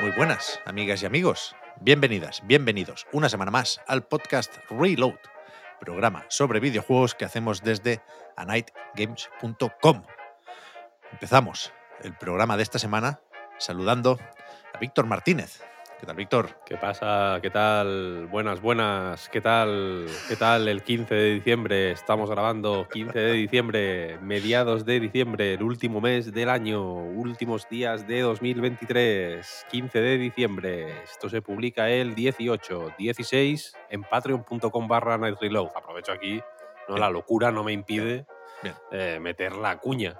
Muy buenas, amigas y amigos. Bienvenidas, bienvenidos una semana más al podcast Reload, programa sobre videojuegos que hacemos desde anightgames.com. Empezamos el programa de esta semana saludando a Víctor Martínez. ¿Qué tal, Víctor? ¿Qué pasa? ¿Qué tal? Buenas, buenas. ¿Qué tal? ¿Qué tal el 15 de diciembre? Estamos grabando 15 de diciembre, mediados de diciembre, el último mes del año, últimos días de 2023, 15 de diciembre. Esto se publica el 18, 16 en patreon.com barra Night Reload. Aprovecho aquí, no la locura no me impide eh, meter la cuña.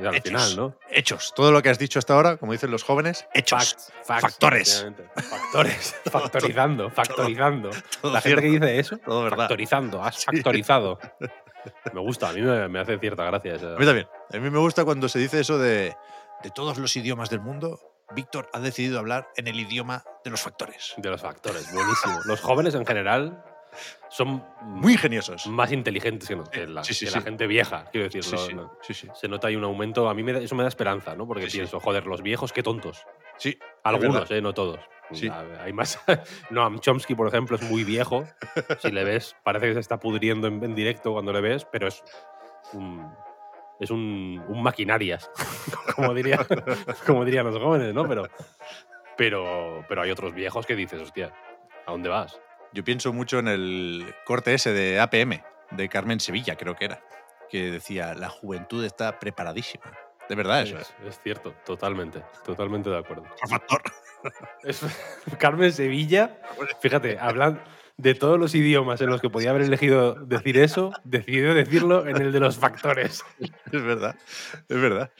Y al Hechos. final, ¿no? Hechos. Todo lo que has dicho hasta ahora, como dicen los jóvenes, hechos. Facts, facts, Factores. Factores. Factorizando, factorizando. todo La gente que dice eso, Todo verdad. factorizando, has Sí. factorizado. Me gusta, a mí me, me hace cierta gracia. esa- A mí también. A mí me gusta cuando se dice eso de, de todos los idiomas del mundo, Víctor ha decidido hablar en el idioma de los factores. De los factores, buenísimo. Los jóvenes en general son Muy ingeniosos. más inteligentes que, nos- que la, Sí, sí, que sí. la gente vieja, quiero decir. Sí, no- no. Se nota ahí un aumento, a mí me da- eso me da esperanza, ¿no? Porque pienso, joder, los viejos, qué tontos. Sí, Algunos, eh, no todos. Sí. Hay más. Noam Chomsky, por ejemplo, es muy viejo. Si le ves, parece que se está pudriendo en, en directo cuando le ves, pero es un. Es un, un maquinarias, como, diría, como dirían los jóvenes, ¿no? Pero, pero, pero hay otros viejos que dices, hostia, ¿a dónde vas? Yo pienso mucho en el corte ese de APM, de Carmen Sevilla, creo que era, que decía, la juventud está preparadísima. De verdad, eso. Es, es cierto, totalmente, totalmente de acuerdo. Por factor. Es- Carmen Sevilla, fíjate, hablan de todos los idiomas en los que podía haber elegido decir eso, decidió decirlo en el de los factores. Es verdad, es verdad.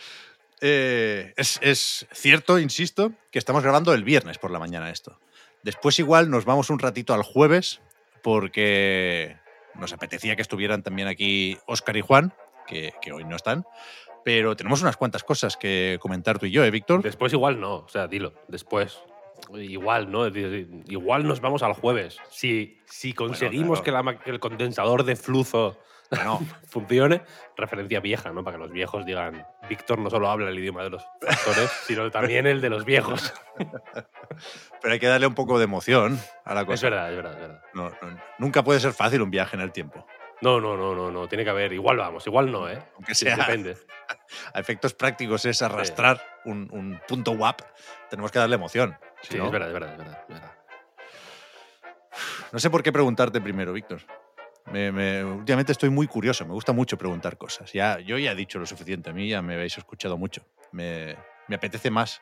Eh, es, es cierto, insisto, que estamos grabando el viernes por la mañana esto. Después igual nos vamos un ratito al jueves porque nos apetecía que estuvieran también aquí Óscar y Juan, que, que hoy no están, pero tenemos unas cuantas cosas que comentar tú y yo, ¿eh, Víctor? Después igual no, o sea, dilo, después. Igual, ¿no? Igual nos vamos al jueves. Si, si conseguimos claro. que, la que el condensador de flujo Bueno, funcione, referencia vieja, ¿no? Para que los viejos digan, Víctor no solo habla el idioma de los factores, sino también el de los viejos. pero hay que darle un poco de emoción a la Es cosa. verdad, es verdad, es verdad. No, no, nunca puede ser fácil un viaje en el tiempo. No, no, no, no, no, tiene que haber. Igual vamos, igual no, ¿eh? Aunque sea- Depende. A efectos prácticos es arrastrar un, un punto WAP. Tenemos que darle emoción. Si Sí, no- es verdad, es verdad, es verdad, es verdad. No sé por qué preguntarte primero, Víctor. Me- me- últimamente estoy muy curioso, me gusta mucho preguntar cosas. Ya, yo ya he dicho lo suficiente, a mí ya me habéis escuchado mucho. Me, me apetece más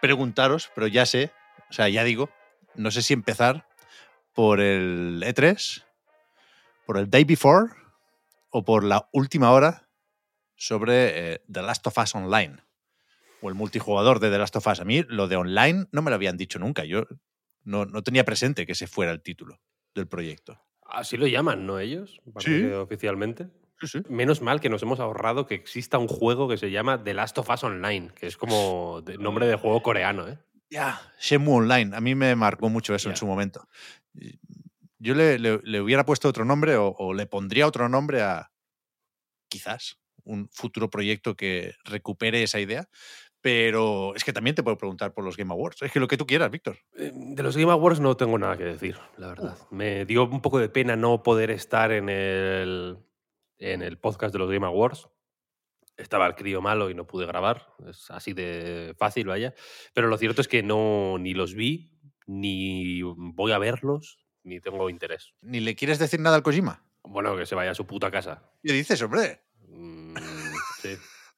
preguntaros, pero ya sé, o sea, ya digo, no sé si empezar por el E3, por el Day Before o por la última hora sobre eh, The Last of Us Online o el multijugador de The Last of Us. A mí lo de online no me lo habían dicho nunca. Yo no, no tenía presente que ese fuera el título del proyecto. Así lo llaman, ¿no? Ellos, Sí. oficialmente. Sí, sí. Menos mal que nos hemos ahorrado que exista un juego que se llama The Last of Us Online, que es como de- nombre de juego coreano, ¿eh? Ya, Shenmue Online. A mí me marcó mucho eso en su momento. Yo le, le- le hubiera puesto otro nombre o, o le pondría otro nombre a quizás un futuro proyecto que recupere esa idea. Pero es que también te puedo preguntar por los Game Awards. Es que lo que tú quieras, Víctor. Eh, De los Game Awards no tengo nada que decir, la verdad. Me dio un poco de pena no poder estar en el, en el podcast de los Game Awards. Estaba el crío malo y no pude grabar. Es así de fácil, vaya. Pero lo cierto es que no ni los vi, ni voy a verlos, ni tengo interés. ¿Ni le quieres decir nada al Kojima? Bueno, que se vaya a su puta casa. ¿Qué dices, hombre? Mm.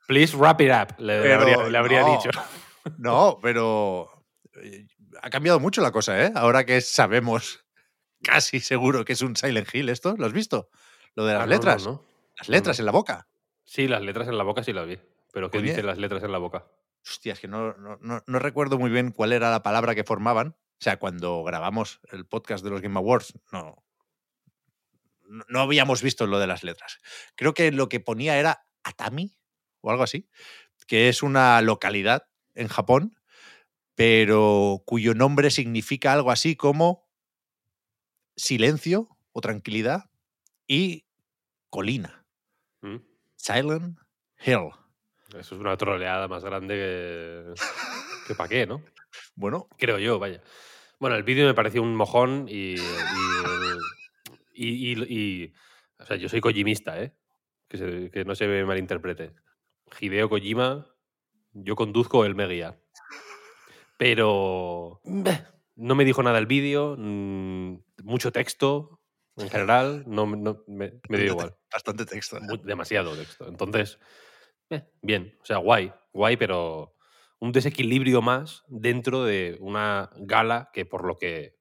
Please wrap it up, le, Pero habría, le habría no. dicho. No, pero eh, ha cambiado mucho la cosa, ¿eh? Ahora que sabemos casi seguro que es un Silent Hill esto. ¿Lo has visto? Lo de las Ah, no, no, letras. no. Las letras no. en la boca. Sí, las letras en la boca sí las vi. Pero ¿qué Oye. dicen las letras en la boca? Hostia, es que no, no, no- no recuerdo muy bien cuál era la palabra que formaban. O sea, cuando grabamos el podcast de los Game Awards, no, no habíamos visto lo de las letras. Creo que lo que ponía era Atami o algo así, que es una localidad en Japón, pero cuyo nombre significa algo así como silencio o tranquilidad y colina. ¿Mm? Silent Hill. Eso es una troleada más grande que, que para qué, ¿no? Bueno, Creo yo, vaya. Bueno, el vídeo me pareció un mojón y. Y, y- y- y- o sea, yo soy kojimista, ¿eh? Que, se- que no se me malinterprete. Hideo Kojima, yo conduzco, él me guía. Pero. No me dijo nada el vídeo, mm, mucho texto en general, no, no- me, me dio igual. bastante texto. ¿eh? Demasiado texto. Entonces, bien, o sea, guay, guay, pero un desequilibrio más dentro de una gala que por lo que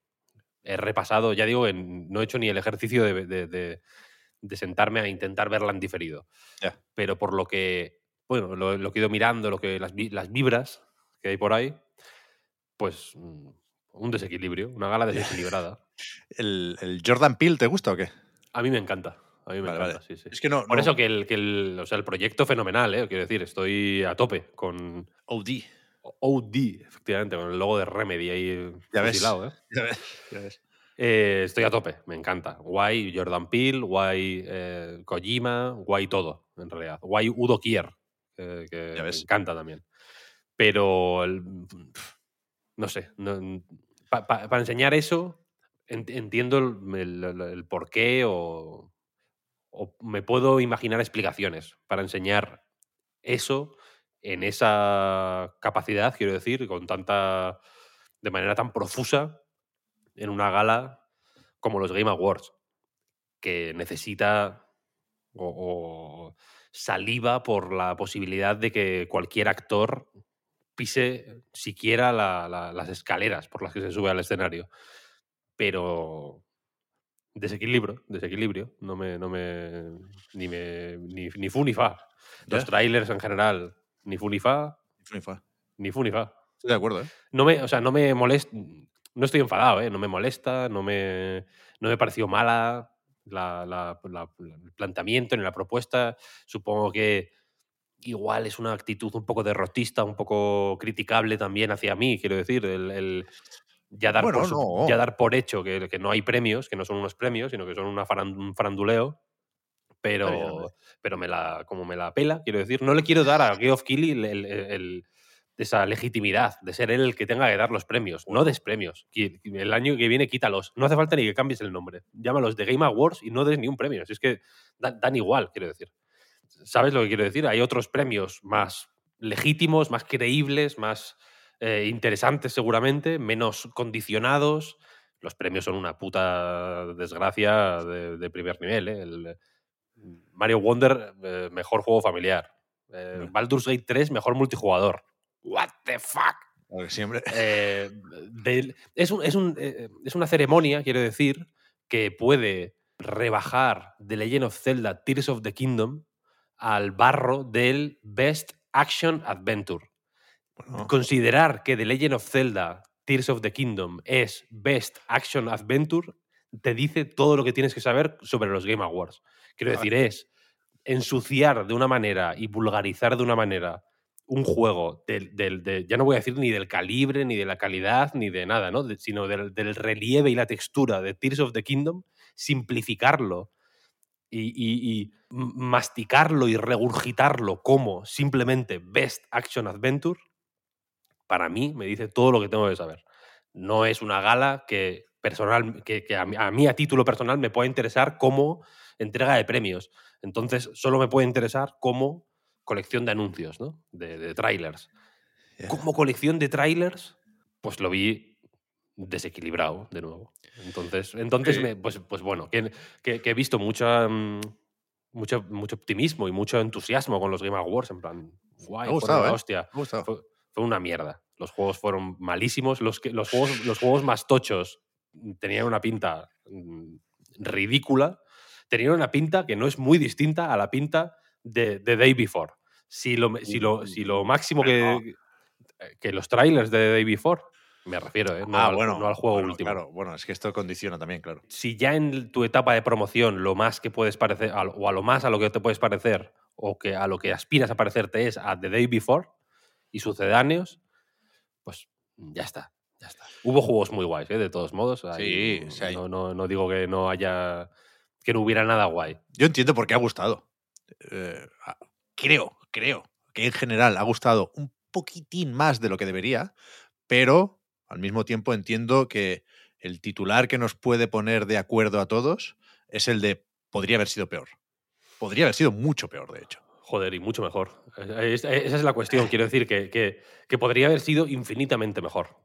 he repasado, ya digo, en- no he hecho ni el ejercicio de, de- de- de sentarme a intentar verla en diferido. Pero por lo que, bueno, lo, lo que he ido mirando, lo que las, las vibras que hay por ahí, pues mm, un desequilibrio, una gala desequilibrada. ¿El, el Jordan Peele te gusta o qué? A mí me encanta. A mí me Vale, encanta, vale. sí, sí. Es que no. Por no- eso que el, que el, o sea, el proyecto fenomenal, ¿eh? quiero decir, estoy a tope con OD. OD, efectivamente, con el logo de Remedy ahí Ya ves. ¿eh? Ya ves, ya ves. Eh, estoy a tope, me encanta. Guay Jordan Peele, guay eh, Kojima, guay todo, en realidad. Guay Udo Kier, que, que Ya me encanta también. Pero, el- no sé, para enseñar eso, en- entiendo el, el- el- el porqué o, o me puedo imaginar explicaciones para enseñar eso en esa capacidad, quiero decir, con tanta. de manera tan profusa en una gala como los Game Awards, que necesita o, o saliva por la posibilidad de que cualquier actor pise siquiera la- la- las escaleras por las que se sube al escenario. Pero desequilibrio, desequilibrio, no me, no me, ni, me ni, ni fu ni fa. Los Ya. trailers en general, ni fu ni fa, Ni fu ni fa. ni fu ni fa Estoy de acuerdo, ¿eh? no me, o sea, no me molesta, no estoy enfadado, ¿eh? no me molesta, no me, no me pareció mala la, la- la- el planteamiento ni la propuesta. Supongo que igual es una actitud un poco derrotista, un poco criticable también hacia mí, quiero decir, el, el ya, dar Bueno, por, no. ya dar por hecho que, que no hay premios, que no son unos premios, sino que son una un faranduleo. Pero, pero me la, como me la pela, quiero decir, no le quiero dar a Geoff Keighley el, esa legitimidad de ser él el que tenga que dar los premios. No des premios. El año que viene quítalos. No hace falta ni que cambies el nombre. Llámalos de Game Awards y no des ni un premio. Si es que dan, dan igual, quiero decir. ¿Sabes lo que quiero decir? Hay otros premios más legítimos, más creíbles, más eh, interesantes seguramente, menos condicionados. Los premios son una puta desgracia de, de primer nivel. ¿eh? El, Mario Wonder, eh, mejor juego familiar. Baldur's Gate 3, mejor multijugador. What the fuck? Porque siempre. Eh, es, un- es un, eh, es una ceremonia, quiero decir, que puede rebajar The Legend of Zelda Tears of the Kingdom al barro del Best Action Adventure. Bueno, Considerar que The Legend of Zelda Tears of the Kingdom es Best Action Adventure te dice todo lo que tienes que saber sobre los Game Awards. Quiero decir, es ensuciar de una manera y vulgarizar de una manera un juego del, del- de- ya no voy a decir ni del calibre, ni de la calidad, ni de nada, ¿no? Sino del, del relieve y la textura de Tears of the Kingdom, simplificarlo y, y- masticarlo y regurgitarlo como simplemente Best Action Adventure, para mí me dice todo lo que tengo que saber. No es una gala que, personal, que, que a, mí, a mí a título personal me pueda interesar como entrega de premios. Entonces solo me puede interesar como colección de anuncios, ¿no? De, de trailers. Ya. Como colección de trailers, pues lo vi desequilibrado de nuevo. Entonces, entonces Sí. me- pues, pues bueno, que, que- que he visto mucha, mm, mucho, mucho optimismo y mucho entusiasmo con los Game Awards, en plan, guay, Me gustado, ¿eh? hostia. me. Fue, fue una mierda. Los juegos fueron malísimos. Los, que, los, juegos, los juegos más tochos tenían una pinta mm, ridícula, tenía una pinta que no es muy distinta a la pinta de The Day Before. Si lo, si lo, si lo máximo que, que los trailers de The Day Before, me refiero, ¿eh? no, ah, al, bueno, no al juego bueno, último. Claro, bueno, es que esto condiciona también, claro. Si ya en tu etapa de promoción lo más que puedes parecer, o a lo más a lo que te puedes parecer, o que a lo que aspiras a parecerte es a The Day Before y sucedáneos, pues ya está. Ya está. Hubo juegos muy guays, ¿eh? de todos modos. ahí Sí, sí no, no, no digo que no haya. que no hubiera nada guay. Yo entiendo por qué ha gustado. Eh, creo, creo que en general ha gustado un poquitín más de lo que debería, pero al mismo tiempo entiendo que el titular que nos puede poner de acuerdo a todos es el de podría haber sido peor. Podría haber sido mucho peor, de hecho. Joder, y mucho mejor. Es- es- esa es la cuestión. Quiero decir que- que podría haber sido infinitamente mejor.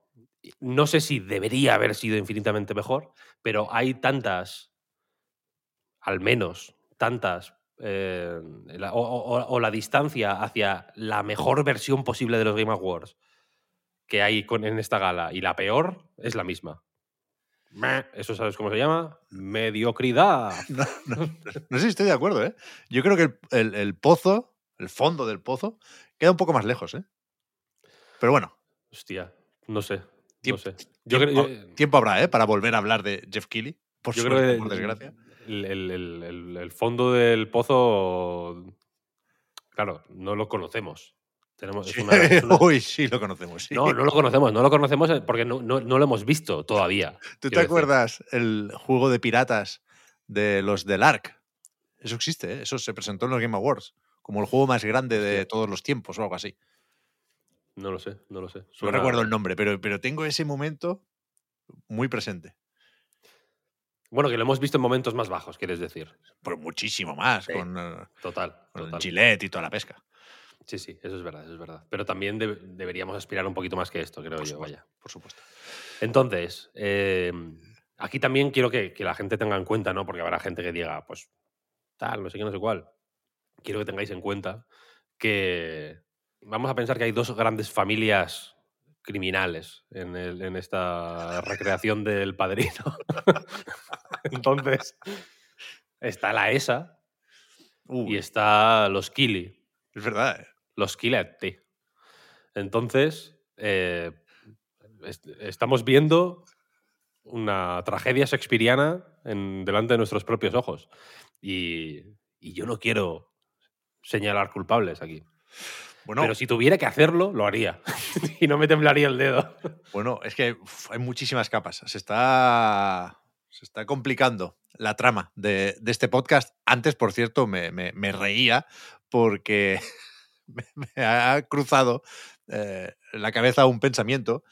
No sé si debería haber sido infinitamente mejor, pero hay tantas, al menos tantas, eh, la- o, o- o la distancia hacia la mejor versión posible de los Game Awards que hay con- en esta gala y la peor es la misma. ¿Eso sabes cómo se llama? Mediocridad. No, no- no sé si estoy de acuerdo, ¿eh? Yo creo que el, el- el pozo, el fondo del pozo, queda un poco más lejos, ¿eh? Pero bueno, Hostia, no sé. Tiemp- no sé. Yo tiempo, creo, tiempo habrá, ¿eh? Para volver a hablar de Jeff Keighley. Por Yo suerte, creo que por desgracia. El- el- el- el fondo del pozo, claro, no lo conocemos. Tenemos, es Sí. una- es una- Uy, sí, lo conocemos. sí. no, no lo conocemos, no lo conocemos eh, porque no, no- no lo hemos visto todavía. ¿Tú te decir. acuerdas el juego de piratas de los del ARC? Eso existe, ¿eh? Eso se presentó en los Game Awards. Como el juego más grande de todos los tiempos o algo así. No lo sé, no lo sé. No recuerdo el nombre, pero, pero tengo ese momento muy presente. Bueno, que lo hemos visto en momentos más bajos, quieres decir. Pero muchísimo más, Sí. con, eh, Total. con el total. Gillette y toda la pesca. Sí, sí, eso es verdad, eso es verdad. Pero también deb- deberíamos aspirar un poquito más que esto, creo Por yo. supuesto, Vaya. por supuesto. Entonces, eh, aquí también quiero que, que la gente tenga en cuenta, ¿no? Porque habrá gente que diga, pues, tal, no sé qué, no sé cuál. Quiero que tengáis en cuenta que vamos a pensar que hay dos grandes familias criminales en, el- en esta recreación del padrino. Entonces, está la ESA Uy, y está los Kili, es verdad, ¿eh? los Kiletti. Entonces, eh, est- estamos viendo una tragedia shakespeariana en, delante de nuestros propios ojos. Y, y yo no quiero señalar culpables aquí. Bueno, Pero si tuviera que hacerlo, lo haría. y no me temblaría el dedo. Bueno, es que uf, hay muchísimas capas. Se está, se está complicando la trama de, de este podcast. Antes, por cierto, me, me- me reía porque me, me ha cruzado eh, la cabeza un pensamiento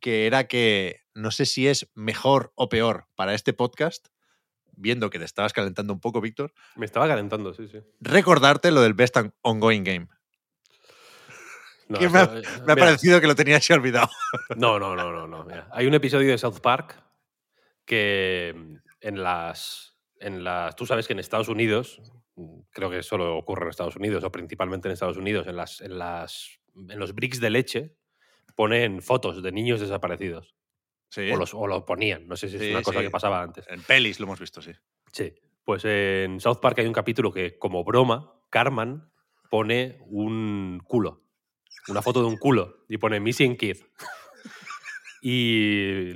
que era que no sé si es mejor o peor para este podcast, viendo que te estabas calentando un poco, Víctor, Me estaba calentando, sí, sí. recordarte lo del Best Ongoing Game. No, Que me ha- parecido que lo tenías ya olvidado. No, no, no, no, no. mira. Hay un episodio de South Park que mm, en las, en las. Tú sabes que en Estados Unidos, mm, creo que solo ocurre en Estados Unidos, o principalmente en Estados Unidos, en las, en las. en los bricks de leche ponen fotos de niños desaparecidos. Sí, O, los, o lo ponían. No sé si es Sí, una cosa sí. que pasaba antes. en pelis lo hemos visto, sí. Sí. Pues en South Park hay un capítulo que, como broma, Carman pone un culo. Una foto de un culo. Y pone Missing Kid. Y,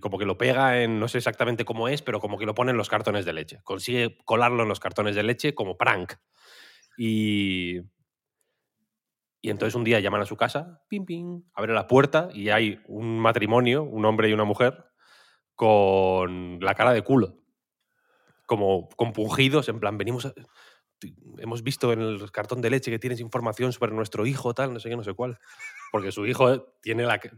como que lo pega en, no sé exactamente cómo es, pero como que lo pone en los cartones de leche. Consigue colarlo en los cartones de leche como prank. Y, y entonces un día llaman a su casa, pim, pim, abre la puerta y hay un matrimonio, un hombre y una mujer, con la cara de culo. Como compungidos, en plan, venimos a- Hemos visto en el cartón de leche que tienes información sobre nuestro hijo, tal, no sé qué, no sé cuál. Porque su hijo tiene la... ca-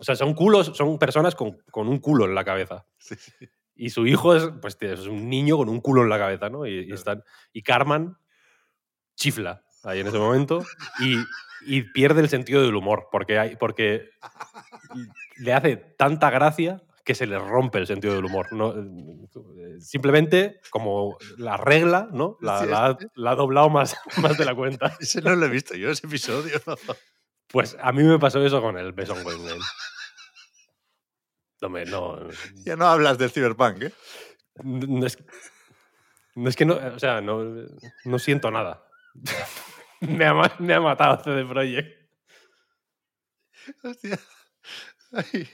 O sea, son culos, son personas con, con un culo en la cabeza. Sí, sí. Y su hijo es, pues, es un niño con un culo en la cabeza, ¿no? Y, están, y Carman chifla ahí en ese momento y, y pierde el sentido del humor porque, hay, porque le hace tanta gracia que se le rompe el sentido del humor. ¿no? Eh, Simplemente, como la regla, ¿no? La, Sí, la ha- la ha doblado más, más de la cuenta. Ese no lo he visto yo, ese episodio. Pues a mí me pasó eso con el Beson Game. No, no, Ya no hablas del Cyberpunk, ¿eh? no es, no es que no, o sea, no, no siento nada. me, ha, me ha matado CD Projekt. Hostia. Ay.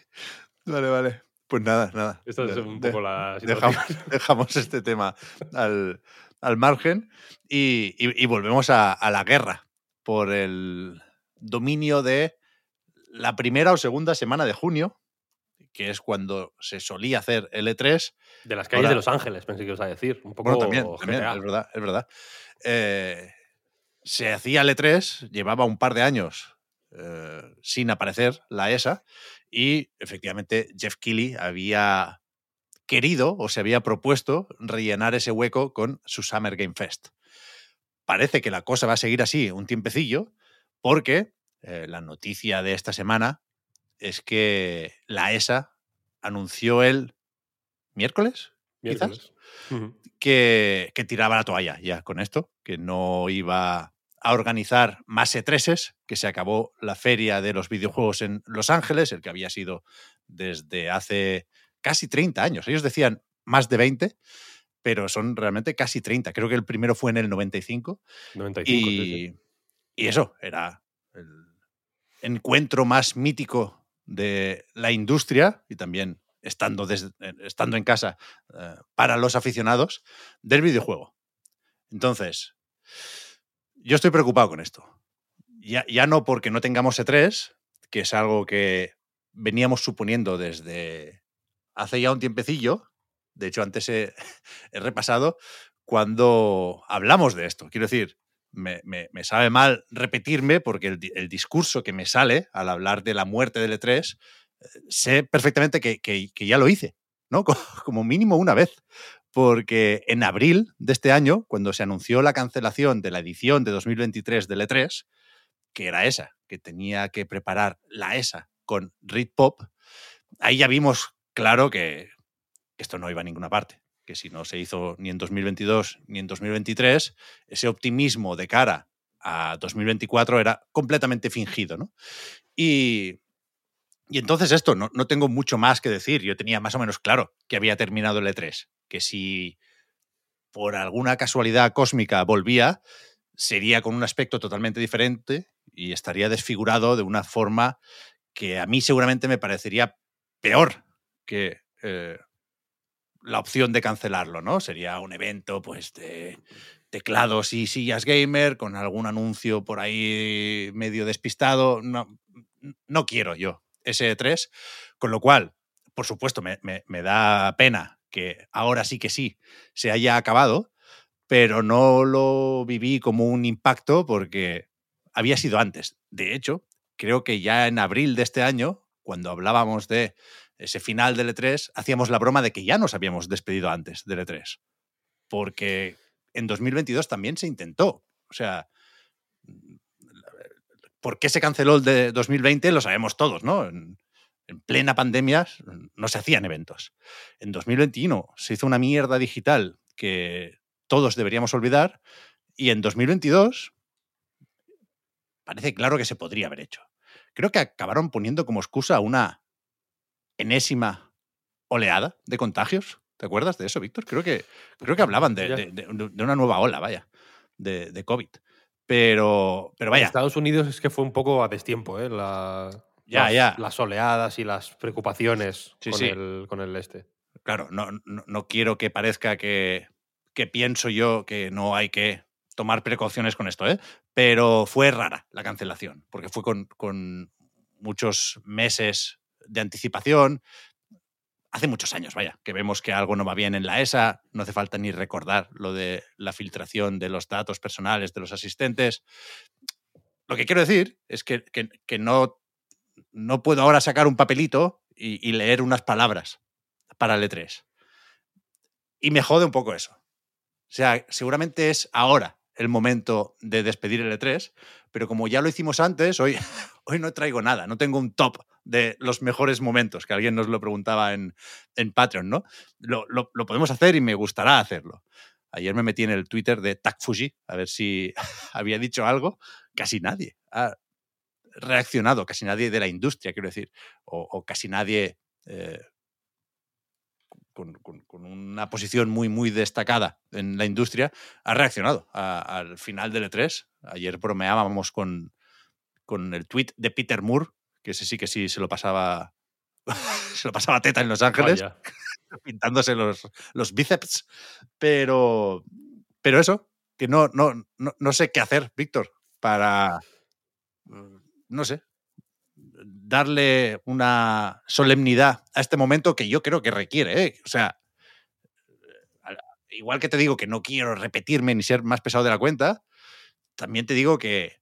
Vale, vale. Pues nada, nada. Esta es De- un de- poco la situación. dejamos, dejamos este tema al, al margen y, y- y volvemos a, a la guerra por el dominio de la primera o segunda semana de junio, que es cuando se solía hacer el E3. De las calles Ahora- de Los Ángeles, pensé que ibas a decir. Un poco Bueno, también, es verdad, es verdad. Eh, se hacía el E3, llevaba un par de años eh, sin aparecer la ESA y efectivamente Jeff Keighley había querido o se había propuesto rellenar ese hueco con su Summer Game Fest. Parece que la cosa va a seguir así un tiempecillo porque eh, la noticia de esta semana es que la ESA anunció el miércoles, quizás, que, que tiraba la toalla ya con esto, que no iba a organizar más E3s, que se acabó la feria de los videojuegos en Los Ángeles, el que había sido desde hace casi 30 años. Ellos decían más de 20, pero son realmente casi 30. Creo que el primero fue en el 95. 95. sí, sí. Y, y eso era el encuentro más mítico de la industria y también estando, eh, estando en casa eh, para los aficionados del videojuego. Entonces, yo estoy preocupado con esto. Ya, ya no porque no tengamos E3, que es algo que veníamos suponiendo desde hace ya un tiempecillo. De hecho, antes he, he repasado cuando hablamos de esto. Quiero decir, me, me- me sabe mal repetirme porque el, el discurso que me sale al hablar de la muerte del E3, eh, sé perfectamente que, que- que ya lo hice, ¿no? Co- Como mínimo una vez. Porque en abril de este año, cuando se anunció la cancelación de la edición de 2023 del E3, que era esa, que tenía que preparar la ESA con Read Pop, ahí ya vimos claro que, esto no iba a ninguna parte, que si no se hizo ni en 2022 ni en 2023, ese optimismo de cara a 2024 era completamente fingido, ¿no? Y, y entonces esto, no, no tengo mucho más que decir. Yo tenía más o menos claro que había terminado el E3, que si por alguna casualidad cósmica volvía, sería con un aspecto totalmente diferente y estaría desfigurado de una forma que a mí seguramente me parecería peor que eh, la opción de cancelarlo, ¿no? Sería un evento, pues, de teclados y sillas gamer, con algún anuncio por ahí medio despistado. No, no quiero yo ese E3, con lo cual, por supuesto, me, me- me da pena que ahora sí que sí se haya acabado, pero no lo viví como un impacto porque había sido antes. De hecho, creo que ya en abril de este año, cuando hablábamos de ese final del E3, hacíamos la broma de que ya nos habíamos despedido antes del E3. Porque en 2022 también se intentó. O sea, ¿por qué se canceló el de 2020? Lo sabemos todos, ¿no? En, en plena pandemia no se hacían eventos. En 2021 se hizo una mierda digital que todos deberíamos olvidar. Y en 2022 parece claro que se podría haber hecho. Creo que acabaron poniendo como excusa una enésima oleada de contagios. ¿Te acuerdas de eso, Víctor? Creo que, creo que hablaban de, Ya. de- de- de una nueva ola, vaya, de COVID. Pero, pero En vaya, Estados Unidos es que fue un poco a destiempo, ¿eh? La- Ya, las, ya. las oleadas y las preocupaciones Sí, con, sí. El, con el este. claro, no, no, no quiero que parezca que, que pienso yo que no hay que tomar precauciones con esto, ¿eh? pero fue rara la cancelación, porque fue con, con muchos meses de anticipación. Hace muchos años, vaya, que vemos que algo no va bien en la ESA, no hace falta ni recordar lo de la filtración de los datos personales de los asistentes. Lo que quiero decir es que, que- que no, no puedo ahora sacar un papelito y, y leer unas palabras para el E3. Y me jode un poco eso. O sea, seguramente es ahora el momento de despedir el E3, pero como ya lo hicimos antes, hoy, hoy no traigo nada, no tengo un top de los mejores momentos, que alguien nos lo preguntaba en, en Patreon, ¿no? Lo, lo- podemos hacer y me gustará hacerlo. Ayer me metí en el Twitter de Tak Fuji a ver si había dicho algo. Casi nadie ha reaccionado, casi nadie de la industria, quiero decir, o, o casi nadie eh, con, con- con una posición muy, muy destacada en la industria, ha reaccionado a- al final del E3. Ayer bromeábamos con, con el tweet de Peter Moore, que ese sí que sí se lo pasaba, se lo pasaba teta en Los Ángeles Vaya. pintándose los, los bíceps. Pero, pero eso, que no, no, no, no sé qué hacer, Víctor, para, mm, no sé, darle una solemnidad a este momento que yo creo que requiere. ¿eh? O sea, al- igual que te digo que no quiero repetirme ni ser más pesado de la cuenta, también te digo que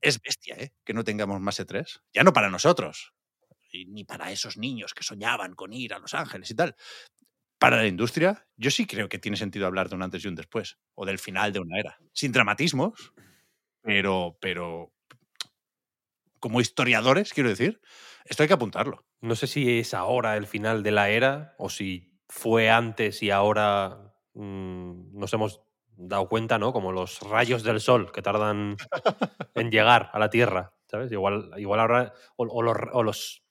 es bestia ¿eh? que no tengamos más E3. Ya no para nosotros, ni para esos niños que soñaban con ir a Los Ángeles y tal. Para la industria, yo sí creo que tiene sentido hablar de un antes y un después, o del final de una era. Sin dramatismos, pero, pero como historiadores, quiero decir, esto hay que apuntarlo. No sé si es ahora el final de la era o si fue antes y ahora mm, nos hemos dado cuenta, ¿no? Como los rayos del sol que tardan en llegar a la Tierra, ¿sabes? Igual, igual ahora. O, o los, o los.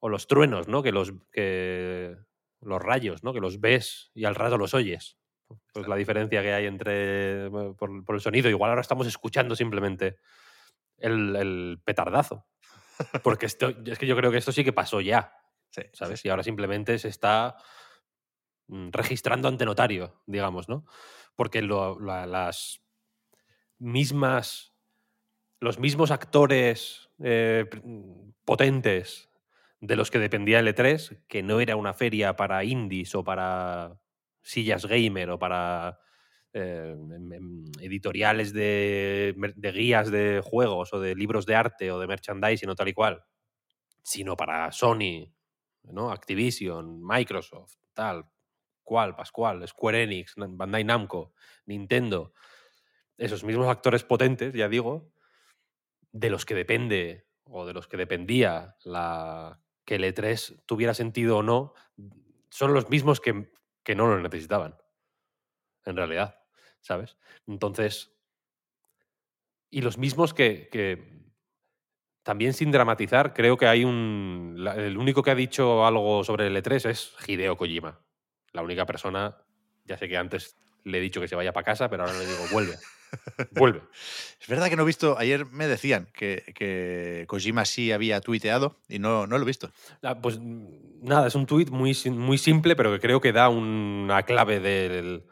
o los truenos, ¿no? Que los. Que, los rayos, ¿no? Que los ves y al rato los oyes. Pues la diferencia que hay entre. por el sonido. Igual ahora estamos escuchando simplemente el, el petardazo. Porque esto, es que yo creo que esto sí que pasó ya. Sí, ¿sabes? Y ahora simplemente se está mm, registrando ante notario, digamos, ¿no? Porque lo- la- las mismas, los mismos actores eh, mm, potentes de los que dependía el E3, que no era una feria para indies o para sillas gamer o para eh, editoriales de, guías de juegos o de libros de arte o de merchandising o tal y cual, sino para Sony, ¿no? Activision, Microsoft, tal, cual, Pascual, Square Enix, Bandai Namco, Nintendo, esos mismos actores potentes, ya digo, de los que depende o de los que dependía la, que el E3 tuviera sentido o no, son los mismos que, que no lo necesitaban, en realidad, ¿sabes? Entonces, y los mismos que, que también sin dramatizar, creo que hay un... la- el único que ha dicho algo sobre el E3 es Hideo Kojima. La única persona, ya sé que antes le he dicho que se vaya para casa, pero ahora le digo, vuelve. Vuelve. Es verdad que no he visto, ayer me decían que, que Kojima sí había tuiteado y no, no lo he visto. Ah, Pues mm, nada, es un tuit muy, muy simple, pero que creo que da una clave del,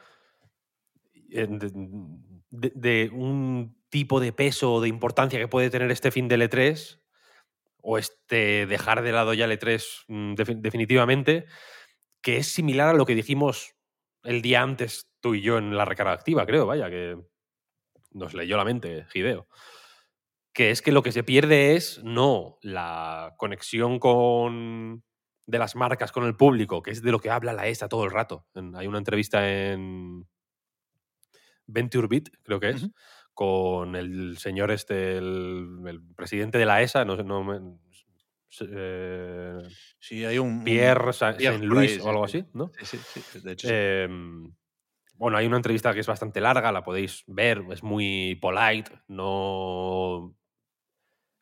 de, un tipo de peso o de importancia que puede tener este fin del E3 o este dejar de lado ya el E3 mm, defi- definitivamente, que es similar a lo que dijimos el día antes tú y yo en la recarga activa, creo, vaya, que nos leyó la mente, Hideo que es que lo que se pierde es no la conexión con de las marcas con el público, que es de lo que habla la ESA todo el rato. Hay una entrevista en Venture Beat, creo que es, con el señor este, el, el presidente de la ESA, no sé, no me- eh, Sí, hay un. un- Pierre Sa- Pierre Saint Louis o algo sí. así, ¿no? Sí, sí, sí, de hecho. sí. Em, bueno, hay una entrevista que es bastante larga, la podéis ver, es muy polite, no,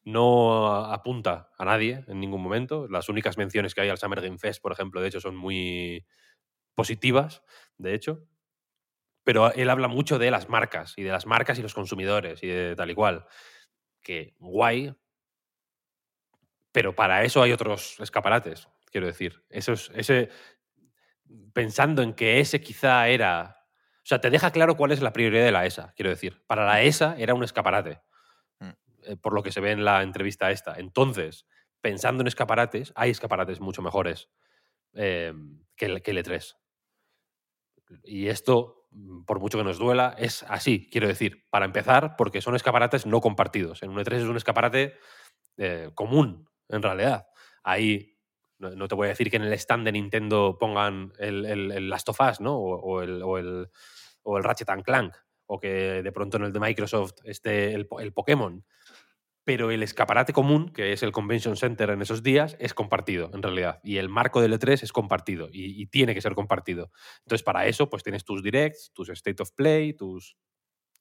no apunta a nadie en ningún momento. Las únicas menciones que hay al Summer Game Fest, por ejemplo, de hecho, son muy positivas, de hecho. Pero él habla mucho de las marcas y de las marcas y los consumidores y de tal y cual. Que guay, pero para eso hay otros escaparates, quiero decir. Eso es, ese, pensando en que ese quizá era... O sea, te deja claro cuál es la prioridad de la ESA, quiero decir. Para la ESA era un escaparate, Mm. eh, por lo que se ve en la entrevista esta. Entonces, pensando en escaparates, hay escaparates mucho mejores eh, que, el, que el E3. Y esto, por mucho que nos duela, es así, quiero decir. Para empezar, porque son escaparates no compartidos. En un E3 es un escaparate eh, común, en realidad. Ahí no, te voy a decir que en el stand de Nintendo pongan el, el- Last of Us, ¿no? O, o el, o, el, o el Ratchet and Clank. O que de pronto en el de Microsoft esté el, el Pokémon. Pero el escaparate común, que es el Convention Center en esos días, es compartido, en realidad. Y el marco del E3 es compartido. Y, tiene que ser compartido. Entonces, para eso, pues tienes tus directs, tus State of Play, tus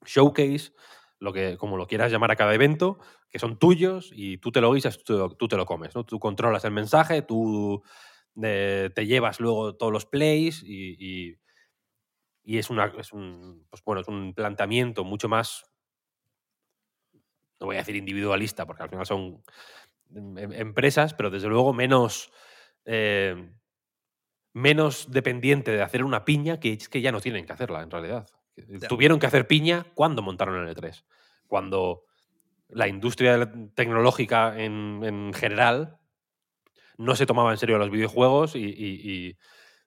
showcase, lo que, como lo quieras llamar a cada evento, que son tuyos y tú te lo guisas, tú, te lo- comes, ¿no? Tú controlas el mensaje, tú eh, te llevas luego todos los plays y, es, una, un, pues bueno, es un planteamiento mucho más, no voy a decir individualista, porque al final son em- em- empresas, pero desde luego menos, eh, menos dependiente de hacer una piña que es que ya no tienen que hacerla en realidad. Tuvieron que hacer piña cuando montaron el E3. Cuando la industria tecnológica en, en general no se tomaba en serio los videojuegos y- y-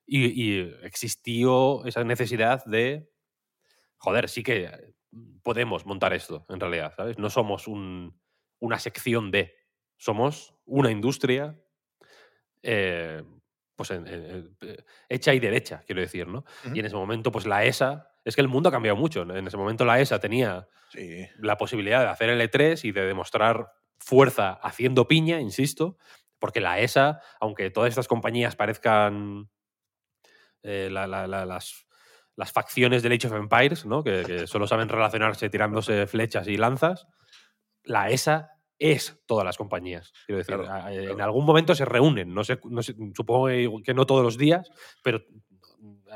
y existió esa necesidad de, joder, sí que podemos montar esto, en realidad, ¿sabes? No somos un- una sección de, somos una industria eh, pues en- en- en- eh, hecha y derecha, quiero decir, ¿no? Y en ese momento, pues la ESA, es que el mundo ha cambiado mucho. En ese momento la ESA tenía Sí. la posibilidad de hacer el E3 y de demostrar fuerza haciendo piña, insisto, porque la ESA, aunque todas estas compañías parezcan eh, la- la- la- las, las facciones del Age of Empires, ¿no? que, que solo saben relacionarse tirándose flechas y lanzas, la ESA es todas las compañías. Quiero decir, Claro, a- en claro. algún momento se reúnen, no sé, no sé, supongo que no todos los días, pero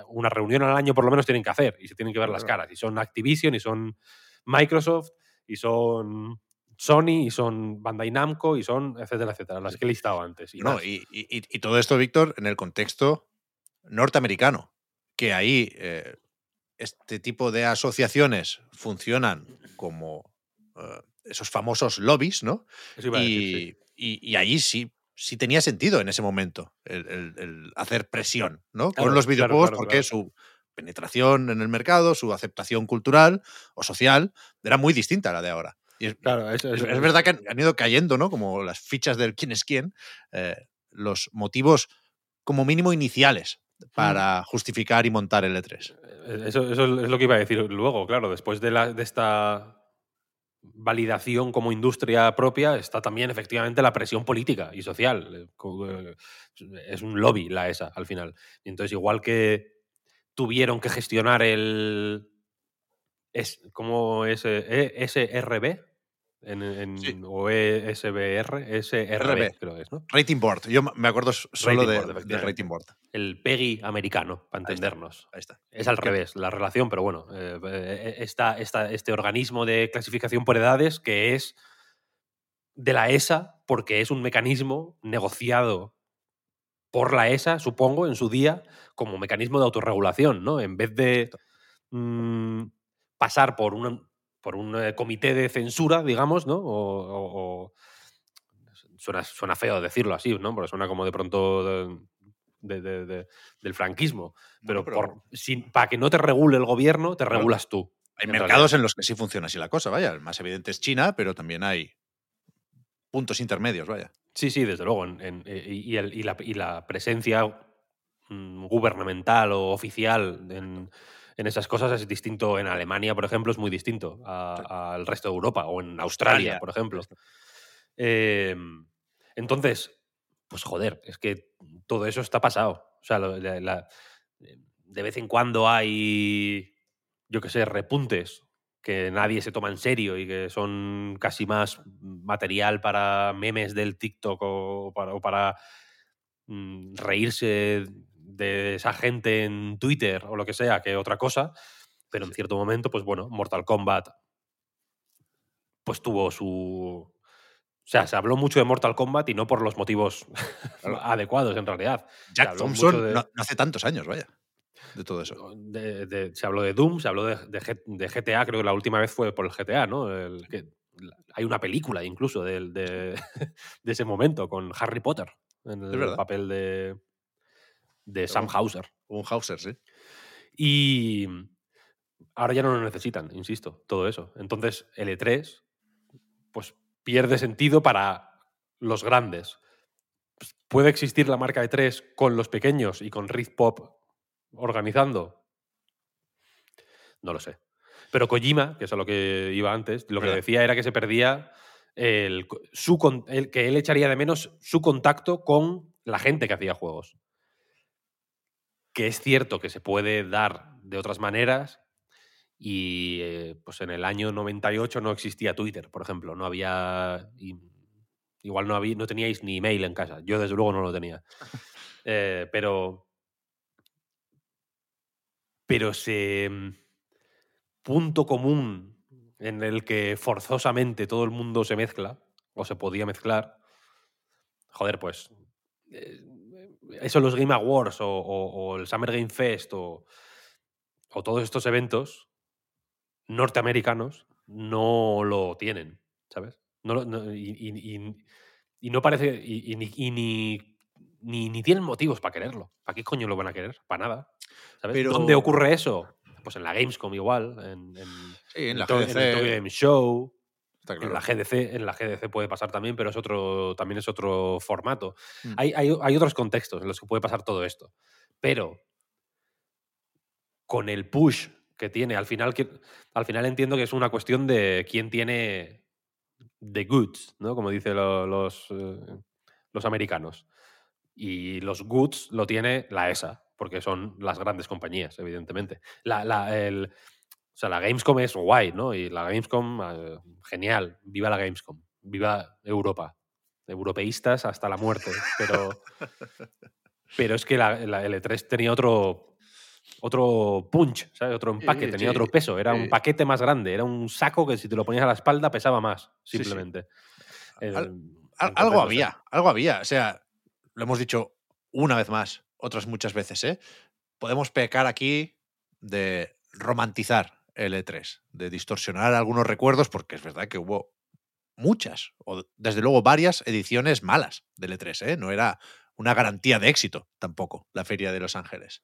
una reunión al año por lo menos tienen que hacer y se tienen que ver las caras. Y son Activision, y son Microsoft, y son Sony, y son Bandai Namco, y son etcétera, etcétera, las que he listado antes. Y No, y- y todo esto, Víctor, en el contexto norteamericano, que ahí eh, este tipo de asociaciones funcionan como eh, esos famosos lobbies, ¿no? Y, sí. y- y allí sí, sí tenía sentido en ese momento el, el- el hacer presión, ¿no? Claro, Con los videojuegos, claro, porque su penetración en el mercado, su aceptación cultural o social era muy distinta a la de ahora. Y es, Claro, eso- es, verdad que han, han ido cayendo, ¿no? Como las fichas del quién es quién, eh, los motivos como mínimo iniciales para justificar y montar el E E3. Eh, Eso, eso es lo que iba a decir luego, claro, después de, la, de esta validación como industria propia está también efectivamente la presión política y social. Eh, eh, Es un lobby la ESA al final. Y entonces, igual que tuvieron que gestionar el... Es, ¿Cómo es? eh, ¿SRB? En, en- Sí. O E ESBR, SRB RB. creo que es, ¿no? Rating Board. Yo me acuerdo solo Rating de, Board, del. Rating Board. El PEGI americano, para Ahí está. entendernos. Ahí está. Es al revés, la relación, pero bueno, eh, eh, está, está este organismo de clasificación por edades que es de la ESA porque es un mecanismo negociado por la ESA, supongo, en su día, como mecanismo de autorregulación, ¿no? En vez de mm, pasar por un, por un eh, comité de censura, digamos, ¿no? O, o- o- suena, suena feo decirlo así, ¿no? Porque suena como de pronto de- de- de- de- del franquismo. Pero, Bueno, por- sin- para que no te regule el gobierno, te regulas tú. Hay en mercados realidad. en los que sí funciona así la cosa, vaya. El más evidente es China, pero también hay puntos intermedios, vaya. Sí, sí, desde luego. en- en- eh, y, y el- y la, y la presencia mm, gubernamental o oficial en, en esas cosas es distinto. En Alemania, por ejemplo, es muy distinto al resto de Europa o en Australia, Australia, por ejemplo. Eh, entonces, pues joder, es que todo eso está pasado. O sea, lo- la- la- de vez en cuando hay, yo qué sé, repuntes que nadie se toma en serio y que son casi más material para memes del TikTok o para, o para, mm, reírse de esa gente en Twitter o lo que sea que otra cosa. Pero en cierto momento, pues bueno, Mortal Kombat pues tuvo su... O sea, se habló mucho de Mortal Kombat y no por los motivos Claro. adecuados, en realidad. Jack Thompson de- no, hace tantos años, vaya. De todo eso. de- de- se habló de Doom, se habló de, GTA, creo que la última vez fue por el GTA, ¿no? El que- la- hay una película incluso de, ese momento con Harry Potter en el papel de, de Sam Hauser. Un Hauser, sí. Y ahora ya no lo necesitan, insisto, todo eso. Entonces, el E3, pues pierde sentido para los grandes. Pues, ¿Puede existir la marca E3 con los pequeños y con Rift Pop organizando? No lo sé. Pero Kojima, que es a lo que iba antes, lo que decía era que se perdía el, su, el- que él echaría de menos su contacto con la gente que hacía juegos. Que es cierto que se puede dar de otras maneras y eh, pues en el año 98 no existía Twitter, por ejemplo. No había... igual no, había, no teníais ni email en casa. Yo desde luego no lo tenía. Eh, pero. Pero ese punto común en el que forzosamente todo el mundo se mezcla, o se podía mezclar, joder, pues. eh, eso los Game Awards o, o- o el Summer Game Fest o, o todos estos eventos norteamericanos no lo tienen, ¿sabes? No lo- no- y, y- y- y no parece. Y, ni, ni, ni, tienen motivos para quererlo. ¿Para qué coño lo van a querer? Para nada. ¿Sabes? Pero- ¿Dónde ocurre eso? Pues en la Gamescom igual, en, en, Sí, en la el. Tokyo Game Show, En la GDC, en la GDC puede pasar también, pero es otro, también es otro formato. Mm. Hay, hay- hay otros contextos en los que puede pasar todo esto. Pero con el push que tiene, al final, que, al final entiendo que es una cuestión de quién tiene the goods, ¿no? Como dicen lo- los, eh, los americanos. Y los goods lo tiene la ESA, porque son las grandes compañías, evidentemente. La, la- el- o sea, la Gamescom es guay, ¿no? Y la Gamescom, eh, genial. Viva la Gamescom. Viva Europa. Europeístas hasta la muerte. Pero, pero es que la, la L3 tenía otro, otro punch, ¿sabes? Otro empaque, Sí, tenía sí, otro peso. Era sí. un paquete más grande. Era un saco que si te lo ponías a la espalda pesaba más, simplemente. El- Al- entonces, algo había, algo había. O sea, lo hemos dicho una vez más, otras muchas veces, ¿eh? Podemos pecar aquí de romantizar el E3, de distorsionar algunos recuerdos, porque es verdad que hubo muchas, o desde luego varias ediciones malas del E3, ¿eh? No era una garantía de éxito tampoco la Feria de Los Ángeles.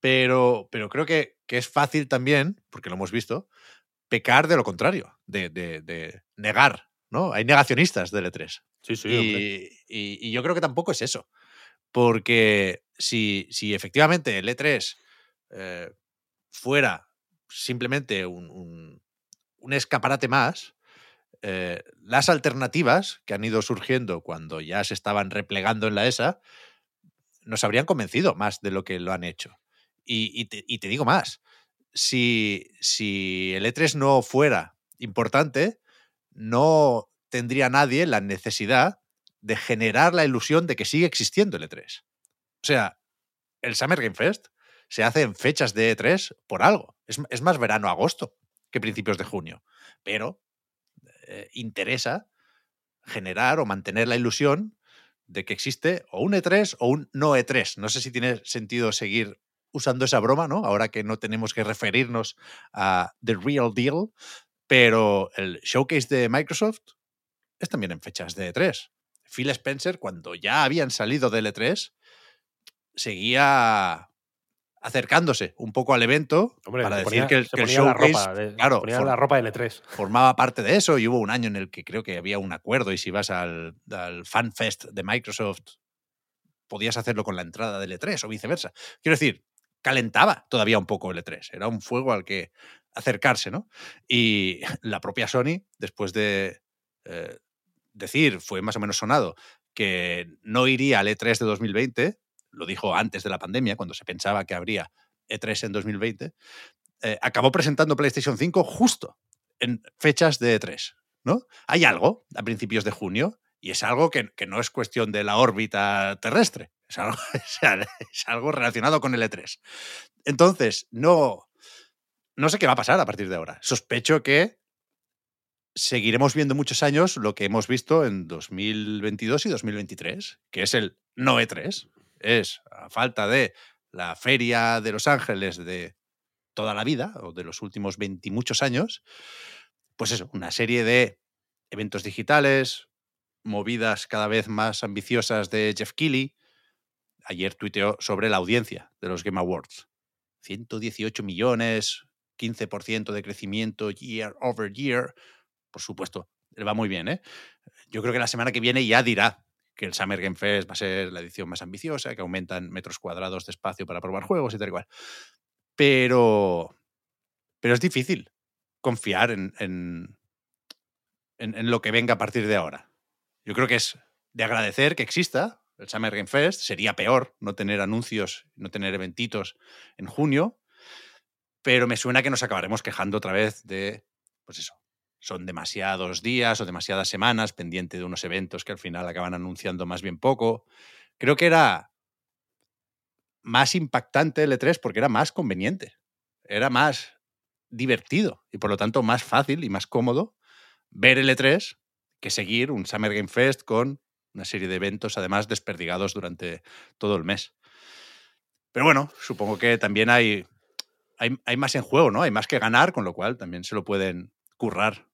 Pero, pero creo que, que es fácil también, porque lo hemos visto, pecar de lo contrario, de, de- de negar, ¿no? Hay negacionistas del E3. Sí, sí, y- y yo creo que tampoco es eso. Porque si, si efectivamente el E3 eh, fuera simplemente un, un- escaparate más, eh, las alternativas que han ido surgiendo cuando ya se estaban replegando en la ESA nos habrían convencido más de lo que lo han hecho. Y, y te digo más, si, si el E3 no fuera importante, no tendría nadie la necesidad de generar la ilusión de que sigue existiendo el E3. O sea, el Summer Game Fest se hace en fechas de E3 por algo. Es, es más verano-agosto que principios de junio. Pero eh, interesa generar o mantener la ilusión de que existe o un E3 o un no E3. No sé si tiene sentido seguir usando esa broma, ¿no? Ahora que no tenemos que referirnos a The Real Deal, pero el showcase de Microsoft es también en fechas de E3. Phil Spencer, cuando ya habían salido del E3, seguía acercándose un poco al evento Hombre, para decir ponía- que el, se que el ponía la showcase, ropa de- claro, se ponía for- la ropa del E3. formaba parte de eso y hubo un año en el que creo que había un acuerdo y si vas al, al Fan Fest de Microsoft podías hacerlo con la entrada del E3 o viceversa. Quiero decir, calentaba todavía un poco el E3, era un fuego al que acercarse, ¿no? Y la propia Sony, después de eh, decir, fue más o menos sonado, que no iría al E3 de 2020, lo dijo antes de la pandemia, cuando se pensaba que habría E3 en 2020, eh, acabó presentando PlayStation 5 justo en fechas de E3, ¿no? Hay algo a principios de junio y es algo que, que no es cuestión de la órbita terrestre, es algo, es algo relacionado con el E3. Entonces, no, no sé qué va a pasar a partir de ahora. Sospecho que seguiremos viendo muchos años lo que hemos visto en 2022 y 2023, que es el no E3. Es, a falta de la feria de Los Ángeles de toda la vida, o de los últimos 20 y muchos años, pues eso, una serie de eventos digitales, movidas cada vez más ambiciosas de Jeff Keighley. Ayer tuiteó sobre la audiencia de los Game Awards. 118 millones, 15% de crecimiento year over year. Por supuesto, le va muy bien, ¿eh? Yo creo que la semana que viene ya dirá que el Summer Game Fest va a ser la edición más ambiciosa, que aumentan metros cuadrados de espacio para probar juegos y tal y. Pero, pero es difícil confiar en, en, en, en lo que venga a partir de ahora. Yo creo que es de agradecer que exista el Summer Game Fest. Sería peor no tener anuncios, no tener eventitos en junio, pero me suena que nos acabaremos quejando otra vez de, pues eso, son demasiados días o demasiadas semanas pendiente de unos eventos que al final acaban anunciando más bien poco. Creo que era más impactante el E3 porque era más conveniente, era más divertido y por lo tanto más fácil y más cómodo ver el E3 que seguir un Summer Game Fest con una serie de eventos además desperdigados durante todo el mes. Pero bueno, supongo que también hay, hay, hay más en juego, ¿no? Hay más que ganar, con lo cual también se lo pueden currar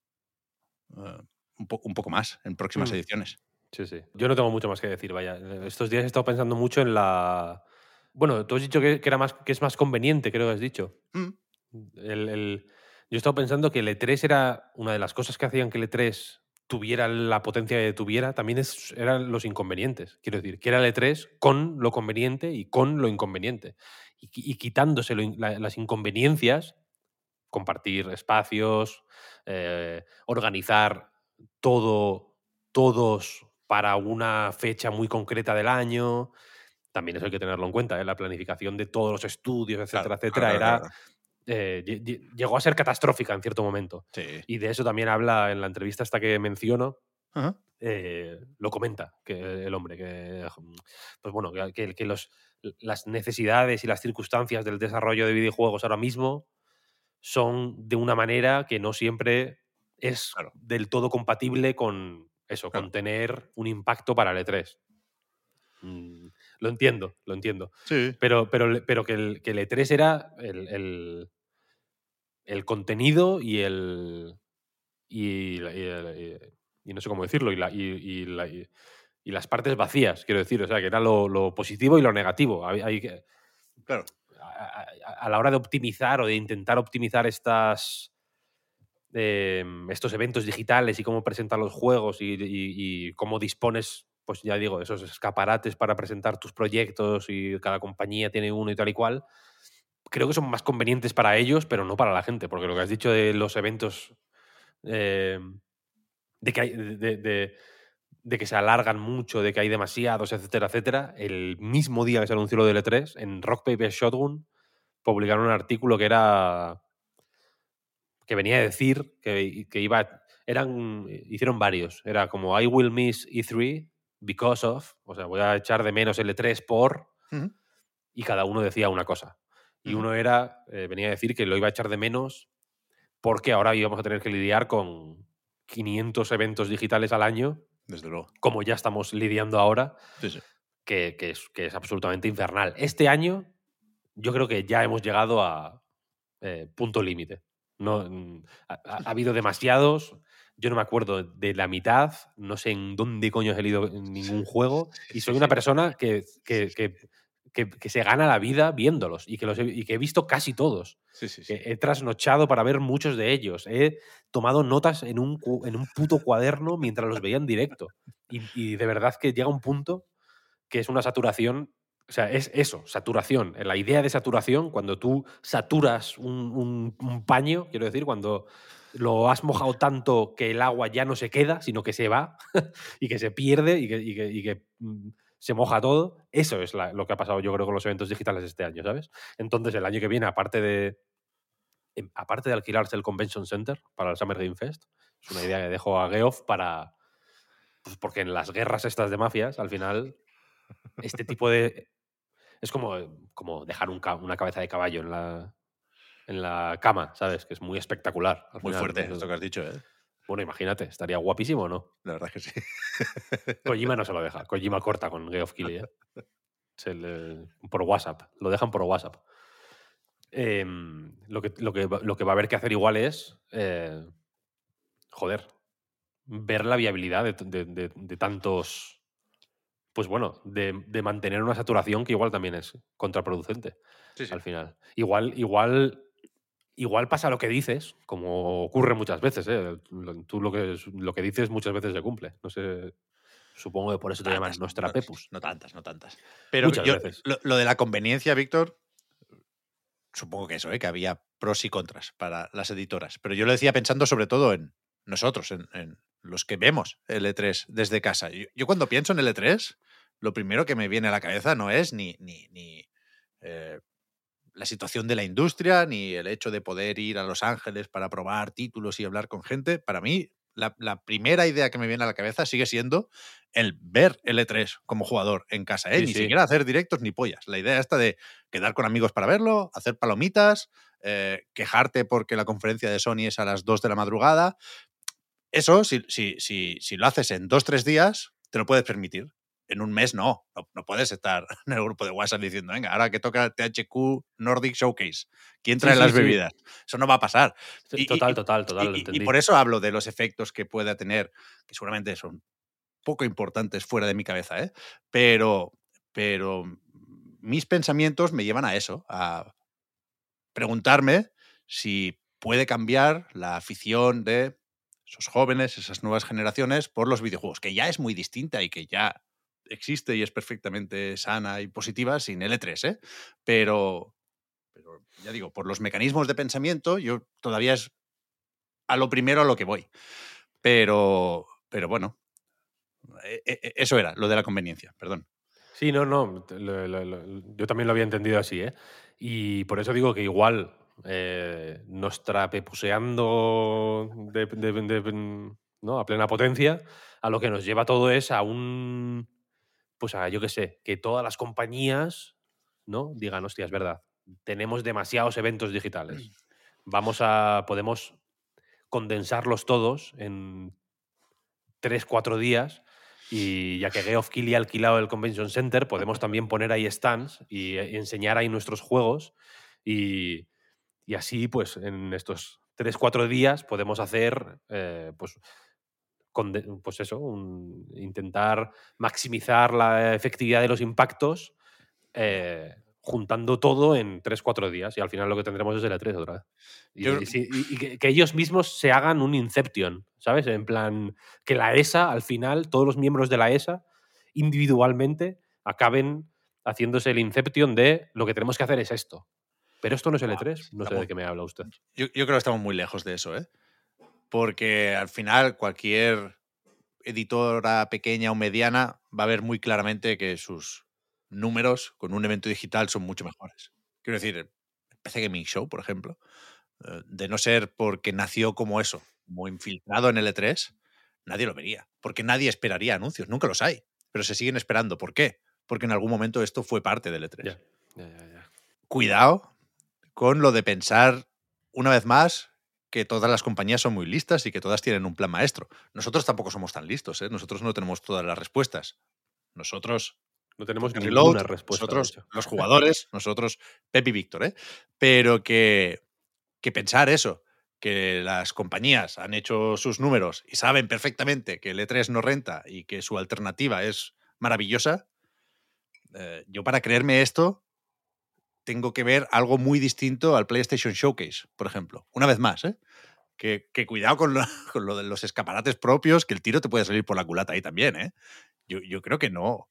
uh, un, po un, poco más en próximas Mm. ediciones. Sí, sí. Yo no tengo mucho más que decir, vaya. Estos días he estado pensando mucho en la. Bueno, tú has dicho que, que era más, que es más conveniente, creo que has dicho. Mm. El, el- Yo he estado pensando que el E3 era una de las cosas que hacían que el E3 tuviera la potencia que tuviera, también es, eran los inconvenientes. Quiero decir, que era el E3 con lo conveniente y con lo inconveniente. Y, qui- y quitándose lo in- la- las inconveniencias, compartir espacios, eh, organizar todo, todos para una fecha muy concreta del año. También eso hay que tenerlo en cuenta, ¿eh? la planificación de todos los estudios, etcétera, Claro, etcétera, claro, era, claro, eh, lle- lle- llegó a ser catastrófica en cierto momento. Sí. Y de eso también habla en la entrevista esta que menciono, Ajá. eh, lo comenta que el hombre, que pues bueno, que, que- que los, las necesidades y las circunstancias del desarrollo de videojuegos ahora mismo son de una manera que no siempre es Claro. del todo compatible con eso, Claro. con tener un impacto para el E3. Mm, lo entiendo, lo entiendo. Sí. Pero, pero, pero que, el, que el E3 era el, el- el contenido y el. Y, no sé cómo decirlo, y, la- y- y la- y- y las partes vacías, quiero decir. O sea, que era lo, lo positivo y lo negativo. Hay, hay que- Claro. A, la hora de optimizar o de intentar optimizar estas. em, estos eventos digitales y cómo presentar los juegos y, cómo dispones, pues ya digo, esos escaparates para presentar tus proyectos y cada compañía tiene uno y tal y cual, creo que son más convenientes para ellos, pero no para la gente, porque lo que has dicho de los eventos, eh, de, que hay- de, de- de que se alargan mucho, de que hay demasiados, etcétera, etcétera, el mismo día que se anunció lo del E3, en Rock Paper Shotgun publicaron un artículo que era que venía a decir que, que iba eran hicieron varios era como I will miss E3 because of o sea voy a echar de menos el E3 por y cada uno decía una cosa. Y uno era, eh, venía a decir que lo iba a echar de menos porque ahora íbamos a tener que lidiar con 500 eventos digitales al año, Desde luego. como ya estamos lidiando ahora, Sí, sí. que, que es, que es absolutamente infernal. Este año yo creo que ya hemos llegado a eh, punto límite. No, mm, ha, ha- ha habido demasiados, yo no me acuerdo de la mitad, no sé en dónde coño he en ningún juego, y soy una persona que, que- que- que- que se gana la vida viéndolos y que, los he, y que he visto casi todos. Sí, sí, sí. que he trasnochado para ver muchos de ellos. He tomado notas en un, en un puto cuaderno mientras los veía en directo. Y, y de verdad que llega un punto que es una saturación. O sea, es eso, saturación. La idea de saturación, cuando tú saturas un, un- un paño, quiero decir, cuando lo has mojado tanto que el agua ya no se queda, sino que se va y que se pierde y que, y que- y que, mm, se moja todo. Eso es la- lo que ha pasado, yo creo, con los eventos digitales este año, ¿sabes? Entonces, el año que viene, aparte de, em, aparte de alquilarse el Convention Center para el Summer Game Fest, es una idea que dejo a Geoff para. Pues porque en las guerras estas de mafias, al final, este tipo de. Es como, como dejar un una cabeza de caballo en la, en la cama, ¿sabes? Que es muy espectacular. Muy final. fuerte esto que has dicho, ¿eh? Bueno, imagínate, estaría guapísimo, ¿no? La verdad es que sí. Kojima no se lo deja. Kojima corta con Geoff Keighley, ¿eh? Se le- por WhatsApp. Lo dejan por WhatsApp. Em, lo, que, lo, que, va- lo que va a haber que hacer igual es. eh, joder. Ver la viabilidad de, de- de- de tantos. Pues bueno, de, de mantener una saturación que igual también es contraproducente Sí, sí. al final. Igual, igual, igual pasa lo que dices, como ocurre muchas veces. ¿eh? Tú lo que, lo que dices muchas veces se cumple. No sé. Supongo que por eso te llaman Tantas, nuestra no, Pepus. No tantas, no tantas. Pero Muchas yo- veces. Lo, lo de la conveniencia, Víctor, supongo que eso, ¿eh? que había pros y contras para las editoras. Pero yo lo decía pensando sobre todo en nosotros, en, en los que vemos el E3 desde casa. Yo, yo cuando pienso en el E3, lo primero que me viene a la cabeza no es ni, ni, ni eh, la situación de la industria, ni el hecho de poder ir a Los Ángeles para probar títulos y hablar con gente. Para mí, la, la primera idea que me viene a la cabeza sigue siendo el ver L3 como jugador en casa, ¿eh? Sí, ni sí. siquiera hacer directos ni pollas. La idea esta de quedar con amigos para verlo, hacer palomitas, eh, quejarte porque la conferencia de Sony es a las 2 de la madrugada. Eso, si, si, si, si lo haces en dos, tres días, te lo puedes permitir. En un mes no. no, no puedes estar en el grupo de WhatsApp diciendo, venga, ahora que toca THQ Nordic Showcase, ¿quién trae sí, las sí. bebidas? Eso no va a pasar. Y- Total, total, total, y- lo y, por eso hablo de los efectos que pueda tener, que seguramente son poco importantes fuera de mi cabeza, ¿eh? Pero, pero mis pensamientos me llevan a eso, a preguntarme si puede cambiar la afición de esos jóvenes, esas nuevas generaciones por los videojuegos, que ya es muy distinta y que ya existe y es perfectamente sana y positiva sin L3, ¿eh? Pero, ya digo, por los mecanismos de pensamiento, yo todavía es a lo primero a lo que voy. Pero, pero bueno, e- e- eso era, lo de la conveniencia, perdón. Sí, no, no. yo también lo había entendido así, ¿eh? Y por eso digo que igual eh, nos trapepuseando ¿no? a plena potencia, a lo que nos lleva todo es a un. Pues a, yo qué sé, que todas las compañías ¿no? digan, hostia, es verdad, tenemos demasiados eventos digitales. Vamos a. Podemos condensarlos todos en tres, cuatro días. Y ya que Geoff Keighley ha alquilado el Convention Center, podemos también poner ahí stands y, y enseñar ahí nuestros juegos. Y, y así, pues, en estos tres, cuatro días podemos hacer, eh, pues, pues eso, un- intentar maximizar la efectividad de los impactos eh, juntando todo en 3-4 días y al final lo que tendremos es el E3 otra vez. Y, Yo- y sí, y- y que, que ellos mismos se hagan un Inception, ¿sabes? En plan, que la ESA, al final, todos los miembros de la ESA, individualmente, acaben haciéndose el Inception de lo que tenemos que hacer es esto. Pero esto no es el Buah, E3, no sé de qué me habla usted. Yo, yo creo que estamos muy lejos de eso, ¿eh? Porque al final cualquier editora pequeña o mediana va a ver muy claramente que sus números con un evento digital son mucho mejores. Quiero decir, PC Gaming Show, por ejemplo, eh, de no ser porque nació como eso, como infiltrado en el E3, nadie lo vería. Porque nadie esperaría anuncios, nunca los hay. Pero se siguen esperando. ¿Por qué? Porque en algún momento esto fue parte del E3 Ya, ya, ya, ya. cuidado con lo de pensar, una vez más, que todas las compañías son muy listas y que todas tienen un plan maestro. Nosotros tampoco somos tan listos, ¿eh? nosotros no tenemos todas las respuestas. Nosotros, No tenemos Reload, ninguna respuesta. nosotros, los jugadores, nosotros, Pep y Víctor, ¿eh? pero que, que pensar eso, que las compañías han hecho sus números y saben perfectamente que el E3 no renta y que su alternativa es maravillosa, eh, yo para creerme esto tengo que ver algo muy distinto al PlayStation Showcase, por ejemplo. Una vez más, ¿eh? Que, que cuidado con lo, con lo de los escaparates propios, que el tiro te puede salir por la culata ahí también, ¿eh? Yo, yo creo que no.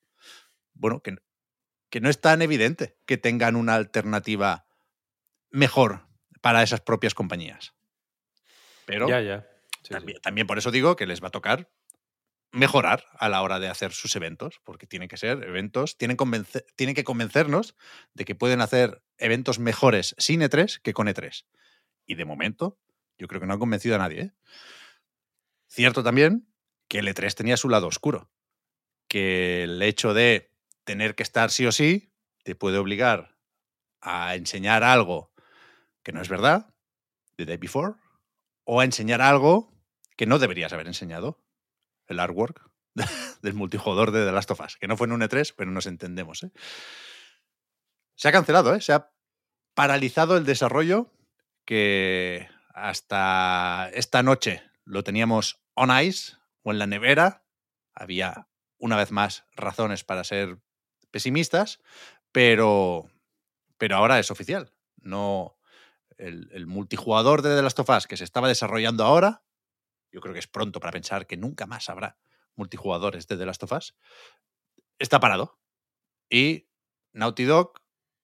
Bueno, que, que no es tan evidente que tengan una alternativa mejor para esas propias compañías. Pero Ya, ya. Sí, sí. también, también por eso digo que les va a tocar mejorar a la hora de hacer sus eventos, porque tienen que ser eventos, tienen, tienen que convencernos de que pueden hacer eventos mejores sin E3 que con E3. Y de momento, yo creo que no han convencido a nadie. ¿eh? Cierto también que el E3 tenía su lado oscuro, que el hecho de tener que estar sí o sí te puede obligar a enseñar algo que no es verdad, the day before, o a enseñar algo que no deberías haber enseñado, el artwork del multijugador de The Last of Us, que no fue en un E3, pero nos entendemos. ¿eh? Se ha cancelado, ¿eh? se ha paralizado el desarrollo que hasta esta noche lo teníamos on ice o en la nevera. Había una vez más razones para ser pesimistas, pero, pero ahora es oficial. No, el, el multijugador de The Last of Us que se estaba desarrollando ahora, yo creo que es pronto para pensar que nunca más habrá multijugadores de The Last of Us, está parado. Y Naughty Dog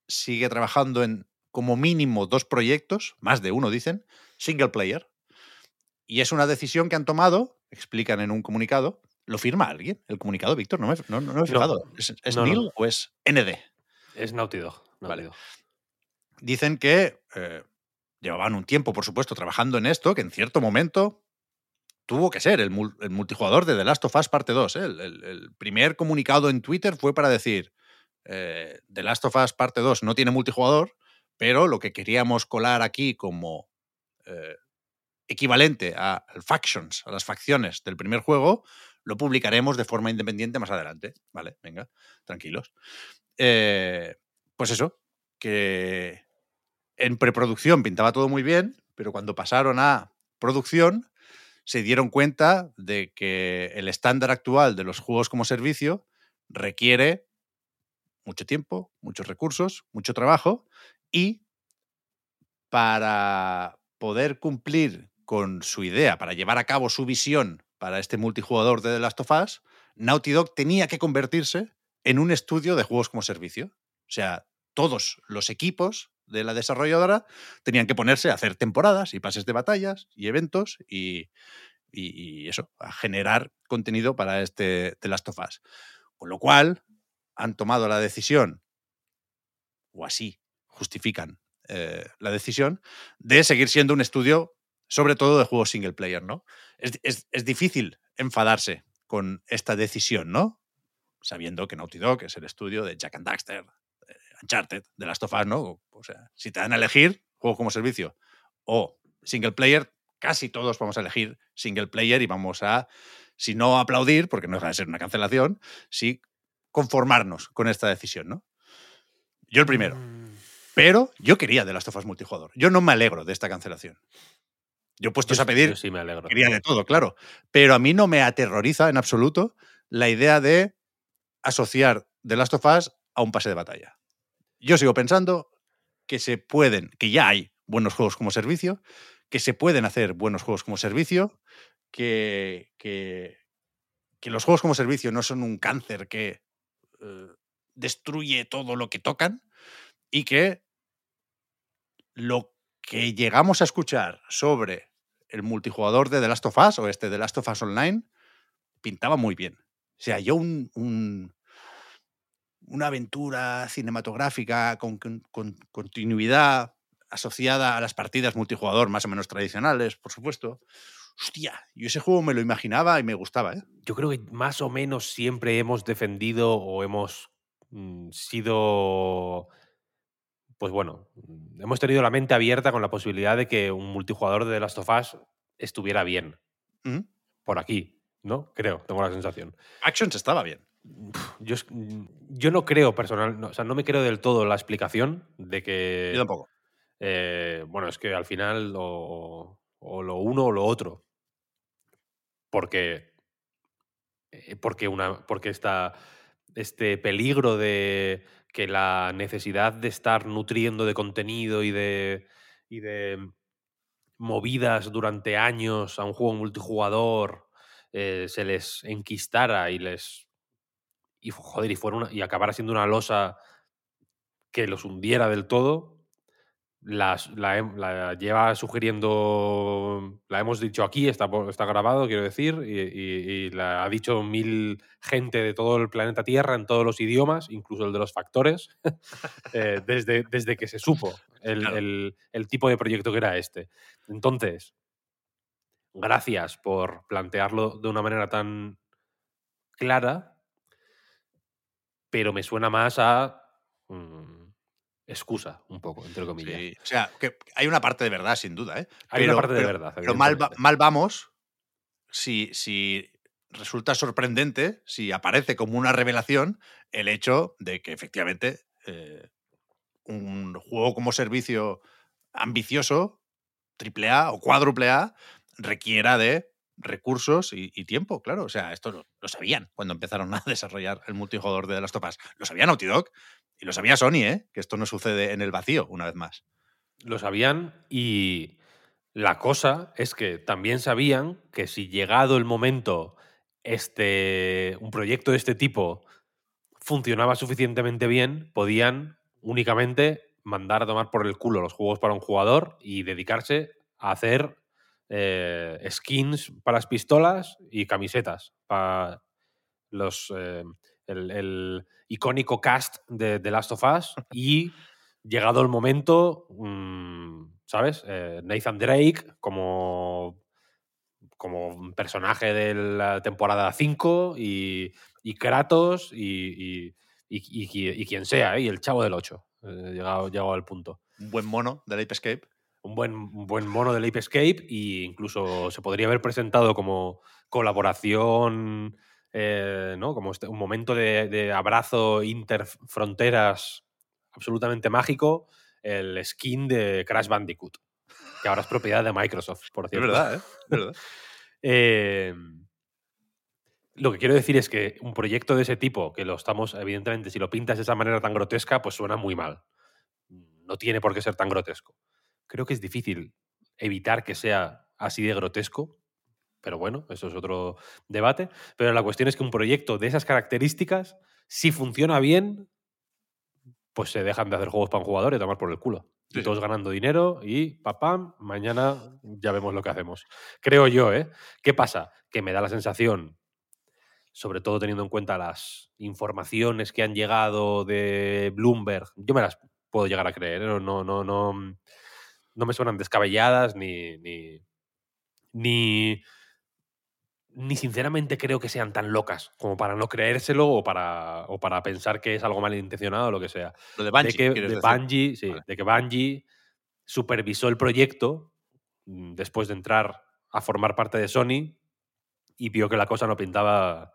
sigue trabajando en como mínimo dos proyectos, más de uno dicen, single player. Y es una decisión que han tomado, explican en un comunicado. ¿Lo firma alguien? El comunicado, Víctor, no me, no, no me he No. fijado. ¿Es, es. Neil o es ND? Es Naughty Dog. Naughty Vale. Dog. dicen que eh, llevaban un tiempo, por supuesto, trabajando en esto, que en cierto momento tuvo que ser el, multijugador de The Last of Us parte 2. ¿eh? El, primer comunicado en Twitter fue para decir, eh, The Last of Us parte 2 no tiene multijugador, pero lo que queríamos colar aquí como eh, equivalente a factions, a las facciones del primer juego, lo publicaremos de forma independiente más adelante. Vale, venga, tranquilos. pues eso, que en preproducción pintaba todo muy bien, pero cuando pasaron a producción se dieron cuenta de que el estándar actual de los juegos como servicio requiere mucho tiempo, muchos recursos, mucho trabajo y para poder cumplir con su idea, para llevar a cabo su visión para este multijugador de The Last of Us, Naughty Dog tenía que convertirse en un estudio de juegos como servicio. O sea, todos los equipos de la desarrolladora tenían que ponerse a hacer temporadas y pases de batallas y eventos y, eso, a generar contenido para este The Last of Us. Con lo cual, han tomado la decisión, o así justifican eh, la decisión, de seguir siendo un estudio, sobre todo de juegos single player, ¿no? Es, es difícil enfadarse con esta decisión, ¿no? Sabiendo que Naughty Dog es el estudio de Jack and Daxter, Uncharted, de Last of Us, ¿no? O sea, si te dan a elegir juego como servicio o single player, casi todos vamos a elegir single player y vamos a, si no aplaudir, porque no va a ser una cancelación, sí conformarnos con esta decisión, ¿no? Yo el primero. Mm. Pero yo quería de Last of Us multijugador. Yo no me alegro de esta cancelación. Yo puestos a pedir, sí me alegro. quería de todo, claro. Pero a mí no me aterroriza en absoluto la idea de asociar The Last of Us a un pase de batalla yo sigo pensando que se pueden, que ya hay buenos juegos como servicio, que se pueden hacer buenos juegos como servicio, que, que, los juegos como servicio no son un cáncer que eh, destruye todo lo que tocan y que lo que llegamos a escuchar sobre el multijugador de The Last of Us o este The Last of Us Online pintaba muy bien. O sea, yo un, una aventura cinematográfica con, continuidad asociada a las partidas multijugador más o menos tradicionales, por supuesto. Hostia, yo ese juego me lo imaginaba y me gustaba. ¿eh? Yo creo que más o menos siempre hemos defendido o hemos mm, sido pues bueno, mm, hemos tenido la mente abierta con la posibilidad de que un multijugador de The Last of Us estuviera bien. Por aquí, ¿no? Creo, tengo la sensación. Actions estaba bien. Yo, yo no creo personal, o sea, no me creo del todo la explicación de que. Yo tampoco. Eh, bueno, es que al final o, lo uno o lo otro. Porque. Eh, porque una. Porque está este peligro de que la necesidad de estar nutriendo de contenido y de. y de movidas durante años a un juego multijugador eh, se les enquistara y les y joder, y, fuera una, y acabara siendo una losa que los hundiera del todo, la, la, lleva sugiriendo, la hemos dicho aquí, está, está grabado, quiero decir, y, la ha dicho mil gente de todo el planeta Tierra en todos los idiomas, incluso el de los factores, eh, desde, desde que se supo el, el tipo de proyecto que era este. Entonces, gracias por plantearlo de una manera tan clara pero me suena más a mm, excusa, un poco, entre comillas. O sea, que hay una parte de verdad, sin duda. ¿eh? Hay una parte de verdad. Pero mal, mal vamos si, si resulta sorprendente, si aparece como una revelación, el hecho de que efectivamente eh, un juego como servicio ambicioso, triple A o cuádruple A, requiera de recursos y, tiempo, claro. O sea, esto lo, sabían cuando empezaron a desarrollar el multijugador de las topas. Lo sabía Naughty Dog y lo sabía Sony, ¿eh? Que esto no sucede en el vacío, una vez más. Lo sabían y la cosa es que también sabían que si llegado el momento este, un proyecto de este tipo funcionaba suficientemente bien, podían únicamente mandar a tomar por el culo los juegos para un jugador y dedicarse a hacer eh, skins para las pistolas y camisetas para los eh, el, icónico cast de The Last of Us y llegado el momento, mm, ¿sabes? Eh, Nathan Drake como como personaje de la temporada 5 y, y Kratos y, y, y- quien sea, y el chavo del 8. eh, llegado, llegado al punto. Un buen mono de Ape Escape. Un buen, un buen mono del Ape Escape e incluso se podría haber presentado como colaboración, eh, ¿no? Como este- un momento de, de abrazo interfronteras absolutamente mágico, el skin de Crash Bandicoot, que ahora es propiedad de Microsoft, por Es cierto. verdad, ¿eh? Es verdad. Eh, lo que quiero decir es que un proyecto de ese tipo, que lo estamos, evidentemente, si lo pintas de esa manera tan grotesca, pues suena muy mal. No tiene por qué ser tan grotesco. Creo que es difícil evitar que sea así de grotesco, pero bueno, eso es otro debate. Pero la cuestión es que un proyecto de esas características, si funciona bien, pues se dejan de hacer juegos para un jugador y tomar por el culo. Sí, y todos ganando dinero y papam, mañana ya vemos lo que hacemos. Creo yo, ¿eh? ¿Qué pasa? Que me da la sensación, sobre todo teniendo en cuenta las informaciones que han llegado de Bloomberg, yo me las puedo llegar a creer, ¿eh? no, no, no, no, me suenan descabelladas ni, ni, ni, ni sinceramente creo que sean tan locas como para no creérselo o para, o para pensar que es algo malintencionado o lo que sea Lo de Bungie, de que, de. Bungie, sí, Vale. de que Bungie supervisó el proyecto mm, después de entrar a formar parte de Sony y vio que la cosa no pintaba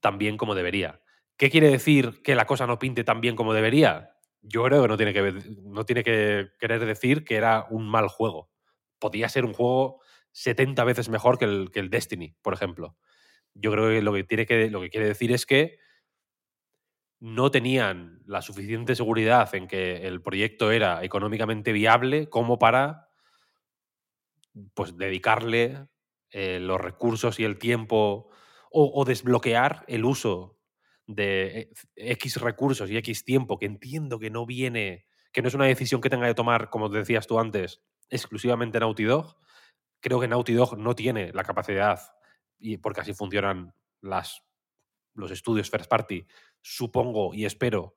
tan bien como debería. ¿Qué quiere decir que la cosa no pinte tan bien como debería? Yo creo que no tiene que, no tiene que querer decir que era un mal juego. Podía ser un juego 70 veces mejor que el, que el Destiny, por ejemplo. Yo creo que lo que, tiene que lo que quiere decir es que no tenían la suficiente seguridad en que el proyecto era económicamente viable como para pues dedicarle eh, los recursos y el tiempo o desbloquear el uso de X recursos y X tiempo que entiendo que no viene, que no es una decisión que tenga que tomar, como decías tú antes, exclusivamente Naughty Dog. Creo que Naughty Dog no tiene la capacidad, y porque así funcionan las, los estudios first party, supongo y espero,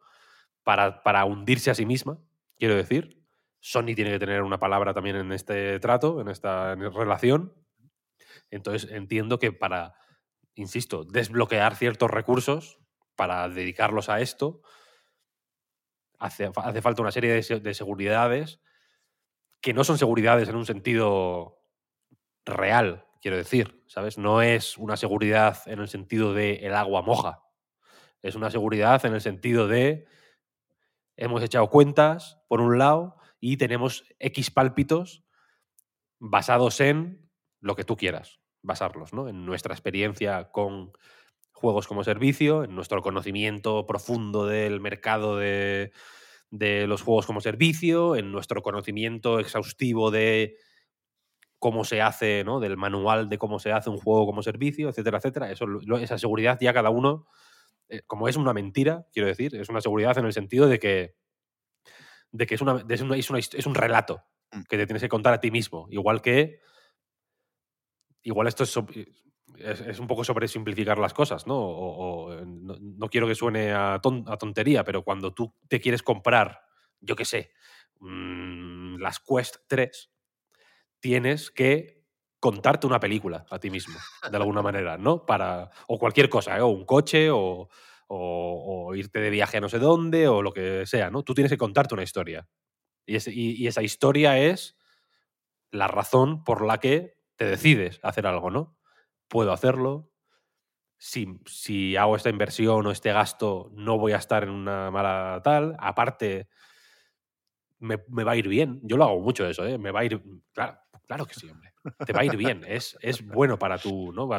para, para hundirse a sí misma, quiero decir. Sony tiene que tener una palabra también en este trato, en esta relación. Entonces entiendo que para, insisto, desbloquear ciertos recursos, para dedicarlos a esto, hace, hace falta una serie de, de seguridades que no son seguridades en un sentido real, quiero decir, ¿sabes? No es una seguridad en el sentido de el agua moja. Es una seguridad en el sentido de hemos echado cuentas, por un lado, y tenemos X pálpitos basados en lo que tú quieras, basarlos, ¿no? En nuestra experiencia con juegos como servicio, en nuestro conocimiento profundo del mercado de, de los juegos como servicio, en nuestro conocimiento exhaustivo de cómo se hace, ¿no? Del manual de cómo se hace un juego como servicio, etcétera, etcétera. Eso, lo- esa seguridad ya cada uno, eh, como es una mentira, quiero decir, es una seguridad en el sentido de que, de que es, una, de- es, una- es una hist- es un relato Mm. que te tienes que contar a ti mismo. Igual que. Igual esto es, es, un poco sobre simplificar las cosas, ¿no? O, eh, no, quiero que suene a, ton- a tontería, pero cuando tú te quieres comprar, yo qué sé, mm, las Quest 3, tienes que contarte una película a ti mismo, de alguna manera, ¿no? Para, o cualquier cosa, ¿eh? o un coche, o, irte de viaje a no sé dónde, o lo que sea, ¿no? Tú tienes que contarte una historia. Y, y- esa historia es la razón por la que te decides hacer algo, ¿no? Puedo hacerlo. Si, si hago esta inversión o este gasto, no voy a estar en una mala tal. Aparte, me, va a ir bien. Yo lo hago mucho eso, ¿eh? Me va a ir. Claro, claro que sí, hombre. Te va a ir bien. Es, es bueno para tú, ¿no?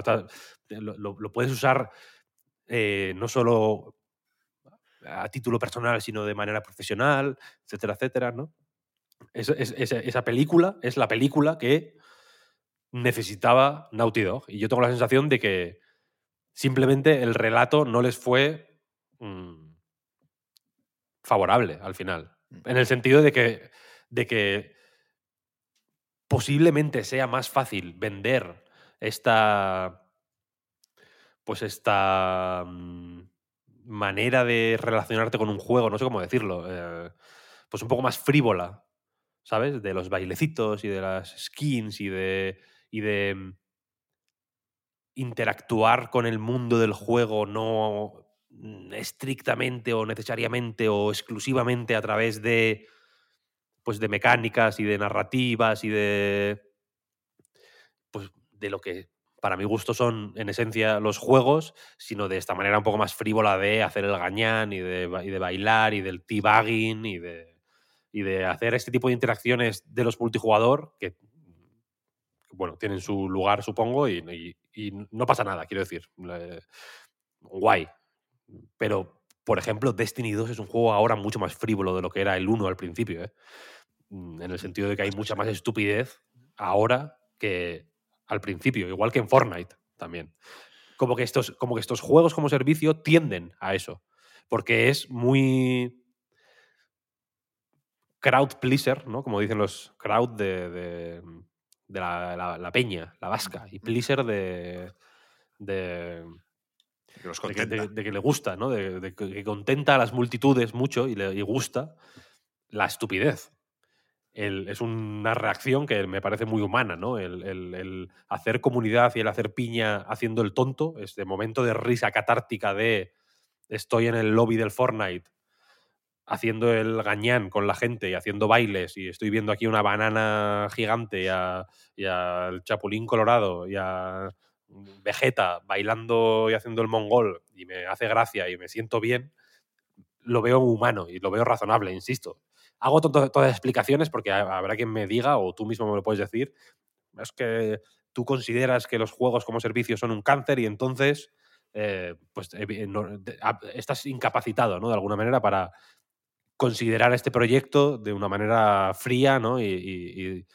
Lo, puedes usar eh, no solo a título personal, sino de manera profesional, etcétera, etcétera, ¿no? Es- es- esa- esa película es la película que necesitaba Naughty Dog. Y yo tengo la sensación de que simplemente el relato no les fue mm, favorable al final. En el sentido de que, de que posiblemente sea más fácil vender esta. Pues esta. mm, manera de relacionarte con un juego, no sé cómo decirlo. eh, pues un poco más frívola, ¿sabes? De los bailecitos y de las skins y de. Y de. interactuar con el mundo del juego no mm, estrictamente o necesariamente o exclusivamente a través de pues de mecánicas y de narrativas y de pues de lo que para mi gusto son en esencia los juegos, sino de esta manera un poco más frívola de hacer el gañán y de, y de bailar y del teabagging y de, y de hacer este tipo de interacciones de los multijugador que, bueno, tienen su lugar, supongo, y, y- y no pasa nada, quiero decir. Eh, guay. Pero, por ejemplo, Destiny 2 es un juego ahora mucho más frívolo de lo que era el 1 al principio, ¿eh? Mm, En el sentido de que hay mucha más estupidez ahora que al principio, igual que en Fortnite también. Como que estos, como que estos juegos como servicio tienden a eso. Porque es muy crowd pleaser, ¿no? Como dicen los crowd de, de- de la, la- la peña, la vasca, y pleaser de, de, Que los de que, contenta. de- de que le gusta, ¿no? De, de que que contenta a las multitudes mucho y le y gusta la estupidez. El- es una reacción que me parece muy humana, ¿no? El, el- el hacer comunidad y el hacer piña haciendo el tonto, este momento de risa catártica de estoy en el lobby del Fortnite haciendo el gañán con la gente y haciendo bailes y estoy viendo aquí una banana gigante y a- al chapulín colorado y a Vegeta bailando y haciendo el mongol y me hace gracia y me siento bien, lo veo humano y lo veo razonable, insisto. Hago to- to- todas las explicaciones porque ha- habrá quien me diga, o tú mismo me lo puedes decir, es que tú consideras que los juegos como servicio son un cáncer y entonces eh, pues, no- estás incapacitado, ¿no? De alguna manera para considerar este proyecto de una manera fría, ¿no? Y, y- y-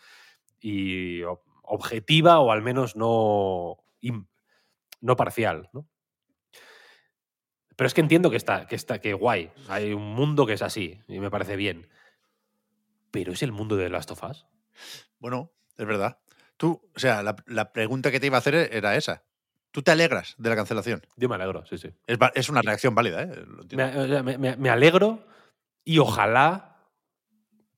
y ob- objetiva o al menos no, no parcial, ¿no? Pero es que entiendo que está, que está, que guay. Hay un mundo que es así y me parece bien. Pero es el mundo de Last of Us. Bueno, es verdad. Tú, o sea, la, la pregunta que te iba a hacer era esa. ¿Tú te alegras de la cancelación? Yo me alegro, sí, sí. Es, es una reacción válida, ¿eh? Me- me- me alegro y ojalá,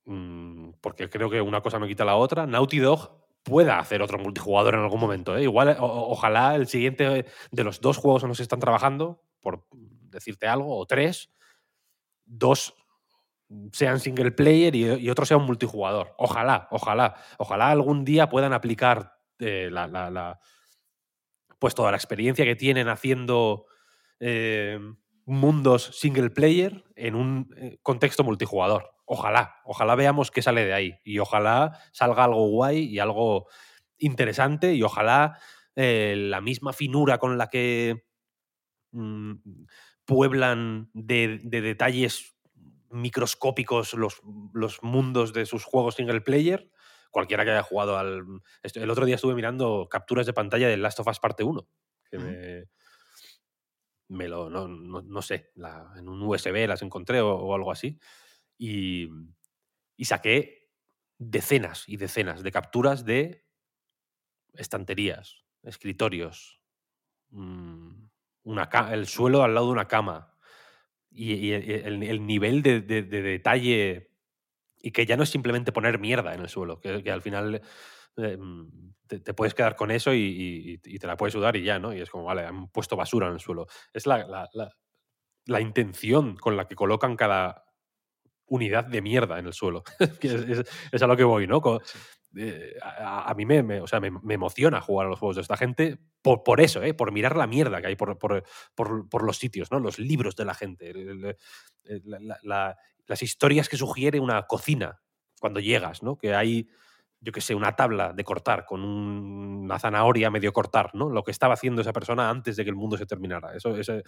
mm, porque creo que una cosa no quita la otra, Naughty Dog pueda hacer otro multijugador en algún momento. ¿eh? Igual, o- ojalá el siguiente de los dos juegos en los que están trabajando, por decirte algo, o tres, dos sean single player y, otro sea un multijugador. Ojalá, ojalá, ojalá algún día puedan aplicar eh, la- pues toda la experiencia que tienen haciendo eh, mundos single player en un eh, contexto multijugador. Ojalá, ojalá veamos qué sale de ahí y ojalá salga algo guay y algo interesante y ojalá eh, la misma finura con la que mm, pueblan de, de detalles microscópicos los, los mundos de sus juegos single player. Cualquiera que haya jugado al. El otro día estuve mirando capturas de pantalla de Last of Us Parte 1. Que me, me lo. No, no- no sé, en un USB las encontré o, algo así. Y, y saqué decenas y decenas de capturas de estanterías, escritorios, mm, una el suelo al lado de una cama. Y, y el, el nivel de, de- de detalle. Y que ya no es simplemente poner mierda en el suelo, que al final eh, mm, te, te puedes quedar con eso y, y- y te la puedes sudar y ya, ¿no? Y es como, vale, han puesto basura en el suelo. Es la, la- la- la intención con la que colocan cada unidad de mierda en el suelo. Es, es- es a lo que voy, ¿no? Co- eh, a, a mí me, me- o sea, me, me emociona jugar a los juegos de esta gente por, por eso, ¿eh? por mirar la mierda que hay por, por- por- los sitios, ¿no? los libros de la gente, el- el- la- la- las historias que sugiere una cocina cuando llegas, ¿no? que hay, yo qué sé, una tabla de cortar con un- una zanahoria medio cortar, ¿no? lo que estaba haciendo esa persona antes de que el mundo se terminara. Eso, eso, eh,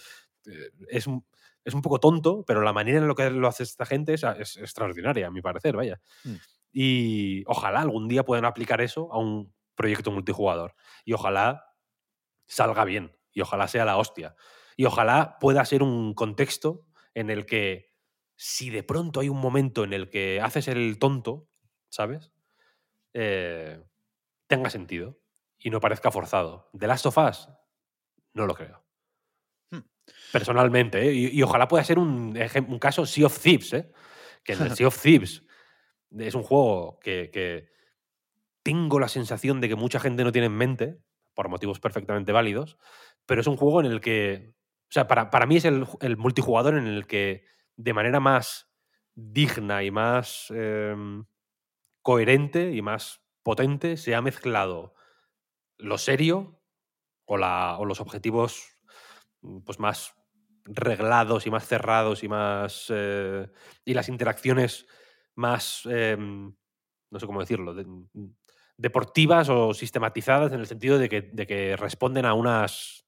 es, un, es un poco tonto, pero la manera en la que lo hace esta gente es, es extraordinaria, a mi parecer, vaya. Mm. Y ojalá algún día puedan aplicar eso a un proyecto multijugador. Y ojalá salga bien. Y ojalá sea la hostia. Y ojalá pueda ser un contexto en el que si de pronto hay un momento en el que haces el tonto, ¿sabes? Eh, tenga sentido y no parezca forzado. The Last of Us, no lo creo. Hmm. Personalmente, ¿eh? y, y ojalá pueda ser un, caso Sea of Thieves, ¿eh? que el Sea of Thieves es un juego que, que tengo la sensación de que mucha gente no tiene en mente, por motivos perfectamente válidos, pero es un juego en el que, o sea, para, para mí es el, el multijugador en el que de manera más digna y más em, coherente y más potente se ha mezclado lo serio o, la, o los objetivos pues más reglados y más cerrados y más eh, y las interacciones más em, no sé cómo decirlo de- deportivas o sistematizadas en el sentido de que, de que responden a unas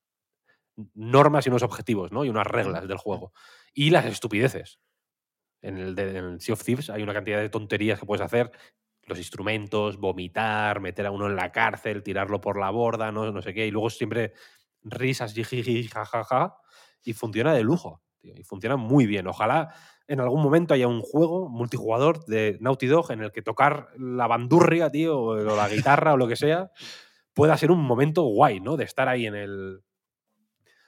normas y unos objetivos ¿no? y unas reglas del juego. Y las estupideces. En el, de, en el Sea of Thieves hay una cantidad de tonterías que puedes hacer los instrumentos, vomitar, meter a uno en la cárcel, tirarlo por la borda, no, no sé qué, y luego siempre risas, jiji, jajaja, y funciona de lujo, tío, y funciona muy bien. Ojalá en algún momento haya un juego multijugador de Naughty Dog en el que tocar la bandurria, tío, o la guitarra o lo que sea, pueda ser un momento guay, ¿no? De estar ahí en el...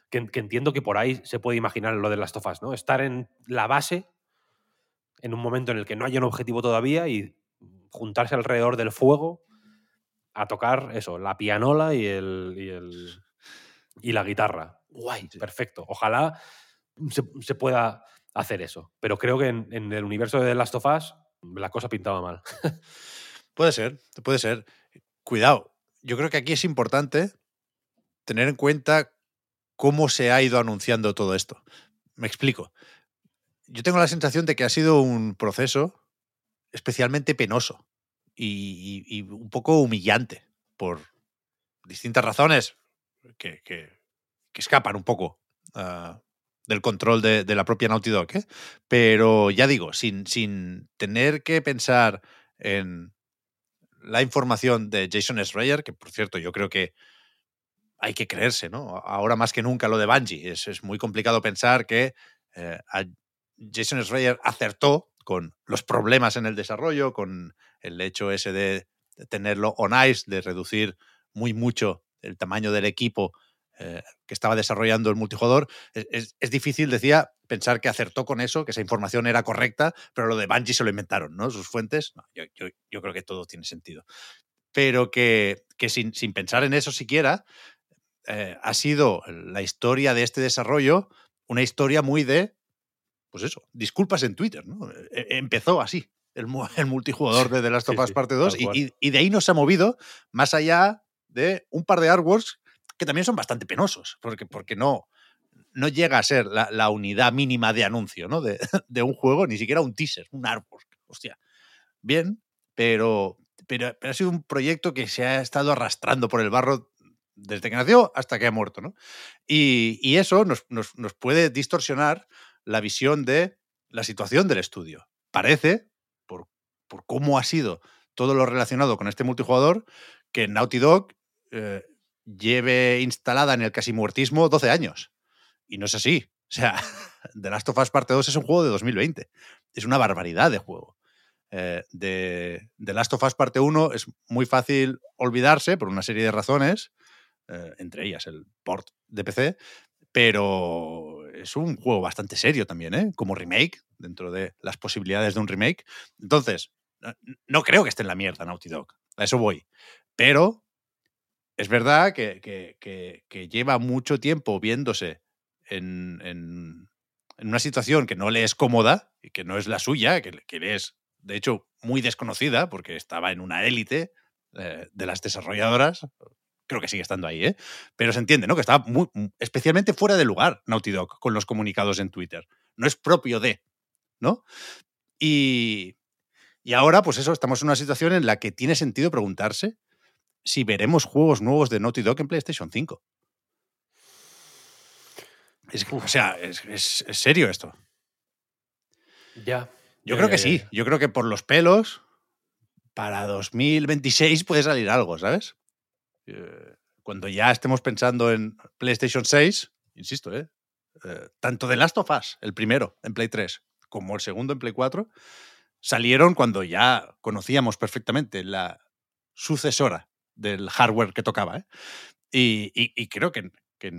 Que, que entiendo que por ahí se puede imaginar lo de las tofas, ¿no? Estar en la base en un momento en el que no haya un objetivo todavía y juntarse alrededor del fuego a tocar eso, la pianola y el, y, el- y la guitarra. Guay, perfecto. Ojalá se, se pueda hacer eso. Pero creo que en, en el universo de The Last of Us la cosa pintaba mal. Puede ser, puede ser. Cuidado, yo creo que aquí es importante tener en cuenta cómo se ha ido anunciando todo esto. Me explico. Yo tengo la sensación de que ha sido un proceso especialmente penoso y, y- un poco humillante por distintas razones que, que- escapan un poco ah, del control de, la propia Naughty Dog. ¿eh? Pero ya digo, sin, sin tener que pensar en la información de Jason Schreier, que por cierto yo creo que hay que creerse, ¿no? Ahora más que nunca lo de Bungie. Es, es muy complicado pensar que eh, Jason Schreier acertó con los problemas en el desarrollo, con el hecho ese de, tenerlo on ice, de reducir muy mucho el tamaño del equipo eh, que estaba desarrollando el multijugador. Es, es- difícil, decía, pensar que acertó con eso, que esa información era correcta, pero lo de Bungie se lo inventaron, ¿no? Sus fuentes. Yo, creo que todo tiene sentido. Pero que, sin pensar en eso siquiera, eh, ha sido la historia de este desarrollo una historia muy de, pues eso, disculpas en Twitter, ¿no? E- Empezó así, el, mu- el multijugador de The Last of Sí, Us sí, parte 2 tal y, cual. y- y de ahí no se ha movido más allá de un par de artworks que también son bastante penosos, porque, porque no, no llega a ser la, la unidad mínima de anuncio ¿no? de, de un juego, ni siquiera un teaser, un artwork. Hostia, bien, pero, pero, pero ha sido un proyecto que se ha estado arrastrando por el barro desde que nació hasta que ha muerto, ¿no? Y, y eso nos, nos- nos puede distorsionar la visión de la situación del estudio. Parece, por, cómo ha sido todo lo relacionado con este multijugador, que Naughty Dog eh, lleve instalada en el casi muertismo 12 años. Y no es así. O sea, The Last of Us Parte 2 es un juego de 2020. Es una barbaridad de juego. Eh, de The Last of Us Parte 1 es muy fácil olvidarse por una serie de razones, eh, entre ellas el port de PC, pero es un juego bastante serio también, ¿eh? como remake, dentro de las posibilidades de un remake. Entonces, no, creo que esté en la mierda Naughty Dog, a eso voy. Pero es verdad que, que- que- lleva mucho tiempo viéndose en, en- una situación que no le es cómoda y que no es la suya, que, le- es, de hecho, muy desconocida, porque estaba en una élite eh, de las desarrolladoras. Creo que sigue estando ahí, ¿eh? Pero se entiende, ¿no? Que estaba muy- especialmente fuera de lugar Naughty Dog con los comunicados en Twitter. No es propio de, ¿no? Y, y ahora, pues eso, estamos en una situación en la que tiene sentido preguntarse si veremos juegos nuevos de Naughty Dog en PlayStation 5. Es que, o sea, es, es- es serio esto. Ya. Yo ya, creo ya, que ya, sí. ya. Yo creo que por los pelos, para 2026 puede salir algo, ¿sabes? Eh, Cuando ya estemos pensando en PlayStation 6, insisto, ¿eh? Eh, tanto The Last of Us, el primero en Play 3, como el segundo en Play 4, salieron cuando ya conocíamos perfectamente la sucesora del hardware que tocaba. ¿eh? Y, creo que, en- que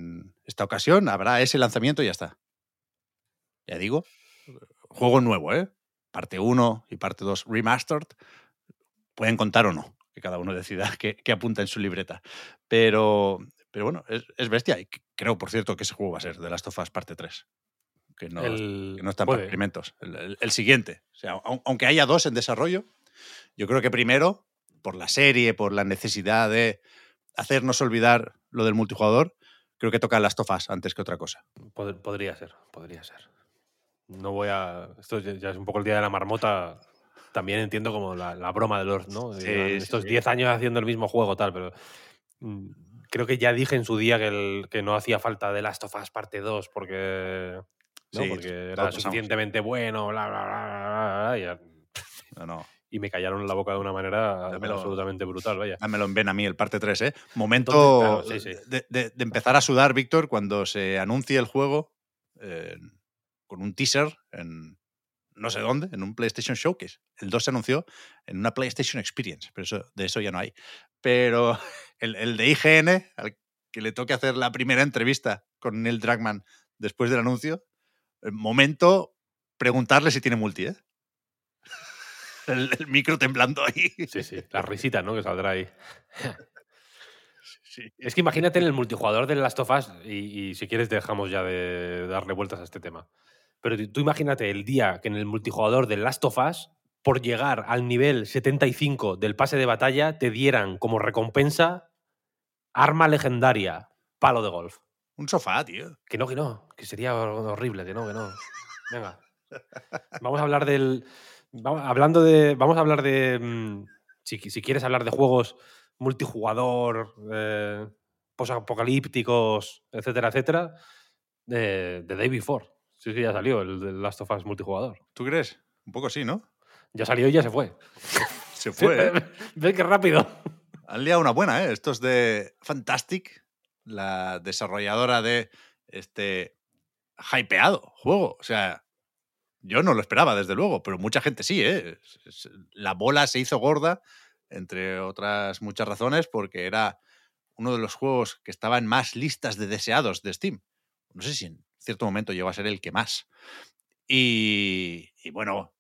esta ocasión habrá ese lanzamiento y ya está. Ya digo, juego nuevo, ¿eh? Parte 1 y parte 2 remastered. Pueden contar o no que cada uno decida qué apunta en su libreta. Pero, pero bueno, es, es bestia. Y creo, por cierto, que ese juego va a ser The Last of Us parte 3. Que no, El- que no están para puede. experimentos. El, el- el siguiente. O sea, au- aunque haya dos en desarrollo, yo creo que primero, por la serie, por la necesidad de hacernos olvidar lo del multijugador, creo que toca Last of Us antes que otra cosa. Pod- podría ser, podría ser. No voy a. Esto ya es un poco el día de la marmota. También entiendo como la, la broma de los, estos sí. 10 años haciendo el mismo juego, tal, pero. mm, Creo que ya dije en su día que, el- que no hacía falta de Last of Us parte 2 porque. ¿No? Sí, porque era suficientemente bueno, bla, bla, bla, bla, bla, y, No, no. y me callaron la boca de una manera Dámelo. absolutamente brutal, vaya. Dámelo en ven a mí, el parte 3, ¿eh? Momento Entonces, claro, sí, sí. De, de- de empezar a sudar, Víctor, cuando se anuncie el juego eh, con un teaser en no sé dónde, en un PlayStation Showcase. El 2 se anunció en una PlayStation Experience, pero eso, de eso ya no hay. Pero el, el de IGN, al que le toque hacer la primera entrevista con Neil Druckmann después del anuncio, momento preguntarle si tiene multi, ¿eh? El, el micro temblando ahí. Sí, sí, la risita, ¿no? Que saldrá ahí. Sí. Es que imagínate en el multijugador del Last of Us, y, y si quieres dejamos ya de darle vueltas a este tema. Pero tú- tú imagínate el día que en el multijugador del Last of Us, por llegar al nivel 75 del pase de batalla, te dieran como recompensa arma legendaria, palo de golf. Un sofá, tío. Que no, que no, que sería horrible, que no, que no. Venga. Vamos a hablar del. vamos- hablando de. Vamos a hablar de. mm, Si, si quieres hablar de juegos multijugador, eh, posapocalípticos, etcétera, etcétera, de, de Day Before. Sí, sí, ya salió el de Last of Us multijugador. ¿Tú crees? Un poco sí, ¿no? Ya salió y ya se fue. Se fue. ¿eh? ¿Ves qué rápido? Han liado una buena, ¿eh? Estos de Fantastic, la desarrolladora de este hypeado juego. O sea, yo no lo esperaba, desde luego, pero mucha gente sí, ¿eh? La bola se hizo gorda, entre otras muchas razones, porque era uno de los juegos que estaba en más listas de deseados de Steam. No sé si en cierto momento llegó a ser el que más. Y, y bueno,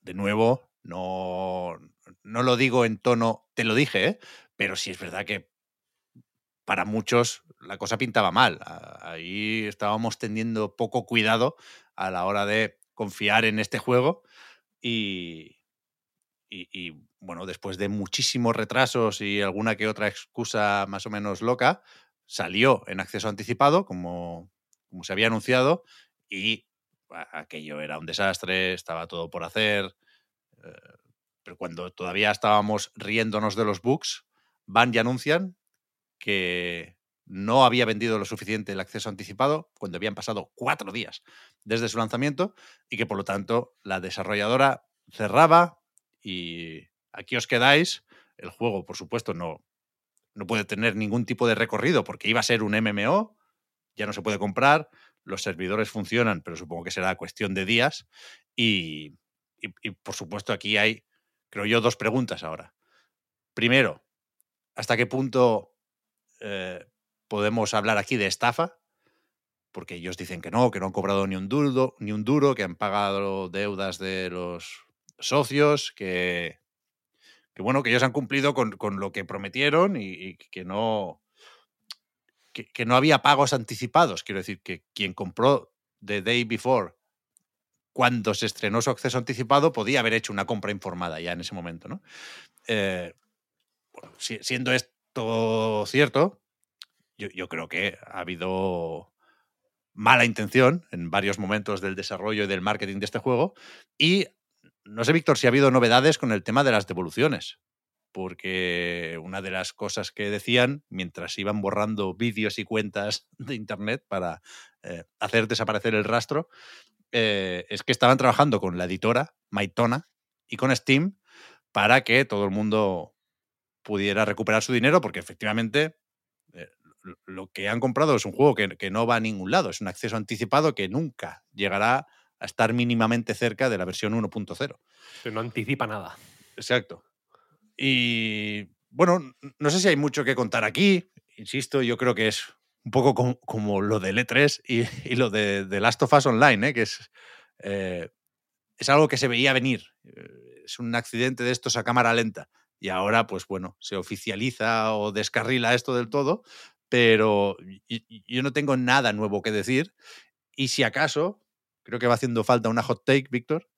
de nuevo, no, no lo digo en tono, te lo dije, ¿eh? pero sí es verdad que para muchos la cosa pintaba mal. Ahí estábamos teniendo poco cuidado a la hora de confiar en este juego y, bueno, después de muchísimos retrasos y alguna que otra excusa más o menos loca, salió en acceso anticipado, como, se había anunciado, y a- aquello era un desastre, estaba todo por hacer. eh, pero cuando todavía estábamos riéndonos de los bugs, van y anuncian que no había vendido lo suficiente el acceso anticipado cuando habían pasado cuatro días desde su lanzamiento y que por lo tanto la desarrolladora cerraba y aquí os quedáis. El juego, por supuesto, no, no puede tener ningún tipo de recorrido porque iba a ser un MMO, ya no se puede comprar, los servidores funcionan, pero supongo que será cuestión de días. Y, y- y, por supuesto aquí hay, creo yo, dos preguntas ahora. Primero, ¿hasta qué punto eh, podemos hablar aquí de estafa? Porque ellos dicen que no, que no han cobrado ni un duro, ni un duro que han pagado deudas de los socios, que, bueno, que ellos han cumplido con, con lo que prometieron y, que no que, no había pagos anticipados. Quiero decir, que quien compró The Day Before cuando se estrenó su acceso anticipado podía haber hecho una compra informada ya en ese momento, ¿no? Eh, siendo esto cierto, yo, creo que ha habido mala intención en varios momentos del desarrollo y del marketing de este juego. Y no sé, Víctor, si ha habido novedades con el tema de las devoluciones. Porque una de las cosas que decían mientras iban borrando vídeos y cuentas de Internet para eh, hacer desaparecer el rastro, eh, es que estaban trabajando con la editora Maitona y con Steam para que todo el mundo pudiera recuperar su dinero, porque efectivamente eh, lo- que han comprado es un juego que, que no va a ningún lado, es un acceso anticipado que nunca llegará a estar mínimamente cerca de la versión 1.0. Que no anticipa nada. Exacto. Y bueno, no sé si hay mucho que contar aquí. Insisto, yo creo que es un poco como, como lo del E3 y, y lo de, de Last of Us Online, ¿eh? que es, eh, es algo que se veía venir. Eh, Es un accidente de estos a cámara lenta. Y ahora, pues bueno, se oficializa o descarrila esto del todo, pero yo no tengo nada nuevo que decir. Y si acaso, creo que va haciendo falta una hot take, Víctor,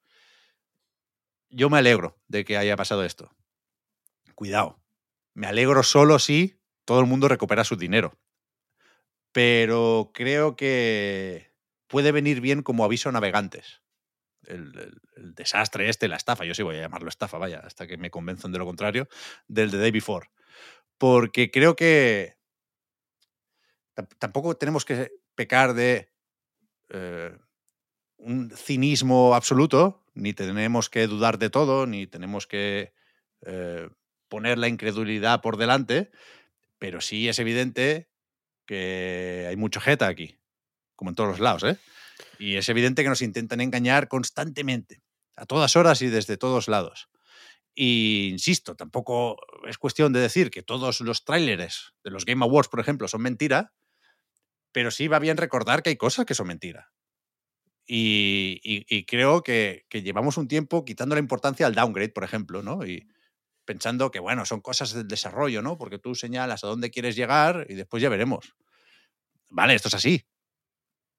yo me alegro de que haya pasado esto. Cuidado, me alegro solo si todo el mundo recupera su dinero. Pero creo que puede venir bien como aviso a navegantes. El, desastre este, la estafa, yo sí voy a llamarlo estafa, vaya, hasta que me convenzan de lo contrario, del The Day Before. Porque creo que tampoco tenemos que pecar de eh, un cinismo absoluto, ni tenemos que dudar de todo, ni tenemos que eh, poner la incredulidad por delante, pero sí es evidente que hay mucho jeta aquí, como en todos los lados, ¿eh? Y es evidente que nos intentan engañar constantemente, a todas horas y desde todos lados. Y insisto, tampoco es cuestión de decir que todos los tráileres de los Game Awards, por ejemplo, son mentira, pero sí va bien recordar que hay cosas que son mentira. Y, creo que, llevamos un tiempo quitando la importancia al downgrade, por ejemplo, ¿no? Y pensando que, bueno, son cosas del desarrollo, ¿no? Porque tú señalas a dónde quieres llegar y después ya veremos. Vale, esto es así.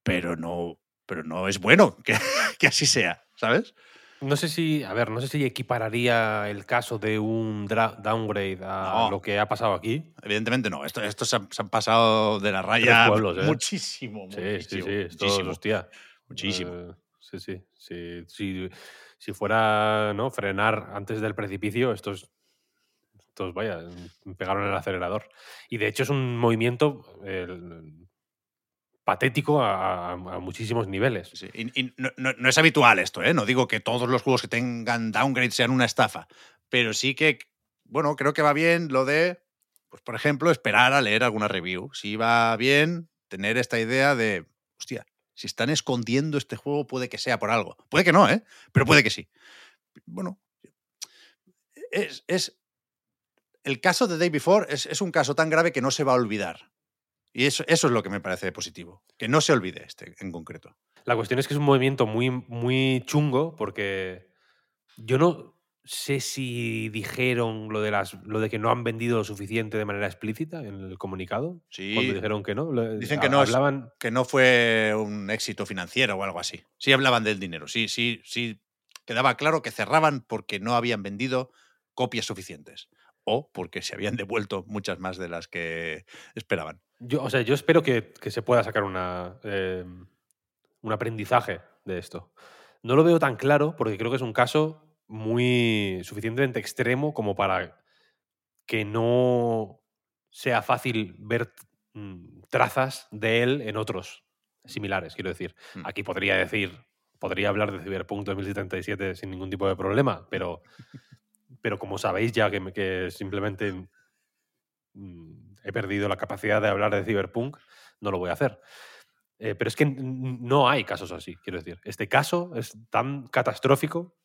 Pero no, pero no es bueno que, que así sea, ¿sabes? No sé si, a ver, no sé si equipararía el caso de un downgrade a lo que ha pasado aquí. Evidentemente no. Estos se, han, pasado de la raya ¿eh? muchísimo, sí, Sí, sí, muchísimo. hostia. Muchísimo. Eh, sí, sí, sí. Si, fuera ¿no? frenar antes del precipicio, estos, estos, vaya, pegaron el acelerador. Y de hecho es un movimiento patético a, muchísimos niveles. Y, no, es habitual esto, ¿eh? No digo que todos los juegos que tengan downgrade sean una estafa, pero sí que, bueno, creo que va bien lo de, pues por ejemplo, esperar a leer alguna review. Si va bien tener esta idea de, hostia, si están escondiendo este juego puede que sea por algo. Puede que no, ¿eh? Pero puede que sí. Bueno, es, el caso de Day Before es, es un caso tan grave que no se va a olvidar. Y eso, eso es lo que me parece positivo, que no se olvide este en concreto. La cuestión es que es un movimiento muy, muy chungo porque yo no sé si dijeron lo de, las, lo de que no han vendido lo suficiente de manera explícita en el comunicado. Sí. Cuando dijeron que no. Dicen que no, hablaban... que no fue un éxito financiero o algo así. Sí hablaban del dinero. Sí, sí, sí. Quedaba claro que cerraban porque no habían vendido copias suficientes o porque se habían devuelto muchas más de las que esperaban. Yo, o sea, yo espero que, se pueda sacar una, em, un aprendizaje de esto. No lo veo tan claro porque creo que es un caso muy suficientemente extremo como para que no sea fácil ver mm, trazas de él en otros similares, quiero decir. Mm. Aquí podría decir, podría hablar de Cyberpunk 2077 sin ningún tipo de problema, pero pero como sabéis ya que, que simplemente mm, he perdido la capacidad de hablar de Cyberpunk, no lo voy a hacer. Eh, pero es que no hay casos así, quiero decir. Este caso es tan catastrófico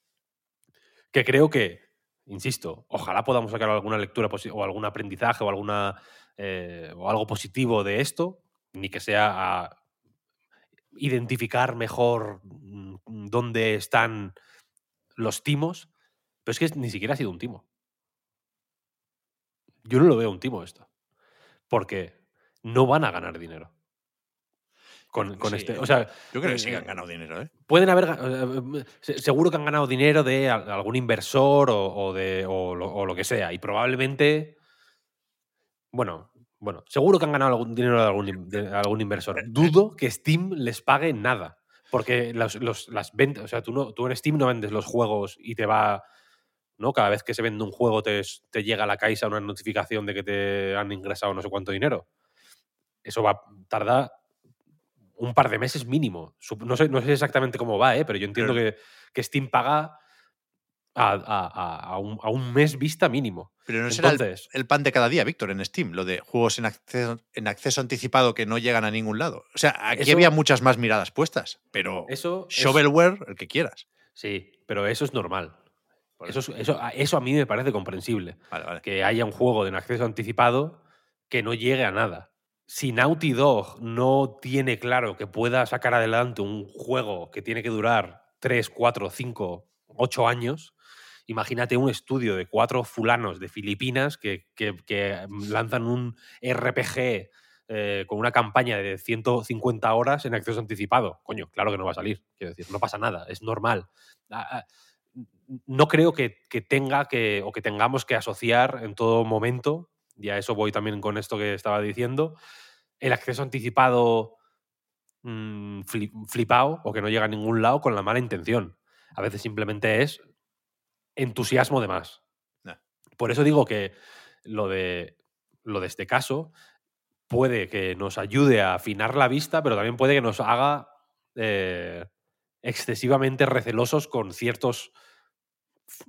que creo que, insisto, ojalá podamos sacar alguna lectura o algún aprendizaje o, alguna, eh, o algo positivo de esto, ni que sea a identificar mejor mm, dónde están los timos, pero es que ni siquiera ha sido un timo. Yo no lo veo un timo esto. Porque no van a ganar dinero. Con, este. O sea, yo creo que sí que han eh, ganado dinero, ¿eh? Pueden haber. Seguro que han ganado dinero de algún inversor o, de, lo, que sea. Y probablemente. Bueno, bueno, seguro que han ganado algún dinero de algún, de algún inversor. Dudo que Steam les pague nada. Porque las ventas. O sea, tú, no, tú en Steam no vendes los juegos y te va ¿no? Cada vez que se vende un juego te, llega a la Caixa una notificación de que te han ingresado no sé cuánto dinero. Eso va a tardar un par de meses mínimo. No sé, no sé exactamente cómo va, ¿eh? pero yo entiendo que, que, Steam paga a, un, mes vista mínimo. Pero no será el, pan de cada día, Víctor, en Steam, lo de juegos en acceso, en acceso anticipado que no llegan a ningún lado. O sea, aquí había muchas más miradas puestas, pero eso shovelware, el que quieras. Sí, pero eso es normal. Eso, eso, eso, a mí me parece comprensible. Que haya un juego de acceso anticipado que no llegue a nada. Si Naughty Dog no tiene claro que pueda sacar adelante un juego que tiene que durar 3, 4, 5, 8 años imagínate un estudio de cuatro fulanos de Filipinas que, que- que lanzan un RPG eh, con una campaña de 150 horas en acceso anticipado. Coño, claro que no va a salir. Quiero decir, no pasa nada, es normal. No creo que, que tenga que, o que tengamos que asociar en todo momento, y a eso voy también con esto que estaba diciendo, el acceso anticipado mm, fli- flipado o que no llega a ningún lado con la mala intención. A veces simplemente es entusiasmo de más. Por eso digo que lo de, lo de este caso puede que nos ayude a afinar la vista, pero también puede que nos haga eh, excesivamente recelosos con ciertos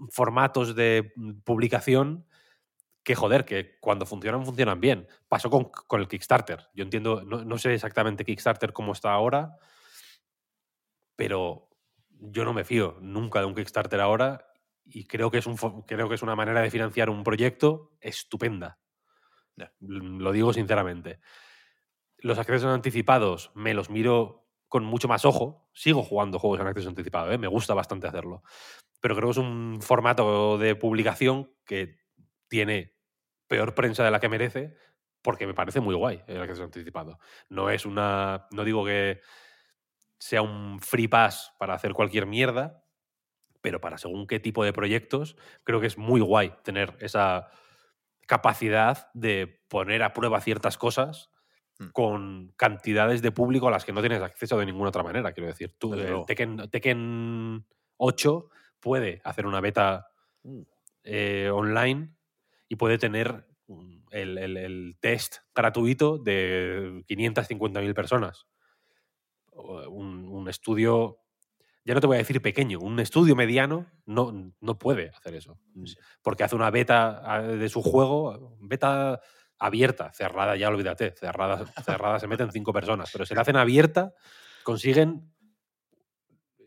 formatos de mm, publicación que, joder, que cuando funcionan, funcionan bien. Pasó con, con el Kickstarter. Yo entiendo, no, no sé exactamente Kickstarter cómo está ahora, pero yo no me fío nunca de un Kickstarter ahora y creo que es, un, creo que es una manera de financiar un proyecto estupenda. L- Lo digo sinceramente. Los accesos anticipados me los miro con mucho más ojo. Sigo jugando juegos en acceso anticipado, ¿eh? me gusta bastante hacerlo. Pero creo que es un formato de publicación que tiene peor prensa de la que merece porque me parece muy guay el acceso anticipado. No es una. No digo que sea un free pass para hacer cualquier mierda, pero para según qué tipo de proyectos, creo que es muy guay tener esa capacidad de poner a prueba ciertas cosas Mm. con cantidades de público a las que no tienes acceso de ninguna otra manera. Quiero decir, tú, el. Tekken, Tekken 8 puede hacer una beta Uh. eh, online y puede tener mm, el, el- el test gratuito de 550.000 personas. Un, un estudio, ya no te voy a decir pequeño, un estudio mediano no, no puede hacer eso. Sí. Porque hace una beta ah, de su juego, beta abierta, cerrada ya olvídate, cerrada, cerrada se meten cinco personas, pero si la hacen abierta, consiguen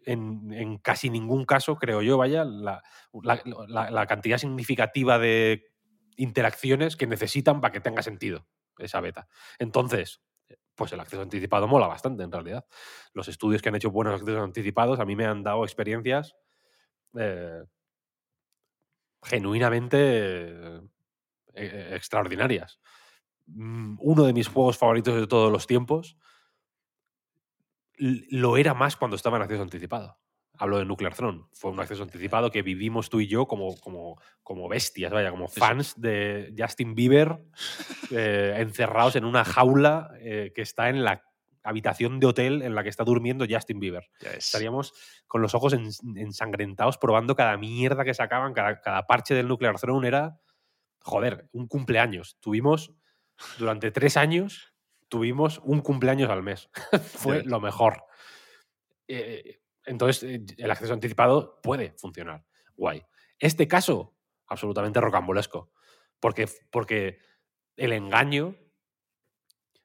en, en casi ningún caso, creo yo, vaya, la, la- la- la cantidad significativa de interacciones que necesitan para que tenga sentido esa beta. Entonces, pues el acceso anticipado mola bastante en realidad. Los estudios que han hecho buenos accesos anticipados a mí me han dado experiencias eh, genuinamente eh, eh, extraordinarias. Mm, Uno de mis juegos favoritos de todos los tiempos lo era más cuando estaba en acceso anticipado. Hablo de Nuclear Throne. Fue un acceso anticipado que vivimos tú y yo como, como, como bestias, vaya, como fans de Justin Bieber eh, encerrados en una jaula eh, que está en la habitación de hotel en la que está durmiendo Justin Bieber. Estaríamos con los ojos ens- ensangrentados probando cada mierda que sacaban, cada, cada parche del Nuclear Throne era, joder, un cumpleaños. Tuvimos, durante tres años, tuvimos un cumpleaños al mes. Fue lo mejor. Eh, entonces, eh, el acceso anticipado puede funcionar. Guay. Este caso, absolutamente rocambolesco. Porque, porque el engaño.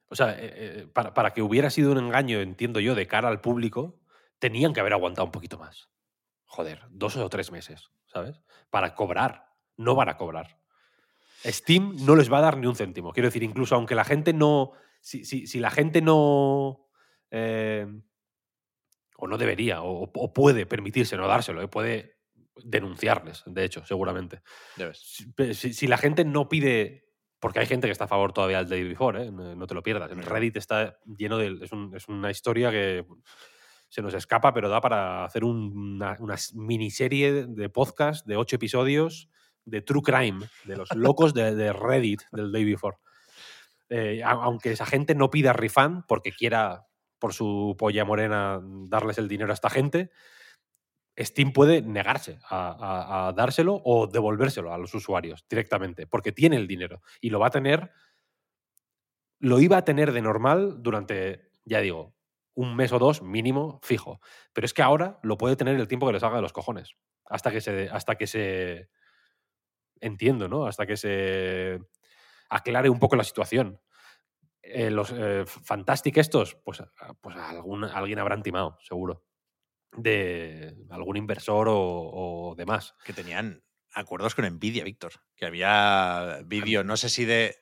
O sea, eh, para, para que hubiera sido un engaño, entiendo yo, de cara al público, tenían que haber aguantado un poquito más. Joder, dos o tres meses, ¿sabes? Para cobrar, no para cobrar. Steam no les va a dar ni un céntimo. Quiero decir, incluso aunque la gente no. Si, si- si la gente no. eh, o no debería, o, o puede permitirse no dárselo, eh, puede denunciarles, de hecho, seguramente. Si, la gente no pide. Porque hay gente que está a favor todavía del Day Before, ¿eh? no, te lo pierdas. Claro. Reddit está lleno de. Es, un- es una historia que se nos escapa, pero da para hacer un- una, una miniserie de podcast de ocho episodios de True Crime, de los locos de, Reddit del Day Before. Eh, aunque esa gente no pida refund porque quiera, por su polla morena, darles el dinero a esta gente, Steam puede negarse a dárselo o devolvérselo a los usuarios directamente, porque tiene el dinero y lo va a tener, lo iba a tener de normal durante, ya digo, un mes o dos mínimo fijo, pero es que ahora lo puede tener el tiempo que le salga de los cojones, hasta que se, hasta que se, entiendo, ¿no? Hasta que se aclare un poco la situación. Eh, los eh, Fantastic estos, pues, ah, pues algún, alguien habrán timado, seguro. De algún inversor o, o demás. Que tenían acuerdos con Nvidia, Víctor. Que había vídeo, no sé si de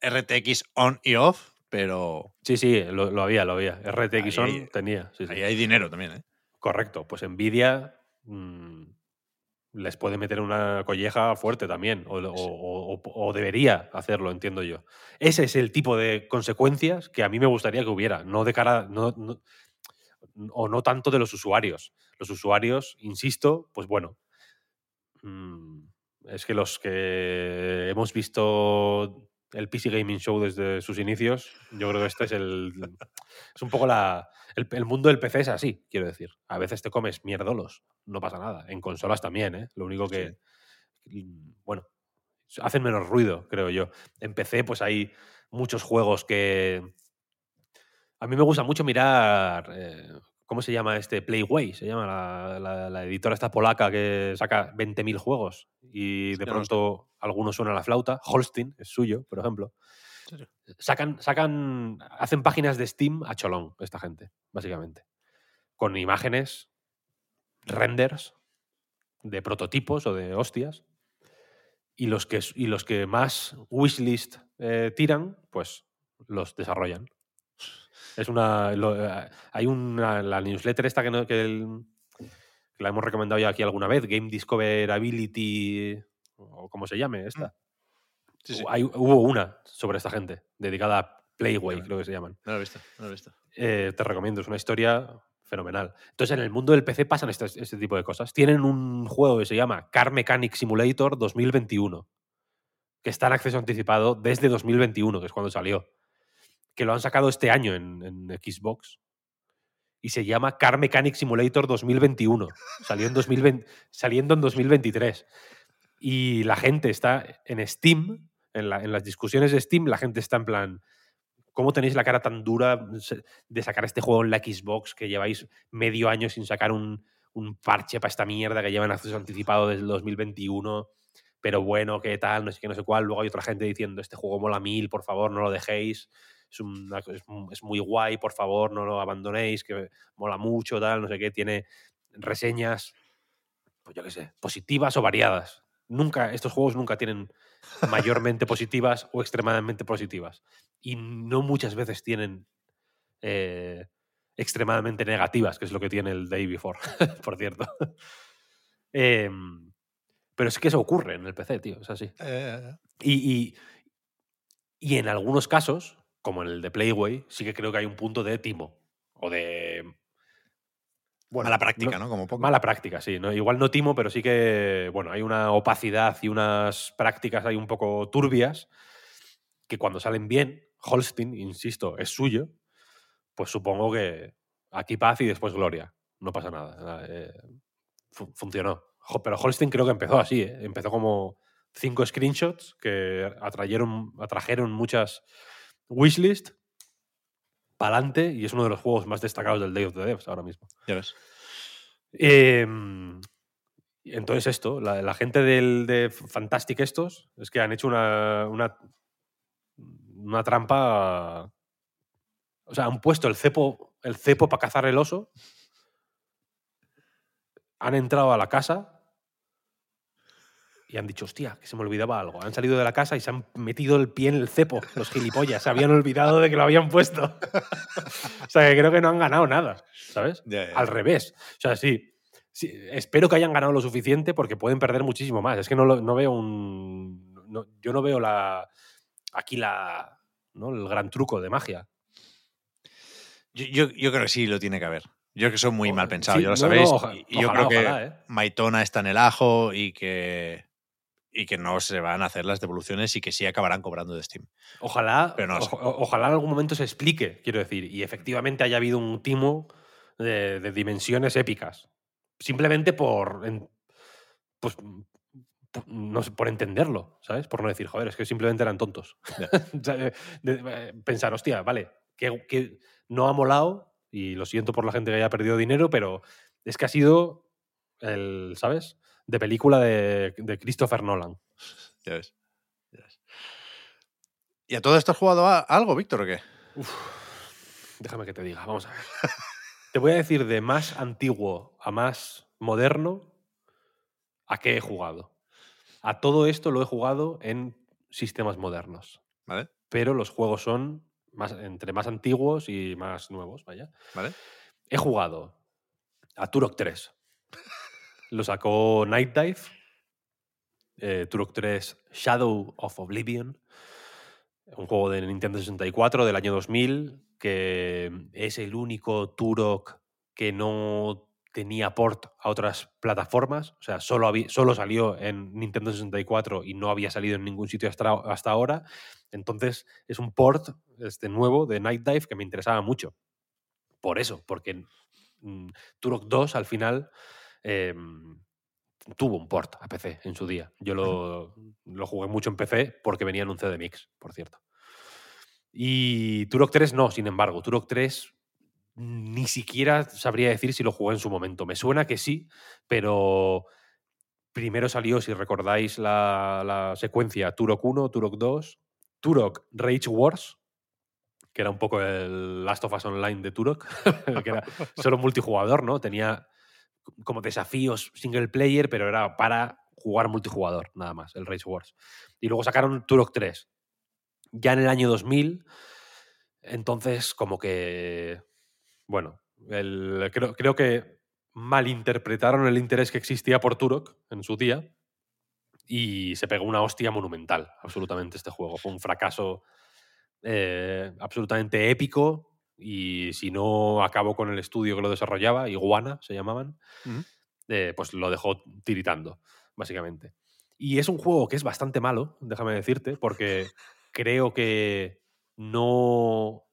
RTX on y off, pero Sí, sí, lo, lo había, lo había. RTX Ahí on hay- tenía. sí, sí. ahí hay dinero también, ¿eh? Correcto. Pues Nvidia. mm, les puede meter una colleja fuerte también, o, o- o- o debería hacerlo, entiendo yo. Ese es el tipo de consecuencias que a mí me gustaría que hubiera, no de cara, no, no- o no tanto de los usuarios. Los usuarios, insisto, pues bueno, mm, es que los que hemos visto el PC Gaming Show desde sus inicios, yo creo que este es el. Es un poco la. El, el mundo del PC es así, quiero decir. A veces te comes mierdolos, no pasa nada. En consolas también, ¿eh? Lo único que. mm, Bueno, hacen menos ruido, creo yo. En PC, pues hay muchos juegos que. A mí me gusta mucho mirar. eh, ¿Cómo se llama este? Playway, se llama la, la- la editora esta polaca que saca 20.000 juegos y de no pronto algunos suenan a la flauta. Holstein es suyo, por ejemplo. Sacan, sacan, hacen páginas de Steam a cholón, esta gente, básicamente. Con imágenes, renders de prototipos o de hostias. Y los que, y los que más wishlist eh, tiran, pues los desarrollan. Es una. lo- eh, hay una. La newsletter esta que, no- que, el- que la hemos recomendado ya aquí alguna vez, Game Discoverability, o como se llame esta. Sí, sí. Hay- hubo una sobre esta gente, dedicada a Playway, creo que se llaman. No lo he visto, no lo he visto. Eh, te recomiendo, es una historia fenomenal. Entonces, en el mundo del PC pasan este, este tipo de cosas. Tienen un juego que se llama Car Mechanic Simulator 2021, que está en acceso anticipado desde 2021, que es cuando salió. Que lo han sacado este año en, Xbox. Y se llama Car Mechanic Simulator 2021. Salió en 2020, saliendo en 2023. Y la gente está en Steam, en las discusiones de Steam, la gente está en plan, ¿cómo tenéis la cara tan dura de sacar este juego en la Xbox que lleváis medio año sin sacar un, un parche para esta mierda que llevan acceso anticipado desde el 2021? Pero bueno, ¿qué tal? No sé qué, no sé cuál. Luego hay otra gente diciendo, este juego mola mil, por favor, no lo dejéis. Es, una- es, muy guay, por favor, no lo abandonéis, que mola mucho, tal, no sé qué. Tiene reseñas, pues yo qué sé, positivas o variadas. Nunca, estos juegos nunca tienen mayormente positivas o extremadamente positivas. Y no muchas veces tienen eh, extremadamente negativas, que es lo que tiene el Day Before, por cierto. Em, pero es que eso ocurre en el PC, tío, es así. Eh, Y, y, y en algunos casos, como en el de Playway, sí que creo que hay un punto de timo o de... bueno, mala práctica, ¿no? Como poco. Mala práctica, sí. ¿no? Igual no timo, pero sí que, bueno, hay una opacidad y unas prácticas ahí un poco turbias que cuando salen bien, Holstein, insisto, es suyo, pues supongo que aquí paz y después gloria. No pasa nada. eh, fu- funcionó. Pero Holstein creo que empezó así, ¿eh? Empezó como cinco screenshots que atrayeron, atrajeron muchas wishlist para adelante y es uno de los juegos más destacados del Day of the Devs ahora mismo. Ya ves. Em, entonces esto, la, la gente del, de Fantastic estos, es que han hecho una, una, una trampa... O sea, han puesto el cepo, el cepo para cazar el oso, han entrado a la casa y han dicho, hostia, que se me olvidaba algo. Han salido de la casa y se han metido el pie en el cepo, los gilipollas. Se habían olvidado de que lo habían puesto. o sea, que creo que no han ganado nada, ¿sabes? Al revés. O sea, sí, sí, espero que hayan ganado lo suficiente porque pueden perder muchísimo más. Es que no, no veo un... no- yo no veo la aquí la, ¿no? el gran truco de magia. Yo, yo, yo creo que sí lo tiene que haber. Yo que son muy O- mal pensados, sí, ya lo no, sabéis. no, oja- y y yo ojalá, creo que ojalá, ¿eh? Maitona está en el ajo y que, y que no se van a hacer las devoluciones y que sí acabarán cobrando de Steam. Ojalá, Pero no ojo- ojalá en algún momento se explique, quiero decir, y efectivamente haya habido un timo de, de dimensiones épicas. Simplemente por. en- pues, no sé, por entenderlo, ¿sabes? Por no decir, joder, es que simplemente eran tontos. O pensar, hostia, vale, que, que no ha molado, y lo siento por la gente que haya perdido dinero, pero es que ha sido el, ¿sabes? De película de, de Christopher Nolan. Ya ves. ya ves. ¿Y a todo esto has jugado a- algo, Víctor, o qué? Déjame que te diga, vamos a ver. te voy a decir de más antiguo a más moderno a qué he jugado. A todo esto lo he jugado en sistemas modernos. ¿Vale? Pero los juegos son más, entre más antiguos y más nuevos, vaya. ¿Vale? He jugado a Turok 3. Lo sacó Night Dive, eh, Turok 3 Shadow of Oblivion, un juego de Nintendo 64 del año 2000, que es el único Turok que no tenía port a otras plataformas, o sea, solo, solo salió en Nintendo 64 y no había salido en ningún sitio hasta, hasta ahora. Entonces es un port este nuevo de Night Dive que me interesaba mucho. Por eso, porque mm, Turok 2 al final em, tuvo un port a PC en su día. Yo lo, lo, jugué mucho en PC porque venía en un CD Mix, por cierto. Y Turok 3 no, sin embargo. Turok 3 ni siquiera sabría decir si lo jugué en su momento. Me suena que sí, pero primero salió, si recordáis la, secuencia, Turok 1, Turok 2, Turok Rage Wars, que era un poco el Last of Us Online de Turok, que era solo multijugador, ¿no? Tenía como desafíos single player, pero era para jugar multijugador, nada más, el Rage Wars. Y luego sacaron Turok 3. Ya en el año 2000, entonces como que bueno, creo, creo que malinterpretaron el interés que existía por Turok en su día y se pegó una hostia monumental, absolutamente, este juego. Fue un fracaso eh, absolutamente épico y si no acabó con el estudio que lo desarrollaba, Iguana se llamaban, eh, pues lo dejó tiritando, básicamente. Y es un juego que es bastante malo, déjame decirte, porque creo que no...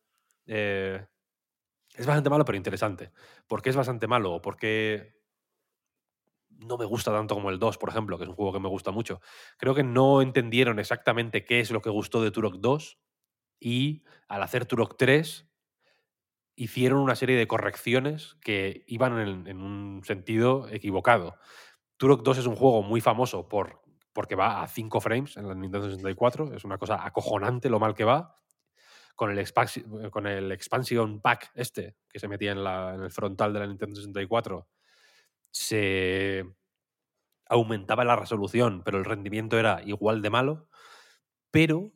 Eh, es bastante malo, pero interesante. ¿Por qué es bastante malo? ¿O por qué no me gusta tanto como el 2, por ejemplo, que es un juego que me gusta mucho? Creo que no entendieron exactamente qué es lo que gustó de Turok 2 y al hacer Turok 3 hicieron una serie de correcciones que iban en, un sentido equivocado. Turok 2 es un juego muy famoso por, porque va a 5 frames en la Nintendo 64, es una cosa acojonante lo mal que va, con el, eh, con el expansion pack este que se metía en, en el frontal de la Nintendo 64, se aumentaba la resolución, pero el rendimiento era igual de malo. Pero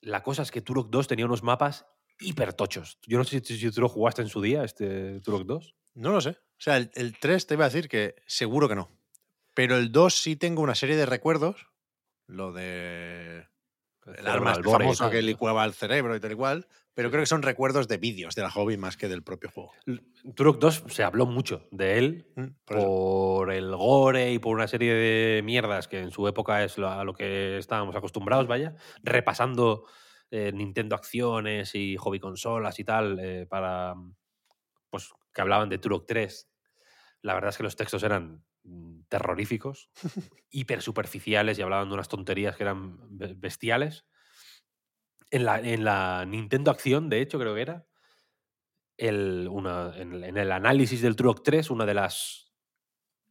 la cosa es que Turok 2 tenía unos mapas hipertochos. Yo no sé si, tú lo jugaste en su día, este Turok 2. No lo sé. O sea, el, el 3 te iba a decir que seguro que no. Pero el 2 sí tengo una serie de recuerdos. Lo de el arma famoso que licuaba el cerebro y tal y cual, pero creo que son recuerdos de vídeos de la hobby más que del propio juego. Turok 2 se habló mucho de él mm, por, el gore y por una serie de mierdas que en su época es a lo que estábamos acostumbrados, vaya, repasando eh, Nintendo Acciones y hobby consolas y tal, eh, para pues que hablaban de Turok 3. La verdad es que los textos eran Mm, terroríficos, hiper superficiales y hablaban de unas tonterías que eran bestiales. En la, en la Nintendo Acción, de hecho, creo que era, el, una, en, el análisis del Turok 3, una de las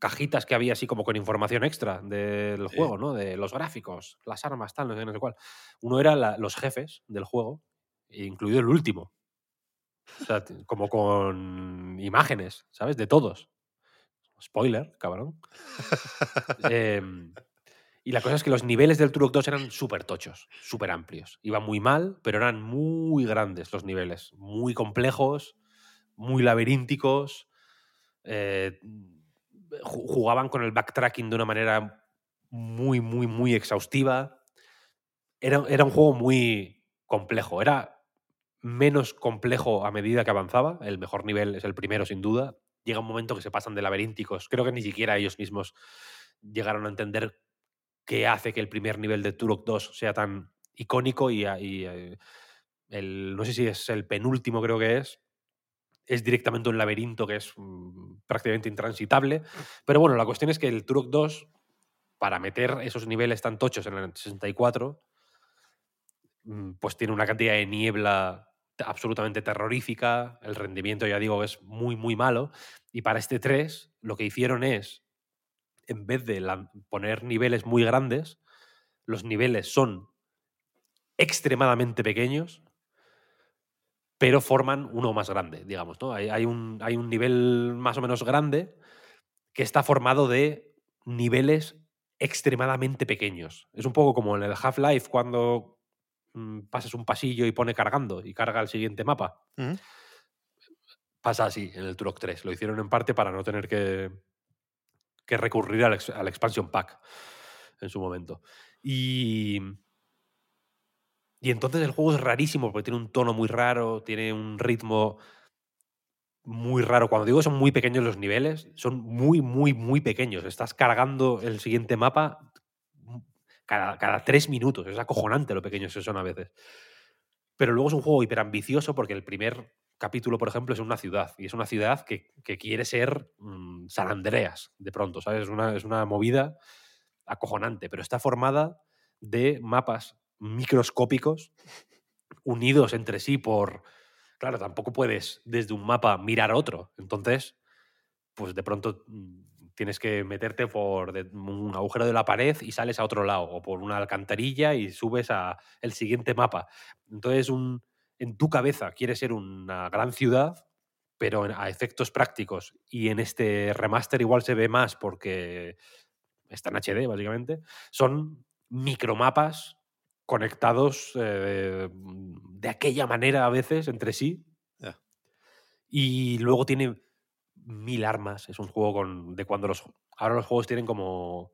cajitas que había así como con información extra del juego, ¿no? De los gráficos, las armas, tal, no sé, no sé cuál. Uno era los jefes del juego, incluido el último. O sea, como con imágenes, ¿sabes? De todos. Spoiler, cabrón. Em, y la cosa es que los niveles del Turok 2 eran súper tochos, súper amplios. Iban muy mal, pero eran muy grandes los niveles. Muy complejos, muy laberínticos. Eh, jugaban con el backtracking de una manera muy, muy, muy exhaustiva. Era, era un juego muy complejo. Era menos complejo a medida que avanzaba. El mejor nivel es el primero, sin duda llega un momento que se pasan de laberínticos. Creo que ni siquiera ellos mismos llegaron a entender qué hace que el primer nivel de Turok 2 sea tan icónico y, eh, el, no sé si es el penúltimo, creo que es. Es directamente un laberinto que es mm, prácticamente intransitable. Pero bueno, la cuestión es que el Turok 2, para meter esos niveles tan tochos en el 64, mm, pues tiene una cantidad de niebla absolutamente terrorífica, el rendimiento ya digo es muy, muy malo, y para este 3 lo que hicieron es, en vez de poner niveles muy grandes, los niveles son extremadamente pequeños, pero forman uno más grande, digamos. ¿no? Hay, un, hay un nivel más o menos grande que está formado de niveles extremadamente pequeños. Es un poco como en el Half-Life cuando Mm, pasas un pasillo y pone cargando y carga el siguiente mapa. Pasa así en el Turok 3. Lo hicieron en parte para no tener que, que recurrir al, ex- al expansion pack en su momento. Y, y entonces el juego es rarísimo porque tiene un tono muy raro, tiene un ritmo muy raro. Cuando digo son muy pequeños los niveles, son muy, muy, muy pequeños. Estás cargando el siguiente mapa cada, cada tres minutos. Es acojonante lo pequeños que son a veces. Pero luego es un juego hiperambicioso porque el primer capítulo, por ejemplo, es una ciudad. Y es una ciudad que, que quiere ser mm, San Andreas, de pronto, ¿sabes? Es una, es una movida acojonante, pero está formada de mapas microscópicos unidos entre sí por... Claro, tampoco puedes desde un mapa mirar otro. Entonces, pues de pronto mm, tienes que meterte por un agujero de la pared y sales a otro lado, o por una alcantarilla y subes a el siguiente mapa. Entonces, un, en tu cabeza quieres ser una gran ciudad, pero a efectos prácticos, y en este remaster igual se ve más porque está en HD, básicamente, son micromapas conectados eh, de aquella manera a veces entre sí. Y luego tiene mil armas. Es un juego con, de cuando los. Ahora los juegos tienen como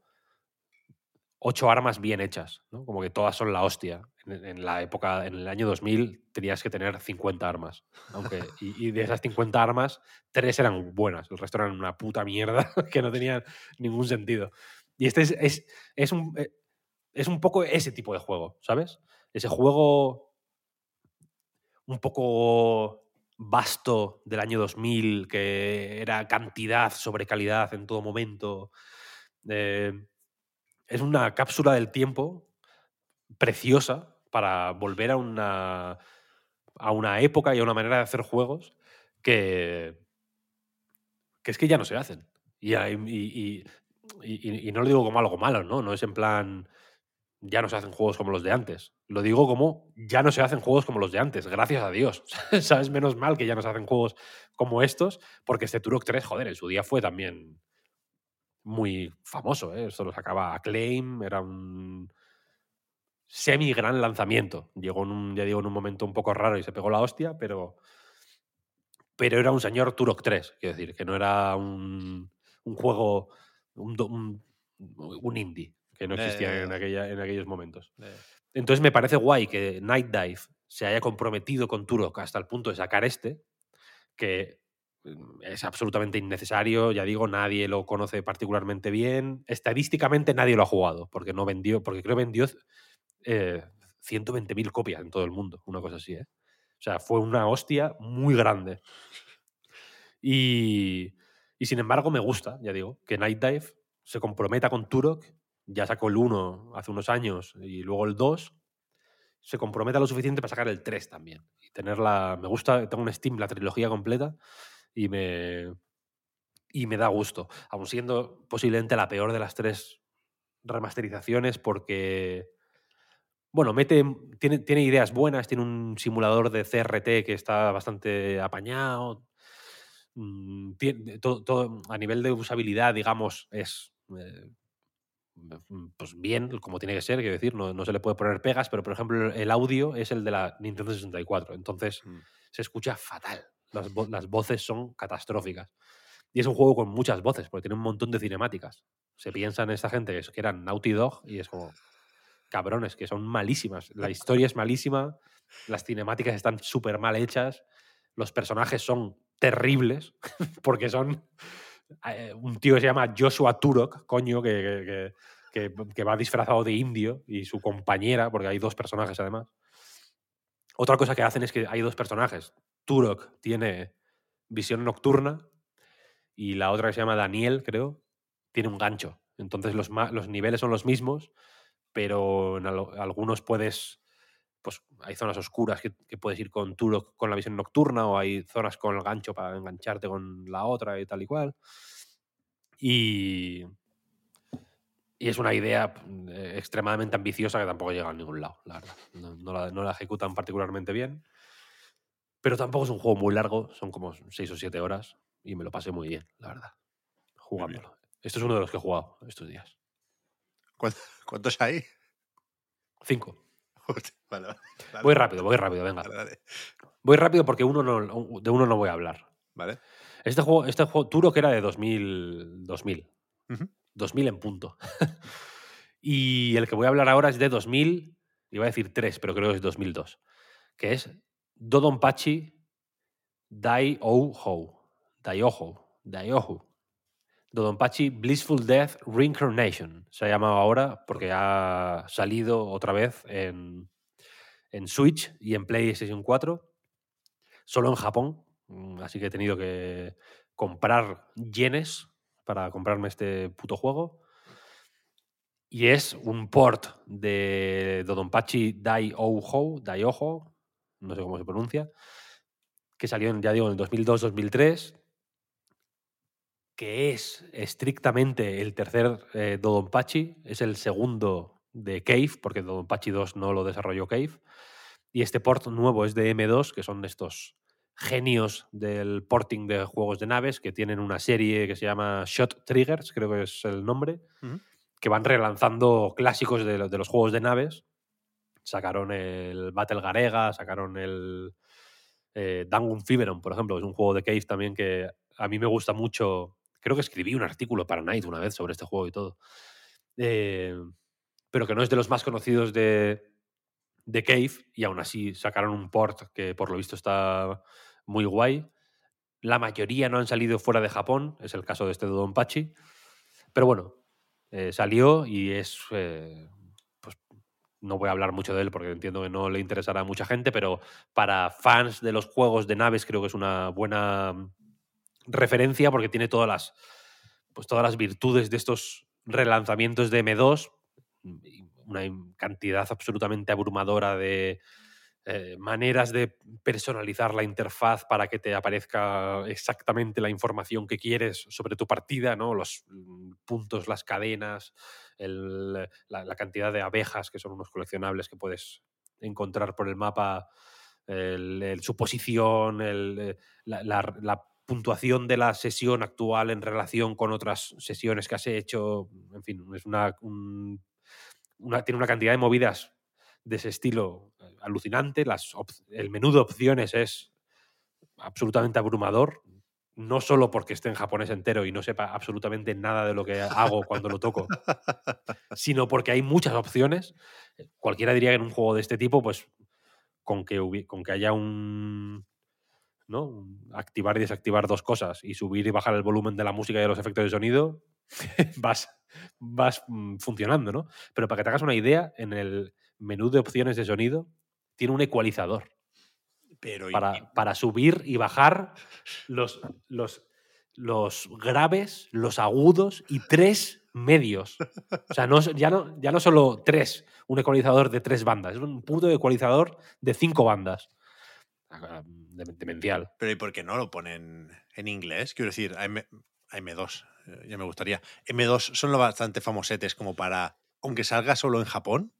ocho armas bien hechas, ¿no? Como que todas son la hostia. En, en la época, en el año 2000, tenías que tener 50 armas. Aunque, y, y de esas 50 armas, tres eran buenas. El resto eran una puta mierda que no tenían ningún sentido. Y este es, es, es un, eh, es un poco ese tipo de juego, ¿sabes? Ese juego un poco vasto del año 2000, que era cantidad sobre calidad en todo momento. Eh, es una cápsula del tiempo preciosa para volver a una, a una época y a una manera de hacer juegos que, que es que ya no se hacen. Y, y- y- y no lo digo como algo malo, ¿no? No es en plan, ya no se hacen juegos como los de antes. Lo digo como, ya no se hacen juegos como los de antes, gracias a Dios. ¿Sabes? Menos mal que ya no se hacen juegos como estos, porque este Turok 3, joder, en su día fue también muy famoso. ¿eh? Esto lo sacaba Acclaim, era un semi gran lanzamiento. Llegó en un, ya digo, en un momento un poco raro y se pegó la hostia, pero, pero era un señor Turok 3, quiero decir, que no era un, un juego, un, un indie, que no Ya, ya, existía ya. en, aquella, en aquellos momentos. Eh, Entonces me parece guay que Night Dive se haya comprometido con Turok hasta el punto de sacar este, que mm, es absolutamente innecesario, ya digo, nadie lo conoce particularmente bien. Estadísticamente nadie lo ha jugado, porque no vendió, porque creo que vendió eh, 120.000 copias en todo el mundo, una cosa así, ¿eh? O sea, fue una hostia muy grande. Y, y sin embargo me gusta, ya digo, que Night Dive se comprometa con Turok, ya sacó el 1 hace unos años y luego el 2, se comprometa lo suficiente para sacar el 3 también. Y tenerla, me gusta, tengo un Steam, la trilogía completa, y me, y me da gusto, aun siendo posiblemente la peor de las tres remasterizaciones porque, bueno, mete, tiene, tiene ideas buenas, tiene un simulador de CRT que está bastante apañado, mm, a nivel de usabilidad, digamos, es... eh, pues bien, como tiene que ser, quiero decir, no, no se le puede poner pegas, pero por ejemplo el audio es el de la Nintendo 64, entonces Mm. se escucha fatal. Las, vo- las voces son catastróficas. Y es un juego con muchas voces, porque tiene un montón de cinemáticas. Se piensa en esta gente que, es- que eran Naughty Dog y es como, cabrones, que son malísimas. La historia es malísima, las cinemáticas están súper mal hechas, los personajes son terribles, porque son un tío que se llama Joshua Turok, coño, que, que- va disfrazado de indio, y su compañera, porque hay dos personajes además. Otra cosa que hacen es que hay dos personajes. Turok tiene visión nocturna y la otra que se llama Daniel, creo, tiene un gancho. Entonces los, los niveles son los mismos, pero en al- algunos puedes, pues hay zonas oscuras que, que puedes ir con con la visión nocturna o hay zonas con el gancho para engancharte con la otra y tal y cual. Y, y es una idea eh, extremadamente ambiciosa que tampoco llega a ningún lado, la verdad. No, no la, no la ejecutan particularmente bien. Pero tampoco es un juego muy largo, son como 6 o 7 horas y me lo pasé muy bien, la verdad, jugándolo. Esto es uno de los que he jugado estos días. ¿cuán- ¿Cuántos hay? 5. Vale, vale, Voy rápido, voy rápido, venga. Vale. Voy rápido porque uno no, de uno no voy a hablar. Vale. Este juego, este juego Turo que era de 2000, 2000 Ujú. 2000 en punto. y el que voy a hablar ahora es de 2000, iba a decir 3, pero creo que es 2002, que es Dodonpachi Dai-O-Ho. Dai-O-Ho. Dai-O-Ho. Dodonpachi Blissful Death Reincarnation. Se ha llamado ahora porque ha salido otra vez en, en Switch y en PlayStation 4. Solo en Japón. mm, Así que he tenido que comprar yenes para comprarme este puto juego. Y es un port de Dodonpachi Dai-O-Ho, Dai-O-Ho, no sé cómo se pronuncia, que salió, en, ya digo, en el 2002-2003, que es estrictamente el tercer eh, Dodonpachi, es el segundo de Cave, porque Dodonpachi 2 no lo desarrolló Cave, y este port nuevo es de M2, que son estos genios del porting de juegos de naves, que tienen una serie que se llama Shot Triggers, creo que es el nombre, que van relanzando clásicos de los juegos de naves. Sacaron el Battle Garega, sacaron el eh, Dangun Fiberon, por ejemplo, que es un juego de Cave también que a mí me gusta mucho. Creo que escribí un artículo para Night una vez sobre este juego y todo. Eh, pero que no es de los más conocidos de, de Cave y aún así sacaron un port que por lo visto está muy guay. La mayoría no han salido fuera de Japón, es el caso de este Dodonpachi. Pero bueno, eh, salió y es. eh, pues no voy a hablar mucho de él porque entiendo que no le interesará a mucha gente, pero para fans de los juegos de naves creo que es una buena referencia porque tiene todas las, pues todas las virtudes de estos relanzamientos de M2, y una cantidad absolutamente abrumadora de eh, maneras de personalizar la interfaz para que te aparezca exactamente la información que quieres sobre tu partida, ¿no? Los mm, puntos, las cadenas, la, cantidad de abejas, que son unos coleccionables que puedes encontrar por el mapa, el- su posición, eh, la- la puntuación de la sesión actual en relación con otras sesiones que has hecho. En fin, es una, un- una- tiene una cantidad de movidas de ese estilo eh, alucinante. Las el menú de opciones es absolutamente abrumador. No solo porque esté en japonés entero y no sepa absolutamente nada de lo que hago cuando lo toco, sino porque hay muchas opciones. Cualquiera diría que en un juego de este tipo, pues con que, con que haya un, ¿no? Activar y desactivar dos cosas y subir y bajar el volumen de la música y de los efectos de sonido, vas, vas mm, funcionando, ¿no? Pero para que te hagas una idea, en el menú de opciones de sonido tiene un ecualizador Pero y- para, para subir y bajar los, los, los graves, los agudos y tres medios. O sea, no, ya, no, ya no solo tres, un ecualizador de tres bandas, es un puto ecualizador de cinco bandas. De- Demencial. pero ¿y por qué no lo ponen en inglés? Quiero decir, a, M, a M2, eh, ya me gustaría. M2 son lo bastante famosetes como para, aunque salga solo en Japón,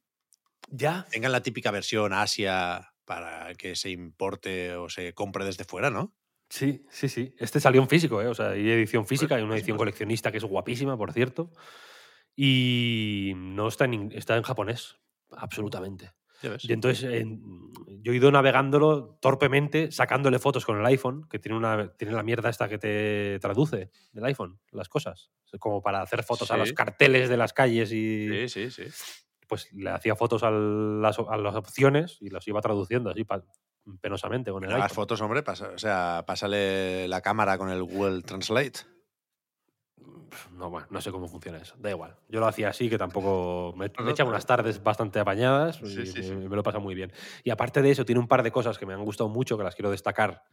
Ya. tengan la típica versión Asia para que se importe o se compre desde fuera, ¿no? Sí, sí, sí. Este salió en físico, ¿eh? O sea, hay edición física, hay una pues, edición pues. coleccionista que es guapísima, por cierto. Y no está en, está en japonés, absolutamente. Y entonces en- yo he ido navegándolo torpemente, sacándole fotos con el iPhone, que tiene, una, tiene la mierda esta que te traduce del iPhone, las cosas. Como para hacer fotos a los carteles de las calles y Sí, sí, sí. pues le hacía fotos a las, a las opciones y las iba traduciendo así penosamente con el iPhone. fotos, hombre, pasa- o sea, pásale la cámara con el Google Translate. No, bueno, no sé cómo funciona eso. Da igual. Yo lo hacía así, que tampoco. Me, me echan unas tardes bastante apañadas y Sí, sí, me, sí. me lo pasa muy bien. Y aparte de eso, tiene un par de cosas que me han gustado mucho, que las quiero destacar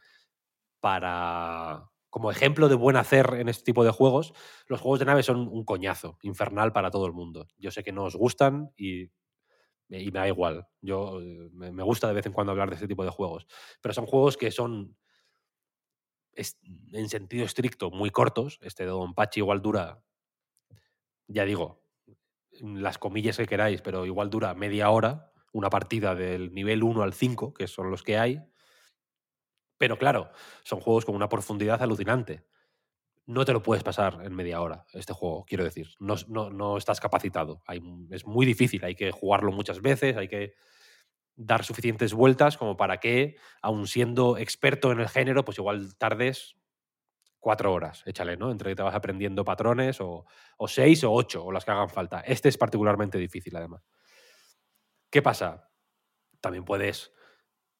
para. Como ejemplo de buen hacer en este tipo de juegos, los juegos de nave son un coñazo infernal para todo el mundo. Yo sé que no os gustan y, y me da igual. Yo eh, me gusta de vez en cuando hablar de este tipo de juegos. Pero son juegos que son en sentido estricto muy cortos. Este Don Pachi igual dura, ya digo, las comillas que queráis, pero igual dura media hora una partida del nivel 1 al 5, que son los que hay. Pero claro, son juegos con una profundidad alucinante. No te lo puedes pasar en media hora, este juego, quiero decir. No, no, no estás capacitado. Es muy difícil, hay que jugarlo muchas veces, hay que dar suficientes vueltas como para que, aun siendo experto en el género, pues igual tardes cuatro horas, échale, ¿no? Entre que te vas aprendiendo patrones o, o seis o ocho, o las que hagan falta. Este es particularmente difícil, además. ¿Qué pasa? También puedes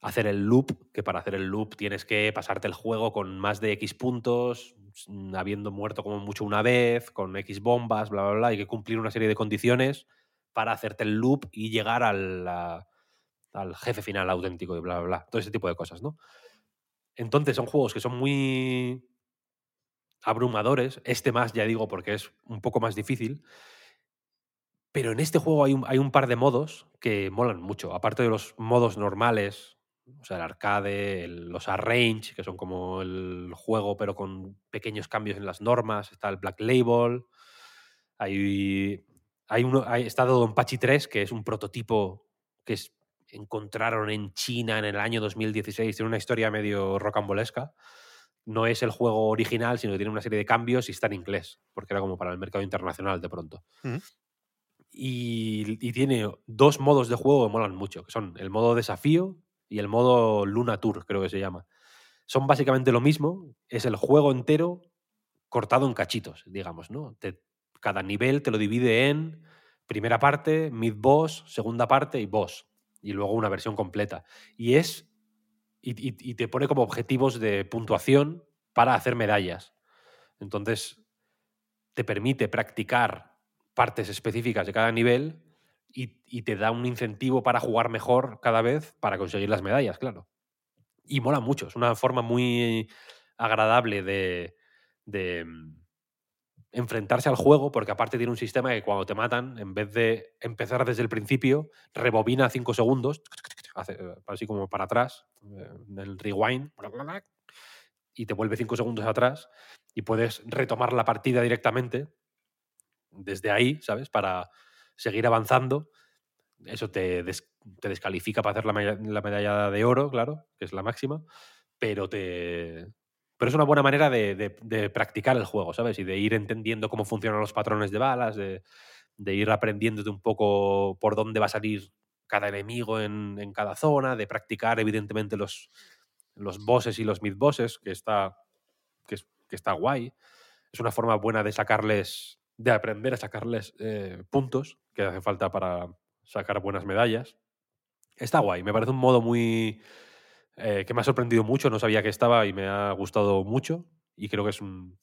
hacer el loop, que para hacer el loop tienes que pasarte el juego con más de X puntos, mm, habiendo muerto como mucho una vez, con X bombas, bla, bla, bla. Hay que cumplir una serie de condiciones para hacerte el loop y llegar a- al jefe final auténtico y bla, bla, bla. Todo ese tipo de cosas, ¿no? Entonces son juegos que son muy abrumadores. Este más, ya digo, porque es un poco más difícil. Pero en este juego hay un, hay un par de modos que molan mucho. Aparte de los modos normales, o sea, el arcade, los arrange, que son como el juego, pero con pequeños cambios en las normas. Está el Black Label. Hay, hay uno, está Dodonpachi 3, que es un prototipo que es- encontraron en China en el año 2016. Tiene una historia medio rocambolesca. No es el juego original, sino que tiene una serie de cambios y está en inglés, porque era como para el mercado internacional de pronto. Ujú. Y, y tiene dos modos de juego que molan mucho, que son el modo desafío y el modo Luna Tour, creo que se llama. Son básicamente lo mismo, es el juego entero cortado en cachitos, digamos, ¿no? Te- cada nivel te lo divide en primera parte, mid boss, segunda parte y boss. Y luego una versión completa. Y es. Y, te pone como objetivos de puntuación para hacer medallas. Entonces, te permite practicar partes específicas de cada nivel y, y te da un incentivo para jugar mejor cada vez para conseguir las medallas, claro. Y mola mucho, es una forma muy agradable de, de, mm, enfrentarse al juego, porque aparte tiene un sistema que cuando te matan, en vez de empezar desde el principio, rebobina 5 segundos, eh, así como para atrás, eh, en el rewind, y te vuelve 5 segundos atrás y puedes retomar la partida directamente desde ahí, ¿sabes? Para seguir avanzando. Eso te, te descalifica para hacer la medalla de oro, claro, que es la máxima, pero te... Pero es una buena manera de, de- practicar el juego, ¿sabes? Y de ir entendiendo cómo funcionan los patrones de balas, de, de ir aprendiéndote un poco por dónde va a salir cada enemigo en, cada zona, de practicar evidentemente los, los bosses y los mid-bosses, que está, que, es- que está guay. Es una forma buena de sacarles, de aprender a sacarles eh, puntos que hace falta para sacar buenas medallas. Está guay, me parece un modo muy... eh, que me ha sorprendido mucho, no sabía que estaba y me ha gustado mucho y creo que es un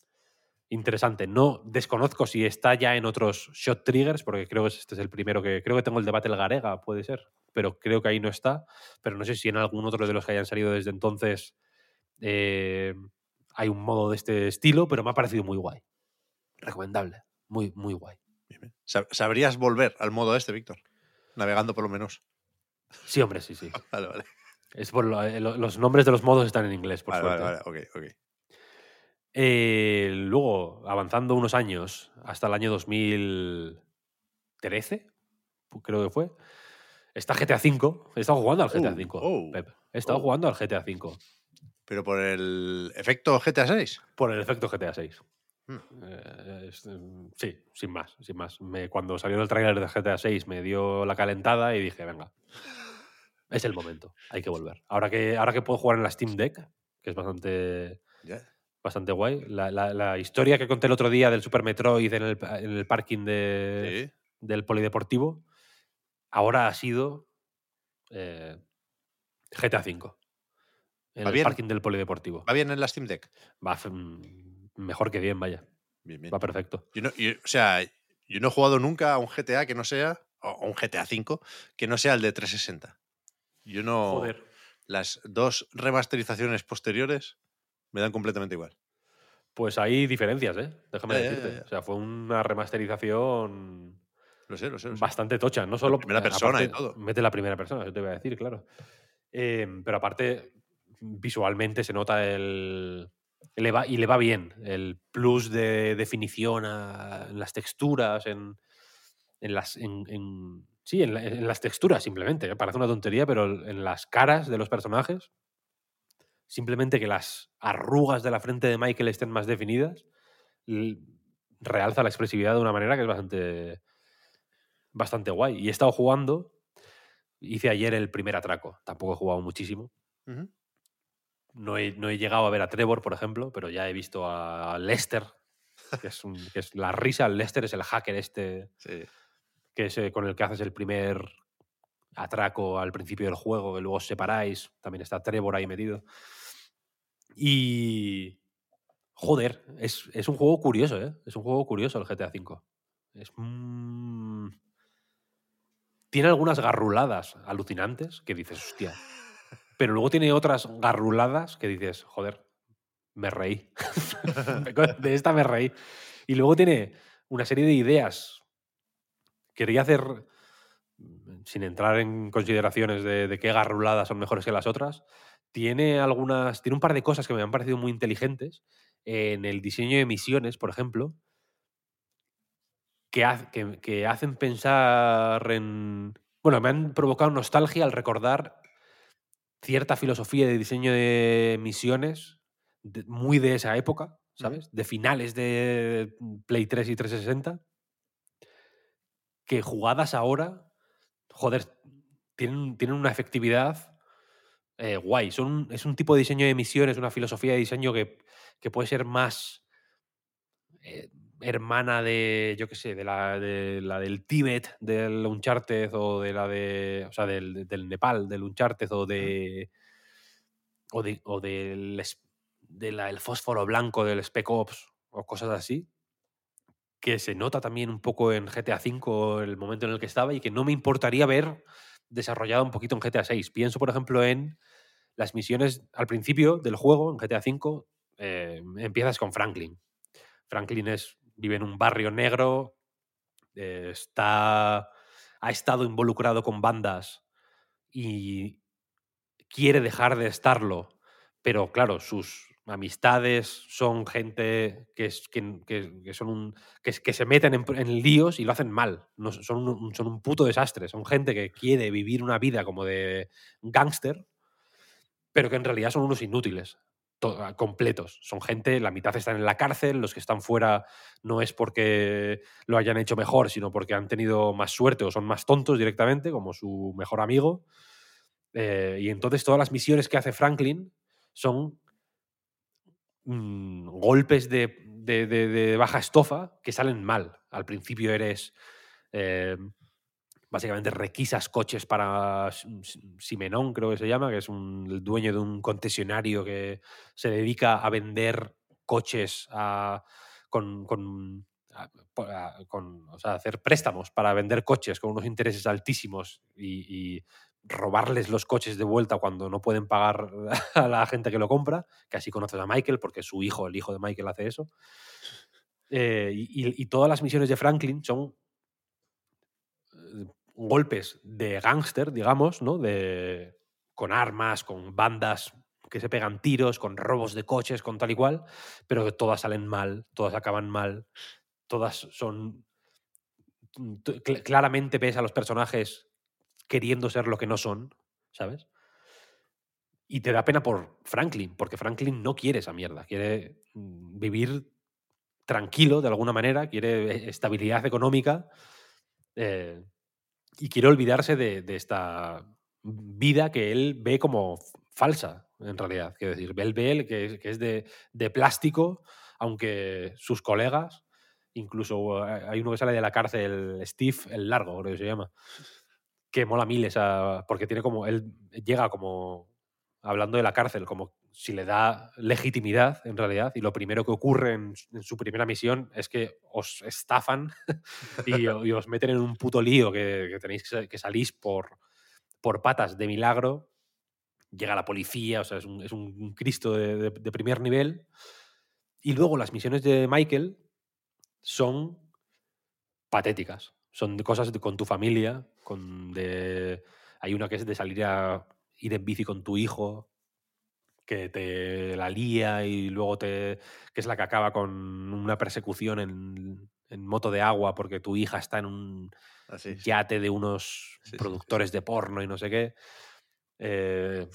interesante. No desconozco si está ya en otros shot triggers, porque creo que este es el primero que... Creo que tengo el de Battle Garega, puede ser, pero creo que ahí no está. Pero no sé si en algún otro de los que hayan salido desde entonces eh, hay un modo de este estilo, pero me ha parecido muy guay. Recomendable. Muy, muy guay. ¿Sabrías volver al modo este, Víctor? Navegando por lo menos. Sí, hombre, sí, sí. Vale, vale. Es por lo- eh, lo- los nombres de los modos están en inglés, por Vale, vale, suerte. vale, ok, ok. Eh, luego, avanzando unos años, hasta el año 2013, pu- creo que fue, está GTA V. He estado jugando al GTA Oh, V, oh, Pep. He estado oh. jugando al GTA V Pero por el efecto GTA 6. por el efecto GTA 6. Hmm. Eh, es, sí, sin más, sin más. Me- cuando salió el tráiler de GTA 6 me dio la calentada y dije, venga, es el momento, hay que volver. Ahora que, ahora que puedo jugar en la Steam Deck, que es bastante, bastante guay, la, la- la historia que conté el otro día del Super Metroid en el, en el parking de, Sí. del polideportivo, ahora ha sido eh, GTA V. En Va el bien. parking del polideportivo. ¿Va bien en la Steam Deck? Va mm, mejor que bien, vaya. Bien, bien. Va perfecto. Yo no- yo- o sea, yo no he jugado nunca a un GTA que no sea, o a un GTA 5, que no sea el de 360. Yo no. Las dos remasterizaciones posteriores me dan completamente igual. Pues hay diferencias, ¿eh? Déjame decirte. O sea, fue una remasterización Lo sé, lo sé. lo sé. bastante tocha. No solo. primera persona y todo. Mete la primera persona, eso te iba a decir, claro. Eh, pero aparte, visualmente se nota el. le va- y le va bien. El plus de definición a- en las texturas, en, en las. en- en- sí, en, la- en las texturas simplemente. ¿eh? Parece una tontería, pero en las caras de los personajes. Simplemente que las arrugas de la frente de Michael estén más definidas. realza la expresividad de una manera que es bastante. bastante guay. Y he estado jugando. Hice ayer el primer atraco. Tampoco he jugado muchísimo. No he, no he llegado a ver a Trevor, por ejemplo, pero ya he visto a Lester, que es, un- que es la risa. Lester es el hacker este Sí. Que es eh, con el que haces el primer atraco al principio del juego, que luego os separáis. También está Trevor ahí metido. Y. Joder, es, es un juego curioso, ¿eh? Es un juego curioso el GTA V. Es. Tiene algunas garruladas alucinantes que dices, hostia. Pero luego tiene otras garruladas que dices, joder, me reí. de esta me reí. Y luego tiene una serie de ideas. Quería hacer, mm, sin entrar en consideraciones de, de qué garruladas son mejores que las otras, tiene algunas, tiene un par de cosas que me han parecido muy inteligentes en el diseño de misiones, por ejemplo, que, haz- que- que hacen pensar en... Bueno, me han provocado nostalgia al recordar cierta filosofía de diseño de misiones de- muy de esa época, ¿sabes? De finales de Play 3 y 360, que jugadas ahora, joder, tienen, tienen una efectividad eh, guay. Son, un- es un tipo de diseño de misiones, una filosofía de diseño que, que puede ser más eh, hermana de, yo qué sé, de la, de la del Tíbet, del Uncharted, o de la de, o sea, del, del Nepal, del Uncharted, o de, o, de, o del, es- de la- el fósforo blanco del Spec Ops, o cosas así, que se nota también un poco en GTA V el momento en el que estaba y que no me importaría ver desarrollado un poquito en GTA VI. Pienso, por ejemplo, en las misiones al principio del juego, en GTA V, eh, empiezas con Franklin. Franklin es, vive en un barrio negro, eh, está, ha estado involucrado con bandas y quiere dejar de estarlo, pero claro, sus amistades son gente que, es, que, que- son un, que, se meten en, líos y lo hacen mal. No, son, un, son un puto desastre. Son gente que quiere vivir una vida como de gángster, pero que en realidad son unos inútiles. ah, completos. Son gente, la mitad están en la cárcel, los que están fuera no es porque lo hayan hecho mejor, sino porque han tenido más suerte o son más tontos directamente, como su mejor amigo. Eh, y entonces todas las misiones que hace Franklin son mm, golpes de, baja estofa que salen mal. Al principio eres... eh, básicamente requisas coches para Simenón, creo que se llama, que es un, el dueño de un concesionario que se dedica a vender coches a- con, con, hacer préstamos para vender coches con unos intereses altísimos y robarles los coches de vuelta cuando no pueden pagar a la gente que lo compra, que así conoces a Michael, porque su hijo, el hijo de Michael, hace eso. Eh, y, todas las misiones de Franklin son eh, golpes de gángster, digamos, ¿no? De, con armas, con bandas que se pegan tiros, con robos de coches, con tal y cual, pero que todas salen mal, todas acaban mal, todas son... Claramente ves a los personajes queriendo ser lo que no son, ¿sabes? Y te da pena por Franklin, porque Franklin no quiere esa mierda, quiere mm, vivir tranquilo de alguna manera, quiere eh, estabilidad económica eh, y quiere olvidarse de, esta vida que él ve como falsa, en realidad. Quiero decir, él ve el que, es- que es de, de plástico, aunque sus colegas, incluso eh, hay uno que sale de la cárcel, Steve el Largo, creo que se llama, que mola mil esa, porque tiene como, él llega como, hablando de la cárcel, como si le da legitimidad en realidad, y lo primero que ocurre en, su primera misión es que os estafan y, os meten en un puto lío que, tenéis que, sa- que salís por, por patas de milagro. Llega la policía, o sea, es un, es un Cristo de- de primer nivel. Y luego las misiones de Michael son patéticas. Son cosas de- con tu familia, con de... Hay una que es de salir a ir en bici con tu hijo, que te la lía y luego te... que es la que acaba con una persecución en, en moto de agua porque tu hija está en un Así. yate de unos Sí, sí, sí, productores de porno y no sé qué. Eh,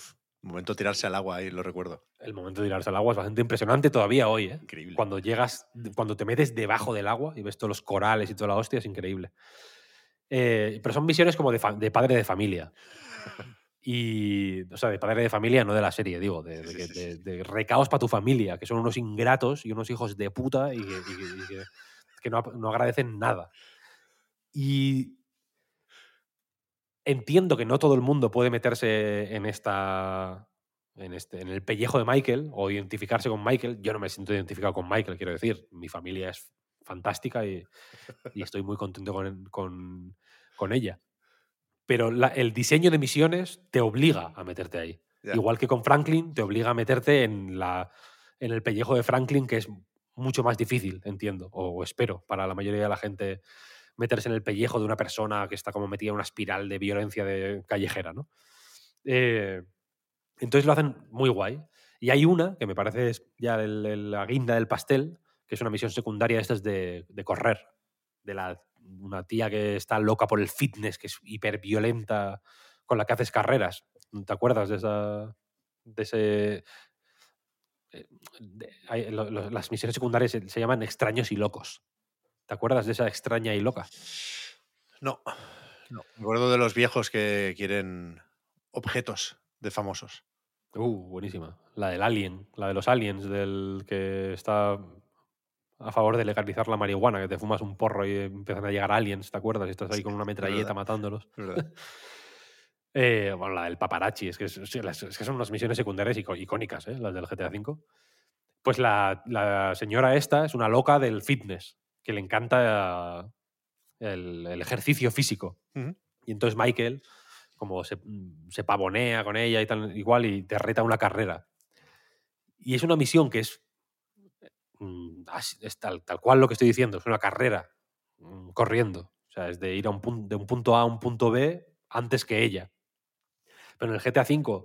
Momento de tirarse al agua ahí, lo recuerdo. el momento de tirarse al agua es bastante impresionante todavía hoy, ¿eh? Increíble. Cuando llegas, cuando te metes debajo del agua y ves todos los corales y toda la hostia, es increíble. Eh, pero son misiones como de, padre de familia. Y, o sea, de padre de familia, no de la serie, digo, de, Sí, de- sí, sí, de- sí. de recaos para tu familia, que son unos ingratos y unos hijos de puta y que, y que- y que- que no, no agradecen nada. Y entiendo que no todo el mundo puede meterse en esta. En, este, en el pellejo de Michael o identificarse con Michael. Yo no me siento identificado con Michael, quiero decir. Mi familia es fantástica y, y estoy muy contento con, con- con ella. Pero la- el diseño de misiones te obliga a meterte ahí. Igual que con Franklin, te obliga a meterte en, la, en el pellejo de Franklin, que es mucho más difícil, entiendo, o espero, para la mayoría de la gente meterse en el pellejo de una persona que está como metida en una espiral de violencia de callejera, ¿no? Eh, entonces lo hacen muy guay. Y hay una que me parece es ya la guinda del pastel, que es una misión secundaria de estas de, correr. De la, una tía que está loca por el fitness, que es hiper violenta, con la que haces carreras. ¿Te acuerdas de esa. de ese. eh, las misiones secundarias se, se llaman extraños y locos. ¿Te acuerdas de esa extraña y loca? No, no. Me acuerdo de los viejos que quieren objetos de famosos. Uh, buenísima. La del Alien, la de los aliens, del que está a favor de legalizar la marihuana, que te fumas un porro y empiezan a llegar aliens, ¿te acuerdas? Y estás ahí con una metralleta matándolos. Eh, bueno, la del paparazzi, es que, es, sí, las- es que son unas misiones secundarias icónicas, ¿eh? las del GTA V. Pues la, la señora esta es una loca del fitness, que le encanta el, el ejercicio físico. Y entonces Michael, como se, mm, se pavonea con ella y tal, igual, y te reta una carrera. Y es una misión que es, mm, es tal, tal cual lo que estoy diciendo, es una carrera mm, corriendo. O sea, es de ir a un de un punto A a un punto B antes que ella. Pero en el GTA V,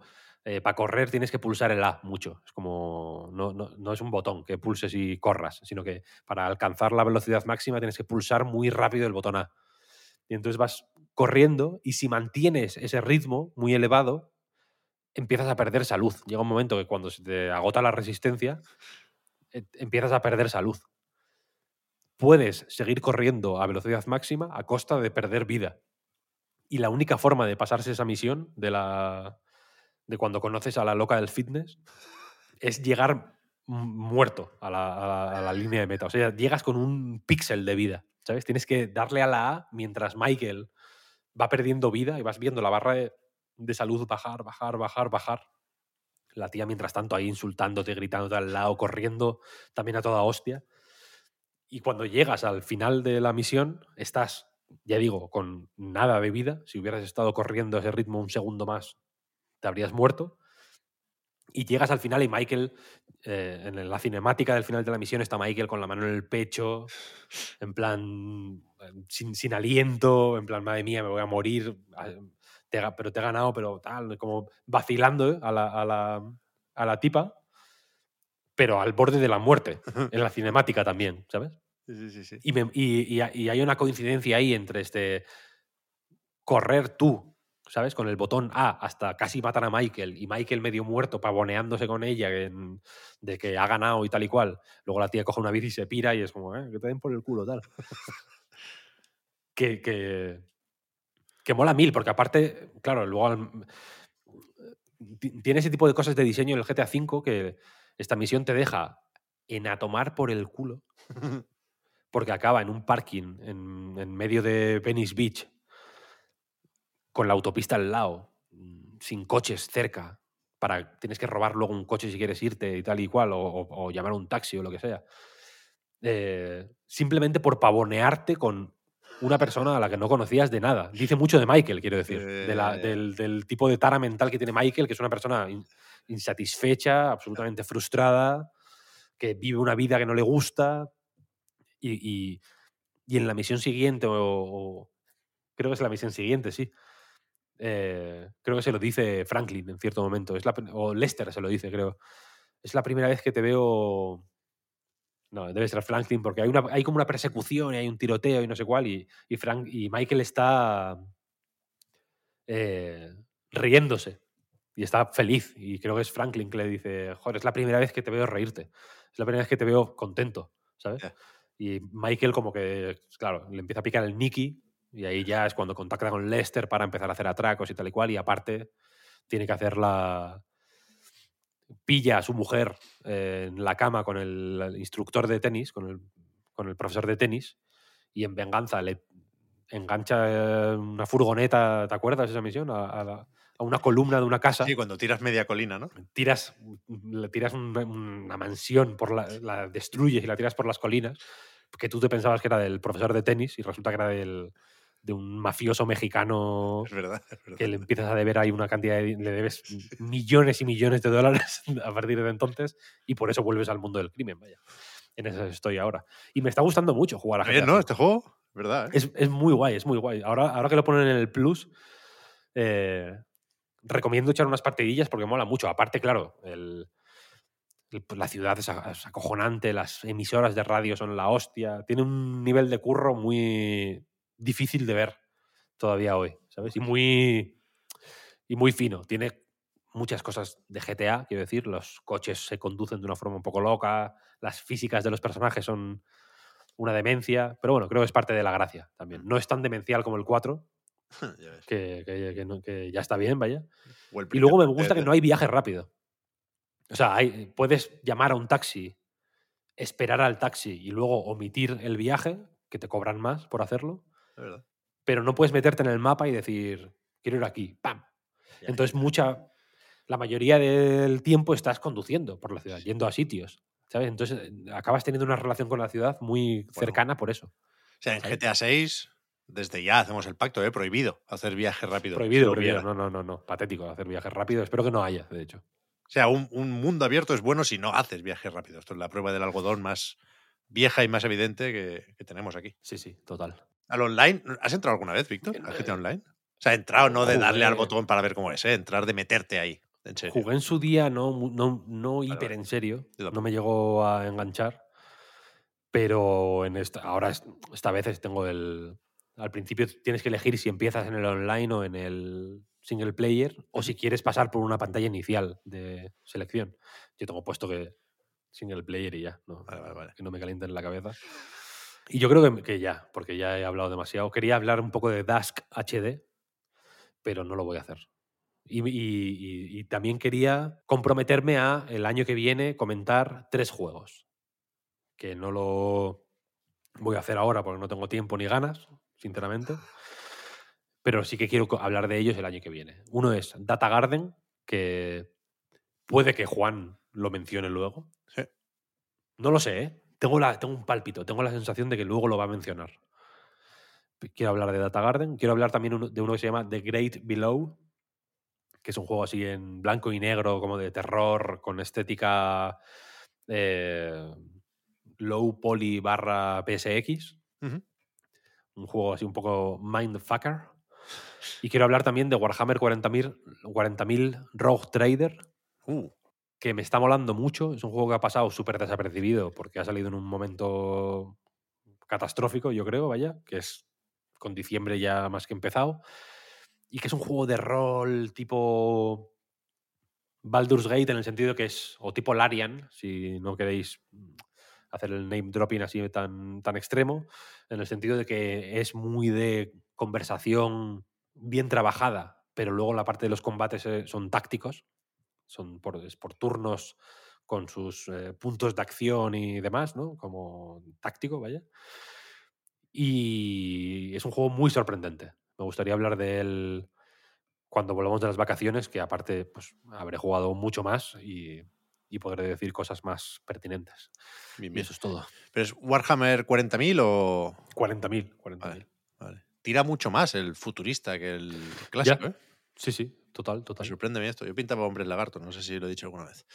para correr tienes que pulsar el A mucho. Es como, no, no- no es un botón que pulses y corras, sino que para alcanzar la velocidad máxima tienes que pulsar muy rápido el botón A. Y entonces vas corriendo y si mantienes ese ritmo muy elevado, empiezas a perder salud. Llega un momento que cuando se te agota la resistencia, eh, empiezas a perder salud. Puedes seguir corriendo a velocidad máxima a costa de perder vida. Y la única forma de pasarse esa misión de, la, de cuando conoces a la loca del fitness es llegar muerto a la, a la- a la línea de meta. O sea, llegas con un píxel de vida, ¿sabes? Tienes que darle a la A mientras Michael va perdiendo vida y vas viendo la barra de, de salud bajar, bajar, bajar, bajar. La tía, mientras tanto, ahí insultándote, gritándote al lado, corriendo también a toda hostia. Y cuando llegas al final de la misión, estás, ya digo, con nada de vida. Si hubieras estado corriendo a ese ritmo un segundo más, te habrías muerto. Y llegas al final y Michael, eh, en la cinemática del final de la misión, está Michael con la mano en el pecho, en plan, eh, sin, sin aliento, en plan, madre mía, me voy a morir, te pero te he ganado, pero tal, como vacilando a, la, a, la, a la tipa, pero al borde de la muerte, en la cinemática también, ¿sabes? Sí, sí, sí, sí. Y, me- y- y- y hay una coincidencia ahí entre este correr tú, ¿sabes? Con el botón A hasta casi matan a Michael y Michael medio muerto pavoneándose con ella en- de que ha ganado y tal y cual. Luego la tía coge una bici y se pira y es como, "Eh, que te den por el culo, tal. que, que, que mola mil, porque aparte, claro, luego tiene ese tipo de cosas de diseño en el GTA V que esta misión te deja en a tomar por el culo porque acaba en un parking en, en medio de Venice Beach, con la autopista al lado, sin coches cerca, para tienes que robar luego un coche si quieres irte y tal y cual, o, o- o llamar a un taxi o lo que sea. Eh, simplemente por pavonearte con una persona a la que no conocías de nada. Dice mucho de Michael, quiero decir, de la- del, del tipo de tara mental que tiene Michael, que es una persona in- insatisfecha, absolutamente frustrada, que vive una vida que no le gusta, y, y- y en la misión siguiente, o, o- creo que es la misión siguiente, sí. Eh, creo que se lo dice Franklin en cierto momento. Es la, o Lester se lo dice, creo. Es la primera vez que te veo. No, debe ser Franklin, porque hay, una, hay como una persecución y hay un tiroteo y no sé cuál. Y, y, Frank, y Michael está eh, riéndose y está feliz. Y creo que es Franklin que le dice: Joder, es la primera vez que te veo reírte. Es la primera vez que te veo contento, ¿sabes? Y Michael, como que, claro, le empieza a picar el Nicky. Y ahí ya es cuando contacta con Lester para empezar a hacer atracos y tal y cual. Y aparte, tiene que hacer la. Pilla a su mujer eh, en la cama con el instructor de tenis, con el, con el profesor de tenis, y en venganza le engancha una furgoneta, ¿te acuerdas de esa misión? A, a la- a una columna de una casa Sí, cuando tiras media colina, ¿no? tiras, le tiras un- una mansión, por la, la destruyes y la tiras por las colinas, que tú te pensabas que era del profesor de tenis y resulta que era del, de un mafioso mexicano Es verdad. es verdad. que le empiezas a deber ahí una cantidad de, le debes millones y millones de dólares a partir de entonces y por eso vuelves al mundo del crimen, vaya. En eso estoy ahora. Y me está gustando mucho jugar a Bien, ¿no? Este juego, es verdad. ¿eh? Es, es muy guay, es muy guay. Ahora, ahora que lo ponen en el Plus, eh, recomiendo echar unas partidillas porque mola mucho. Aparte, claro, el, pues, la ciudad es acojonante, las emisoras de radio son la hostia. Tiene un nivel de curro muy difícil de ver todavía hoy, ¿sabes? Y muy, y muy fino. Tiene muchas cosas de GTA, quiero decir. Los coches se conducen de una forma un poco loca, las físicas de los personajes son una demencia, pero bueno, creo que es parte de la gracia también. No es tan demencial como el 4, Ya ves. que, que- que no- que ya está bien, vaya. Y luego me gusta que Dead. no hay viaje rápido. O sea, hay- puedes llamar a un taxi, esperar al taxi y luego omitir el viaje, que te cobran más por hacerlo, verdad. pero no puedes meterte en el mapa y decir, quiero ir aquí, ¡pam! Ya, Entonces, mucha. La mayoría del tiempo estás conduciendo por la ciudad, yendo a sitios. ¿Sabes? Entonces acabas teniendo una relación con la ciudad muy cercana por eso. O sea, en ¿sabes? GTA 6, desde ya hacemos el pacto, ¿eh? Prohibido hacer viaje rápido. Prohibido, prohibido. No, no, no, no. Patético hacer viajes rápidos. Espero que no haya, de hecho. O sea, un, un mundo abierto es bueno si no haces viaje rápido. Esto es la prueba del algodón más vieja y más evidente que, que tenemos aquí. Sí, sí, total. Al online, ¿has entrado alguna vez, Víctor? ¿Al GTA Eh, Online? O sea, entrado no de darle al botón para ver cómo es, ¿eh? Entrar de meterte ahí. En serio. Jugué en su día, no, no, no hiper vale. en serio. No me llegó a enganchar. Pero en esta, ahora es- esta vez tengo el. Al principio tienes que elegir si empiezas en el online o en el single player o si quieres pasar por una pantalla inicial de selección. Yo tengo puesto que single player y ya, no, Vale, vale, vale. que no me calienten la cabeza. Y yo creo que, que ya, porque ya he hablado demasiado. Quería hablar un poco de Dusk HD, pero no lo voy a hacer. Y, y- también quería comprometerme a el año que viene comentar tres juegos. Que no lo voy a hacer ahora porque no tengo tiempo ni ganas, sinceramente. Pero sí que quiero hablar de ellos el año que viene. Uno es Data Garden, que puede que Juan lo mencione luego. Sí. No lo sé, ¿eh? Tengo, la, tengo un pálpito, tengo la sensación de que luego lo va a mencionar. Quiero hablar de Data Garden. Quiero hablar también de uno que se llama The Great Below, que es un juego así en blanco y negro, como de terror, con estética eh, low poly barra PSX. Un juego así un poco mindfucker. Y quiero hablar también de Warhammer 40.000 40.000 Rogue Trader, Uh, que me está molando mucho. Es un juego que ha pasado súper desapercibido porque ha salido en un momento catastrófico, yo creo, vaya, que es con diciembre ya más que empezado. Y que es un juego de rol tipo Baldur's Gate en el sentido que es, o tipo Larian, si no queréis hacer el name dropping así tan, tan extremo, en el sentido de que es muy de conversación bien trabajada, pero luego la parte de los combates eh, son tácticos, son por, es por turnos con sus eh, puntos de acción y demás, ¿no? Como táctico, vaya. Y es un juego muy sorprendente. Me gustaría hablar de él cuando volvamos de las vacaciones, que aparte pues, habré jugado mucho más y, y podré decir cosas más pertinentes. bien, Y eso es todo. ¿Pero es Warhammer 40.000 o...? 40.000. 40.000. Vale, vale. Tira mucho más el futurista que el clásico. ¿eh? Sí, sí, total, Me total. sorprende a mí esto. Yo pintaba hombres lagarto, no sé si lo he dicho alguna vez.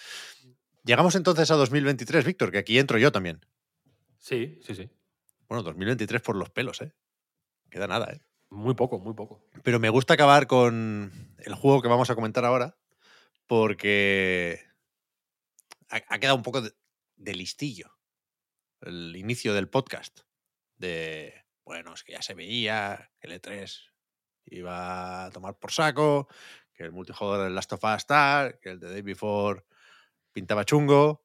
Llegamos entonces a 2023, Víctor, que aquí entro yo también. Sí, sí, sí. Bueno, 2023 por los pelos, ¿eh? Queda nada, ¿eh? Muy poco, muy poco. Pero me gusta acabar con el juego que vamos a comentar ahora, porque ha, quedado un poco de, de listillo el inicio del podcast. De, bueno, es que ya se veía que el E3 iba a tomar por saco, que el multijugador del Last of Us tal, que el de Day Before pintaba chungo.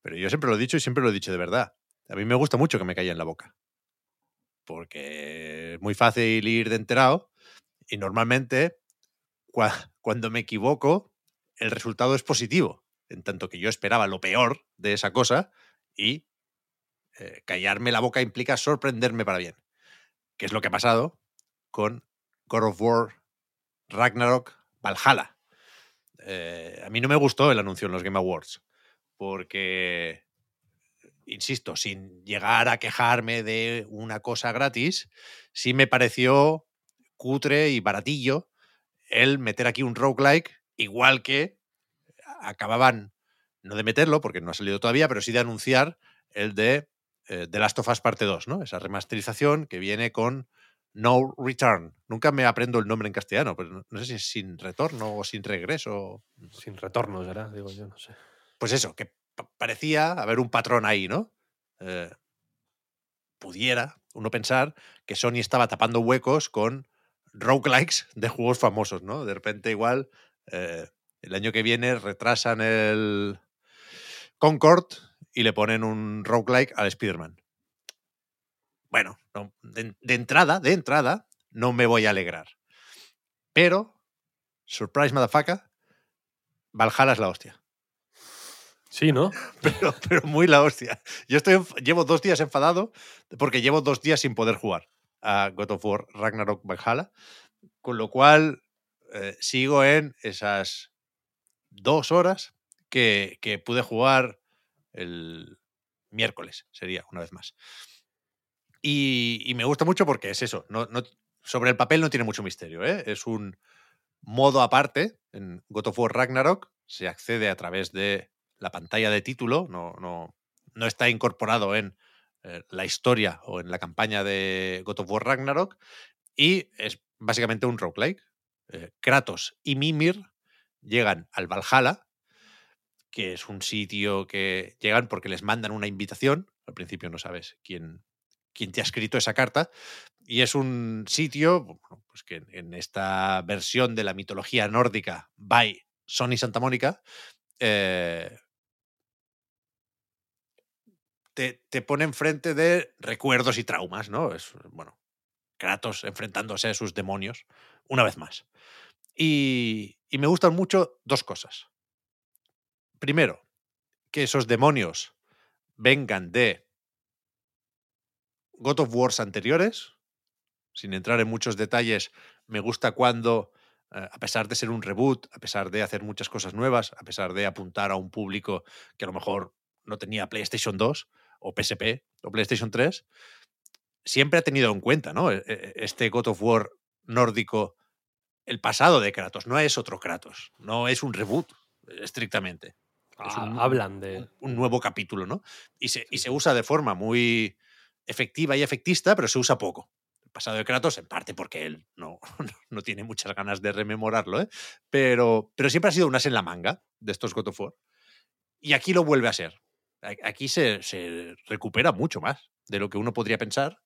Pero yo siempre lo he dicho y siempre lo he dicho de verdad. A mí me gusta mucho que me caiga en la boca. Porque es muy fácil ir de enterado y normalmente cuando me equivoco, el resultado es positivo, en tanto que yo esperaba lo peor de esa cosa y eh, callarme la boca implica sorprenderme para bien, que es lo que ha pasado con God of War Ragnarok Valhalla. Eh, a mí no me gustó el anuncio en los Game Awards, porque, insisto, sin llegar a quejarme de una cosa gratis, sí me pareció cutre y baratillo el meter aquí un roguelike, igual que acababan, no de meterlo, porque no ha salido todavía, pero sí de anunciar el de eh, The Last of Us Parte 2, ¿no? Esa remasterización que viene con No Return. Nunca me aprendo el nombre en castellano, pero no, sé si es sin retorno o sin regreso. Sin retorno será, digo yo, no sé. Pues eso, que parecía haber un patrón ahí, ¿no? Eh, pudiera uno pensar que Sony estaba tapando huecos con roguelikes de juegos famosos, ¿no? De repente igual eh, el año que viene retrasan el Concord y le ponen un roguelike al Spider-Man. Bueno, de, entrada, de entrada, no me voy a alegrar. Pero, surprise motherfucker, Valhalla es la hostia. Sí, ¿no? Pero, pero muy la hostia. Yo estoy, llevo dos días enfadado porque llevo dos días sin poder jugar a God of War Ragnarok Valhalla, con lo cual eh, sigo en esas dos horas que, que pude jugar el miércoles, sería una vez más. Y, me gusta mucho porque es eso, no, sobre el papel no tiene mucho misterio, ¿eh? es un modo aparte en God of War Ragnarok, se accede a través de la pantalla de título, no, no, no está incorporado en eh, la historia o en la campaña de God of War Ragnarok, y es básicamente un roguelike. Eh, Kratos y Mimir llegan al Valhalla, que es un sitio que llegan porque les mandan una invitación. Al principio no sabes quién, quién te ha escrito esa carta. Y es un sitio pues que en esta versión de la mitología nórdica by Sony Santa Mónica eh, te, te, pone enfrente de recuerdos y traumas, ¿no? Es, bueno, Kratos enfrentándose a sus demonios una vez más. Y, y me gustan mucho dos cosas primero, que esos demonios vengan de God of Wars anteriores. Sin entrar en muchos detalles, me gusta cuando, eh, a pesar de ser un reboot, a pesar de hacer muchas cosas nuevas, a pesar de apuntar a un público que a lo mejor no tenía PlayStation 2 o PSP o PlayStation 3, siempre ha tenido en cuenta ¿no? E, e, este God of War nórdico, el pasado de Kratos. No es otro Kratos, no es un reboot estrictamente. Ah, hablan de. Un nuevo capítulo, ¿no? Y se, y se usa de forma muy efectiva y efectista, pero se usa poco. El pasado de Kratos, en parte porque él no, no tiene muchas ganas de rememorarlo, ¿eh? pero, pero siempre ha sido un as en la manga de estos God of War. Y aquí lo vuelve a ser. Aquí se, se recupera mucho más de lo que uno podría pensar,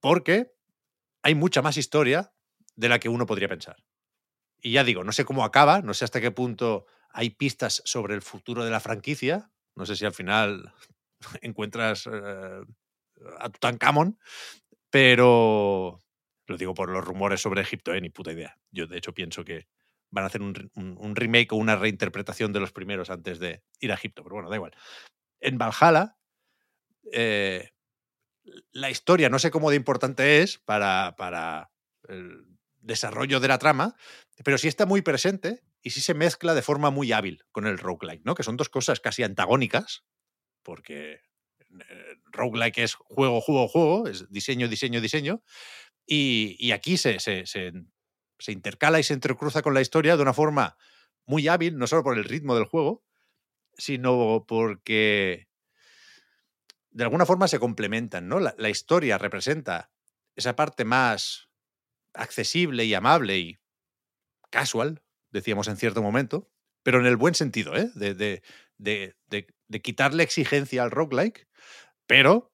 porque hay mucha más historia de la que uno podría pensar. Y ya digo, no sé cómo acaba, no sé hasta qué punto hay pistas sobre el futuro de la franquicia. No sé si al final encuentras eh, a Tutankamón, pero lo digo por los rumores sobre Egipto, ¿eh? ni puta idea. Yo de hecho pienso que van a hacer un, remake o una reinterpretación de los primeros antes de ir a Egipto, pero bueno, da igual. En Valhalla, eh, la historia no sé cómo de importante es para, para el desarrollo de la trama, pero sí está muy presente y sí se mezcla de forma muy hábil con el roguelike, ¿no? Que son dos cosas casi antagónicas, porque roguelike es juego, juego, juego, es diseño, diseño, diseño, y, aquí se, se, intercala y se entrecruza con la historia de una forma muy hábil, no solo por el ritmo del juego, sino porque de alguna forma se complementan, ¿no? La, la historia representa esa parte más accesible y amable y casual decíamos en cierto momento, pero en el buen sentido, ¿eh? de, de, de, de quitarle exigencia al roguelike, pero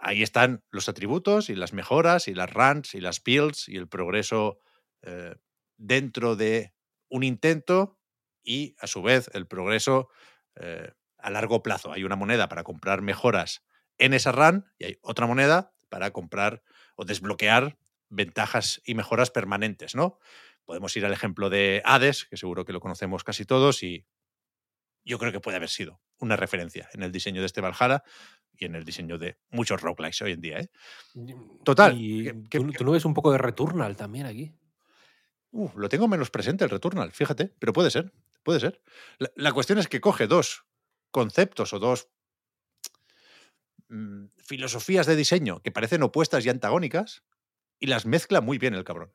ahí están los atributos y las mejoras y las runs y las builds y el progreso eh, dentro de un intento y a su vez el progreso eh, a largo plazo. Hay una moneda para comprar mejoras en esa run y hay otra moneda para comprar o desbloquear ventajas y mejoras permanentes, ¿no? podemos ir al ejemplo de Hades, que seguro que lo conocemos casi todos, y yo creo que puede haber sido una referencia en el diseño de este Valhalla y en el diseño de muchos roguelikes hoy en día. ¿eh? Total. Y que- ¿tú, que- tú no ves un poco de Returnal también aquí? Uh, lo tengo menos presente el Returnal, fíjate, pero puede ser, puede ser. La, la cuestión es que coge dos conceptos o dos mm, filosofías de diseño que parecen opuestas y antagónicas y las mezcla muy bien el cabrón.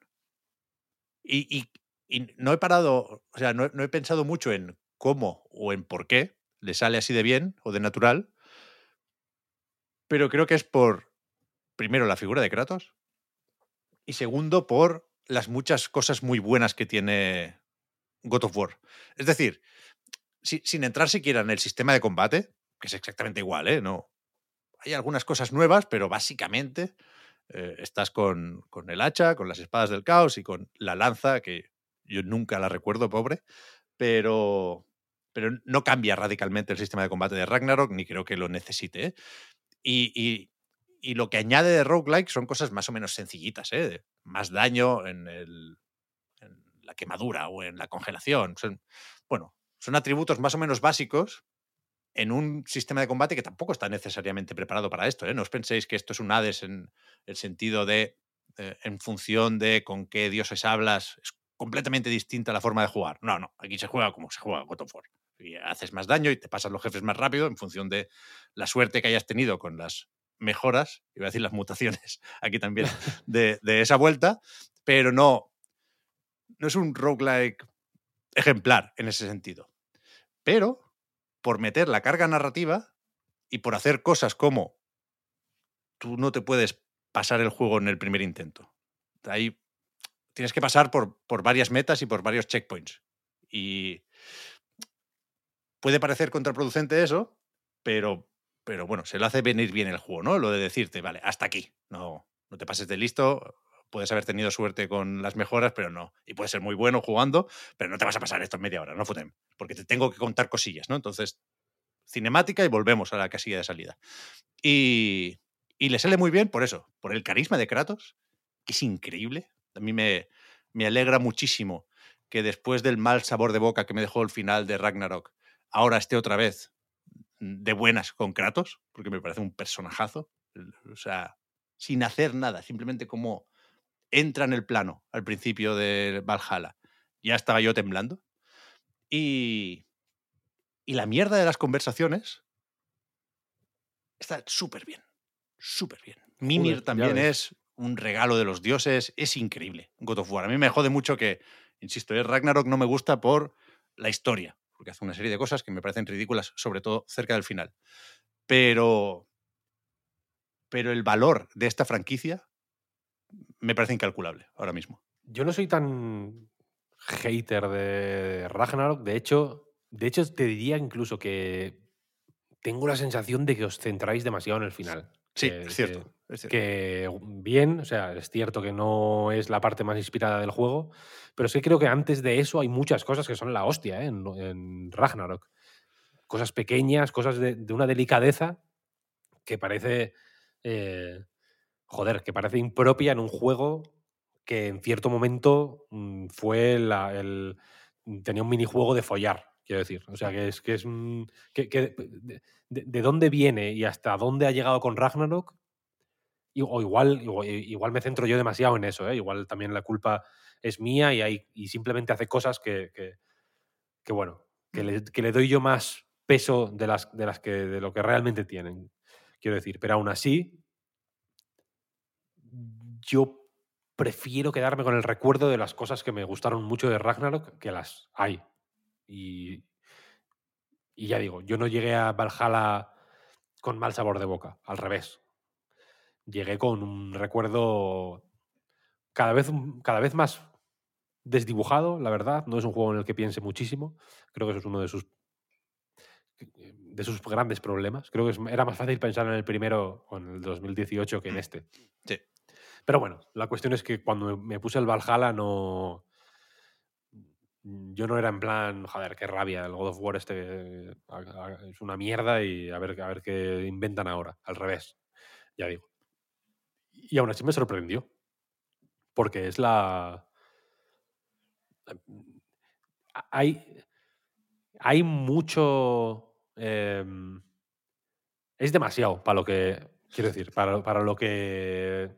Y, y- y no he parado, o sea, no, no he pensado mucho en cómo o en por qué le sale así de bien o de natural, pero creo que es por, primero, la figura de Kratos y segundo, por las muchas cosas muy buenas que tiene God of War. Es decir, si- sin entrar siquiera en el sistema de combate, que es exactamente igual, ¿eh? No, hay algunas cosas nuevas, pero básicamente eh, estás con, con el hacha, con las espadas del caos y con la lanza, que yo nunca la recuerdo, pobre, pero, pero no cambia radicalmente el sistema de combate de Ragnarok, ni creo que lo necesite. ¿eh? Y, lo que añade de roguelike son cosas más o menos sencillitas, ¿eh? más daño en, la quemadura o en la congelación. Son, bueno, son atributos más o menos básicos en un sistema de combate que tampoco está necesariamente preparado para esto. ¿eh? No os penséis que esto es un Hades en el sentido de, eh, en función de con qué dioses hablas, es completamente distinta la forma de jugar. No, no, aquí se juega como se juega God of. Y haces más daño y te pasas los jefes más rápido en función de la suerte que hayas tenido con las mejoras, iba a decir las mutaciones aquí también, de, de esa vuelta, pero no, no es un roguelike ejemplar en ese sentido. Pero por meter la carga narrativa y por hacer cosas como tú no te puedes pasar el juego en el primer intento. Ahí tienes que pasar por, por varias metas y por varios checkpoints. Y puede parecer contraproducente eso, pero, pero bueno, se lo hace venir bien el juego, ¿no? Lo de decirte, vale, hasta aquí. No, no te pases de listo. Puedes haber tenido suerte con las mejoras, pero no. Y puedes ser muy bueno jugando, pero no te vas a pasar esto en media hora, no futem. Porque te tengo que contar cosillas, ¿no? Entonces, cinemática y volvemos a la casilla de salida. Y, y le sale muy bien por eso, por el carisma de Kratos, que es increíble. A mí me, me alegra muchísimo que después del mal sabor de boca que me dejó el final de Ragnarok, ahora esté otra vez de buenas con Kratos, porque me parece un personajazo. O sea, sin hacer nada, simplemente como entra en el plano al principio de Valhalla. Ya estaba yo temblando. Y, y la mierda de las conversaciones está súper bien. Súper bien. Mimir también es un regalo de los dioses. Es increíble. God of War. A mí me jode mucho que, insisto, el Ragnarok no me gusta por la historia, porque hace una serie de cosas que me parecen ridículas, sobre todo cerca del final. Pero, pero el valor de esta franquicia me parece incalculable ahora mismo. Yo no soy tan hater de Ragnarok. De hecho, de hecho, te diría incluso que tengo la sensación de que os centráis demasiado en el final. Sí, Que- es cierto. Que- es que bien, o sea, es cierto que no es la parte más inspirada del juego, pero sí creo que antes de eso hay muchas cosas que son la hostia ¿eh? en, Ragnarok. Cosas pequeñas, cosas de, una delicadeza que parece, eh, joder, que parece impropia en un juego que en cierto momento mm, fue la- el, tenía un minijuego de follar, quiero decir. O sea, que es que es que, que de, de- de dónde viene y hasta dónde ha llegado con Ragnarok o igual, igual, me centro yo demasiado en eso, ¿eh? igual también la culpa es mía y, hay, y simplemente hace cosas que, que, que, bueno, que le, que le doy yo más peso de las, de las que de lo que realmente tienen, quiero decir. Pero aún así, yo prefiero quedarme con el recuerdo de las cosas que me gustaron mucho de Ragnarok, que las hay. Y, y ya digo, yo no llegué a Valhalla con mal sabor de boca, al revés llegué con un recuerdo cada vez, cada vez más desdibujado, la verdad. No es un juego en el que piense muchísimo. Creo que eso es uno de sus de sus grandes problemas. Creo que era más fácil pensar en el primero o en el 2018 que en este. Sí. Pero bueno, la cuestión es que cuando me puse el Valhalla no... Yo no era en plan, joder, qué rabia, el God of War este es una mierda y a ver, a ver qué inventan ahora. Al revés, ya digo. Y aún así me sorprendió. Porque es la. hay, hay mucho... em, es demasiado para lo que, quiero decir, para, para lo que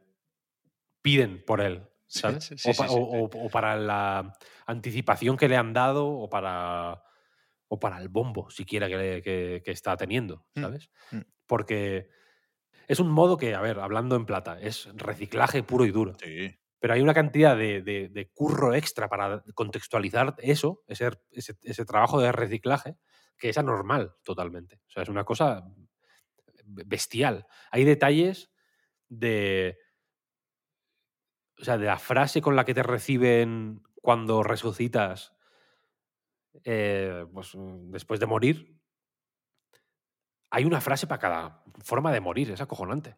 piden por él, ¿sabes? sí, sí, o, pa- sí, sí, o- o- o para la anticipación que le han dado o para, o para el bombo siquiera que, le- que- que está teniendo, Mm, ¿sabes? mm. Porque es un modo que, a ver, hablando en plata, es reciclaje puro y duro. Sí. Pero hay una cantidad de, de- de curro extra para contextualizar eso, ese, ese, ese trabajo de reciclaje, que es anormal totalmente. O sea, es una cosa bestial. Hay detalles de. O sea, de la frase con la que te reciben cuando resucitas eh, pues, después de morir. Hay una frase para cada forma de morir, es acojonante.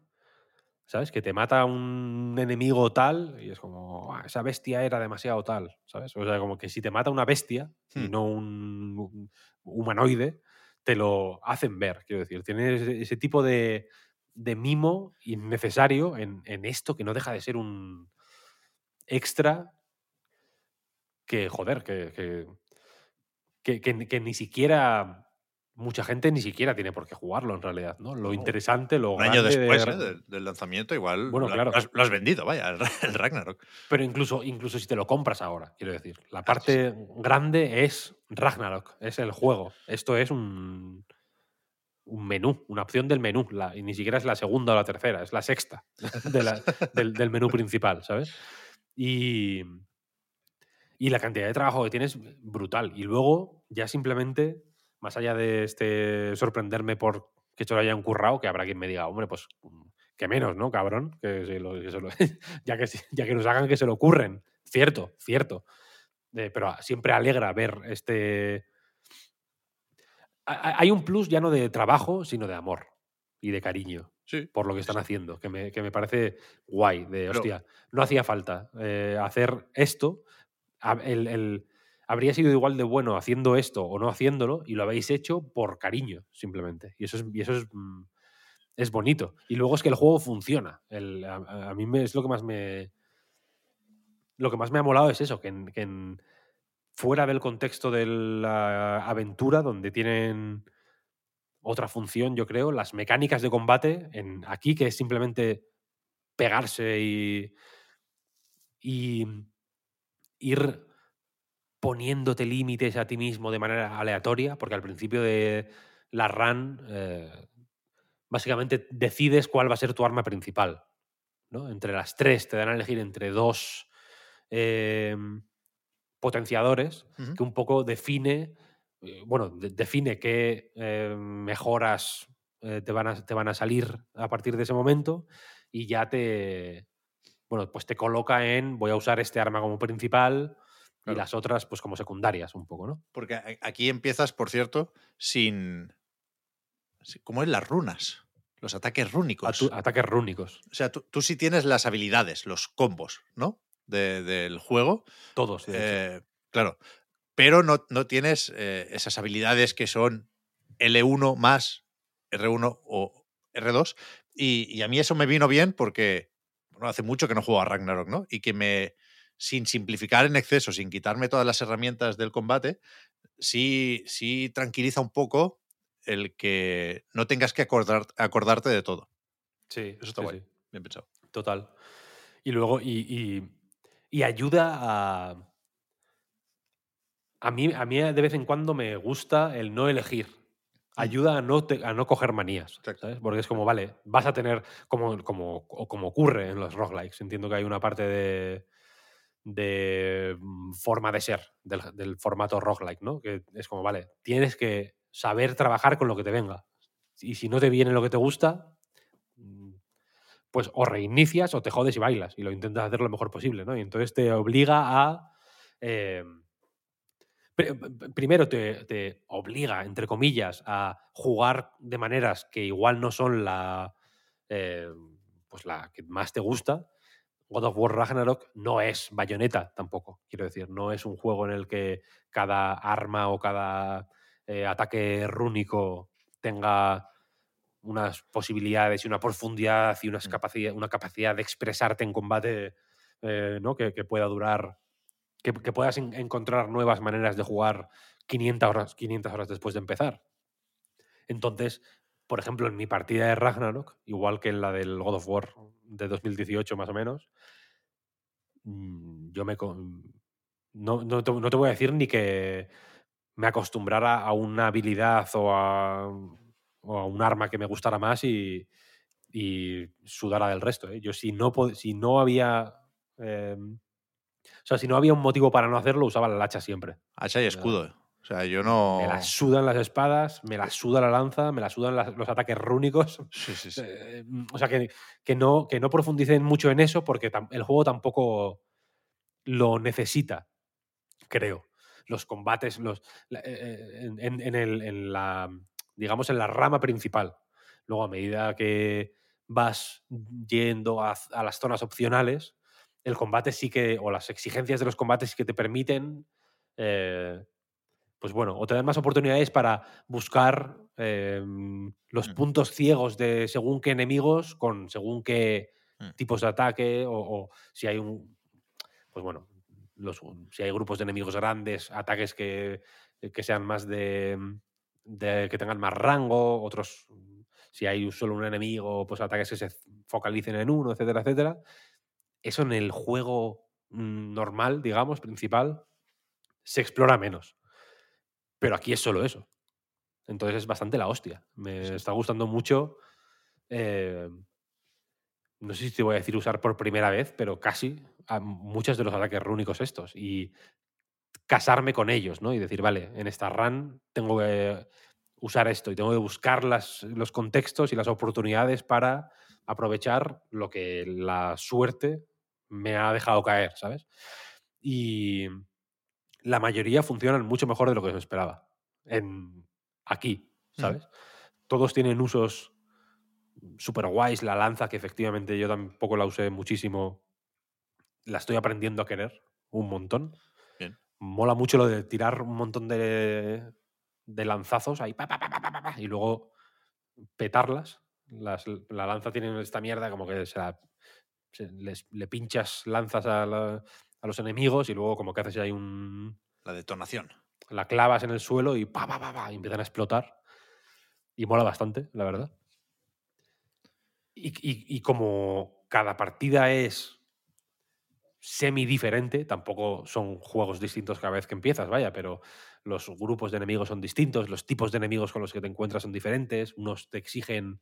¿Sabes? Que te mata un enemigo tal y es como, "Ah, esa bestia era demasiado tal, ¿sabes? O sea, como que si te mata una bestia y Hmm. no un, un humanoide, te lo hacen ver, quiero decir. Tienes ese, tipo de, de mimo innecesario en, en esto que no deja de ser un extra que, joder, que- que- que ni siquiera... Mucha gente ni siquiera tiene por qué jugarlo en realidad, ¿no? Lo interesante, lo Un año de- después ¿eh? del, del lanzamiento, igual Bueno, lo, claro. lo has, lo has vendido, vaya, el, el Ragnarok. Pero incluso, incluso si te lo compras ahora, quiero decir. La Ah, sí, parte grande es Ragnarok, es el juego. Esto es un, un menú, una opción del menú. la- y ni siquiera es la segunda o la tercera, es la sexta de la- del, del menú principal, ¿sabes? Y, y la cantidad de trabajo que tienes, brutal. Y luego, ya simplemente, más allá de este sorprenderme por que se lo hayan currado, que habrá quien me diga, hombre, pues que menos, ¿no, cabrón? Que se lo- que se lo- ya, que, ya que nos hagan que se lo ocurren. Cierto, cierto. Eh, pero siempre alegra ver este... Ha- ha- Hay un plus ya no de trabajo, sino de amor y de cariño Sí. por lo que están haciendo, que me, que me parece guay, de Pero- hostia, no hacía falta eh, hacer esto, el- habría sido igual de bueno haciendo esto o no haciéndolo y lo habéis hecho por cariño, simplemente. Y eso es, y eso es, mm, es bonito. Y luego es que el juego funciona. El- a, mí me, es lo que más me... Lo que más me ha molado es eso, que, fuera del contexto de la aventura, donde tienen otra función, yo creo, las mecánicas de combate en aquí, que es simplemente pegarse y, y ir poniéndote límites a ti mismo de manera aleatoria, porque al principio de la run eh, básicamente decides cuál va a ser tu arma principal. ¿no? Entre las tres te dan a elegir entre dos eh, potenciadores que un poco define, eh, bueno, de- define qué eh, mejoras eh, te, van a, te van a salir a partir de ese momento y ya te, bueno, pues te coloca en voy a usar este arma como principal y las otras pues como secundarias un poco, ¿no? Porque aquí empiezas, por cierto, sin. si- ¿Cómo es las runas? Los ataques rúnicos. Atu- ataques rúnicos, O sea, tú, tú sí tienes las habilidades, los combos, ¿no? De- del juego. todos. de hecho. Eh, claro. Pero no, no tienes eh, esas habilidades que son L1 más R1 o R2. Y, y a mí eso me vino bien porque bueno, hace mucho que no juego a Ragnarok, ¿no? Y que me, sin simplificar en exceso, sin quitarme todas las herramientas del combate, sí, sí tranquiliza un poco el que no tengas que acordar- acordarte de todo. sí, eso está sí, guay. sí. Bien pensado. Total. Y luego, y, y- y ayuda a. A mí, a mí de vez en cuando me gusta el no elegir. Ayuda a no, te- a no coger manías. ¿sabes? Porque es como, vale, vas a tener. Como, como, como ocurre en los roguelikes. Entiendo que hay una parte de. De mm, forma de ser del, del formato roguelike, ¿no? Que es como, vale, tienes que saber trabajar con lo que te venga. Y si no te viene lo que te gusta, mm, pues o reinicias o te jodes y bailas y lo intentas hacer lo mejor posible, ¿no? Y entonces te obliga a... eh, primero te, te obliga, entre comillas, a jugar de maneras que igual no son la, eh, pues la que más te gusta. God of War Ragnarok no es bayoneta tampoco, quiero decir, no es un juego en el que cada arma o cada eh, ataque rúnico tenga unas posibilidades y una profundidad y unas Mm. capacidad, una capacidad de expresarte en combate eh, ¿no? que, que pueda durar que, que puedas en- encontrar nuevas maneras de jugar 500 horas, 500 horas después de empezar. Entonces, por ejemplo, en mi partida de Ragnarok, igual que en la del God of War de 2018 más o menos, mm, yo me... con- No, no te, no te voy a decir ni que me acostumbrara a una habilidad o a, o a un arma que me gustara más y, y sudara del resto. ¿eh? Yo si no, si no había... eh, o sea, si no había un motivo para no hacerlo, usaba la hacha siempre. Hacha y escudo. O sea, yo no. Me la sudan las espadas, me la suda la lanza, me la sudan las- los ataques rúnicos. Sí, sí, sí. Eh, o sea, que, que no, que no profundicen mucho en eso porque el juego tampoco lo necesita, creo. Los combates, los, eh, eh, en, en- en el- en la, digamos, en la rama principal. Luego, a medida que vas yendo a, a las zonas opcionales, el combate sí que, o las exigencias de los combates sí que te permiten, eh, pues bueno, o te dan más oportunidades para buscar eh, los Mm. puntos ciegos de según qué enemigos con según qué Mm. tipos de ataque o, o si hay un, pues bueno, los, si hay grupos de enemigos grandes, ataques que, que sean más de, de- que tengan más rango, otros si hay solo un enemigo, pues ataques que se focalicen en uno, etcétera, etcétera. Eso en el juego mm, normal, digamos, principal, se explora menos. Pero aquí es solo eso. Entonces es bastante la hostia. Me está gustando mucho. eh, no sé si te voy a decir usar por primera vez, pero casi a muchos de los ataques rúnicos estos. Y casarme con ellos, ¿no? Y decir, vale, en esta run tengo que usar esto y tengo que buscar las, los contextos y las oportunidades para aprovechar lo que la suerte me ha dejado caer, ¿sabes? Y la mayoría funcionan mucho mejor de lo que se esperaba. En aquí, ¿sabes? Todos tienen usos super guays. La lanza, que efectivamente yo tampoco la usé muchísimo, la estoy aprendiendo a querer un montón. Bien. Mola mucho lo de tirar un montón de, de lanzazos ahí, pa, pa, pa, pa, pa, pa, pa, y luego petarlas. Las- la lanza tiene esta mierda como que se la- se- les- le pinchas lanzas a, la- a los enemigos y luego como que haces ahí un, La detonación. la clavas en el suelo y pa, pa, pa, pa, empiezan a explotar. Y mola bastante, la verdad. Y, y- y como cada partida es semi diferente, tampoco son juegos distintos cada vez que empiezas, vaya, pero los grupos de enemigos son distintos, los tipos de enemigos con los que te encuentras son diferentes, unos te exigen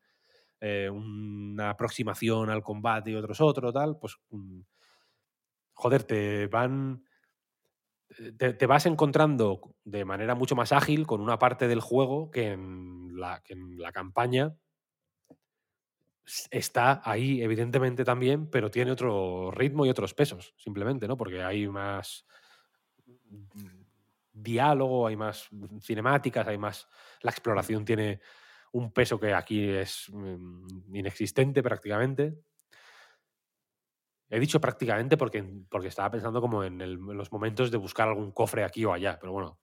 eh, una aproximación al combate y otros otro, tal, pues mm, joder, te van te, te vas encontrando de manera mucho más ágil con una parte del juego que en la, que en la campaña está ahí, evidentemente también, pero tiene otro ritmo y otros pesos, simplemente, ¿no? Porque hay más mm, diálogo, hay más cinemáticas, hay más. La exploración tiene un peso que aquí es mm, inexistente prácticamente. He dicho prácticamente porque, porque estaba pensando como en, el- en los momentos de buscar algún cofre aquí o allá, pero bueno.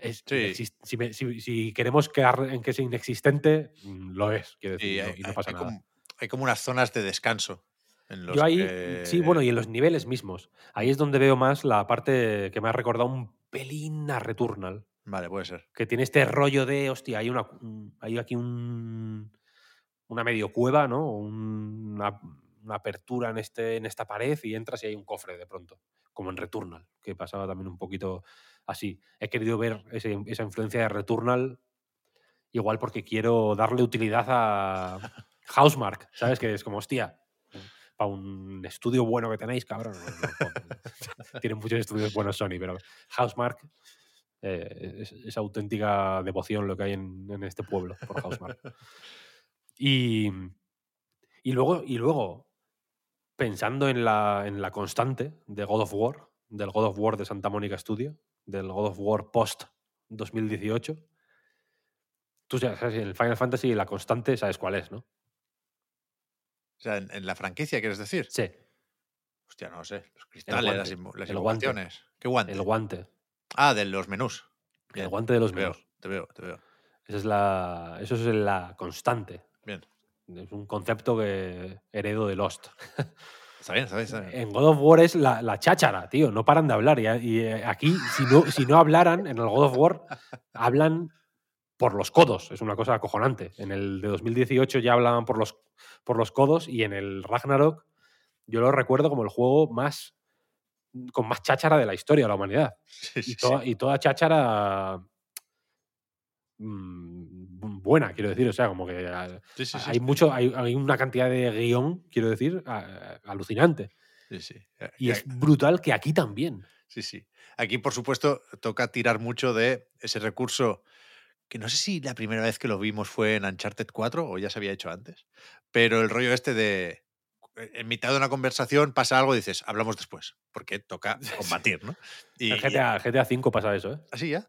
es Sí. inexis- si, me- si- si queremos quedar en que es inexistente, mm, lo es, quiero decir, Y y no- hay, y no pasa hay nada. como, hay como unas zonas de descanso. En los Yo ahí, que- sí, bueno, y en los niveles mismos. Ahí es donde veo más la parte que me ha recordado un pelín a Returnal. Vale, puede ser. Que tiene este rollo de, hostia, hay, una, un- hay aquí un, una medio cueva, ¿no? Un- Una, una apertura en, este, en esta pared y entras y hay un cofre de pronto. Como en Returnal, que pasaba también un poquito así. He querido ver ese- esa influencia de Returnal igual porque quiero darle utilidad a Housemark, ¿sabes? Que es como, hostia, para un estudio bueno que tenéis, cabrón. Tienen muchos estudios buenos Sony, pero Housemark eh, es auténtica devoción lo que hay en, en este pueblo por Housemark. Y, y luego, y luego, pensando en la, en la constante de God of War, del God of War de Santa Mónica Studio, del God of War post 2018, tú sabes, en el Final Fantasy la constante sabes cuál es, ¿no? O sea, en, en la franquicia, ¿quieres decir? Sí, Hostia, no sé. Los cristales, las, guante, las guante. ¿Qué guante? el guante. Ah, de los menús. El guante de los te veo, menús. te veo, te veo. Esa es la, eso es la constante. Bien. Es un concepto que heredo de Lost. Está bien, está bien, está bien. En God of War es la, la cháchara, tío. No paran de hablar. Y, y, eh, aquí, si no, si no hablaran, en el God of War, hablan por los codos. Es una cosa acojonante. En el de 2018 ya hablaban por los, por los codos y en el Ragnarok yo lo recuerdo como el juego más con más cháchara de la historia de la humanidad. Sí, sí, Y toda, sí. y toda cháchara mm, buena, quiero decir. O sea, como que ah, Sí, sí, hay sí. mucho, hay, hay una cantidad de guion, quiero decir, ah, alucinante. Eh, Y es brutal que aquí también. Sí, sí. Aquí, por supuesto, toca tirar mucho de ese recurso que no sé si la primera vez que lo vimos fue en Uncharted 4 o ya se había hecho antes, pero el rollo este de eh, en mitad de una conversación pasa algo y dices, hablamos después, porque toca combatir, ¿no? Y, y GTA, GTA 5 pasa eso, ¿eh? así ya.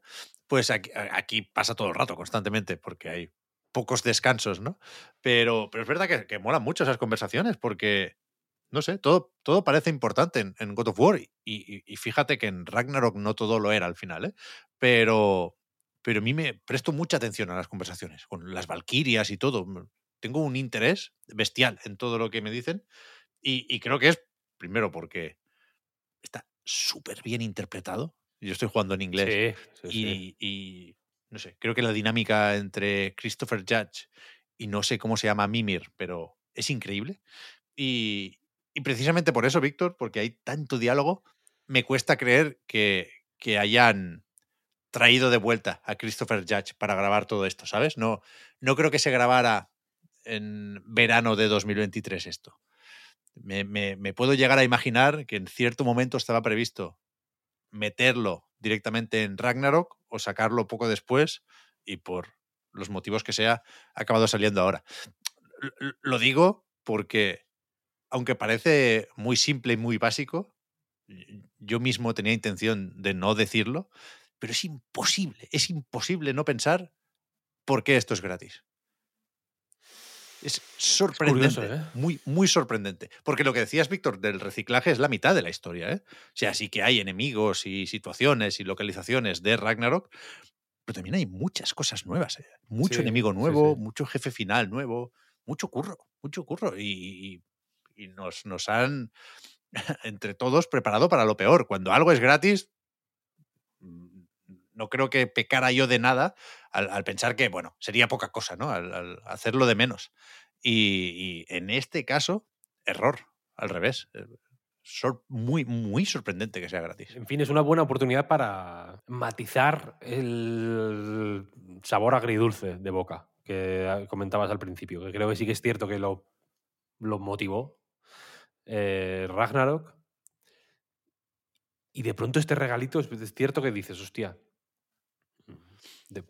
Pues aquí, pasa todo el rato, constantemente, porque hay pocos descansos, ¿no? Pero, pero es verdad que, que molan mucho esas conversaciones, porque, no sé, todo, todo parece importante en, en God of War. Y, y- fíjate que en Ragnarok no todo lo era al final, ¿eh? Pero, pero a mí me presto mucha atención a las conversaciones, con las Valquirias y todo. Tengo un interés bestial en todo lo que me dicen. Y creo que es, primero, porque está súper bien interpretado. Yo estoy jugando en inglés Sí, y, y, no sé, creo que la dinámica entre Christopher Judge y no sé cómo se llama Mimir, pero es increíble. Y, y precisamente por eso, Víctor, porque hay tanto diálogo, me cuesta creer que, que hayan traído de vuelta a Christopher Judge para grabar todo esto, ¿sabes? No, no creo que se grabara en verano de 2023 esto. Me, me- me puedo llegar a imaginar que en cierto momento estaba previsto meterlo directamente en Ragnarok o sacarlo poco después y por los motivos que sea ha acabado saliendo ahora. Lo digo porque, aunque parece muy simple y muy básico, yo mismo tenía intención de no decirlo, pero es imposible, es imposible no pensar por qué esto es gratis. Es sorprendente, curioso, ¿eh? muy, muy sorprendente. Porque lo que decías, Víctor, del reciclaje es la mitad de la historia. ¿eh? O sea, sí que hay enemigos y situaciones y localizaciones de Ragnarok, pero también hay muchas cosas nuevas. ¿eh? Mucho Sí, enemigo nuevo, sí. mucho jefe final nuevo, mucho curro, mucho curro. Y, y- y nos, nos han, entre todos, preparado para lo peor. Cuando algo es gratis, mm, no creo que pecara yo de nada al, pensar que, bueno, sería poca cosa, ¿no? Al, hacerlo de menos. Y, en este caso, error, al revés. Eh, muy, muy sorprendente que sea gratis. En fin, es una buena oportunidad para matizar el sabor agridulce de boca que comentabas al principio, que creo que sí que es cierto que lo, lo motivó eh, Ragnarok. Y de pronto este regalito es cierto que dices, hostia, de-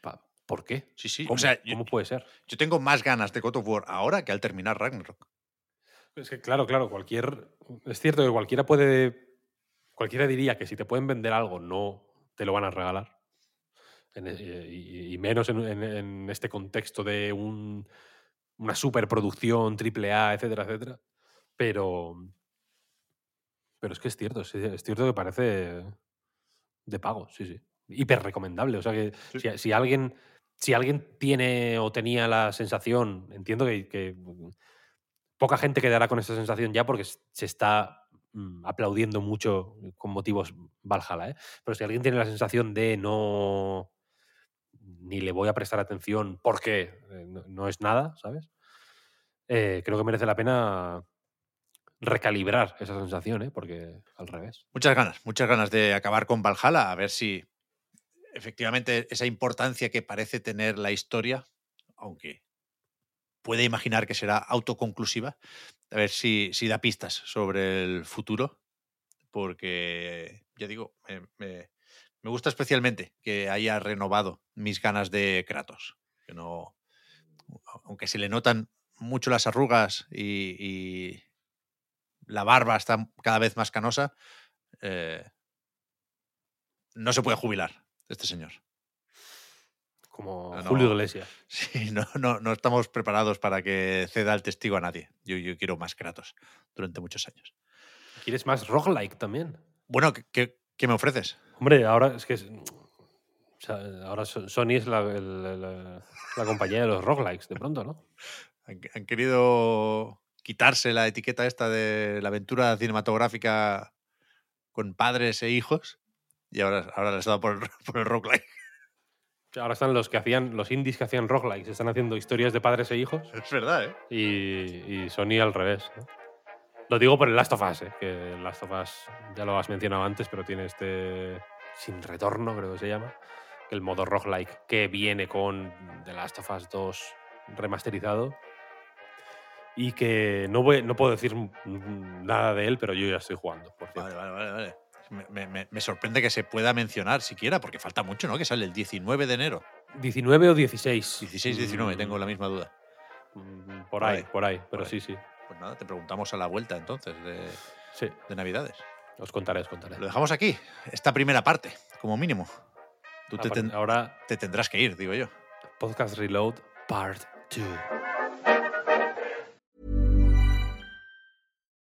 pa- ¿por qué? Sí, sí. ¿Cómo, O sea, yo, ¿Cómo puede ser? yo tengo más ganas de God of War ahora que al terminar Ragnarok. Es que, claro, claro, cualquier. Es cierto que cualquiera puede. Cualquiera diría que si te pueden vender algo, no te lo van a regalar. En e- y, y menos en, en- en este contexto de un, una superproducción, triple A, etcétera, etcétera. Pero. Pero es que es cierto, es cierto que parece de pago, sí, sí. Hiper recomendable. O sea que Sí. si, si alguien. Si alguien tiene o tenía la sensación, entiendo que, que poca gente quedará con esa sensación ya porque se está mm, aplaudiendo mucho con motivos Valhalla, ¿eh? Pero si alguien tiene la sensación de no ni le voy a prestar atención porque eh, no, no es nada, ¿sabes? Eh, creo que merece la pena recalibrar esa sensación, ¿eh? Porque al revés. Muchas ganas, muchas ganas de acabar con Valhalla, a ver si efectivamente esa importancia que parece tener la historia, aunque puede imaginar que será autoconclusiva, a ver si, si da pistas sobre el futuro, porque ya digo, me, me- gusta especialmente que haya renovado mis ganas de Kratos, que no, aunque se le notan mucho las arrugas y, y la barba está cada vez más canosa, eh, no se puede jubilar este señor. Como no. Julio Iglesias. Sí, no, no, no estamos preparados para que ceda el testigo a nadie. Yo, yo quiero más Kratos durante muchos años. ¿Quieres más roguelike también? Bueno, ¿qué, qué- me ofreces? Hombre, ahora es que es- o sea, ahora So- Sony es la, el- la- la compañía de los roguelikes, de pronto, ¿no? Han, han querido quitarse la etiqueta esta de la aventura cinematográfica con padres e hijos y ahora, ahora les ha dado por, el- por el roguelike. Ahora están los que hacían, los indies que hacían roguelikes, están haciendo historias de padres e hijos Es verdad, ¿eh? y, y Sony al revés. ¿no? Lo digo por el Last of Us, ¿eh? que el Last of Us ya lo has mencionado antes, pero tiene este sin retorno, creo que se llama, el modo roguelike que viene con The Last of Us 2 remasterizado y que no, voy, no puedo decir nada de él, pero yo ya estoy jugando, por cierto. Vale, vale, vale. vale. Me, me- me- me sorprende que se pueda mencionar siquiera, porque falta mucho, ¿no? Que sale el 19 de enero. 19 o 16. 16-19, Mm, tengo la misma duda. mm, Por ahí, por ahí, pero ahí. sí, sí. Pues nada, te preguntamos a la vuelta entonces de, Sí, de Navidades. os contaré, os contaré. Lo dejamos aquí, esta primera parte, como mínimo. Tú te, Aparte- ten- Ahora, te tendrás que ir, digo yo. Podcast Reload Part 2.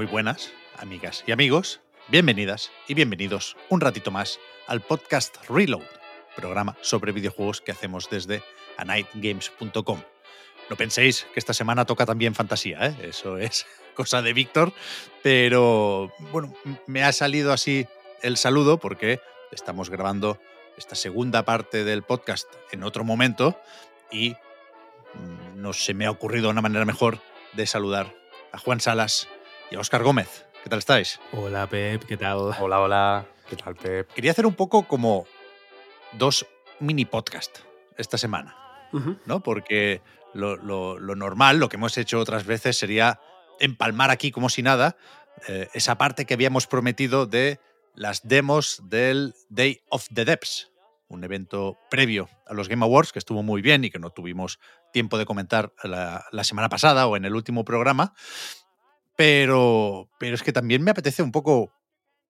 Muy buenas, amigas y amigos. Bienvenidas y bienvenidos un ratito más al podcast Reload, programa sobre videojuegos que hacemos desde anightgames.com. No penséis que esta semana toca también fantasía, ¿eh? eso es cosa de Víctor, pero bueno, me ha salido así el saludo porque estamos grabando esta segunda parte del podcast en otro momento y mm, no se me ha ocurrido una manera mejor de saludar a Juan Salas y a Óscar Gómez. ¿Qué tal estáis? Hola Pep, ¿qué tal? Hola, hola. ¿Qué tal, Pep? Quería hacer un poco como dos mini podcast esta semana, ¿no? Porque lo, lo- lo normal, lo que hemos hecho otras veces sería empalmar aquí como si nada eh, esa parte que habíamos prometido de las demos del Day of the Devs, un evento previo a los Game Awards que estuvo muy bien y que no tuvimos tiempo de comentar la, la semana pasada o en el último programa. Pero, pero es que también me apetece un poco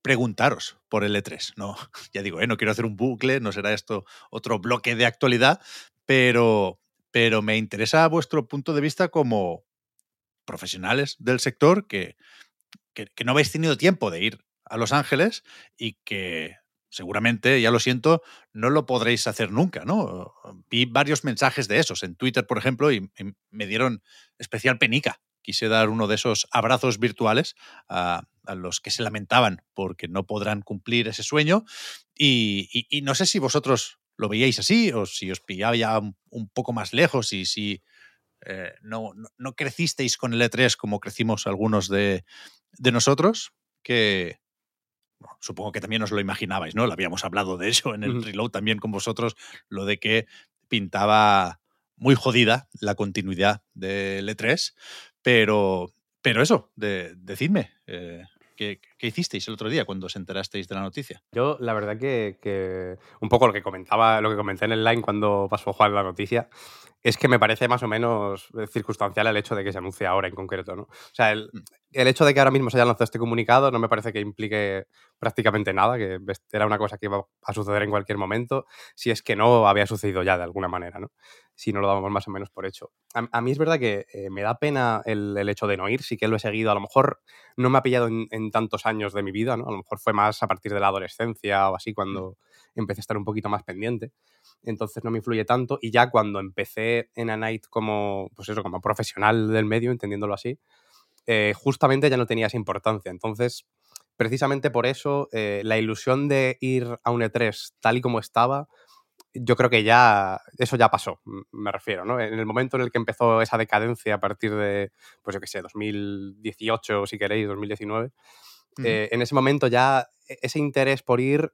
preguntaros por el E3. No, ya digo, ¿eh? no quiero hacer un bucle, no será esto otro bloque de actualidad, pero, pero me interesa vuestro punto de vista como profesionales del sector que, que, no habéis tenido tiempo de ir a Los Ángeles y que seguramente, ya lo siento, no lo podréis hacer nunca, ¿no? Vi varios mensajes de esos en Twitter, por ejemplo, y me dieron especial penica. Quise dar uno de esos abrazos virtuales a, a los que se lamentaban porque no podrán cumplir ese sueño. Y, y- y no sé si vosotros lo veíais así o si os pillaba ya un, un poco más lejos y si eh, no, no- no crecisteis con el E3 como crecimos algunos de, de nosotros, que bueno, supongo que también os lo imaginabais, ¿no? Lo habíamos hablado de ello en el reload también con vosotros, lo de que pintaba muy jodida la continuidad del E3, pero, pero eso, de, decidme, eh, ¿qué, ¿qué hicisteis el otro día cuando os enterasteis de la noticia? Yo, la verdad que, que un poco lo que comentaba, lo que comenté en el line cuando pasó Juan la noticia, es que me parece más o menos eh, circunstancial el hecho de que se anuncie ahora en concreto, ¿no? O sea, el, el hecho de que ahora mismo se haya lanzado este comunicado no me parece que implique prácticamente nada, que era una cosa que iba a suceder en cualquier momento, si es que no había sucedido ya de alguna manera, ¿no? Si no lo dábamos más o menos por hecho. A, a mí es verdad que eh, me da pena el, el hecho de no ir, sí que lo he seguido, a lo mejor no me ha pillado en, en tantos años de mi vida, ¿no? A lo mejor fue más a partir de la adolescencia o así cuando empecé a estar un poquito más pendiente. Entonces no me influye tanto. Y ya cuando empecé en A Night como, pues eso, como profesional del medio, entendiéndolo así, eh, justamente ya no tenía esa importancia. Entonces, precisamente por eso, eh, la ilusión de ir a un E3 tal y como estaba, yo creo que ya eso ya pasó, me refiero, ¿no? En el momento en el que empezó esa decadencia a partir de, pues yo qué sé, 2018, si queréis, 2019, eh, en ese momento ya e-, ese interés por ir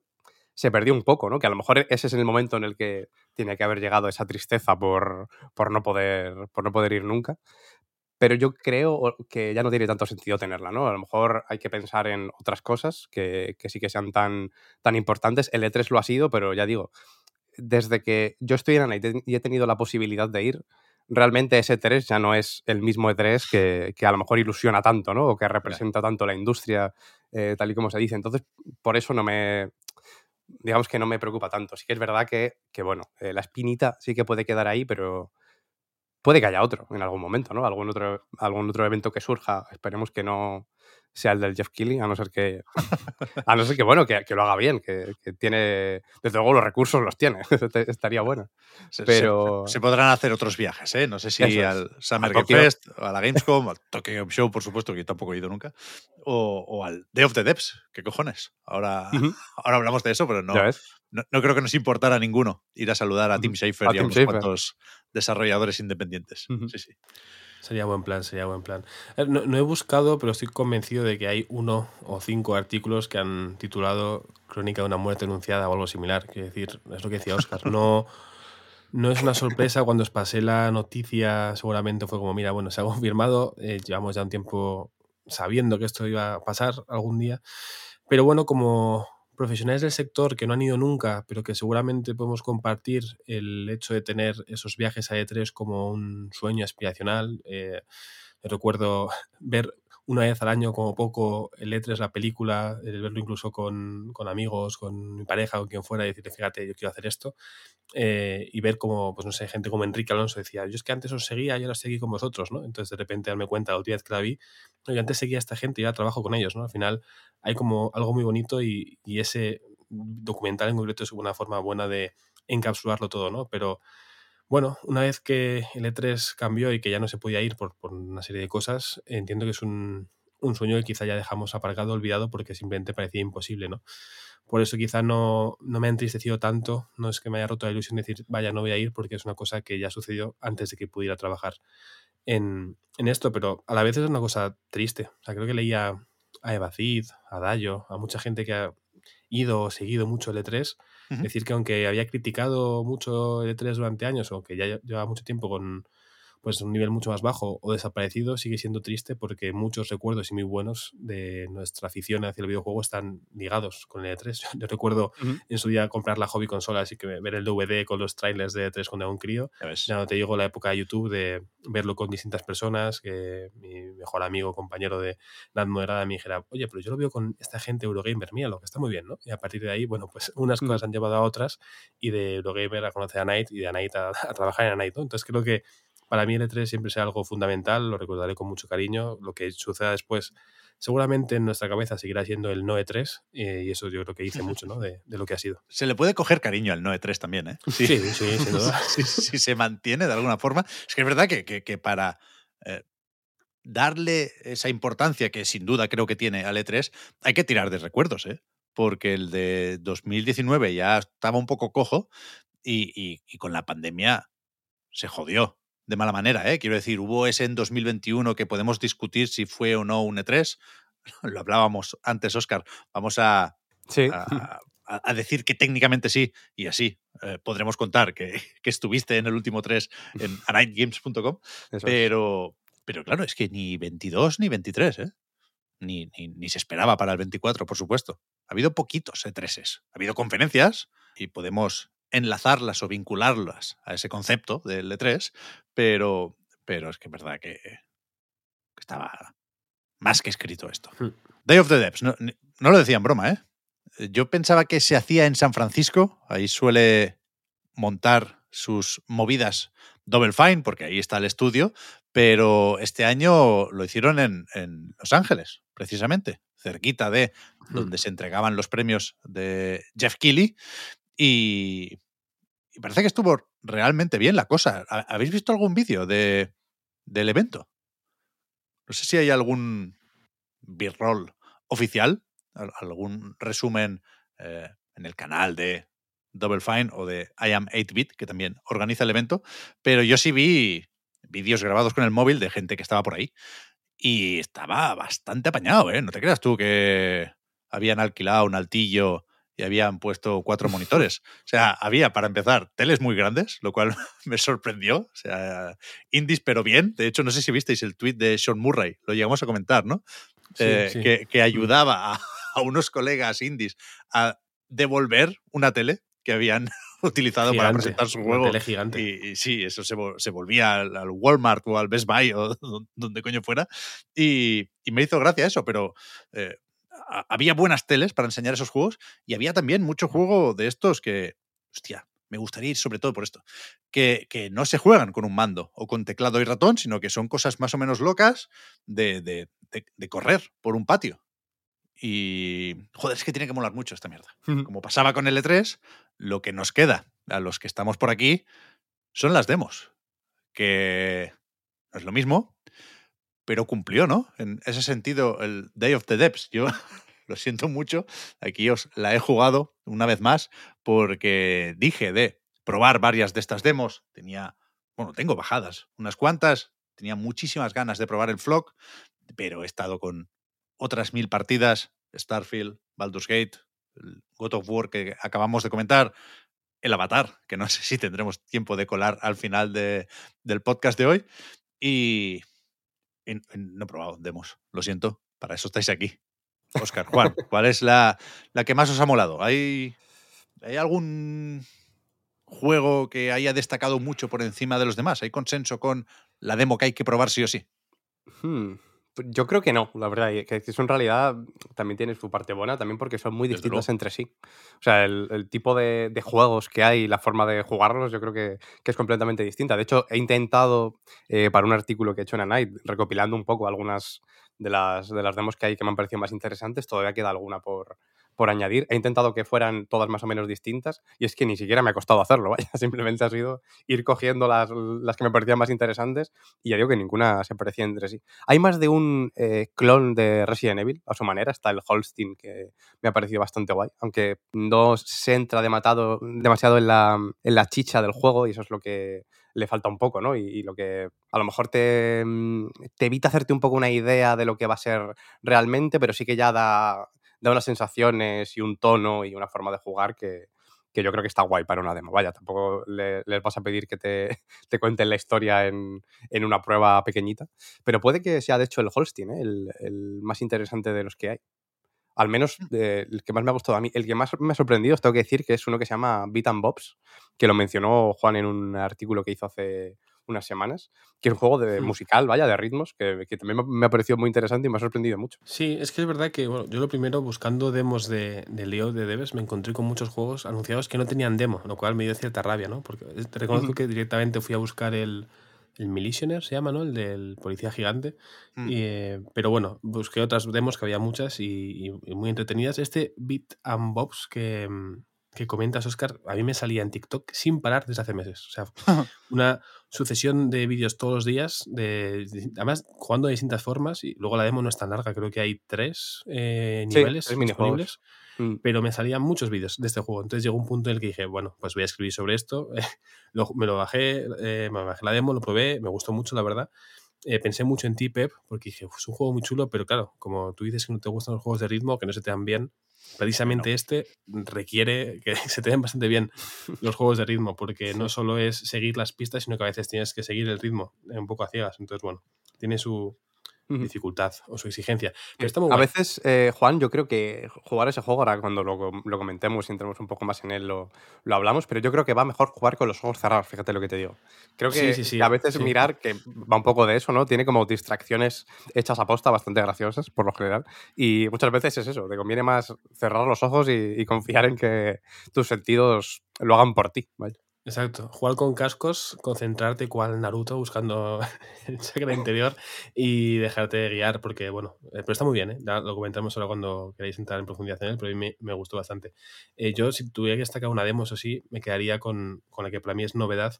se perdió un poco, ¿no? Que a lo mejor ese es el momento en el que tiene que haber llegado esa tristeza por, por, no, poder, por no poder ir nunca. Pero yo creo que ya no tiene tanto sentido tenerla, ¿no? A lo mejor hay que pensar en otras cosas que, que sí que sean tan, tan importantes. El E3 lo ha sido, pero ya digo, desde que yo estoy en ANA y he tenido la posibilidad de ir, realmente ese E3 ya no es el mismo E3 que, que a lo mejor ilusiona tanto, ¿no? O que representa tanto la industria, eh, tal y como se dice. Entonces, por eso no me. Digamos que no me preocupa tanto. Sí que es verdad que, que bueno, eh, la espinita sí que puede quedar ahí, pero puede que haya otro en algún momento, ¿no? Algún otro, algún otro evento que surja. Esperemos que no, sea el del Jeff Keighley, a no ser que, a no ser que bueno, que, que lo haga bien, que, que, tiene, desde luego los recursos los tiene, estaría bueno. Pero... Se, se, podrán hacer otros viajes, ¿eh? No sé si Eso al es. Summer Game Fest, a la Gamescom, al Tokyo Game Show, por supuesto, que yo tampoco he ido nunca, o, o al Day of the Devs, ¿qué cojones? Ahora, uh -huh. ahora hablamos de eso, pero no, no, no, creo que nos importara a ninguno ir a saludar a Tim Schafer a y a unos Schafer. cuantos desarrolladores independientes. Uh -huh. Sí, sí. Sería buen plan, sería buen plan. Eh, no, no, he buscado, pero estoy convencido de que hay uno o cinco artículos que han titulado Crónica de una muerte anunciada o algo similar. Quiero decir, es lo que decía Oscar. No, no es una sorpresa cuando os pasé la noticia, seguramente fue como, mira, bueno, se ha confirmado, eh, llevamos ya un tiempo sabiendo que esto iba a pasar algún día. Pero bueno, como profesionales del sector que no han ido nunca, pero que seguramente podemos compartir el hecho de tener esos viajes a E3 como un sueño aspiracional. Eh, recuerdo ver una vez al año como poco el E3, la película, el verlo incluso con, con, amigos, con mi pareja o quien fuera, y decirle, fíjate, yo quiero hacer esto. Eh, y ver como, pues no sé, gente como Enrique Alonso decía, yo es que antes os seguía y ahora seguí con vosotros, ¿no? Entonces de repente darme cuenta la última vez que la vi, yo antes seguía a esta gente y ahora trabajo con ellos, ¿no? Al final hay como algo muy bonito y, y ese documental en concreto es una forma buena de encapsularlo todo, ¿no? Pero bueno, una vez que el E3 cambió y que ya no se podía ir por, por una serie de cosas, entiendo que es un, un, sueño que quizá ya dejamos aparcado, olvidado, porque simplemente parecía imposible, ¿no? Por eso quizá no, no me ha entristecido tanto, no es que me haya roto la ilusión de decir, vaya, no voy a ir, porque es una cosa que ya sucedió antes de que pudiera trabajar en, en esto, pero a la vez es una cosa triste. O sea, creo que leía a Eva a Dayo, a mucha gente que ha ido o seguido mucho el E3, Decir que aunque había criticado mucho E3 durante años, o que ya llevaba mucho tiempo con pues un nivel mucho más bajo o desaparecido, sigue siendo triste porque muchos recuerdos y muy buenos de nuestra afición hacia el videojuego están ligados con el E3. Yo recuerdo uh -huh. en su día comprar la hobby consola, así que ver el DVD con los trailers de E3 cuando era un crío. Ya, ya, no te digo la época de YouTube de verlo con distintas personas, que mi mejor amigo, compañero de la moderada me dijera, oye, pero yo lo veo con esta gente Eurogamer, mía, lo que está muy bien, ¿no? Y a partir de ahí, bueno, pues unas cosas han llevado a otras y de Eurogamer a conocer a Night y de a Night a, a trabajar en a Night, ¿no? Entonces creo que para mí el E3 siempre será algo fundamental, lo recordaré con mucho cariño. Lo que suceda después, seguramente en nuestra cabeza seguirá siendo el no E3, eh, y eso yo creo que dice mucho ¿no? de, de, lo que ha sido. Se le puede coger cariño al no E3 también, ¿eh? Sí, sí, sí sin duda. si, si, se mantiene de alguna forma. Es que es verdad que, que, que para. Eh, darle esa importancia que sin duda creo que tiene al E3, hay que tirar de recuerdos, ¿eh? porque el de 2019 ya estaba un poco cojo y, y, y con la pandemia se jodió de mala manera, ¿eh? Quiero decir, hubo ese en 2021 que podemos discutir si fue o no un E3. Lo hablábamos antes, Oscar. Vamos a, sí. a, a, decir que técnicamente sí, y así eh, podremos contar que, que, estuviste en el último 3 en anightgames.com. Pero, pero claro, es que ni 22 ni 23, ¿eh? Ni, ni, ni, se esperaba para el 24, por supuesto. Ha habido poquitos E3s. Ha habido conferencias y podemos enlazarlas o vincularlas a ese concepto del E3, pero, pero es que es verdad que, estaba más que escrito esto. Hmm. Day of the Devs, no, no, lo decía en broma, ¿eh? Yo pensaba que se hacía en San Francisco, ahí suele montar sus movidas Double Fine, porque ahí está el estudio, pero este año lo hicieron en, en Los Ángeles, precisamente, cerquita de donde se entregaban los premios de Jeff Keighley. Y, y parece que estuvo realmente bien la cosa. ¿Ha- ¿Habéis visto algún vídeo de, del evento? No sé si hay algún b-roll oficial, al- algún resumen eh, en el canal de Double Fine o de I Am 8-Bit, que también organiza el evento, pero yo sí vi vídeos grabados con el móvil de gente que estaba por ahí y estaba bastante apañado, ¿eh? No te creas tú que habían alquilado un altillo y habían puesto cuatro monitores. O sea, había, para empezar, teles muy grandes, lo cual me sorprendió. O sea, indies, pero bien. De hecho, no sé si visteis el tweet de Sean Murray, lo llegamos a comentar, ¿no? Sí, Eh, sí. Que, que ayudaba a, a unos colegas indies a devolver una tele que habían utilizado para presentar su una juego. tele gigante. Y, y sí, eso se, vol- se volvía al, al Walmart o al Best Buy o don- donde coño fuera. Y, y me hizo gracia eso, pero eh, a- había buenas teles para enseñar esos juegos y había también mucho juego de estos que, hostia, me gustaría ir sobre todo por esto, que, que no se juegan con un mando o con teclado y ratón, sino que son cosas más o menos locas de, de- de- de correr por un patio. Y, joder, es que tiene que molar mucho esta mierda. Como pasaba con el E3, lo que nos queda a los que estamos por aquí son las demos. Que no es lo mismo, pero cumplió, ¿no? En ese sentido, el Day of the Depths. Yo lo siento mucho, aquí os la he jugado una vez más porque dije de probar varias de estas demos. Tenía, bueno, tengo bajadas, unas cuantas. Tenía muchísimas ganas de probar el Flock, pero he estado con otras mil partidas, Starfield, Baldur's Gate, el God of War que acabamos de comentar, el Avatar, que no sé si tendremos tiempo de colar al final de- del podcast de hoy. Y, no he probado demos, lo siento, para eso estáis aquí. Oscar, Juan, ¿cuál es la, la que más os ha molado? ¿Hay, ¿Hay algún juego que haya destacado mucho por encima de los demás? ¿Hay consenso con la demo que hay que probar sí o sí? Hmm, Yo creo que no, la verdad. Que eso en realidad también tiene su parte buena, también porque son muy luego. entre sí. O sea, el, el tipo de, de juegos que hay, la forma de jugarlos, yo creo que, que es completamente distinta. De hecho, he intentado, eh, para un artículo que he hecho en A Night, recopilando un poco algunas de las, de las demos que hay que me han parecido más interesantes, todavía queda alguna por, por añadir. He intentado que fueran todas más o menos distintas y es que ni siquiera me ha costado hacerlo, vaya. Simplemente ha sido ir cogiendo las, las que me parecían más interesantes y ya digo que ninguna se parecía entre sí. Hay más de un eh, clon de Resident Evil, a su manera. Está el Holstein, que me ha parecido bastante guay, aunque no se entra dematado- demasiado en la, en la chicha del juego y eso es lo que le falta un poco, ¿no? Y, y lo que a lo mejor te, mm, te evita hacerte un poco una idea de lo que va a ser realmente, pero sí que ya da, da unas sensaciones y un tono y una forma de jugar que, que yo creo que está guay para una demo. Vaya, tampoco le- les vas a pedir que te, te cuenten la historia en, en una prueba pequeñita, pero puede que sea de hecho el Holstein, ¿eh? el, el más interesante de los que hay. Al menos eh, el que más me ha gustado a mí. El que más me ha sorprendido, os tengo que decir que es uno que se llama Beat and Bobs, que lo mencionó Juan en un artículo que hizo hace unas semanas, que es un juego de musical, vaya, de ritmos, que, que también me- ha parecido muy interesante y me ha sorprendido mucho. Sí, es que es verdad que bueno, yo lo primero buscando demos de, de Leo de Devs me encontré con muchos juegos anunciados que no tenían demo, lo cual me dio cierta rabia, ¿no? Porque te reconozco Ujú. que directamente fui a buscar el, el Militioner, se llama, ¿no? El del policía gigante. Mm. Y, eh, pero bueno, busqué otras demos que había muchas y, y- y muy entretenidas. Este Beat and Bobs que, mm, que comentas, Oscar, a mí me salía en TikTok sin parar desde hace meses. O sea, una sucesión de vídeos todos los días, de, de- además jugando de distintas formas y luego la demo no es tan larga, creo que hay tres eh, Sí, niveles minijuegos. disponibles, Mm. pero me salían muchos vídeos de este juego. Entonces llegó un punto en el que dije, bueno, pues voy a escribir sobre esto. Lo- me lo bajé, eh, me bajé la demo, lo probé, me gustó mucho, la verdad. Eh, pensé mucho en ti, Pep, porque dije, "Uf, es un juego muy chulo, pero claro, como tú dices que no te gustan los juegos de ritmo, que no se te dan bien, precisamente este requiere que se te den bastante bien los juegos de ritmo, porque no solo es seguir las pistas, sino que a veces tienes que seguir el ritmo un poco a ciegas. Entonces, bueno, tiene su. Dificultad o su exigencia. Pero está muy A veces, eh, Juan, yo creo que jugar ese juego, ahora cuando lo, com- lo comentemos y entremos un poco más en él, lo, lo hablamos, pero yo creo que va mejor jugar con los ojos cerrados, fíjate lo que te digo. Creo que, Sí, sí, sí, que a veces mirar, que va un poco de eso, ¿no? Tiene como distracciones hechas a posta bastante graciosas, por lo general, y muchas veces es eso, te conviene más cerrar los ojos y, y confiar en que tus sentidos lo hagan por ti, ¿vale? Exacto. Jugar con cascos, concentrarte cual Naruto buscando el chakra interior y dejarte guiar, porque bueno, eh, pero está muy bien, ¿eh? Lo comentamos ahora cuando queráis entrar en profundidad en él, pero a mí me, me gustó bastante. Eh, yo, si tuviera que destacar una demo, eso sí, me quedaría con, con la que para mí es novedad,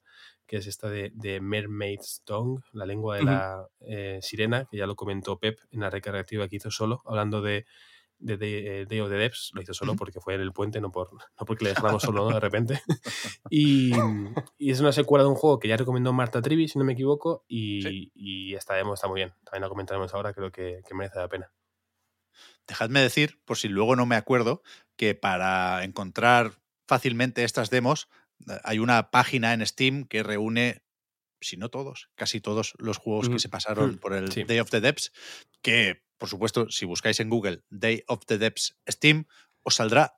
que es esta de, de Mermaid's Tongue, la lengua de la eh, sirena, que ya lo comentó Pep en la recarga activa que hizo solo, hablando de de Day, eh, Day of the Devs, lo hizo solo porque fue en el puente, no, por, no porque le dejáramos solo de repente. Y, y es una secuela de un juego que ya recomendó Marta Trivi, si no me equivoco, y, Sí. y esta demo está muy bien. También la comentaremos ahora, creo que, que merece la pena. Dejadme decir, por si luego no me acuerdo, que para encontrar fácilmente estas demos eh, hay una página en Steam que reúne, si no todos, casi todos los juegos que Mm. se pasaron Mm, por el sí. Day of the Devs, que por supuesto, si buscáis en Google Day of the Devs Steam, os saldrá.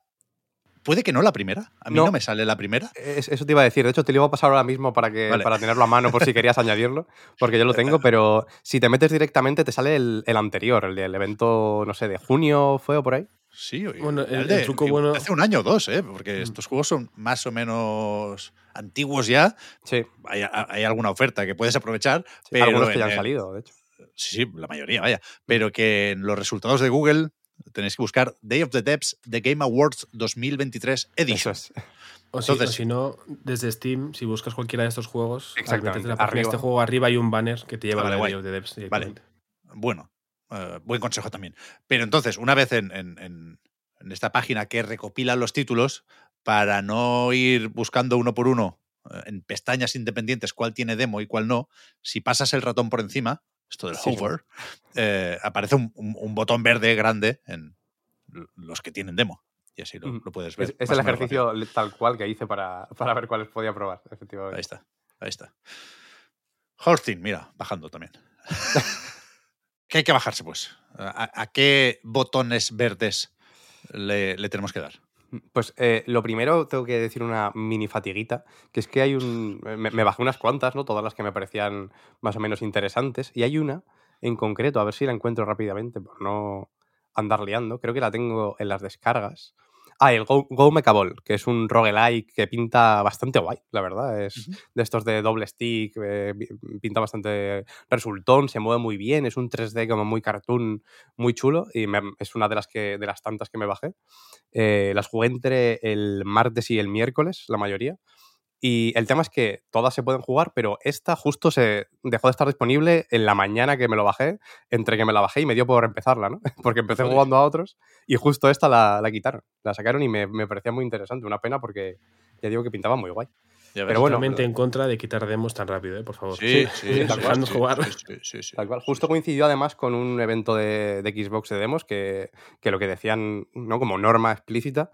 Puede que no la primera. A mí no, No. me sale la primera. Es- Eso te iba a decir. De hecho, te lo iba a pasar ahora mismo para, que, Vale. para tenerlo a mano por si querías añadirlo, porque yo lo tengo, pero si te metes directamente te sale el, el anterior, el del evento, no sé, de junio fue o por ahí. Sí, o Bueno, el- de- el truco igual bueno- Hace un año o dos, ¿eh? porque Mm. estos juegos son más o menos antiguos ya. Sí, Hay, hay alguna oferta que puedes aprovechar, sí, pero algunos que ya han el- salido, de hecho. Sí, sí, la mayoría, vaya. Pero que en los resultados de Google tenéis que buscar Day of the Devs The Game Awards 2023 Eso Edition. es. O si, o Entonces- si no, desde Steam, si buscas cualquiera de estos juegos, Exactamente, la página de este juego, arriba hay un banner que te lleva Vale, a. Day of the Devs Vale. directamente. Bueno, eh, buen consejo también. Pero entonces, una vez en, en- en- en esta página que recopila los títulos, para no ir buscando uno por uno eh, en pestañas independientes cuál tiene demo y cuál no, si pasas el ratón por encima, esto del Sí. hover, eh, aparece un, un- un botón verde grande en los que tienen demo. Y así lo, Mm. lo puedes ver. Es, el ejercicio tal cual que hice para, para ver cuáles podía probar, Ahí efectivamente. está, ahí está. Hosting, mira, bajando también. ¿Qué hay que bajarse, pues? ¿A, a qué botones verdes le, le tenemos que dar? Pues eh, lo primero tengo que decir una mini fatiguita, que es que hay un... Me, me bajé unas cuantas, ¿no? Todas las que me parecían más o menos interesantes. Y hay una en concreto, a ver si la encuentro rápidamente por no andar liando. Creo que la tengo en las descargas. Ah, el Go, Go Mechaball, que es un roguelike que pinta bastante guay, la verdad. Es Ujú. de estos de doble stick, eh, pi- pinta bastante resultón, se mueve muy bien, es un 3D como muy cartoon, muy chulo y me- es una de las, que, de las tantas que me bajé. Eh, las jugué entre el martes y el miércoles, la mayoría. Y el tema es que todas se pueden jugar, pero esta justo se dejó de estar disponible en la mañana que me lo bajé, entre que me la bajé y me dio por empezarla, ¿no? Porque empecé Joder. jugando a otros y justo esta la, la quitaron. La sacaron y me, me parecía muy interesante. Una pena porque ya digo que pintaba muy guay. Ya. Pero bueno, Totalmente en contra de quitar demos tan rápido, ¿eh? por favor. sí, sí, sí, tal sí, cual. Dejadnos sí, jugar. sí, sí, sí, sí. Tal cual. Justo coincidió además con un evento de, de Xbox de demos que, que lo que decían, ¿no? Como norma explícita,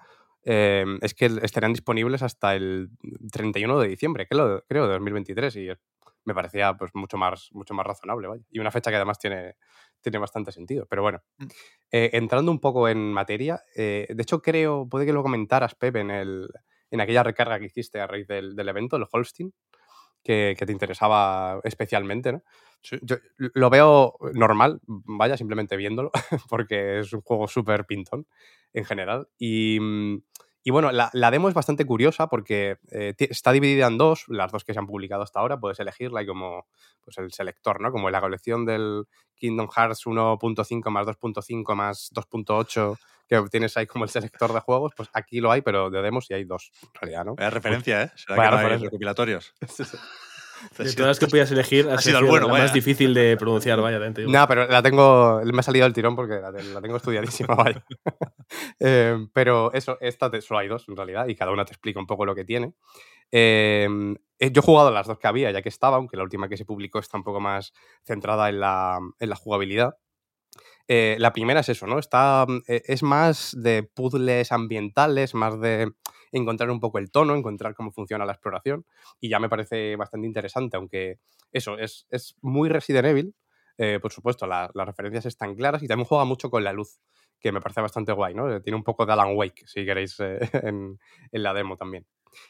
eh, es que estarían disponibles hasta el 31 de diciembre, creo, creo de 2023. Y me parecía pues mucho más, mucho más razonable, vaya. Y una fecha que además tiene, tiene bastante sentido. Pero bueno, Mm. eh, entrando un poco en materia, eh, de hecho creo, puede que lo comentaras, Pep, en, el, en aquella recarga que hiciste a raíz del, del evento, el Holstein, que, que te interesaba especialmente, ¿no? Sí. Yo lo veo normal, vaya, simplemente viéndolo, porque es un juego súper pintón en general. Y, mm, y bueno, la, la demo es bastante curiosa porque eh, está dividida en dos, las dos que se han publicado hasta ahora, puedes elegirla y como pues el selector, ¿no? Como la colección del Kingdom Hearts 1.5 más 2.5 más 2.8, que tienes ahí como el selector de juegos, pues aquí lo hay, pero de demos y hay dos, en realidad, ¿no? Vaya referencia, ¿eh? ¿Será que no hay recopilatorios? De todas las que podías elegir, Ha sido el bueno, la vaya. más difícil de pronunciar, vaya, también te digo. No, pero la tengo, me ha salido del tirón porque la, la tengo estudiadísima, vaya. Eh, pero eso, esta te- solo hay dos en realidad y cada una te explica un poco lo que tiene. Eh, eh, yo he jugado las dos que había ya que estaba, aunque la última que se publicó está un poco más centrada en la, en la jugabilidad. Eh, la primera es eso, ¿no? Está, mm, eh, es más de puzzles ambientales, más de encontrar un poco el tono, encontrar cómo funciona la exploración. Y ya me parece bastante interesante, aunque eso es, es muy Resident Evil. Eh, por supuesto, la- las referencias están claras y también juega mucho con la luz, que me parece bastante guay, ¿no? Eh, Tiene un poco de Alan Wake, si queréis, eh, en, en la demo también.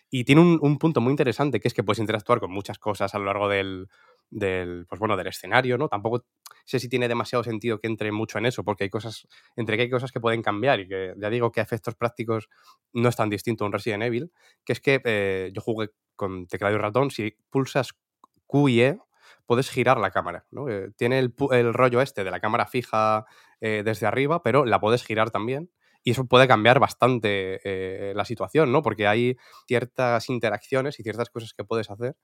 Y tiene un, un punto muy interesante, que es que puedes interactuar con muchas cosas a lo largo del, del, pues bueno, del escenario, ¿no? Tampoco sé si tiene demasiado sentido que entre mucho en eso, porque hay cosas, entre que hay cosas que pueden cambiar y que ya digo que a efectos prácticos no es tan distinto a un Resident Evil, que es que eh, yo jugué con teclado y ratón, si pulsas Q y E, puedes girar la cámara. ¿no? Eh, tiene el, el rollo este de la cámara fija eh, desde arriba, pero la puedes girar también. Y eso puede cambiar bastante la situación, ¿no? Porque hay ciertas interacciones y ciertas cosas que puedes hacer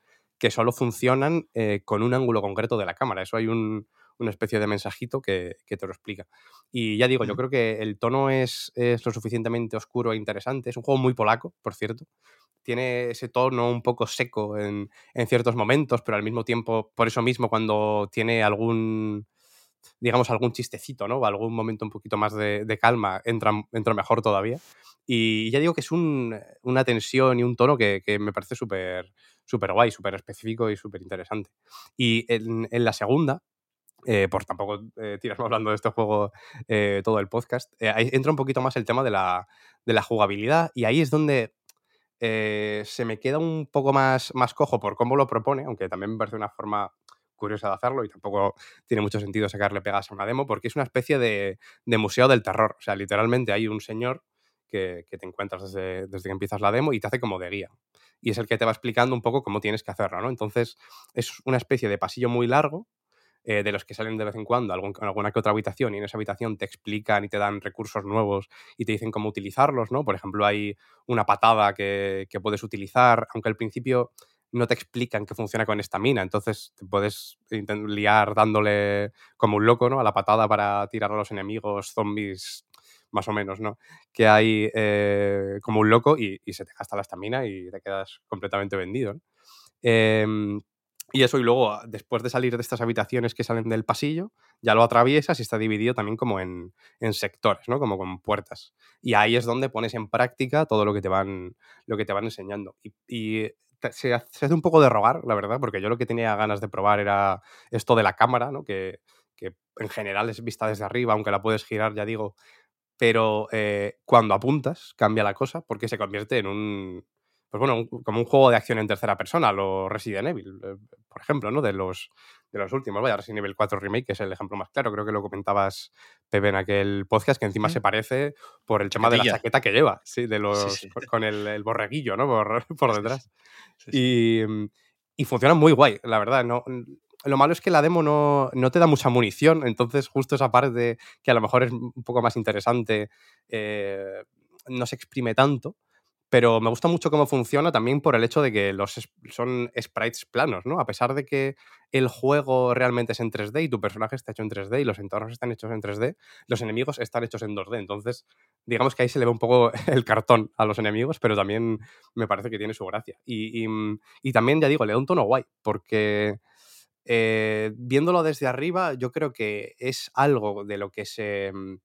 que solo funcionan eh, con un ángulo concreto de la cámara. Eso hay un- una especie de mensajito que, que te lo explica. Y ya digo, yo creo que el tono es, es lo suficientemente oscuro e interesante. Es un juego muy polaco, por cierto. Tiene ese tono un poco seco en, en ciertos momentos, pero al mismo tiempo, por eso mismo, cuando tiene algún, digamos, algún chistecito, ¿no? O algún momento un poquito más de, de calma, entra, entra mejor todavía. Y ya digo que es un- una tensión y un tono que, que me parece súper súper guay, súper específico y súper interesante. Y en, en la segunda, eh, por tampoco eh, tirarme hablando de este juego eh, todo el podcast, eh, entra un poquito más el tema de la, de la jugabilidad y ahí es donde se me queda un poco más, más cojo por cómo lo propone, aunque también me parece una forma curiosa de hacerlo y tampoco tiene mucho sentido sacarle pegas a una demo, porque es una especie de, de museo del terror. O sea, literalmente hay un señor que, te encuentras desde, desde que empiezas la demo y te hace como de guía. Y es el que te va explicando un poco cómo tienes que hacerlo, ¿no? Entonces, es una especie de pasillo muy largo eh, de los que salen de vez en cuando algún- alguna que otra habitación y en esa habitación te explican y te dan recursos nuevos y te dicen cómo utilizarlos, ¿no? Por ejemplo, hay una patada que, que puedes utilizar, aunque al principio no te explican que funciona con esta mina, entonces te puedes liar dándole como un loco, ¿no? A la patada para tirar a los enemigos, zombies, más o menos, ¿no? Que hay eh, como un loco y, se te gasta la estamina y te quedas completamente vendido. Em, y eso, y luego, ah, después de salir de estas habitaciones que salen del pasillo, ya lo atraviesas y está dividido también como en, sectores, ¿no? Como con puertas. Y ahí es donde pones en práctica todo lo que te van, lo que te van enseñando. Y, se, hace un poco de rogar, la verdad, porque yo lo que tenía ganas de probar era esto de la cámara, ¿no? Que en general es vista desde arriba, aunque la puedes girar, ya digo, pero eh, cuando apuntas cambia la cosa porque se convierte en un, pues bueno, un- como un juego de acción en tercera persona, lo Resident Evil, eh, por ejemplo, ¿no? De los, de los últimos, vaya, Resident Evil 4 Remake, que es el ejemplo más claro, creo que lo comentabas, Pepe, en aquel podcast, que encima se parece por el tema de la chaqueta que lleva, sí, de los, sí. con- con el, el borreguillo, ¿no? Por, detrás. Y, mm, y funciona muy guay, la verdad. No, lo malo es que la demo no, no te da mucha munición, entonces justo esa parte que a lo mejor es un poco más interesante eh, no se exprime tanto. Pero me gusta mucho cómo funciona también por el hecho de que los son sprites planos, ¿no? A pesar de que el juego realmente es en 3D y tu personaje está hecho en 3D y los entornos están hechos en 3D, los enemigos están hechos en 2D. Entonces, digamos que ahí se le ve un poco el cartón a los enemigos, pero también me parece que tiene su gracia. Y, y, y también, ya digo, le da un tono guay, porque eh, viéndolo desde arriba, yo creo que es algo de lo que se, mm,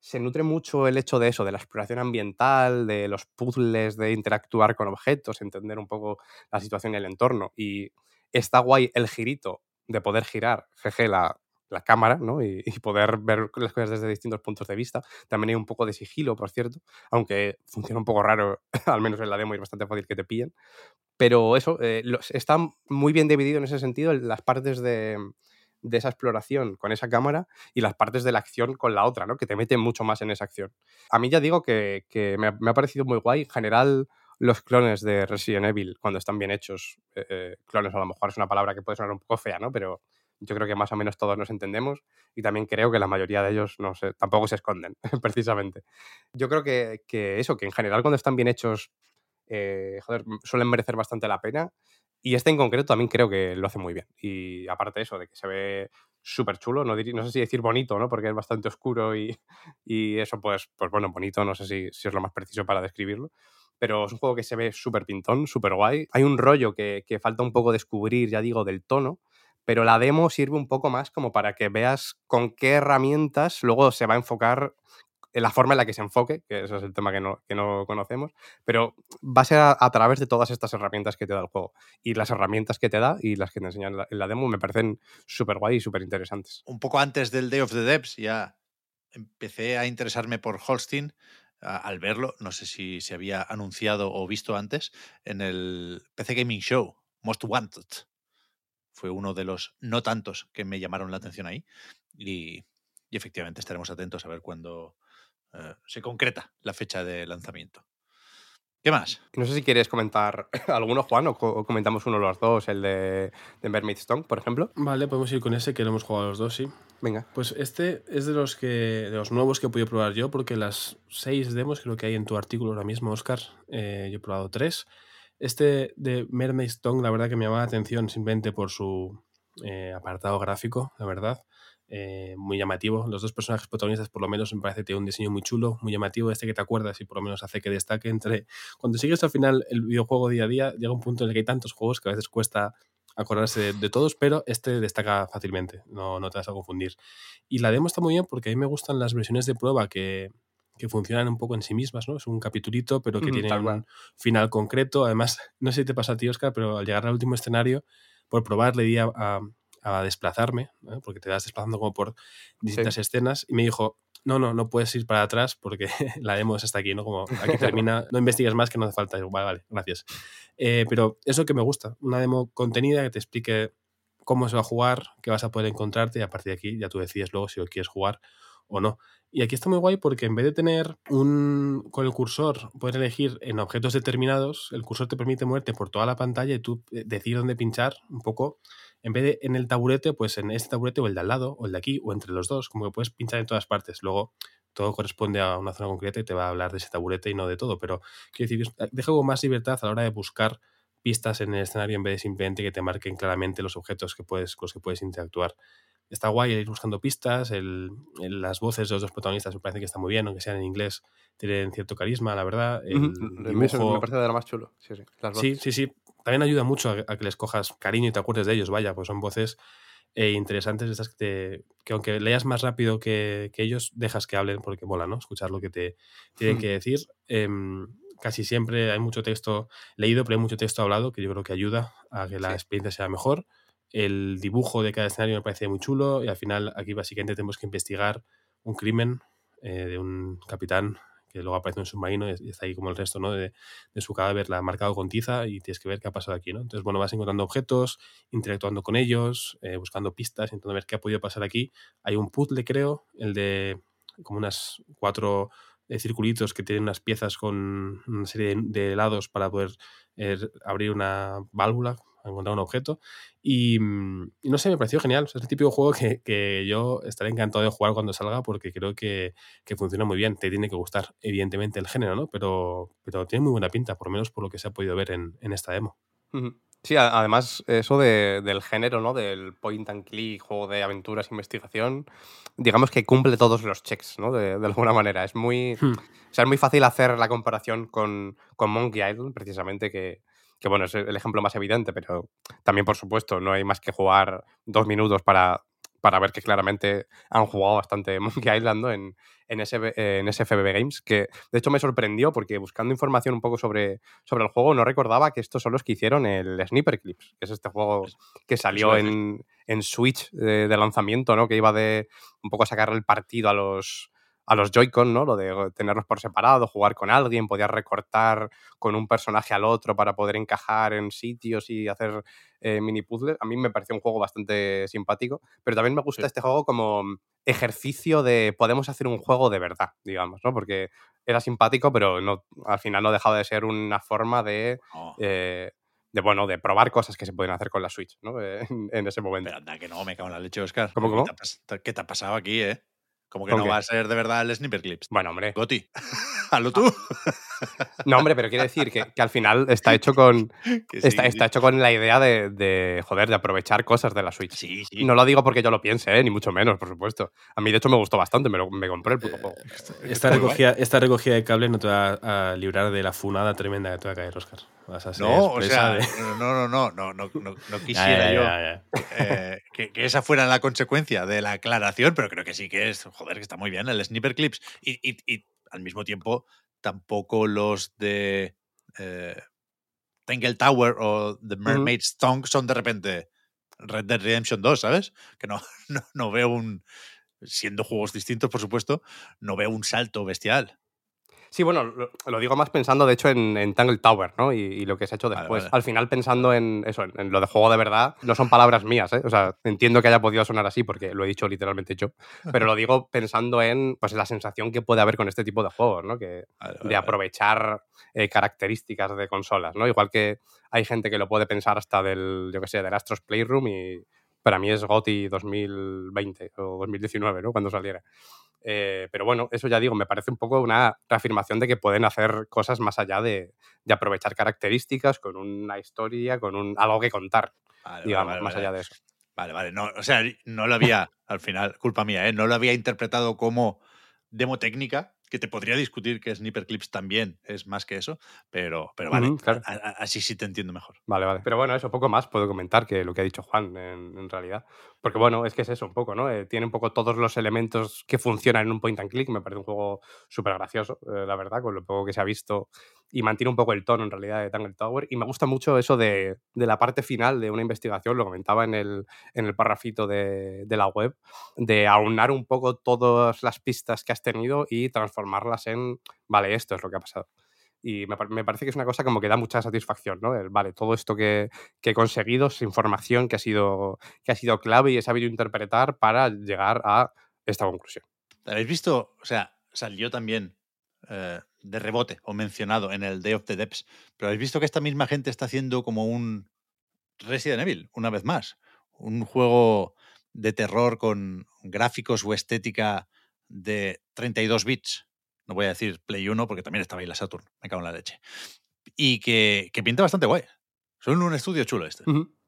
se nutre mucho el hecho de eso, de la exploración ambiental, de los puzzles, de interactuar con objetos, entender un poco la situación y el entorno. Y está guay el girito de poder girar, jeje, la, la cámara, ¿no? Y, poder ver las cosas desde distintos puntos de vista. También hay un poco de sigilo, por cierto, aunque funciona un poco raro, al menos en la demo, es bastante fácil que te pillen. Pero eso, eh, los- está muy bien dividido en ese sentido, las partes de, esa exploración con esa cámara y las partes de la acción con la otra, ¿no? Que te meten mucho más en esa acción. A mí ya digo que, que me, ha, me ha parecido muy guay. En general, los clones de Resident Evil, cuando están bien hechos, eh, eh, clones a lo mejor es una palabra que puede sonar un poco fea, ¿no? Pero yo creo que más o menos todos nos entendemos y también creo que la mayoría de ellos no sé, tampoco se esconden, precisamente. Yo creo que, que eso, que en general cuando están bien hechos, eh, joder, suelen merecer bastante la pena. Y este en concreto también creo que lo hace muy bien. Y aparte eso, de que se ve súper chulo, no, no sé si decir bonito, ¿no? Porque es bastante oscuro y, y eso, pues, pues bueno, bonito, no sé si, si es lo más preciso para describirlo. Pero es un juego que se ve súper pintón, súper guay. Hay un rollo que, que falta un poco descubrir, ya digo, del tono, pero la demo sirve un poco más como para que veas con qué herramientas luego se va a enfocar en la forma en la que se enfoque, que ese es el tema que no, que no conocemos, pero va a ser a, través de todas estas herramientas que te da el juego. Y las herramientas que te da y las que te enseñan en la, demo me parecen súper guay y súper interesantes. Un poco antes del Day of the Devs ya empecé a interesarme por Holstein al verlo. No sé si se había anunciado o visto antes en el PC Gaming Show, Most Wanted. Fue uno de los no tantos que me llamaron la atención ahí. Y, y efectivamente estaremos atentos a ver cuándo eh, se concreta la fecha de lanzamiento. ¿Qué más? No sé si quieres comentar alguno, Juan, o, co- o comentamos uno los dos, el de, de Mermaid Stone, por ejemplo. Vale, podemos ir con ese que lo hemos jugado los dos, sí. Venga. Pues este es de los que de los nuevos que he podido probar yo, porque las seis demos creo que hay en tu artículo ahora mismo, Oscar. eh, yo he probado tres. Este de Mermaid Stone, la verdad que me llamaba la atención simplemente por su eh, apartado gráfico, la verdad. eh, muy llamativo. Los dos personajes protagonistas, por lo menos, me parece que tiene un diseño muy chulo, muy llamativo. Este que te acuerdas y por lo menos hace que destaque entre. Cuando sigues al final el videojuego día a día, llega un punto en el que hay tantos juegos que a veces cuesta acordarse de, de todos, pero este destaca fácilmente, no, no te vas a confundir. Y la demo está muy bien porque a mí me gustan las versiones de prueba que, que funcionan un poco en sí mismas, ¿no? Es un capitulito, pero que Ujú, tiene tal cual. un final concreto. Además, no sé si te pasa a ti, Oscar, pero al llegar al último escenario, por probar le di a, a- a desplazarme, ¿no? porque te vas desplazando como por distintas escenas, y me dijo, no, no, no puedes ir para atrás porque la demo es hasta aquí, ¿no? Como aquí termina, no investigues más que no hace falta. Vale, vale, gracias. Eh, pero eso que me gusta, una demo contenida que te explique cómo se va a jugar, qué vas a poder encontrarte y a partir de aquí ya tú decides luego si lo quieres jugar o no. Y aquí está muy guay porque en vez de tener un con el cursor, puedes elegir en objetos determinados, el cursor te permite moverte por toda la pantalla y tú eh, decidir dónde pinchar un poco. En vez de en el taburete, pues en este taburete o el de al lado o el de aquí o entre los dos, como que puedes pinchar en todas partes. Luego todo corresponde a una zona concreta y te va a hablar de ese taburete y no de todo, pero quiero decir, deja como más libertad a la hora de buscar pistas en el escenario en vez de simplemente que te marquen claramente los objetos que puedes, con los que puedes interactuar. Está guay el ir buscando pistas, el, el- las voces de los dos protagonistas me parece que está muy bien, aunque sean en inglés, tienen cierto carisma, la verdad. El Me parece de lo más chulo. Sí, sí. Sí, voces. sí, sí. También ayuda mucho a, a que les cojas cariño y te acuerdes de ellos, vaya, pues son voces eh, interesantes, estas que, te- que aunque leas más rápido que, que ellos, dejas que hablen porque mola, ¿no? Escuchar lo que te tienen que decir. Em, casi siempre hay mucho texto leído, pero hay mucho texto hablado que yo creo que ayuda a que la Sí. experiencia sea mejor. El dibujo de cada escenario me parece muy chulo y al final aquí básicamente tenemos que investigar un crimen eh, de un capitán que luego aparece en un submarino y está ahí como el resto, ¿no? De, de su cadáver, la ha marcado con tiza y tienes que ver qué ha pasado aquí, ¿no? Entonces, bueno, vas encontrando objetos, interactuando con ellos, eh, buscando pistas, intentando ver qué ha podido pasar aquí. Hay un puzzle, creo, el de como unas cuatro eh, circulitos que tienen unas piezas con una serie de, de lados para poder abrir una válvula, encontrar un objeto. Y, mm, y no sé, me pareció genial. O sea, es el típico juego que, que yo estaré encantado de jugar cuando salga porque creo que, que funciona muy bien. Te tiene que gustar, evidentemente, el género, ¿no? Pero, pero tiene muy buena pinta, por lo menos por lo que se ha podido ver en, en esta demo. Sí, a- además, eso de- del género, ¿no? Del point and click, juego de aventuras, investigación, digamos que cumple todos los checks, ¿no? De, de alguna manera. Es muy. Hmm. O sea, es muy fácil hacer la comparación con, con Monkey Island, precisamente, que, que, bueno, es el ejemplo más evidente, pero también, por supuesto, no hay más que jugar dos minutos para, para ver que claramente han jugado bastante Monkey Island ¿no? en, en, SB en SFBB Games, que de hecho me sorprendió porque buscando información un poco sobre, sobre el juego no recordaba que estos son los que hicieron el Sniper Clips, que es este juego que salió en, en Switch de, de lanzamiento, ¿no? que iba de un poco a sacarle el partido a los a los Joy-Con, ¿no? Lo de tenerlos por separado, jugar con alguien, podías recortar con un personaje al otro para poder encajar en sitios y hacer eh, mini puzzles. A mí me pareció un juego bastante simpático, pero también me gusta Sí. este juego como ejercicio de podemos hacer un juego de verdad, digamos, ¿no? Porque era simpático, pero no, al final no dejaba de ser una forma de, No, eh, de bueno, de probar cosas que se pueden hacer con la Switch, ¿no? Eh, en, en ese momento. pero anda que no, me cago en la leche, Oscar. ¿Cómo, ¿Qué cómo? te ha pas- ¿Qué te ha pasado aquí, eh? Como que ¿Con no qué? va a ser de verdad el Sniper Clips. Bueno, hombre. Goti, hazlo tú. No, hombre, pero quiere decir que, que al final está hecho con, sí, está, está hecho con la idea de, de, joder, de aprovechar cosas de la Switch. Sí, sí. No lo digo porque yo lo piense, ¿eh? ni mucho menos, por supuesto. A mí, de hecho, me gustó bastante, me, lo- me compré el puto juego. Esta muy guay. recogida, esta recogida de cable no te va a librar de la funada tremenda que te va a caer, Oscar. Vas a ser No, o sea, de- no, no, no, no, no, no, no quisiera ya, yo ya, ya. eh, que, que esa fuera la consecuencia de la aclaración, pero creo que sí que es, joder, que está muy bien el Sniper Clips. Y, y- y al mismo tiempo, tampoco los de eh, Tangle Tower o The Mermaid Stone son de repente Red Dead Redemption 2, ¿sabes? Que no, no, no veo un. Siendo juegos distintos, por supuesto, no veo un salto bestial. Sí, bueno, lo, lo digo más pensando, de hecho, en, en Tangle Tower, ¿no? Y, y lo que se ha hecho Vale, después. vale. Al final, pensando en eso, en, en lo de juego de verdad, no son palabras mías, ¿eh? O sea, entiendo que haya podido sonar así porque lo he dicho literalmente yo, pero lo digo pensando en pues, la sensación que puede haber con este tipo de juegos, ¿no? Que, Vale, vale, de vale. aprovechar eh, características de consolas, ¿no? Igual que hay gente que lo puede pensar hasta del, yo que sé, del Astros Playroom y para mí es GOTY 2020 o 2019, ¿no? Cuando saliera. Eh, pero bueno, eso ya digo, me parece un poco una reafirmación de que pueden hacer cosas más allá de, de aprovechar características con una historia, con un, algo que contar, Vale, digamos, vale, más allá de eso. Vale, vale. No, o sea, no lo había, al final, culpa mía, ¿eh? No lo había interpretado como demo técnica, que te podría discutir que Sniper Clips también es más que eso, pero, pero vale, Ujú, claro. a- a- así sí te entiendo mejor. Vale, vale. Pero bueno, eso poco más puedo comentar que lo que ha dicho Juan en, en realidad. Porque bueno, es que es eso un poco, ¿no? Eh, tiene un poco todos los elementos que funcionan en un point and click. Me parece un juego súper gracioso, eh, la verdad, con lo poco que se ha visto. Y mantiene un poco el tono en realidad de Tangle Tower. Y me gusta mucho eso de, de la parte final de una investigación, lo comentaba en el, en el de, de la web, de aunar un poco todas las pistas que has tenido y transformarlas en, vale, esto es lo que ha pasado. Y me, me parece que es una cosa como que da mucha satisfacción, ¿no? El, vale, todo esto que, que he conseguido es información que ha, sido, que ha sido clave y he sabido interpretar para llegar a esta conclusión. ¿Habéis visto? O sea, salió también eh, de rebote o mencionado en el Day of the Depths, pero habéis visto que esta misma gente está haciendo como un Resident Evil, una vez más. Un juego de terror con gráficos o estética de 32 bits. No voy a decir Play 1 porque también estaba ahí la Saturn, me cago en la leche. Y que, que pinta bastante guay. Son un estudio chulo este.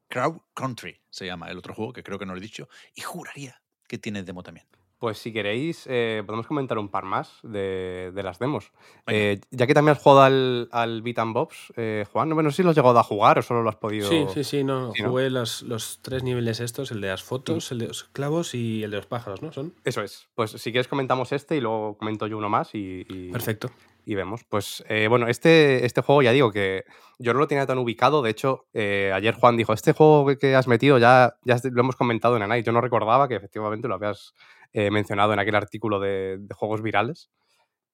Crowd Country se llama el otro juego, que creo que no lo he dicho. Y juraría que tiene demo también. Pues si queréis, eh, podemos comentar un par más de, de las demos. Eh, ya que también has jugado al, al Beat and Bobs, eh, Juan, no, no sé si lo has llegado a jugar o solo lo has podido... Sí, sí, sí, no. Sí, ¿no? Jugué los, los tres niveles estos, el de las fotos, el de los clavos y el de los pájaros, ¿no? Son. Eso es. Pues si quieres comentamos este y luego comento yo uno más y, y- Perfecto. y vemos. Pues eh, bueno, este, este juego ya digo que yo no lo tenía tan ubicado. De hecho, eh, ayer Juan dijo, este juego que- que has metido ya, ya lo hemos comentado en Anite. Yo no recordaba que efectivamente lo habías eh, mencionado en aquel artículo de, de juegos virales.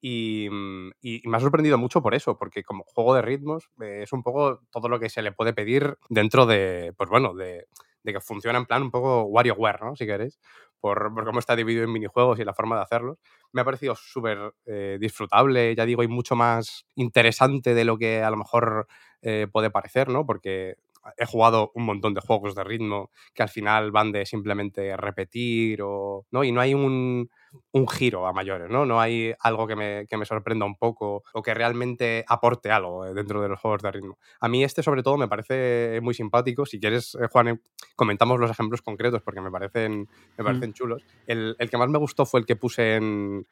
Y, mm, y- y me ha sorprendido mucho por eso, porque como juego de ritmos eh, es un poco todo lo que se le puede pedir dentro de, pues bueno, de, de que funciona en plan un poco WarioWare, ¿no? Si queréis, por, por cómo está dividido en minijuegos y la forma de hacerlos. Me ha parecido súper eh, disfrutable, ya digo, y mucho más interesante de lo que a lo mejor eh, puede parecer, ¿no? Porque he jugado un montón de juegos de ritmo que al final van de simplemente repetir o... ¿no? Y no hay un, un giro a mayores, ¿no? No hay algo que me, que me sorprenda un poco o que realmente aporte algo eh, dentro de los juegos de ritmo. A mí este sobre todo me parece muy simpático. Si quieres, eh, Juan, eh, comentamos los ejemplos concretos porque me parecen, me parecen chulos. El, el que más me gustó fue el que puse en...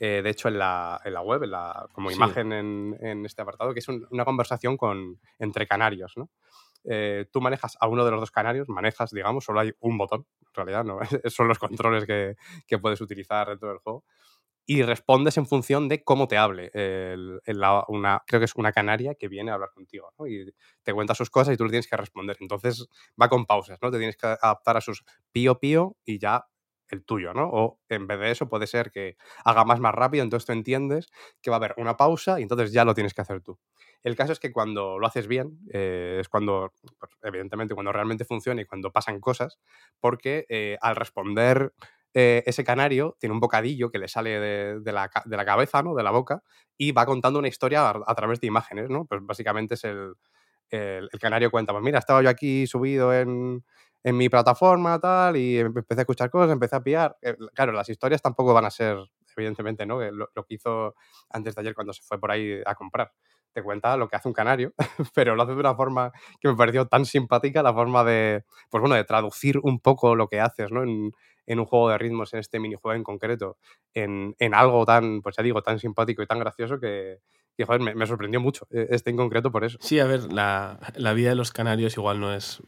eh, de hecho, en la, en la web, en la, como Sí. imagen en, en este apartado, que es un- una conversación con, entre canarios, ¿no? Eh, tú manejas a uno de los dos canarios, manejas, digamos, solo hay un botón, en realidad, ¿no? son los controles que, que puedes utilizar dentro del juego. Y respondes en función de cómo te hable. creo que es una canaria que viene a hablar contigo. Y te cuenta sus cosas y tú le tienes que responder. Entonces va con pausas, ¿no? Te tienes que adaptar a sus pío pío y ya el tuyo, ¿no? O en vez de eso puede ser que haga más más rápido, entonces tú entiendes que va a haber una pausa y entonces ya lo tienes que hacer tú. El caso es que cuando lo haces bien, eh, es cuando, pues, evidentemente, cuando realmente funciona y cuando pasan cosas, porque eh, al responder eh, ese canario tiene un bocadillo que le sale de, la, de la cabeza, ¿no? De la boca, y va contando una historia a, través de imágenes, ¿no? Pues básicamente es el, el, el canario cuenta, pues mira, estaba yo aquí subido en, en mi plataforma, tal, y em- empecé a escuchar cosas, empecé a pillar. Claro, las historias tampoco van a ser, evidentemente, ¿no? Lo, lo que hizo antes de ayer cuando se fue por ahí a comprar. Te cuenta lo que hace un canario, pero lo hace de una forma que me pareció tan simpática, la forma de, pues bueno, de traducir un poco lo que haces, ¿no? En, en un juego de ritmos, en este minijuego en concreto, en, en algo tan, pues ya digo, tan simpático y tan gracioso que, que joder, me, me sorprendió mucho eh, este en concreto por eso. Sí, a ver, la, la vida de los canarios igual no es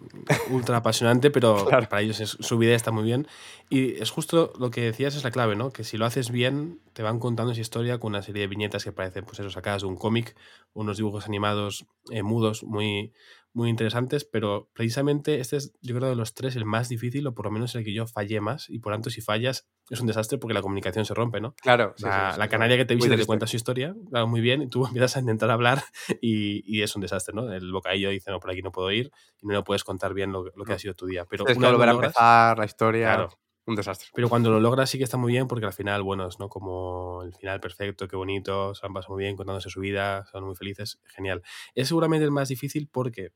ultra apasionante, pero Claro. para ellos es- su vida está muy bien. Y es justo lo que decías, es la clave, ¿no? Que si lo haces bien, te van contando esa historia con una serie de viñetas que parecen, pues eso, sacadas de un cómic, unos dibujos animados eh, mudos muy, muy interesantes, pero precisamente este es, yo creo, de los tres el más difícil, o por lo menos el que yo fallé más, y por tanto, si fallas, es un desastre porque la comunicación se rompe, ¿no? Claro. La, sí, la canaria que te visita te cuenta su historia, claro, muy bien, y tú empiezas a intentar hablar y, y es un desastre, ¿no? El bocadillo dice, no, por aquí no puedo ir, y no le puedes contar bien lo, lo que No. ha sido tu día. Pero Tienes que volver a empezar la historia. Claro. Un desastre. pero cuando lo logras sí que está muy bien porque al final, bueno, es ¿no? como el final perfecto, qué bonito, se han pasado muy bien contándose su vida, son muy felices, genial. Es seguramente el más difícil porque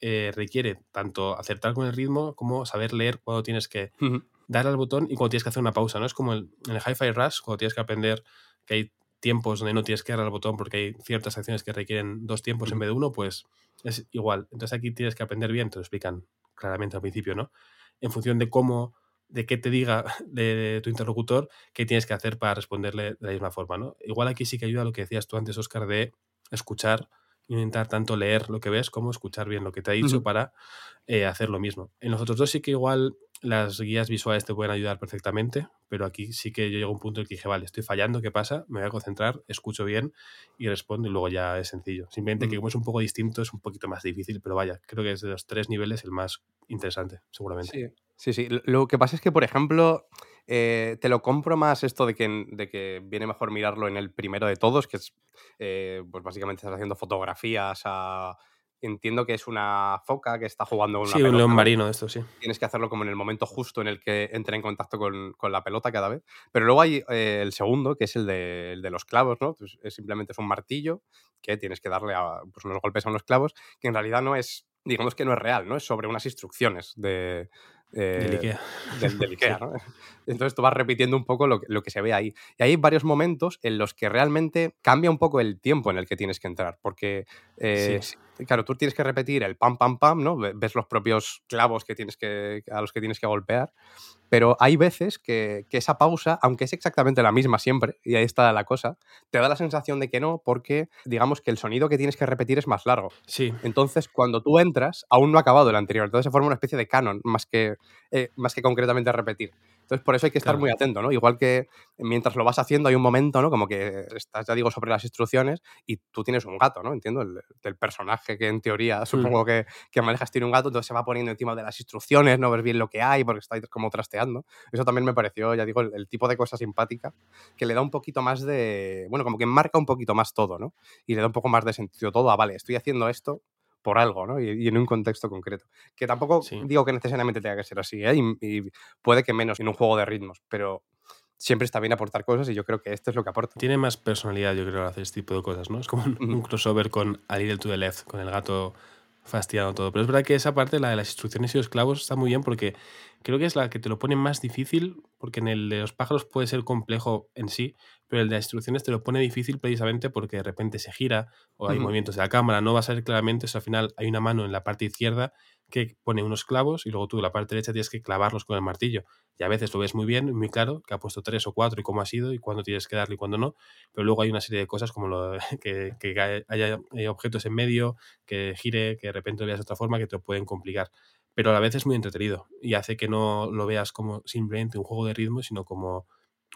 eh, requiere tanto acertar con el ritmo como saber leer cuando tienes que dar al botón y cuando tienes que hacer una pausa, ¿no? Es como el, en el Hi-Fi Rush, cuando tienes que aprender que hay tiempos donde no tienes que dar al botón porque hay ciertas acciones que requieren dos tiempos en vez de uno, pues es igual. Entonces aquí tienes que aprender bien, te lo explican claramente al principio, ¿no? En función de cómo, de qué te diga de, de tu interlocutor, qué tienes que hacer para responderle de la misma forma, ¿no? Igual aquí sí que ayuda lo que decías tú antes, Oscar, de escuchar, intentar tanto leer lo que ves como escuchar bien lo que te ha dicho para eh, hacer lo mismo. En los otros dos sí que igual las guías visuales te pueden ayudar perfectamente, pero aquí sí que yo llego a un punto en el que dije, vale, estoy fallando, ¿qué pasa? Me voy a concentrar, escucho bien y respondo y luego ya es sencillo. Simplemente que Mm. como es un poco distinto, es un poquito más difícil, pero vaya, creo que es de los tres niveles el más interesante, seguramente. Sí, sí, sí. Lo- que pasa es que, por ejemplo, eh, te lo compro más esto de que, de que viene mejor mirarlo en el primero de todos, que es, eh, pues básicamente estás haciendo fotografías a... Entiendo que es una foca que está jugando una Sí, un león ¿no? marino, esto sí. Tienes que hacerlo como en el momento justo en el que entre en contacto con, con la pelota cada vez. Pero luego hay eh, el segundo, que es el de, el de los clavos, ¿no? Pues es simplemente es un martillo que tienes que darle a, pues, unos golpes a unos clavos, que en realidad no es, digamos que no es real, ¿no? Es sobre unas instrucciones de... eh, Del Ikea. del, del Ikea, ¿no? Entonces tú vas repitiendo un poco lo, que- lo que se ve ahí. Y hay varios momentos en los que realmente cambia un poco el tiempo en el que tienes que entrar, porque, eh, Sí. Claro, tú tienes que repetir el pam, pam, pam, ¿no? Ve- Ves los propios clavos que tienes que, a los que tienes que golpear, pero hay veces que, que esa pausa, aunque es exactamente la misma siempre, y ahí está la cosa, te da la sensación de que no, porque digamos que el sonido que tienes que repetir es más largo. Sí, Entonces, cuando tú entras, aún no ha acabado el anterior. Entonces se forma una especie de canon, más que, eh, más que concretamente repetir. Entonces, por eso hay que estar Claro. muy atento, ¿no? Igual que mientras lo vas haciendo, hay un momento, ¿no? Como que estás, ya digo, sobre las instrucciones y tú tienes un gato, ¿no? Entiendo, el, el personaje que en teoría supongo que, que manejas tiene un gato, entonces se va poniendo encima de las instrucciones, no ves bien lo que hay porque está como trasteando. Eso también me pareció, ya digo, el, el tipo de cosa simpática que le da un poquito más de. Bueno, como que marca un poquito más todo, ¿no? Y le da un poco más de sentido todo a, vale, estoy haciendo esto por algo, ¿no? Y, y en un contexto concreto. Que tampoco Sí. digo que necesariamente tenga que ser así, ¿eh? Y, y puede que menos en un juego de ritmos, pero siempre está bien aportar cosas y yo creo que esto es lo que aporta. tiene más personalidad, yo creo, hacer este tipo de cosas, ¿no? Es como un, un crossover con A Little to the Left, con el gato fastidiando todo. Pero es verdad que esa parte, la de las instrucciones y los clavos, está muy bien porque creo que es la que te lo pone más difícil, porque en el de los pájaros puede ser complejo en sí, pero el de las instrucciones te lo pone difícil precisamente porque de repente se gira o hay movimientos de la cámara, no vas a ver claramente, o sea, al final hay una mano en la parte izquierda que pone unos clavos y luego tú la parte derecha tienes que clavarlos con el martillo. Y a veces lo ves muy bien, muy claro, que ha puesto tres o cuatro y cómo ha sido y cuándo tienes que darle y cuándo no, pero luego hay una serie de cosas como lo que, que haya- eh, objetos en medio, que gire, que de repente veas de otra forma, que te pueden complicar. Pero a la vez es muy entretenido y hace que no lo veas como simplemente un juego de ritmo, sino como,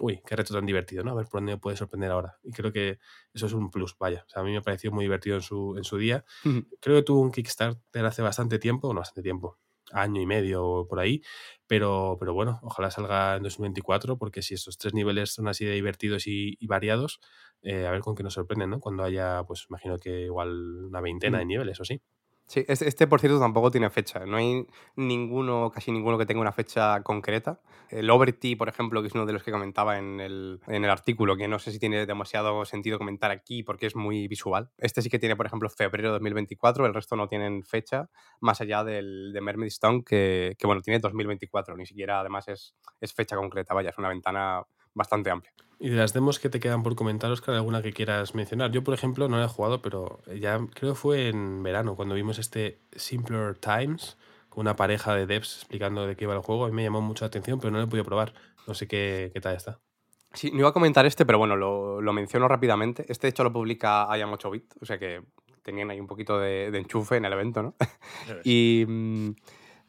uy, qué reto tan divertido, ¿no? A ver por dónde me puede sorprender ahora. Y creo que eso es un plus, vaya. O sea, a mí me pareció muy divertido en su, en su día. Creo que tuvo un Kickstarter hace bastante tiempo, no bastante tiempo, año y medio o por ahí, pero, pero bueno, ojalá salga en 2024, porque si estos tres niveles son así de divertidos y, y variados, eh, a ver con qué nos sorprenden, ¿no? Cuando haya, pues imagino que igual una veintena de niveles o sí. Sí, este, por cierto tampoco tiene fecha. No hay ninguno, casi ninguno que tenga una fecha concreta. El Overty, por ejemplo, que es uno de los que comentaba en el, en el artículo, que no sé si tiene demasiado sentido comentar aquí porque es muy visual. Este sí que tiene, por ejemplo, febrero de 2024, el resto no tienen fecha, más allá del de Mermaid Stone, que, que bueno, tiene 2024, ni siquiera además es, es fecha concreta, vaya, es una ventana bastante amplia. Y de las demos que te quedan por comentar, Oscar, alguna que quieras mencionar. Yo, por ejemplo, no la he jugado, pero ya creo que fue en verano cuando vimos este Simpler Times con una pareja de devs explicando de qué iba el juego. A mí me llamó mucho la atención, pero no lo he podido probar. No sé qué, qué tal está. Sí, no iba a comentar este, pero bueno, lo, lo menciono rápidamente. Este, de hecho, lo publica IAM 8 bit, o sea que tenían ahí un poquito de, de enchufe en el evento, ¿no? y mm,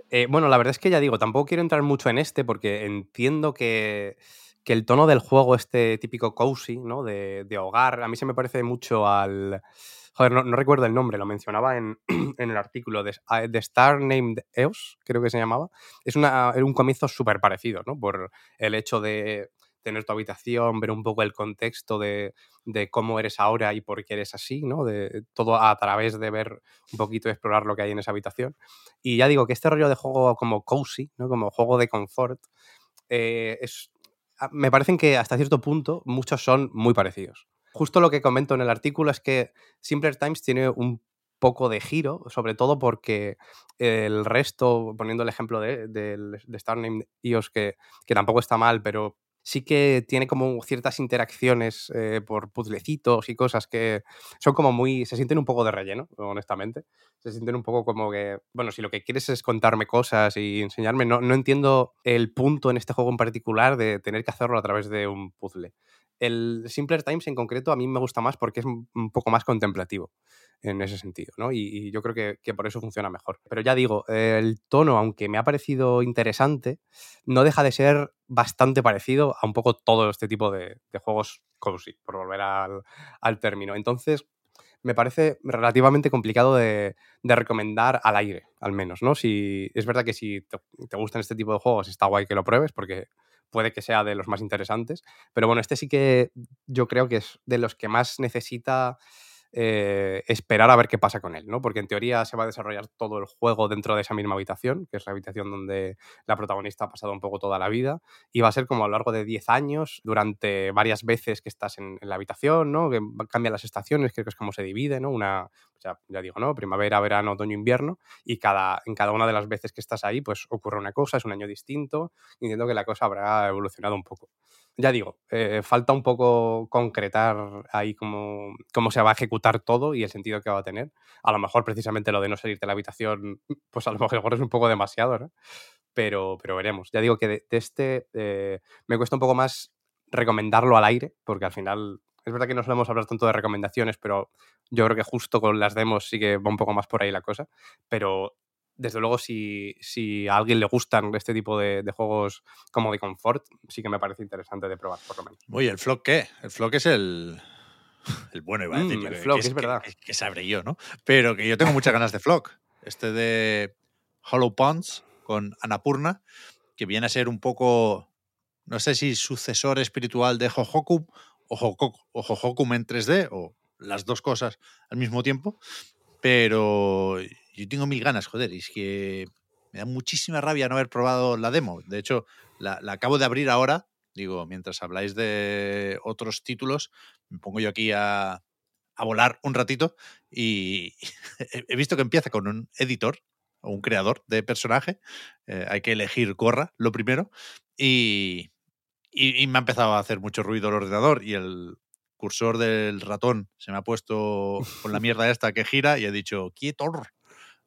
eh, bueno, la verdad es que ya digo, tampoco quiero entrar mucho en este porque entiendo que, que el tono del juego, este típico cozy, ¿no? De, de hogar, a mí se me parece mucho al. Joder, no, recuerdo el nombre, lo mencionaba en, en el artículo de ah, The Star Named Eos, creo que se llamaba. Es un comienzo súper parecido, ¿no? Por el hecho de tener tu habitación, ver un poco el contexto de, de, cómo eres ahora y por qué eres así, ¿no? De, todo a través de ver un poquito explorar lo que hay en esa habitación. Y ya digo que este rollo de juego como cozy, ¿no? Como juego de confort, eh, es, me parecen que hasta cierto punto muchos son muy parecidos. Justo lo que comento en el artículo es que Simpler Times tiene un poco de giro, sobre todo porque el resto, poniendo el ejemplo de, de, Star iOS, que, que tampoco está mal, pero sí que tiene como ciertas interacciones eh, por puzzlecitos y cosas que son como muy. se sienten un poco de relleno, honestamente. Se sienten un poco como que. Bueno, si lo que quieres es contarme cosas y enseñarme, no, no entiendo el punto en este juego en particular de tener que hacerlo a través de un puzzle. El Simpler Times en concreto a mí me gusta más porque es un poco más contemplativo en ese sentido, ¿no? Y, yo creo que, por eso funciona mejor. Pero ya digo, el tono, aunque me ha parecido interesante, no deja de ser bastante parecido a un poco todo este tipo de, de juegos cozy, por volver al, término. Entonces, me parece relativamente complicado de, de, recomendar al aire, al menos, ¿no? Si, es verdad que si te, te gustan este tipo de juegos, está guay que lo pruebes, porque puede que sea de los más interesantes. Pero bueno, este sí que yo creo que es de los que más necesita eh, esperar a ver qué pasa con él, ¿no? Porque en teoría se va a desarrollar todo el juego dentro de esa misma habitación, que es la habitación donde la protagonista ha pasado un poco toda la vida, y va a ser como a lo largo de 10 años, durante varias veces que estás en, la habitación, ¿no? Cambian las estaciones, creo que es como se divide, ¿no? Una, ya, ya, digo, ¿no? Primavera, verano, otoño, invierno, y cada, en cada una de las veces que estás ahí, pues ocurre una cosa, es un año distinto, y entiendo que la cosa habrá evolucionado un poco ya digo, eh, falta un poco concretar ahí cómo, cómo, se va a ejecutar todo y el sentido que va a tener. A lo mejor precisamente lo de no salirte de la habitación, pues a lo mejor es un poco demasiado, ¿no? Pero, pero veremos. Ya digo que de, de este eh, me cuesta un poco más recomendarlo al aire, porque al final es verdad que no solemos hablar tanto de recomendaciones, pero yo creo que justo con las demos sí que va un poco más por ahí la cosa. Pero desde luego, si, si, a alguien le gustan este tipo de, de, juegos como de confort, sí que me parece interesante de probar, por lo menos. Oye, ¿el Flock qué? El Flock es el, el bueno, iba a decir. Mm, el Flock, es, es, verdad. Que, que, sabré yo, ¿no? Pero que yo tengo muchas ganas de Flock. Este de Hollow Ponds con Anapurna, que viene a ser un poco, no sé si sucesor espiritual de Hohokum o, Hohokum, o Hohokum en 3D, o las dos cosas al mismo tiempo. Pero yo tengo mil ganas, joder, y es que me da muchísima rabia no haber probado la demo. De hecho, la, la, acabo de abrir ahora. Digo, mientras habláis de otros títulos, me pongo yo aquí a, a volar un ratito y he visto que empieza con un editor o un creador de personaje. Eh, hay que elegir Corra, lo primero. Y, y, y, me ha empezado a hacer mucho ruido el ordenador y el cursor del ratón se me ha puesto con la mierda esta que gira y he dicho, quieto.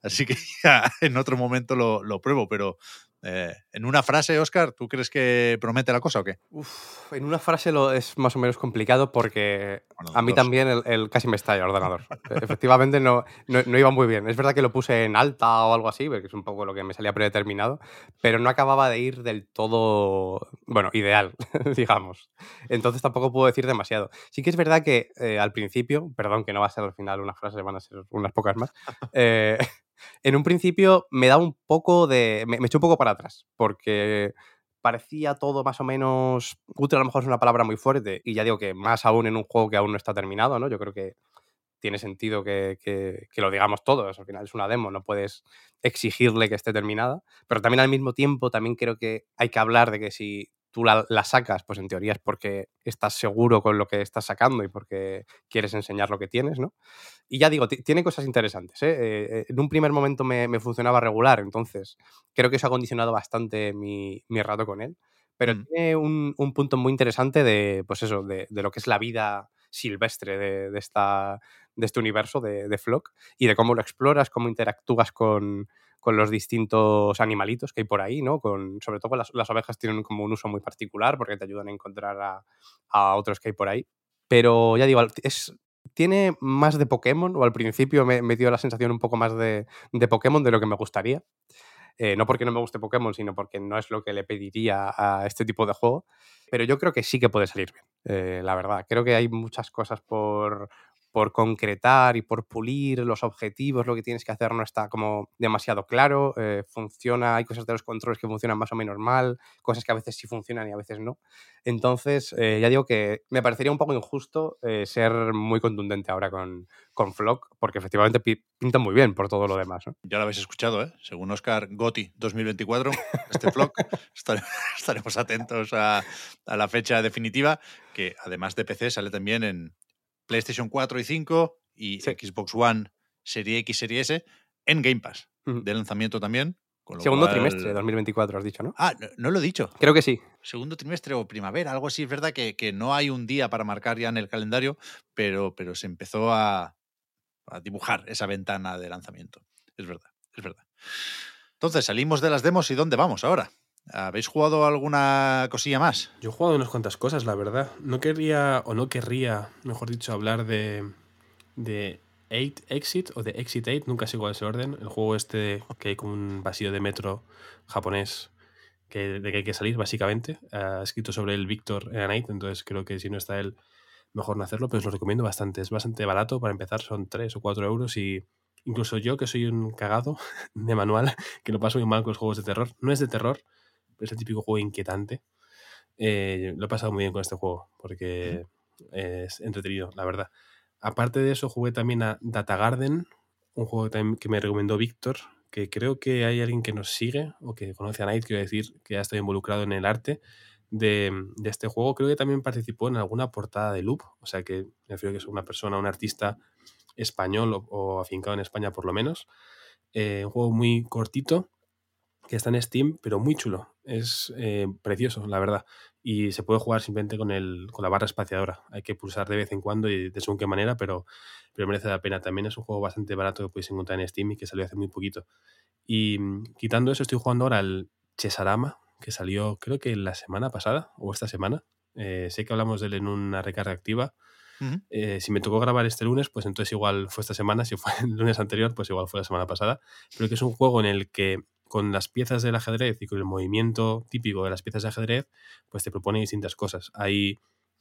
Así que ya en otro momento lo, lo pruebo, pero eh, en una frase, Oscar, ¿tú crees que promete la cosa o qué? Uf, en una frase lo es más o menos complicado porque bueno, a mí dos. también el, el, casi me estalla el ordenador. Efectivamente no, no, no, iba muy bien. Es verdad que lo puse en alta o algo así, porque es un poco lo que me salía predeterminado, pero no acababa de ir del todo, bueno, ideal, digamos. Entonces tampoco puedo decir demasiado. Sí que es verdad que eh, al principio, perdón que no va a ser al final una frase, van a ser unas pocas más, eh, en un principio me da un poco de. Me, me echó un poco para atrás, porque parecía todo más o menos. Útil a lo mejor es una palabra muy fuerte, y ya digo que más aún en un juego que aún no está terminado, ¿no? Yo creo que tiene sentido que, que, que lo digamos todos. Al final es una demo, no puedes exigirle que esté terminada. Pero también al mismo tiempo, también creo que hay que hablar de que si tú la, la, sacas, pues en teoría es porque estás seguro con lo que estás sacando y porque quieres enseñar lo que tienes, ¿no? Y ya digo, tiene cosas interesantes. ¿eh? Eh, en un primer momento me, me, funcionaba regular, entonces creo que eso ha condicionado bastante mi, mi rato con él. Pero mm. tiene un, un, punto muy interesante de, pues eso, de, de, lo que es la vida silvestre de, de esta, de este universo de, de Flock y de cómo lo exploras, cómo interactúas con, con los distintos animalitos que hay por ahí, ¿no? Con, sobre todo las, las, ovejas tienen como un uso muy particular porque te ayudan a encontrar a, a otros que hay por ahí. Pero ya digo, es, tiene más de Pokémon, o al principio me, me dio la sensación un poco más de, de Pokémon de lo que me gustaría. Eh, no porque no me guste Pokémon, sino porque no es lo que le pediría a este tipo de juego. Pero yo creo que sí que puede salir bien, eh, la verdad. Creo que hay muchas cosas por, por concretar y por pulir los objetivos, lo que tienes que hacer no está como demasiado claro, eh, funciona, hay cosas de los controles que funcionan más o menos mal, cosas que a veces sí funcionan y a veces no. Entonces, eh, ya digo que me parecería un poco injusto eh, ser muy contundente ahora con, con Flock, porque efectivamente pi- pinta muy bien por todo lo demás. Ya lo habéis escuchado. Según Oscar Gotti 2024, este estare- estaremos atentos a, a la fecha definitiva, que además de PC sale también en PlayStation 4 y 5 y Sí. Xbox One Serie X, Serie S, en Game Pass, de lanzamiento también. con lo Segundo cual- trimestre de 2024, has dicho, ¿no? Ah, no, no lo he dicho. Creo que sí. Segundo trimestre o primavera, algo así. Es verdad que, que no hay un día para marcar ya en el calendario, pero, pero se empezó a, a dibujar esa ventana de lanzamiento. Es verdad, es verdad. Entonces, salimos de las demos y ¿dónde vamos ahora? ¿Habéis jugado alguna cosilla más? Yo he jugado unas cuantas cosas, la verdad. No quería, o no querría, mejor dicho, hablar de, de 8 Exit o de Exit 8, nunca sé cuál es el orden. El juego este que hay como un vacío de metro japonés que, de que hay que salir, básicamente. Ha escrito sobre el Victor Night, entonces creo que si no está él, mejor no hacerlo, pero os lo recomiendo bastante. Es bastante barato para empezar, son 3 o 4 euros y incluso yo, que soy un cagado de manual, que lo paso muy mal con los juegos de terror, no es de terror, es el típico juego inquietante. Eh, lo he pasado muy bien con este juego porque es entretenido, la verdad. Aparte de eso, jugué también a Data Garden, un juego que me recomendó Víctor, que creo que hay alguien que nos sigue o que conoce a Night, quiero decir, que ha estado involucrado en el arte de, de este juego. Creo que también participó en alguna portada de Loop, o sea que me refiero que es una persona, un artista español o, o afincado en España por lo menos. Eh, un juego muy cortito que está en Steam, pero muy chulo. Es eh, precioso, la verdad. Y se puede jugar simplemente con, el, con la barra espaciadora. Hay que pulsar de vez en cuando y de según qué manera, pero, pero merece la pena. También es un juego bastante barato que podéis encontrar en Steam y que salió hace muy poquito. Y mm, quitando eso, estoy jugando ahora al Chesarama, que salió creo que la semana pasada o esta semana. Eh, sé que hablamos de él en una recarga activa. Eh, si me tocó grabar este lunes, pues entonces igual fue esta semana. Si fue el lunes anterior, pues igual fue la semana pasada. Pero que es un juego en el que con las piezas del ajedrez y con el movimiento típico de las piezas de ajedrez, pues te propone distintas cosas. Hay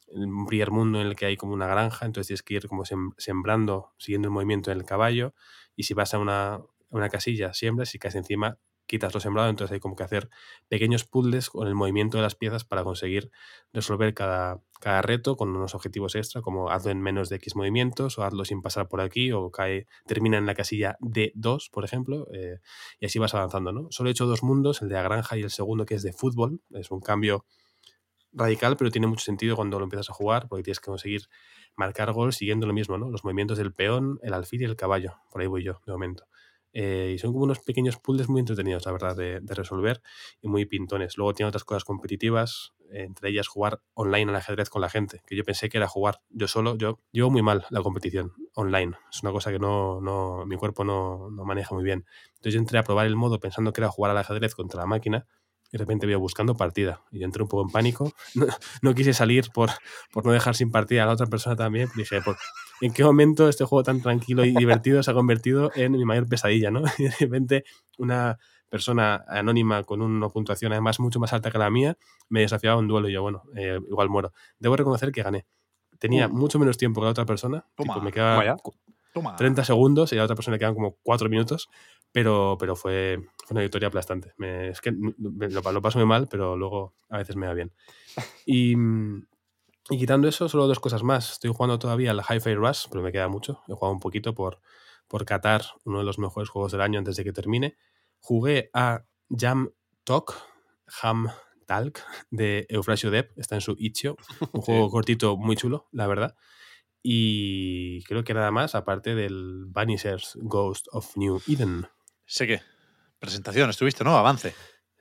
un primer mundo en el que hay como una granja, entonces tienes que ir como sem- sembrando, siguiendo el movimiento del caballo, y si vas a una, una casilla, siembras y casi encima quitas lo sembrado, entonces hay como que hacer pequeños puzzles con el movimiento de las piezas para conseguir resolver cada, cada reto con unos objetivos extra, como hazlo en menos de X movimientos, o hazlo sin pasar por aquí, o cae, termina en la casilla D2, por ejemplo, eh, y así vas avanzando, ¿no? Solo he hecho dos mundos, el de la granja y el segundo que es de fútbol, es un cambio radical, pero tiene mucho sentido cuando lo empiezas a jugar, porque tienes que conseguir marcar gol siguiendo lo mismo, ¿no? Los movimientos del peón, el alfil y el caballo. Por ahí voy yo, de momento. Eh, y son como unos pequeños puzzles muy entretenidos, la verdad, de, resolver y muy pintones. Luego tiene otras cosas competitivas, entre ellas jugar online al ajedrez con la gente, que yo pensé que era jugar yo solo. Yo llevo muy mal la competición online. Es una cosa que no, no mi cuerpo no, no maneja muy bien. Entonces yo entré a probar el modo pensando que era jugar al ajedrez contra la máquina y de repente veo buscando partida. Y entré un poco en pánico. No, no quise salir por, por no dejar sin partida a la otra persona también. Dije, ¿por, ¿en qué momento este juego tan tranquilo y divertido se ha convertido en mi mayor pesadilla? ¿no? Y de repente una persona anónima con una puntuación además mucho más alta que la mía me desafiaba a un duelo y yo, bueno, eh, igual muero. Debo reconocer que gané. Tenía Uh. mucho menos tiempo que la otra persona. Toma. Tipo, me quedaba Vaya. cu- Toma. 30 segundos y a la otra persona le quedan como 4 minutos, pero, pero fue, fue una victoria aplastante. Me- es que me- lo, lo paso muy mal, pero luego a veces me va bien. Y, y quitando eso, solo dos cosas más. Estoy jugando todavía al Hi-Fi Rush, pero me queda mucho. He jugado un poquito por, por Qatar, uno de los mejores juegos del año antes de que termine. Jugué a Jam Talk, Ham Talk, de Eufrasio Depp, está en su Itch.io, un juego cortito muy chulo, la verdad. Y creo que nada más, aparte del Vanishers Ghost of New Eden. Sé que. Presentación, estuviste, ¿no? Avance.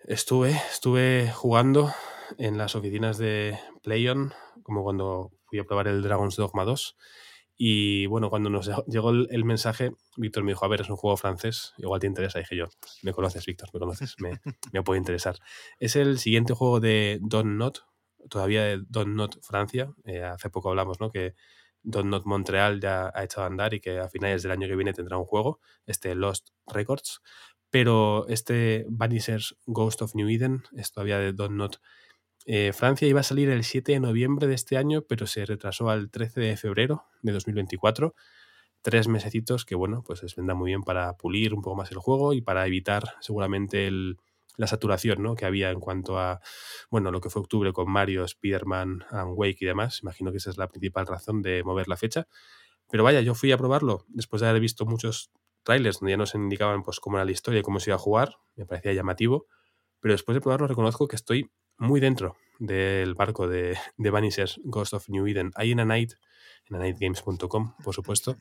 Estuve, estuve jugando en las oficinas de PlayOn, como cuando fui a probar el Dragon's Dogma 2. Y bueno, cuando nos llegó el, el mensaje, Víctor me dijo, a ver, es un juego francés, igual te interesa. dije yo, me conoces, Víctor, me conoces, me, me puede interesar. Es el siguiente juego de Don Not, todavía de Don Not Francia. Eh, hace poco hablamos, ¿no? Que Don Not Montreal ya ha echado a andar y que a finales del año que viene tendrá un juego, este Lost Records. Pero este Vanishers Ghost of New Eden es todavía de Don Not Eh, Francia iba a salir el 7 de noviembre de este año, pero se retrasó al 13 de febrero de 2024. Tres mesecitos que, bueno, pues les vendrá muy bien para pulir un poco más el juego y para evitar seguramente el, la saturación ¿no? que había en cuanto a, bueno, lo que fue octubre con Mario, Spider-Man, and Wake y demás. Imagino que esa es la principal razón de mover la fecha. Pero vaya, yo fui a probarlo después de haber visto muchos trailers donde ya nos indicaban pues cómo era la historia y cómo se iba a jugar. Me parecía llamativo. Pero después de probarlo reconozco que estoy muy dentro del barco de, de Vanishers Ghost of New Eden. Hay en Night, en anightgames.com, por supuesto,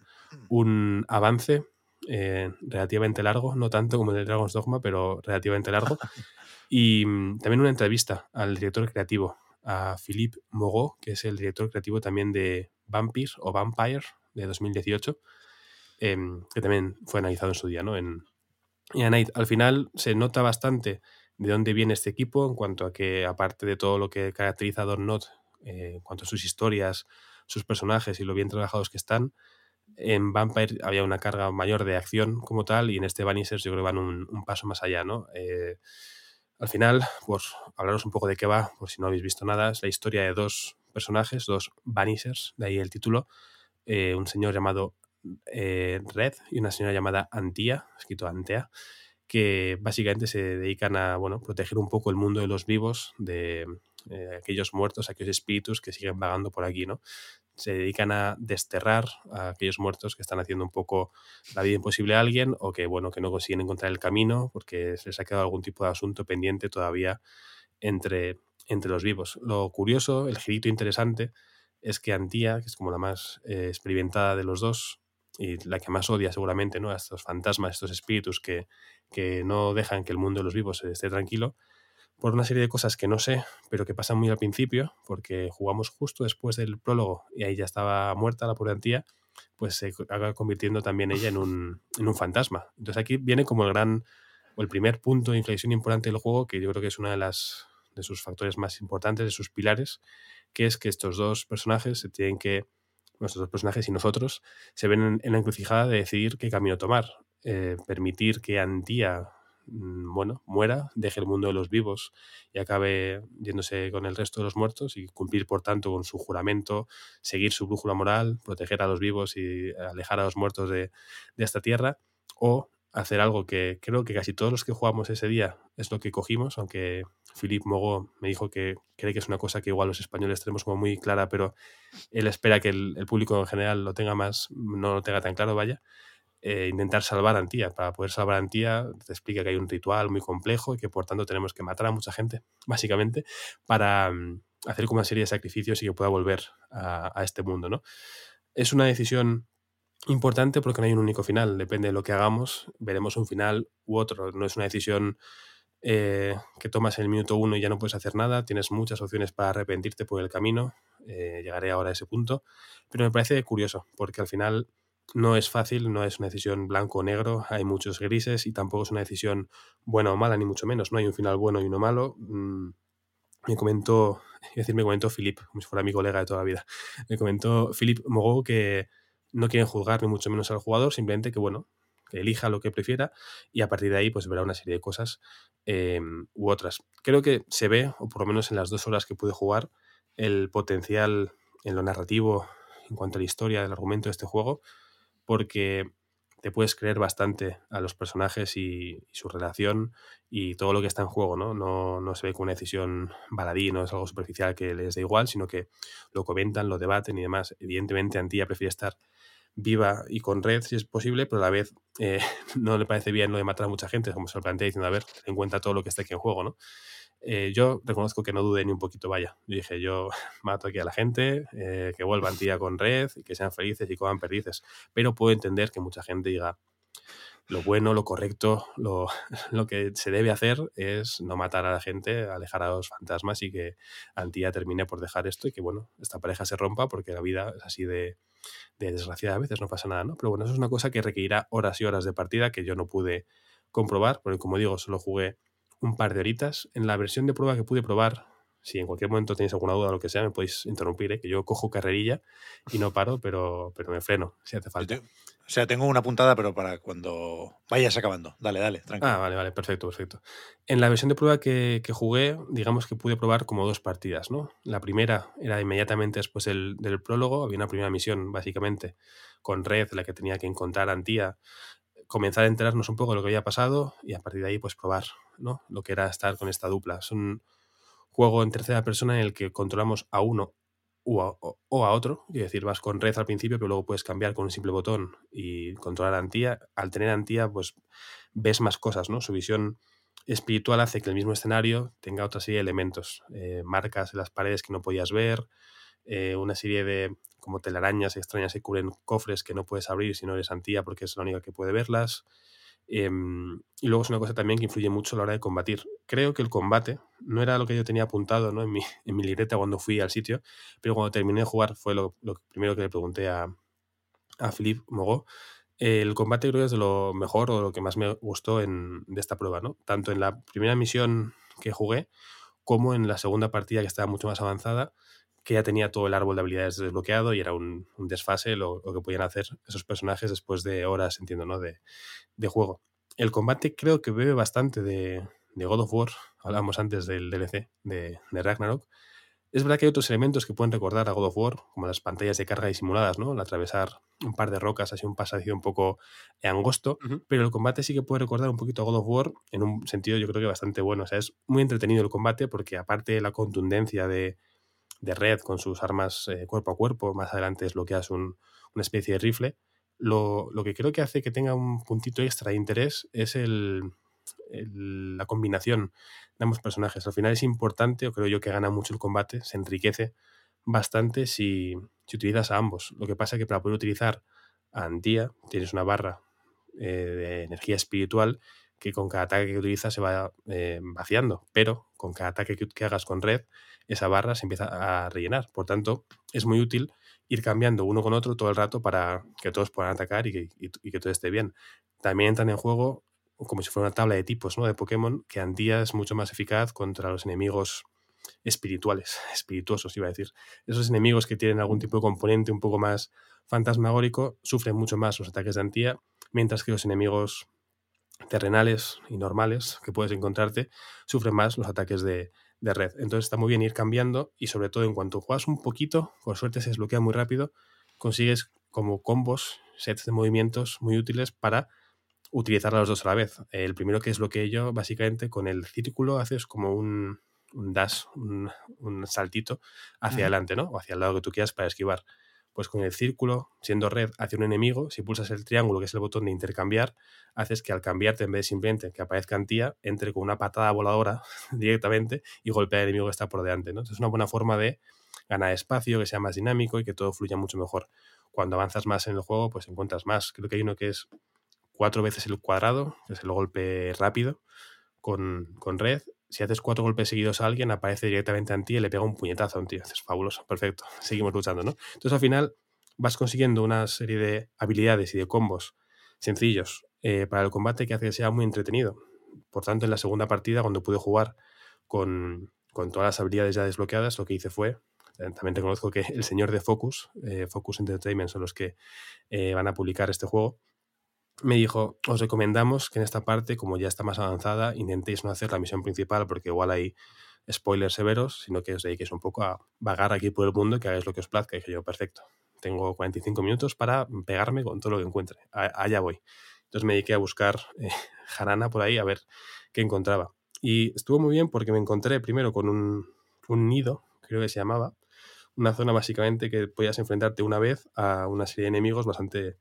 un avance eh, relativamente largo, no tanto como el de Dragon's Dogma, pero relativamente largo. Y mm, también una entrevista al director creativo, a Philippe Moreau, que es el director creativo también de Vampire o Vampire de 2018, em, que también fue analizado en su día, ¿no? En, y a Night, al final se nota bastante de dónde viene este equipo en cuanto a que, aparte de todo lo que caracteriza a Don Not, eh, en cuanto a sus historias, sus personajes y lo bien trabajados que están, en Vampire había una carga mayor de acción como tal y en este Vanishers yo creo que van un, paso más allá, ¿no? Eh, al final, pues hablaros un poco de qué va, por si no habéis visto nada, es la historia de dos personajes, dos Vanishers, de ahí el título, eh, un señor llamado eh, Red y una señora llamada Antia, escrito Antea, que básicamente se dedican a bueno, proteger un poco el mundo de los vivos, de aquellos muertos, aquellos espíritus que siguen vagando por aquí, ¿no? Se dedican a desterrar a aquellos muertos que están haciendo un poco la vida imposible a alguien o que, bueno, que no consiguen encontrar el camino porque se les ha quedado algún tipo de asunto pendiente todavía entre, entre los vivos. Lo curioso, el girito interesante, es que Antía, que es como la más eh, experimentada de los dos y la que más odia seguramente ¿no? a estos fantasmas, estos espíritus que, que no dejan que el mundo de los vivos esté tranquilo, por una serie de cosas que no sé, pero que pasan muy al principio, porque jugamos justo después del prólogo y ahí ya estaba muerta la pobre pues se acaba convirtiendo también ella en un, en un fantasma. Entonces aquí viene como el gran, o el primer punto de inflexión importante del juego, que yo creo que es uno de, las, de sus factores más importantes, de sus pilares, que es que estos dos personajes se tienen que, nuestros dos personajes y nosotros, se ven en, la encrucijada de decidir qué camino tomar. Eh, permitir que Antía bueno, muera, deje el mundo de los vivos y acabe yéndose con el resto de los muertos y cumplir, por tanto, con su juramento, seguir su brújula moral, proteger a los vivos y alejar a los muertos de, esta tierra, o hacer algo que creo que casi todos los que jugamos ese día es lo que cogimos, aunque Philippe Mogo me dijo que cree que es una cosa que igual los españoles tenemos como muy clara, pero él espera que el, el público en general lo tenga más, no lo tenga tan claro, vaya, eh, intentar salvar a Antía. Para poder salvar a Antía, te explica que hay un ritual muy complejo y que por tanto tenemos que matar a mucha gente, básicamente, para mm, hacer como una serie de sacrificios y que pueda volver a, este mundo. ¿no? Es una decisión importante porque no hay un único final. Depende de lo que hagamos, veremos un final u otro. No es una decisión eh, que tomas en el minuto uno y ya no puedes hacer nada. Tienes muchas opciones para arrepentirte por el camino. Eh, llegaré ahora a ese punto. Pero me parece curioso porque al final no es fácil, no es una decisión blanco o negro, hay muchos grises y tampoco es una decisión buena o mala, ni mucho menos, no hay un final bueno y uno malo. Mm, me comentó, es decir, me comentó Philip, como si fuera mi colega de toda la vida, me comentó Philip Mogo que no quieren juzgar ni mucho menos al jugador, simplemente que, bueno, que elija lo que prefiera y a partir de ahí pues verá una serie de cosas em, u otras. Creo que se ve, o por lo menos en las dos horas que pude jugar, el potencial en lo narrativo en cuanto a la historia del argumento de este juego porque te puedes creer bastante a los personajes y, su relación y todo lo que está en juego, ¿no? ¿no? No se ve como una decisión baladí, no es algo superficial que les da igual, sino que lo comentan, lo debaten y demás. Evidentemente, Antía prefiere estar viva y con red si es posible, pero a la vez eh, no le parece bien lo de matar a mucha gente, como se lo plantea diciendo, a ver, ten en cuenta todo lo que está aquí en juego, ¿no? Eh, yo reconozco que no dudé ni un poquito, vaya. Yo dije, yo mato aquí a la gente, eh, que vuelvan tía con red, y que sean felices y coman perdices. Pero puedo entender que mucha gente diga, lo bueno, lo correcto, lo, lo, que se debe hacer es no matar a la gente, alejar a los fantasmas y que Antía termine por dejar esto y que, bueno, esta pareja se rompa porque la vida es así de, de desgraciada a veces, no pasa nada, ¿no? Pero bueno, eso es una cosa que requerirá horas y horas de partida que yo no pude comprobar, porque como digo, solo jugué un par de horitas. En la versión de prueba que pude probar, si en cualquier momento tenéis alguna duda o lo que sea, me podéis interrumpir, ¿eh? que yo cojo carrerilla y no paro, pero, pero me freno si hace falta. O sea, tengo una puntada, pero para cuando vayas acabando. Dale, dale, tranquilo. Ah, vale, vale, perfecto, perfecto. En la versión de prueba que, que jugué, digamos que pude probar como dos partidas, ¿no? La primera era inmediatamente después del, del prólogo, había una primera misión, básicamente, con Red, la que tenía que encontrar a Antía, comenzar a enterarnos un poco de lo que había pasado y a partir de ahí, pues probar, ¿no? Lo que era estar con esta dupla. Es un juego en tercera persona en el que controlamos a uno o a, otro, es decir, vas con red al principio, pero luego puedes cambiar con un simple botón y controlar a Antía. Al tener Antía, pues ves más cosas, ¿no? Su visión espiritual hace que el mismo escenario tenga otra serie de elementos, eh, marcas en las paredes que no podías ver, eh, una serie de como telarañas extrañas que cubren cofres que no puedes abrir si no eres Antía porque es la única que puede verlas. Em, y luego es una cosa también que influye mucho a la hora de combatir. Creo que el combate no era lo que yo tenía apuntado ¿no? en, mi, en mi libreta cuando fui al sitio, pero cuando terminé de jugar fue lo, primero que le pregunté a, a Philippe Mogó. El combate creo que es de lo mejor o lo que más me gustó en, de esta prueba, ¿no? Tanto en la primera misión que jugué como en la segunda partida que estaba mucho más avanzada, que ya tenía todo el árbol de habilidades desbloqueado y era un, un desfase lo, lo, que podían hacer esos personajes después de horas, entiendo, ¿no? De, de juego. El combate creo que bebe bastante de, de, God of War, hablábamos antes del DLC de, de, Ragnarok. Es verdad que hay otros elementos que pueden recordar a God of War, como las pantallas de carga disimuladas, ¿no? El atravesar un par de rocas, así un pasadizo un poco angosto, uh -huh. pero el combate sí que puede recordar un poquito a God of War en un sentido yo creo que bastante bueno. O sea, es muy entretenido el combate porque aparte de la contundencia de, de red con sus armas eh, cuerpo a cuerpo, más adelante desbloqueas un, una especie de rifle. Lo, lo, que creo que hace que tenga un puntito extra de interés es el, el, la combinación de ambos personajes. Al final es importante, o creo yo que gana mucho el combate, se enriquece bastante si, si utilizas a ambos. Lo que pasa es que para poder utilizar a Antía tienes una barra eh, de energía espiritual que con cada ataque que utilizas se va eh, vaciando, pero con cada ataque que, que hagas con red esa barra se empieza a rellenar. Por tanto, es muy útil ir cambiando uno con otro todo el rato para que todos puedan atacar y que, todo esté bien. También entran en juego como si fuera una tabla de tipos ¿no? de Pokémon, que Andía es mucho más eficaz contra los enemigos espirituales, espirituosos, iba a decir. Esos enemigos que tienen algún tipo de componente un poco más fantasmagórico sufren mucho más los ataques de Antía, mientras que los enemigos terrenales y normales que puedes encontrarte sufren más los ataques de, de red. Entonces está muy bien ir cambiando y sobre todo en cuanto juegas un poquito, por suerte se desbloquea muy rápido, consigues como combos, sets de movimientos muy útiles para utilizar a los dos a la vez. El primero que desbloqueé yo, básicamente con el círculo haces como un, un dash, un, un, saltito hacia adelante, ¿no? O hacia el lado que tú quieras para esquivar. Pues con el círculo, siendo red hacia un enemigo, si pulsas el triángulo, que es el botón de intercambiar, haces que al cambiarte, en vez de simplemente que aparezca en tía, entre con una patada voladora directamente y golpea al enemigo que está por delante. Entonces es una buena forma de ganar espacio, que sea más dinámico y que todo fluya mucho mejor. Cuando avanzas más en el juego, pues encuentras más. Creo que hay uno que es cuatro veces el cuadrado, que es el golpe rápido, con, con red, si haces cuatro golpes seguidos a alguien, aparece directamente en ti y le pega un puñetazo a un tío. Es fabuloso, perfecto. Seguimos luchando, ¿no? Entonces al final vas consiguiendo una serie de habilidades y de combos sencillos eh, para el combate que hace que sea muy entretenido. Por tanto, en la segunda partida, cuando pude jugar con, con todas las habilidades ya desbloqueadas, lo que hice fue, eh, también reconozco que el señor de Focus, eh, Focus Entertainment son los que van a publicar este juego, me dijo, os recomendamos que en esta parte, como ya está más avanzada, intentéis no hacer la misión principal porque igual hay spoilers severos, sino que os dediquéis un poco a vagar aquí por el mundo que hagáis lo que os plazca. Y dije yo, perfecto, tengo 45 minutos para pegarme con todo lo que encuentre. Allá voy. Entonces me dediqué a buscar eh, jarana por ahí a ver qué encontraba. Y estuvo muy bien porque me encontré primero con un, un nido, creo que se llamaba, una zona básicamente que podías enfrentarte una vez a una serie de enemigos bastante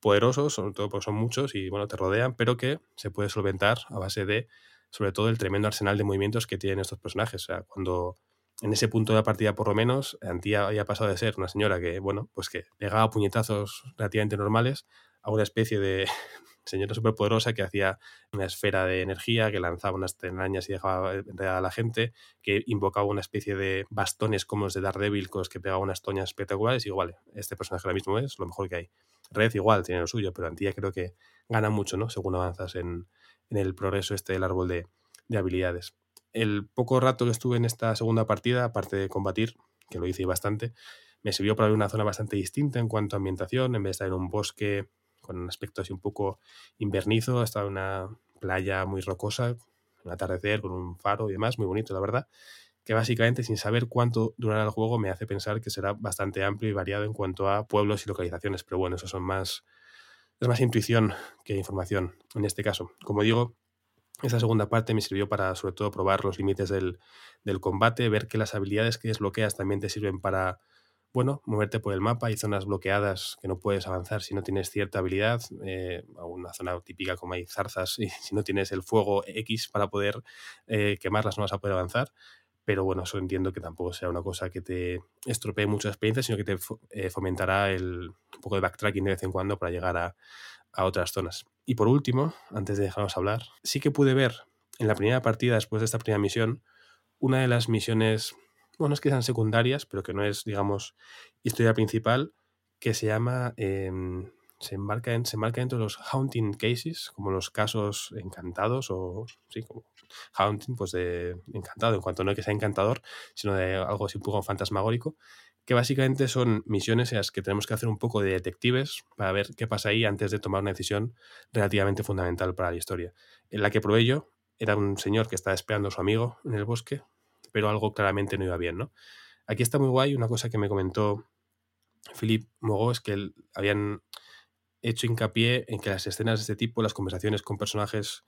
poderosos, sobre todo porque son muchos y bueno, te rodean, pero que se puede solventar a base de, sobre todo, el tremendo arsenal de movimientos que tienen estos personajes. O sea, cuando en ese punto de la partida, por lo menos, Antía había pasado de ser una señora que, bueno, pues que pegaba puñetazos relativamente normales a una especie de señora superpoderosa que hacía una esfera de energía, que lanzaba unas telarañas y dejaba enredada a la gente, que invocaba una especie de bastones como los de Daredevil con los que pegaba unas toñas espectaculares. Y digo, vale, este personaje ahora mismo es lo mejor que hay. Red igual tiene lo suyo, pero Antía creo que gana mucho, ¿no? Según avanzas en, el progreso este del árbol de, de, habilidades. El poco rato que estuve en esta segunda partida, aparte de combatir, que lo hice bastante, me sirvió para ver una zona bastante distinta en cuanto a ambientación, en vez de estar en un bosque con un aspecto así un poco invernizo, estaba en una playa muy rocosa, un atardecer con un faro y demás, muy bonito, la verdad, que básicamente sin saber cuánto durará el juego me hace pensar que será bastante amplio y variado en cuanto a pueblos y localizaciones, pero bueno, eso son más, es más intuición que información en este caso. Como digo, esta segunda parte me sirvió para sobre todo probar los límites del, del combate, ver que las habilidades que desbloqueas también te sirven para bueno, moverte por el mapa. Hay zonas bloqueadas que no puedes avanzar si no tienes cierta habilidad. Eh, una zona típica como hay zarzas y si no tienes el fuego X para poder eh, quemarlas no vas a poder avanzar. Pero bueno, eso entiendo que tampoco sea una cosa que te estropee mucha experiencia, sino que te eh, fomentará el, un poco de backtracking de vez en cuando para llegar a, a otras zonas. Y por último, antes de dejarnos hablar, sí que pude ver en la primera partida, después de esta primera misión, una de las misiones bueno, es que sean secundarias, pero que no es, digamos, historia principal, que se llama, em, se, embarca se dentro de los haunting cases, como los casos encantados, o sí, como haunting, pues de encantado, en cuanto no que sea encantador, sino de algo así un poco fantasmagórico, que básicamente son misiones en las que tenemos que hacer un poco de detectives para ver qué pasa ahí antes de tomar una decisión relativamente fundamental para la historia. En la que probé yo, era un señor que estaba esperando a su amigo en el bosque, pero algo claramente no iba bien, ¿no? Aquí está muy guay una cosa que me comentó Philippe Mogó, es que habían hecho hincapié en que las escenas de este tipo, las conversaciones con personajes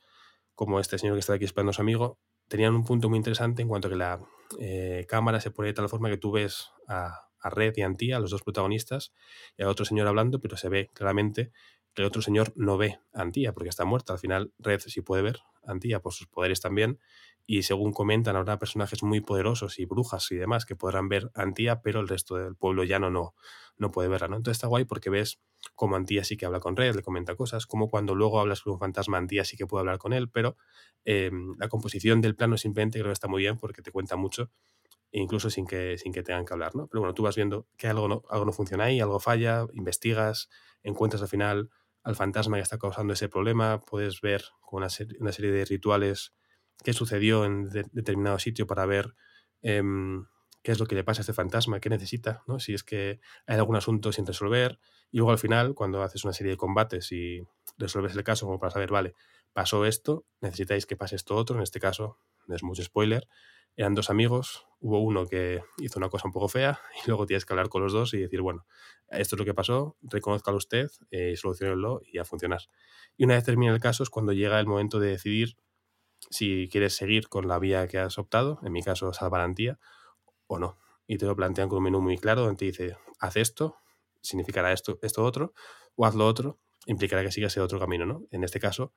como este señor que está aquí esperando a su amigo, tenían un punto muy interesante en cuanto a que la eh, cámara se pone de tal forma que tú ves a, Red y a Antía, los dos protagonistas, y al otro señor hablando, pero se ve claramente que el otro señor no ve a Antía porque está muerta. Al final, Red sí puede ver a Antía por sus poderes también, y según comentan, habrá personajes muy poderosos y brujas y demás que podrán ver a Antía, pero el resto del pueblo llano no, no puede verla, ¿no? Entonces está guay porque ves como Antía sí que habla con Red, le comenta cosas, como cuando luego hablas con un fantasma, Antía sí que puede hablar con él, pero em, la composición del plano simplemente creo que está muy bien porque te cuenta mucho, incluso sin que, sin que tengan que hablar, ¿no? Pero bueno, tú vas viendo que algo no, algo no funciona ahí, algo falla, investigas, encuentras al final al fantasma que está causando ese problema, puedes ver con una, una serie de rituales qué sucedió en determinado sitio para ver em, qué es lo que le pasa a este fantasma, qué necesita, ¿no? si es que hay algún asunto sin resolver. Y luego al final, cuando haces una serie de combates y resuelves el caso como para saber, vale, pasó esto, necesitáis que pase esto otro, en este caso, no es mucho spoiler, eran dos amigos, hubo uno que hizo una cosa un poco fea y luego tienes que hablar con los dos y decir, bueno, esto es lo que pasó, reconozcalo usted, eh, solucionenlo y a funcionar. Y una vez termina el caso es cuando llega el momento de decidir si quieres seguir con la vía que has optado, en mi caso salvarantía, o no. Y te lo plantean con un menú muy claro donde te dice, haz esto, significará esto, esto otro, o haz lo otro, implicará que sigas ese otro camino, ¿no? En este caso,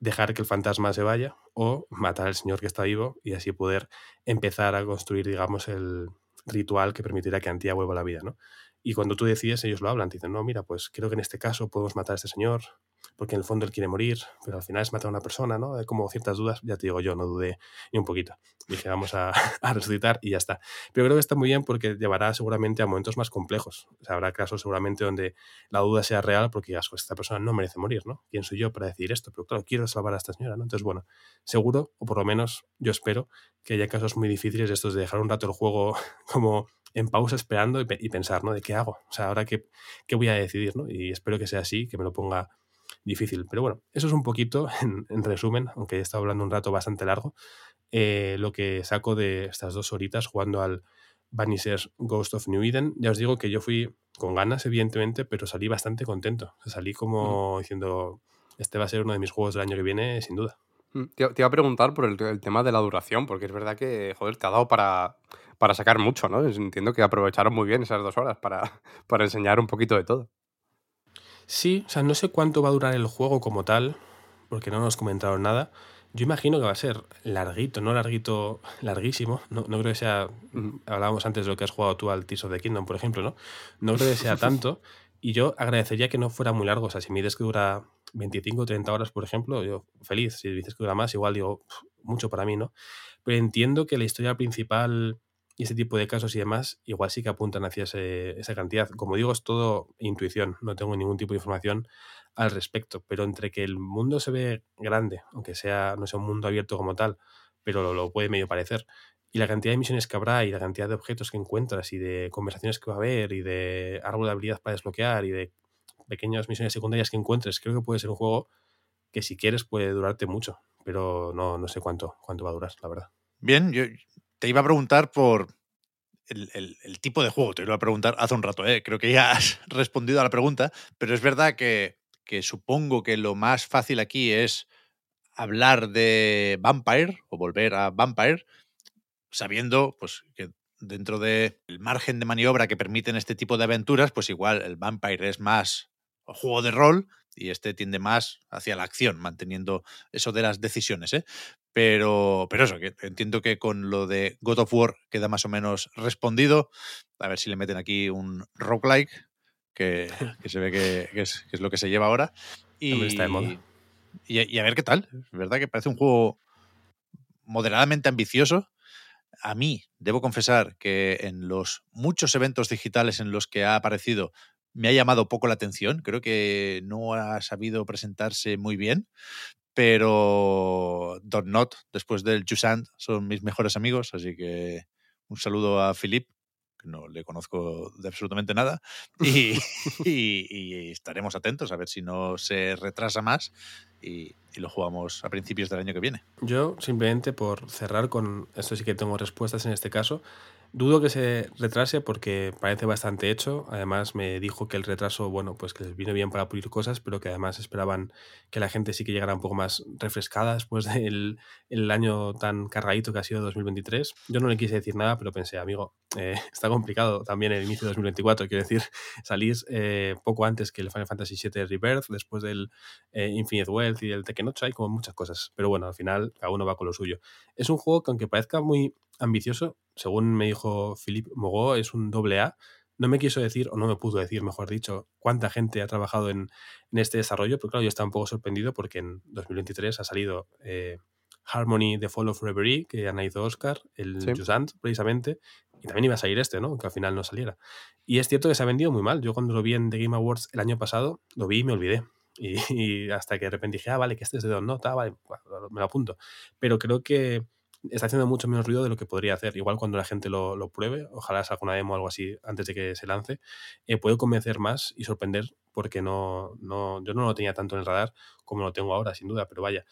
dejar que el fantasma se vaya o matar al señor que está vivo y así poder empezar a construir, digamos, el ritual que permitirá que Antía vuelva a la vida, ¿no? Y cuando tú decides, ellos lo hablan, te dicen, no, mira, pues creo que en este caso podemos matar a este señor, porque en el fondo él quiere morir, pero al final es matar a una persona, ¿no? Hay como ciertas dudas, ya te digo yo, no dudé ni un poquito. Dije, vamos a, resucitar y ya está. Pero creo que está muy bien porque llevará seguramente a momentos más complejos. O sea, habrá casos seguramente donde la duda sea real porque digas, esta persona no merece morir, ¿no? ¿Quién soy yo para decir esto? Pero claro, quiero salvar a esta señora, ¿no? Entonces, bueno, seguro, o por lo menos yo espero, que haya casos muy difíciles estos de dejar un rato el juego como en pausa esperando y, y pensar, ¿no? ¿De qué hago? O sea, ahora qué, qué voy a decidir, ¿no? Y espero que sea así, que me lo ponga difícil. Pero bueno, eso es un poquito, en, resumen, aunque he estado hablando un rato bastante largo, eh, lo que saco de estas dos horitas jugando al Vanisher's Ghost of New Eden. Ya os digo que yo fui con ganas, evidentemente, pero salí bastante contento. salí como diciendo, este va a ser uno de mis juegos del año que viene, sin duda. Mm, te, iba a preguntar por el, el, tema de la duración, porque es verdad que, joder, te ha dado para, para sacar mucho, ¿no? Entiendo que aprovecharon muy bien esas dos horas para, para enseñar un poquito de todo. Sí, o sea, no sé cuánto va a durar el juego como tal, porque no nos comentaron nada. Yo imagino que va a ser larguito, no larguito, larguísimo. No, no creo que sea. Hablábamos antes de lo que has jugado tú al Tears of the Kingdom, por ejemplo, ¿no? No creo que sea tanto. Y yo agradecería que no fuera muy largo. O sea, si me dices que dura 25 o 30 horas, por ejemplo, yo feliz. Si dices que dura más, igual digo, mucho para mí, ¿no? Pero entiendo que la historia principal y ese tipo de casos y demás, igual sí que apuntan hacia ese, esa cantidad. Como digo, es todo intuición, no tengo ningún tipo de información al respecto, pero entre que el mundo se ve grande, aunque sea no sea un mundo abierto como tal, pero lo, lo puede medio parecer, y la cantidad de misiones que habrá y la cantidad de objetos que encuentras y de conversaciones que va a haber y de árbol de habilidad para desbloquear y de pequeñas misiones secundarias que encuentres, creo que puede ser un juego que si quieres puede durarte mucho, pero no, no sé cuánto, cuánto va a durar, la verdad. Bien, yo te iba a preguntar por el, el- tipo de juego, te iba a preguntar hace un rato, ¿eh? creo que ya has respondido a la pregunta, pero es verdad que, que supongo que lo más fácil aquí es hablar de Vampire o volver a Vampire, sabiendo pues, que dentro del margen de maniobra que permiten este tipo de aventuras, pues igual el Vampire es más juego de rol y este tiende más hacia la acción, manteniendo eso de las decisiones. ¿eh? Pero, pero eso, que entiendo que con lo de God of War queda más o menos respondido. A ver si le meten aquí un roguelike, que, que se ve que, que es, que es lo que se lleva ahora. Y, También está de moda. y, y a ver qué tal. Es verdad que parece un juego moderadamente ambicioso. A mí, debo confesar que en los muchos eventos digitales en los que ha aparecido, me ha llamado poco la atención. Creo que no ha sabido presentarse muy bien. Pero Don Not, después del Jusant, son mis mejores amigos. Así que un saludo a Philip, no le conozco de absolutamente nada. Y, y- y estaremos atentos a ver si no se retrasa más y, y lo jugamos a principios del año que viene. Yo, simplemente por cerrar con esto, sí que tengo respuestas en este caso. Dudo que se retrase porque parece bastante hecho. Además, me dijo que el retraso, bueno, pues que les vino bien para pulir cosas, pero que además esperaban que la gente sí que llegara un poco más refrescada después del el año tan cargadito que ha sido 2023. Yo no le quise decir nada, pero pensé, amigo, eh, está complicado también el inicio de 2024. Quiero decir, salís eh, poco antes que el Final Fantasy VII Rebirth, después del eh, Infinite Wealth y del Tekken 8, hay como muchas cosas. Pero bueno, al final cada uno va con lo suyo. Es un juego que aunque parezca muy ambicioso, según me dijo Philippe Mogó, es un doble A. No me quiso decir, o no me pudo decir, mejor dicho, cuánta gente ha trabajado en, en este desarrollo, pero claro, yo estaba un poco sorprendido porque en 2023 ha salido eh, Harmony, The Fall of Reverie, que han ido Oscar, el Sí. Jusant, precisamente, y también iba a salir este, ¿no? Que al final no saliera. Y es cierto que se ha vendido muy mal. Yo cuando lo vi en The Game Awards el año pasado, lo vi y me olvidé. Y, y hasta que de repente dije, ah, vale, que este es de Don Nota, vale, bueno, me lo apunto. Pero creo que está haciendo mucho menos ruido de lo que podría hacer. Igual cuando la gente lo, lo pruebe, ojalá salga una demo o algo así antes de que se lance, eh, puede convencer más y sorprender porque no, no, yo no lo tenía tanto en el radar como lo tengo ahora, sin duda, pero vaya.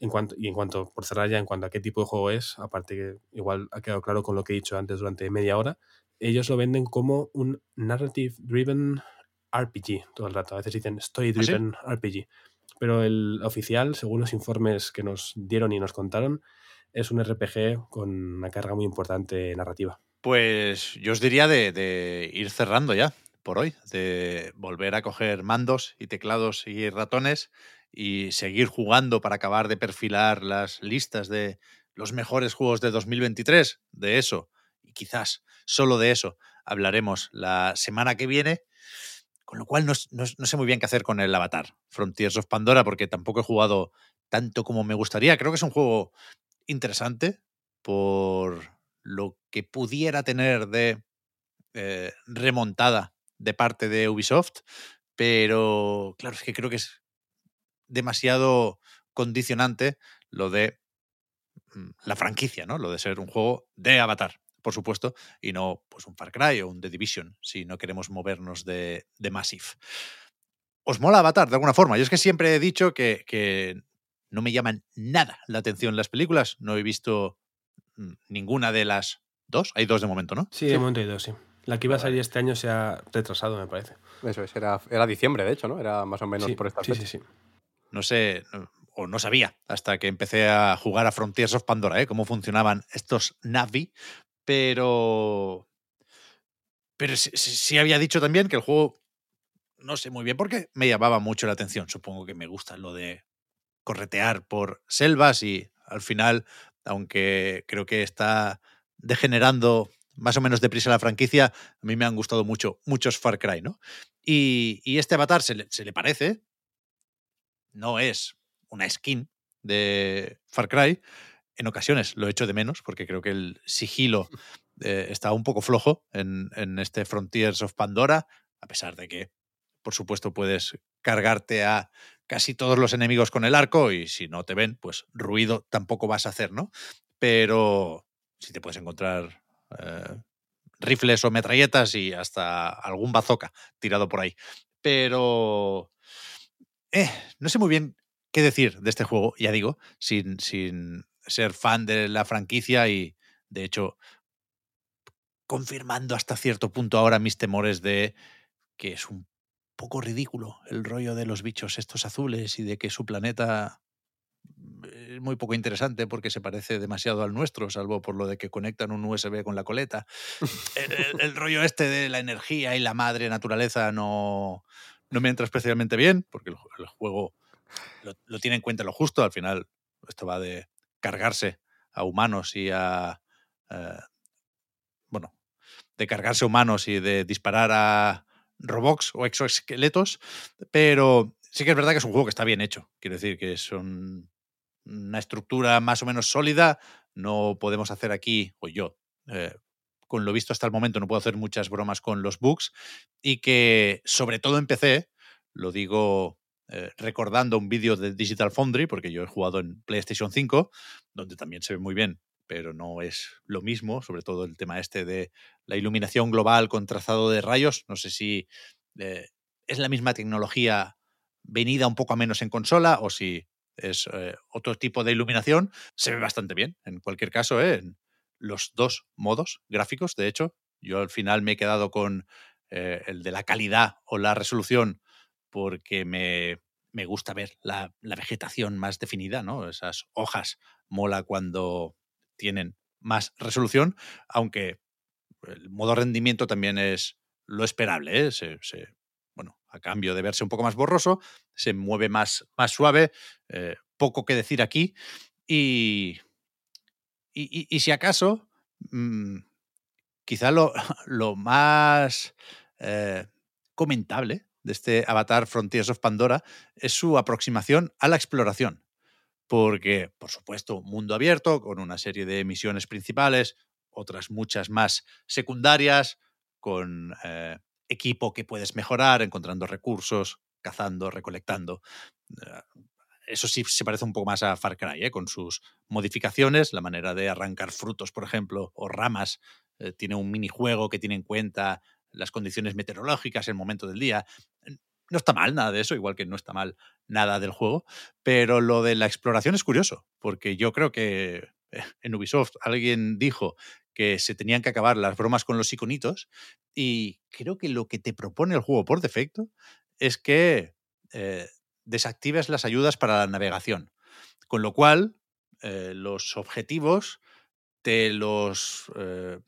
En cuanto, y en cuanto, por cerrar ya, en cuanto a qué tipo de juego es, aparte que igual ha quedado claro con lo que he dicho antes durante media hora, ellos lo venden como un narrative driven RPG todo el rato. A veces dicen story driven RPG. Pero el oficial, según los informes que nos dieron y nos contaron, es un RPG con una carga muy importante narrativa. Pues yo os diría de, ir cerrando ya por hoy, de volver a coger mandos y teclados y ratones y seguir jugando para acabar de perfilar las listas de los mejores juegos de 2023. De eso, y quizás solo de eso, hablaremos la semana que viene. Con lo cual no sé muy bien qué hacer con el Avatar, Frontiers of Pandora, porque tampoco he jugado tanto como me gustaría. Creo que es un juego interesante por lo que pudiera tener de eh, remontada de parte de Ubisoft, pero claro, es que creo que es demasiado condicionante lo de mm, la franquicia, ¿no? Lo de ser un juego de Avatar, por supuesto, y no pues un Far Cry o un The Division, si no queremos movernos de, de Massive. ¿Os mola Avatar de alguna forma? Yo es que siempre he dicho que, que no me llaman nada la atención las películas. No he visto mm, ninguna de las dos. Hay dos de momento, ¿no? Sí, de momento hay dos, sí. La que iba a salir este año se ha retrasado, me parece. Eso es, era, era diciembre, de hecho, ¿no? Era más o menos Sí, por estas sí, fechas. sí, sí. No sé, o no sabía hasta que empecé a jugar a Frontiers of Pandora, ¿eh? cómo funcionaban estos Navi, pero. Pero sí, sí- sí había dicho también que el juego, no sé muy bien por qué, me llamaba mucho la atención. Supongo que me gusta lo de corretear por selvas y al final, aunque creo que está degenerando más o menos deprisa la franquicia, a mí me han gustado mucho muchos Far Cry, ¿no? Y, y este avatar se le, se le parece, no es una skin de Far Cry. En ocasiones lo echo de menos porque creo que el sigilo eh, está un poco flojo en, en este Frontiers of Pandora, a pesar de que, por supuesto, puedes cargarte a casi todos los enemigos con el arco y si no te ven, pues ruido tampoco vas a hacer, ¿no? Pero si te puedes encontrar eh, rifles o metralletas y hasta algún bazooka tirado por ahí. Pero eh, no sé muy bien qué decir de este juego, ya digo, sin, sin ser fan de la franquicia y, de hecho, confirmando hasta cierto punto ahora mis temores de que es un poco ridículo el rollo de los bichos estos azules y de que su planeta es muy poco interesante porque se parece demasiado al nuestro, salvo por lo de que conectan un USB con la coleta. el, el rollo este de la energía y la madre naturaleza no, no me entra especialmente bien, porque el, el juego lo, lo, tiene en cuenta lo justo. Al final, esto va de cargarse a humanos y a. Eh, bueno, de cargarse a humanos y de disparar a robots o exoesqueletos, pero sí que es verdad que es un juego que está bien hecho. Quiero decir que son una estructura más o menos sólida. No podemos hacer aquí, o yo, eh, con lo visto hasta el momento, no puedo hacer muchas bromas con los bugs y que, sobre todo en PC, lo digo eh, recordando un vídeo de Digital Foundry, porque yo he jugado en PlayStation 5, donde también se ve muy bien, pero no es lo mismo, sobre todo el tema este de la iluminación global con trazado de rayos. No sé si eh, es la misma tecnología venida un poco a menos en consola o si es eh, otro tipo de iluminación. Se ve bastante bien, en cualquier caso, ¿eh? en los dos modos gráficos. De hecho, yo al final me he quedado con el de la calidad o la resolución porque me, me gusta ver la, la, vegetación más definida, ¿no? Esas hojas mola cuando tienen más resolución, aunque el modo rendimiento también es lo esperable, ¿eh? se, se, bueno, a cambio de verse un poco más borroso, se mueve más, más suave, eh, poco que decir aquí, y, y, y, si acaso, mmm, quizá lo, lo más eh, comentable de este Avatar Frontiers of Pandora es su aproximación a la exploración. Porque, por supuesto, mundo abierto, con una serie de misiones principales, otras muchas más secundarias, con eh, equipo que puedes mejorar, encontrando recursos, cazando, recolectando. Eh, eso sí se parece un poco más a Far Cry, ¿eh? con sus modificaciones, la manera de arrancar frutos, por ejemplo, o ramas. Eh, tiene un minijuego que tiene en cuenta las condiciones meteorológicas, el momento del día. No está mal nada de eso, igual que no está mal nada del juego, pero lo de la exploración es curioso, porque yo creo que en Ubisoft alguien dijo que se tenían que acabar las bromas con los iconitos y creo que lo que te propone el juego por defecto es que eh, desactives las ayudas para la navegación, con lo cual eh, los objetivos te los eh,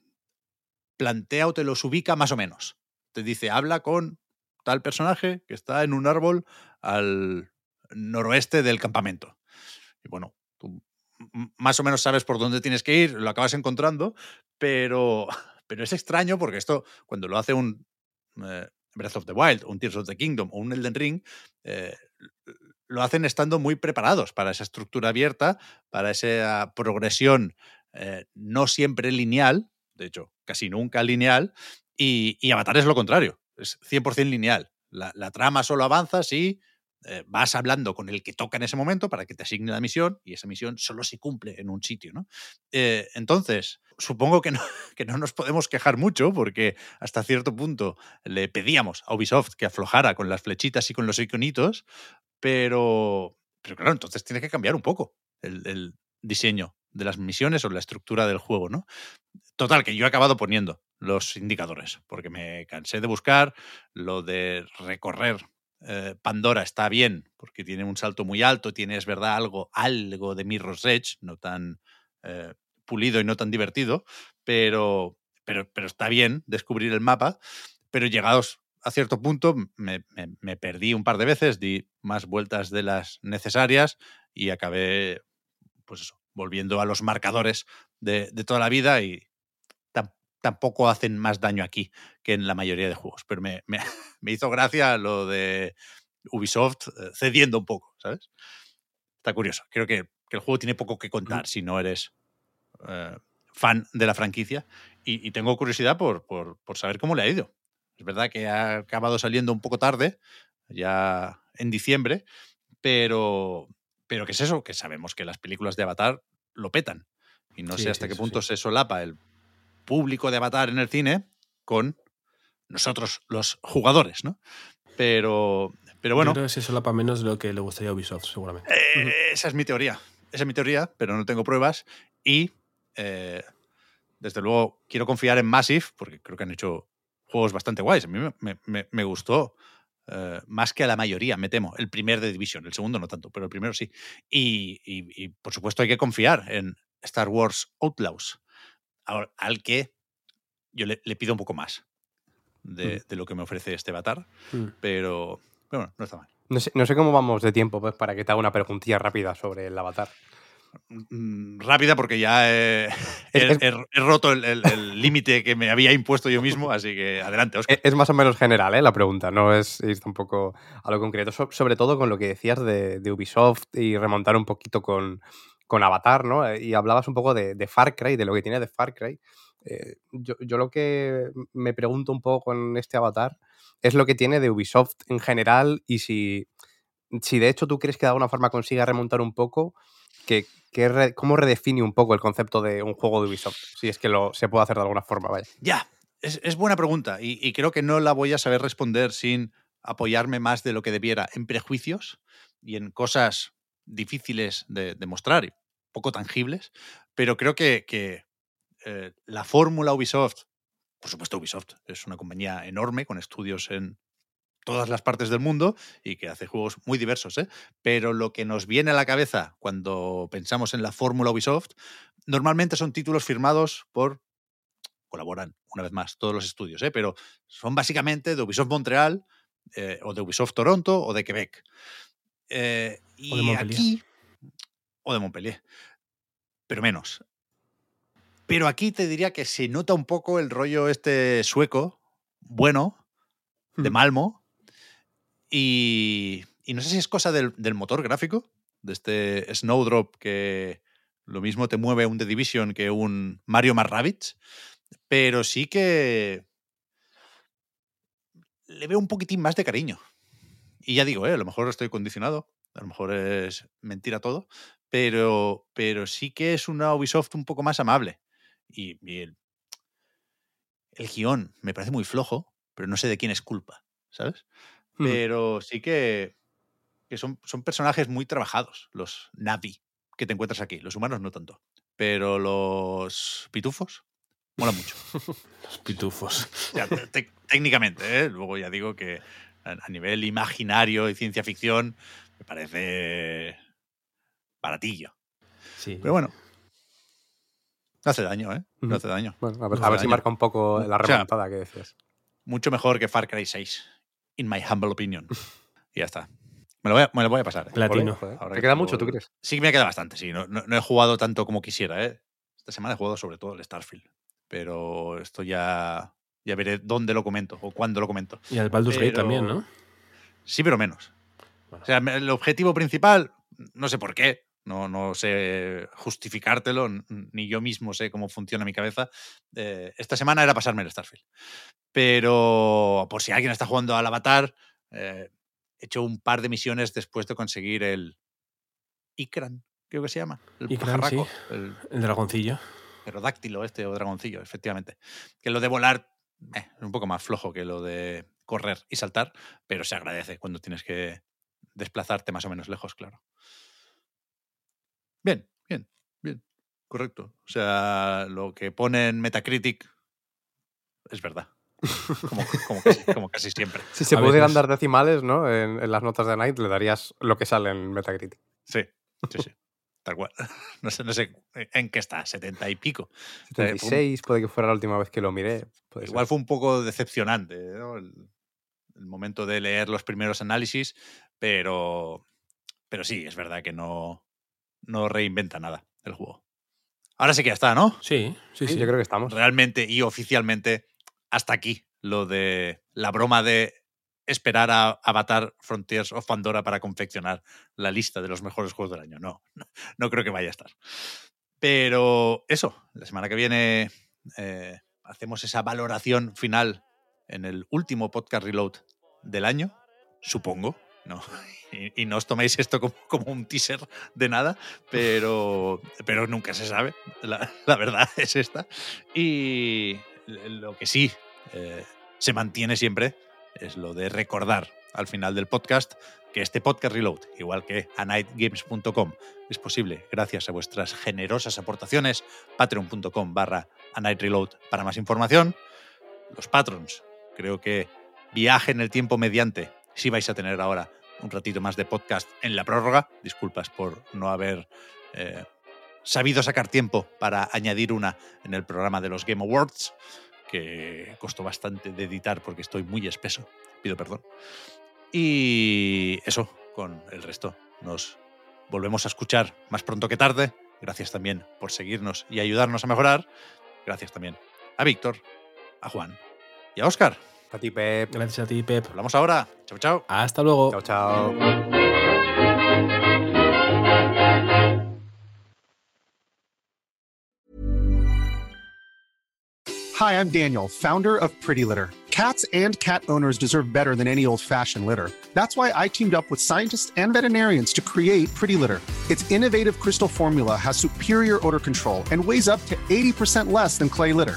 plantea o te los ubica más o menos. Te dice, habla con tal personaje que está en un árbol al noroeste del campamento. Y bueno, tú más o menos sabes por dónde tienes que ir, lo acabas encontrando, pero, pero es extraño porque esto, cuando lo hace un eh, Breath of the Wild, un Tears of the Kingdom o un Elden Ring, eh, lo hacen estando muy preparados para esa estructura abierta, para esa progresión eh, no siempre lineal, de hecho, casi nunca lineal, y, y Avatar es lo contrario, es 100% lineal. La, la, trama solo avanza si eh, vas hablando con el que toca en ese momento para que te asigne la misión y esa misión solo se cumple en un sitio, ¿no? Eh, entonces, supongo que no, que no nos podemos quejar mucho porque hasta cierto punto le pedíamos a Ubisoft que aflojara con las flechitas y con los iconitos, pero, pero claro, entonces tiene que cambiar un poco el, el diseño de las misiones o la estructura del juego, ¿no? Total, que yo he acabado poniendo los indicadores, porque me cansé de buscar lo de recorrer eh, Pandora está bien, porque tiene un salto muy alto, tiene, es verdad, algo, algo de Mirror's Edge, no tan eh, pulido y no tan divertido, pero, pero, pero está bien descubrir el mapa, pero llegados a cierto punto me, me, me, perdí un par de veces, di más vueltas de las necesarias y acabé, pues eso, volviendo a los marcadores de, de toda la vida y tam, tampoco hacen más daño aquí que en la mayoría de juegos. Pero me, me, me hizo gracia lo de Ubisoft eh, cediendo un poco, ¿sabes? Está curioso. Creo que, que el juego tiene poco que contar mm. si no eres eh, fan de la franquicia. Y, y tengo curiosidad por, por, por saber cómo le ha ido. Es verdad que ha acabado saliendo un poco tarde, ya en diciembre, pero, pero ¿qué es eso? Que sabemos que las películas de Avatar lo petan. Y no sí, sé hasta sí, qué punto sí. se solapa el público de Avatar en el cine con nosotros, los jugadores, ¿no? Pero, pero bueno, Yo creo que se solapa menos de lo que le gustaría a Ubisoft, seguramente. eh, esa es mi teoría. Esa es mi teoría, pero no tengo pruebas. Y eh, desde luego quiero confiar en Massive, porque creo que han hecho juegos bastante guays. A mí me- me- me gustó eh, más que a la mayoría, me temo. El primer de Division, el segundo no tanto, pero el primero sí. Y, y- y, por supuesto hay que confiar en Star Wars Outlaws, al, al que yo le, le pido un poco más de, de lo que me ofrece este avatar, Mm. pero, pero bueno, no está mal. No sé, no sé cómo vamos de tiempo, pues, para que te haga una preguntilla rápida sobre el avatar. Mm, rápida porque ya he, Es- he- es- he- he roto el- límite que me había impuesto yo mismo, así que adelante, Oscar. Es, es más o menos general, ¿eh? La pregunta, no es ir tampoco a lo concreto. So- sobre todo con lo que decías de, de Ubisoft y remontar un poquito con, con Avatar, ¿no? Eh, Y hablabas un poco de, de Far Cry, de lo que tiene de Far Cry. Eh, yo, yo lo que me pregunto un poco con este Avatar es lo que tiene de Ubisoft en general y si, si de hecho tú crees que de alguna forma consiga remontar un poco, que, que ¿cómo redefine un poco el concepto de un juego de Ubisoft? Si es que lo, se puede hacer de alguna forma, vaya. Ya, es, es buena pregunta y, creo que no la voy a saber responder sin apoyarme más de lo que debiera en prejuicios y en cosas difíciles de demostrar y poco tangibles, pero creo que, que, eh, la fórmula Ubisoft, por supuesto Ubisoft es una compañía enorme con estudios en todas las partes del mundo y que hace juegos muy diversos, ¿eh? pero lo que nos viene a la cabeza cuando pensamos en la fórmula Ubisoft normalmente son títulos firmados por colaboran una vez más todos los estudios, ¿eh? pero son básicamente de Ubisoft Montreal eh, o de Ubisoft Toronto o de Quebec. Eh, y O de Montpellier. aquí, o de Montpellier, pero menos. Pero aquí te diría que se nota un poco el rollo este sueco, bueno, de Hmm. Malmo, y, y no sé si es cosa del, motor gráfico, de este Snowdrop que lo mismo te mueve un The Division que un Mario más pero sí que le veo un poquitín más de cariño. Y ya digo, ¿eh? a lo mejor estoy condicionado, a lo mejor es mentira todo, pero, pero sí que es una Ubisoft un poco más amable. Y, y el, el guion me parece muy flojo, pero no sé de quién es culpa, ¿sabes? Hmm. Pero sí que, que son, son personajes muy trabajados, los Navi que te encuentras aquí. Los humanos no tanto. Pero los pitufos mola mucho. Los pitufos. Ya, te- técnicamente, ¿eh? luego ya digo que a, nivel imaginario y ciencia ficción me parece baratillo. Sí. Pero bueno, no hace daño, ¿eh? No hace daño. Bueno, a ver, No a hace ver si daño. marca un poco la O sea, remontada que decías. Mucho mejor que Far Cry 6, in my humble opinion. Y ya está. Me lo voy a, me lo voy a pasar. ¿eh? Platino. Ahora ¿Te que queda mucho, tú crees? Sí que me queda bastante, sí. No, no- no he jugado tanto como quisiera, ¿eh? Esta semana he jugado sobre todo el Starfield. Pero esto ya, ya veré dónde lo comento o cuándo lo comento. Y al Baldur's Gate también, ¿no? Sí, pero menos. Bueno. O sea, el objetivo principal, no sé por qué, no, no sé justificártelo, ni yo mismo sé cómo funciona mi cabeza. eh, esta semana era pasarme el Starfield. Pero por si alguien está jugando al Avatar, eh, he hecho un par de misiones después de conseguir el Ikran, creo que se llama. El Ikran, pajarraco, sí. el El dragoncillo. pterodáctilo este o dragoncillo, efectivamente. Que lo de volar eh, es un poco más flojo que lo de correr y saltar, pero se agradece cuando tienes que desplazarte más o menos lejos, claro. Bien, bien, bien, correcto. O sea, lo que pone en Metacritic es verdad. Como, como casi, como casi siempre. Si se pudieran dar decimales, ¿no? En, en las notas de Night le darías lo que sale en Metacritic. Sí, sí, sí. Tal cual. No sé, no sé en qué está, 70 y pico. Eh, fue un- 76, puede que fuera la última vez que lo miré. Igual ser. fue un poco decepcionante ¿no? el, el momento de leer los primeros análisis, pero, pero sí, es verdad que no, no reinventa nada el juego. Ahora sí que ya está, ¿no? Sí, sí, Sí, sí. yo creo que estamos. Realmente y oficialmente hasta aquí lo de la broma de esperar a Avatar Frontiers of Pandora para confeccionar la lista de los mejores juegos del año. No, no, no creo que vaya a estar. Pero eso, la semana que viene eh, hacemos esa valoración final en el último podcast reload del año, supongo. No, y, no os toméis esto como, como un teaser de nada, pero, pero nunca se sabe. La, verdad es esta. Y lo que sí eh, se mantiene siempre es lo de recordar al final del podcast que este podcast Reload, igual que anightgames.com, es posible gracias a vuestras generosas aportaciones. Patreon.com barra anightreload para más información. Los patrons, creo que viaje en el tiempo mediante, si vais a tener ahora un ratito más de podcast en la prórroga. Disculpas por no haber eh, sabido sacar tiempo para añadir una en el programa de los Game Awards, que costó bastante de editar porque estoy muy espeso. Pido perdón. Y eso, con el resto. Nos volvemos a escuchar más pronto que tarde. Gracias también por seguirnos y ayudarnos a mejorar. Gracias también a Víctor, a Juan y a Oscar. A ti, Pep. Gracias a ti, Pep. Hablamos ahora. Chao, chao. Hasta luego. Chao, chao. Hi, I'm Daniel, founder of Pretty Litter. Cats and cat owners deserve better than any old fashioned litter. That's why I teamed up with scientists and veterinarians to create Pretty Litter. Its innovative crystal formula has superior odor control and weighs up to 80% less than clay litter.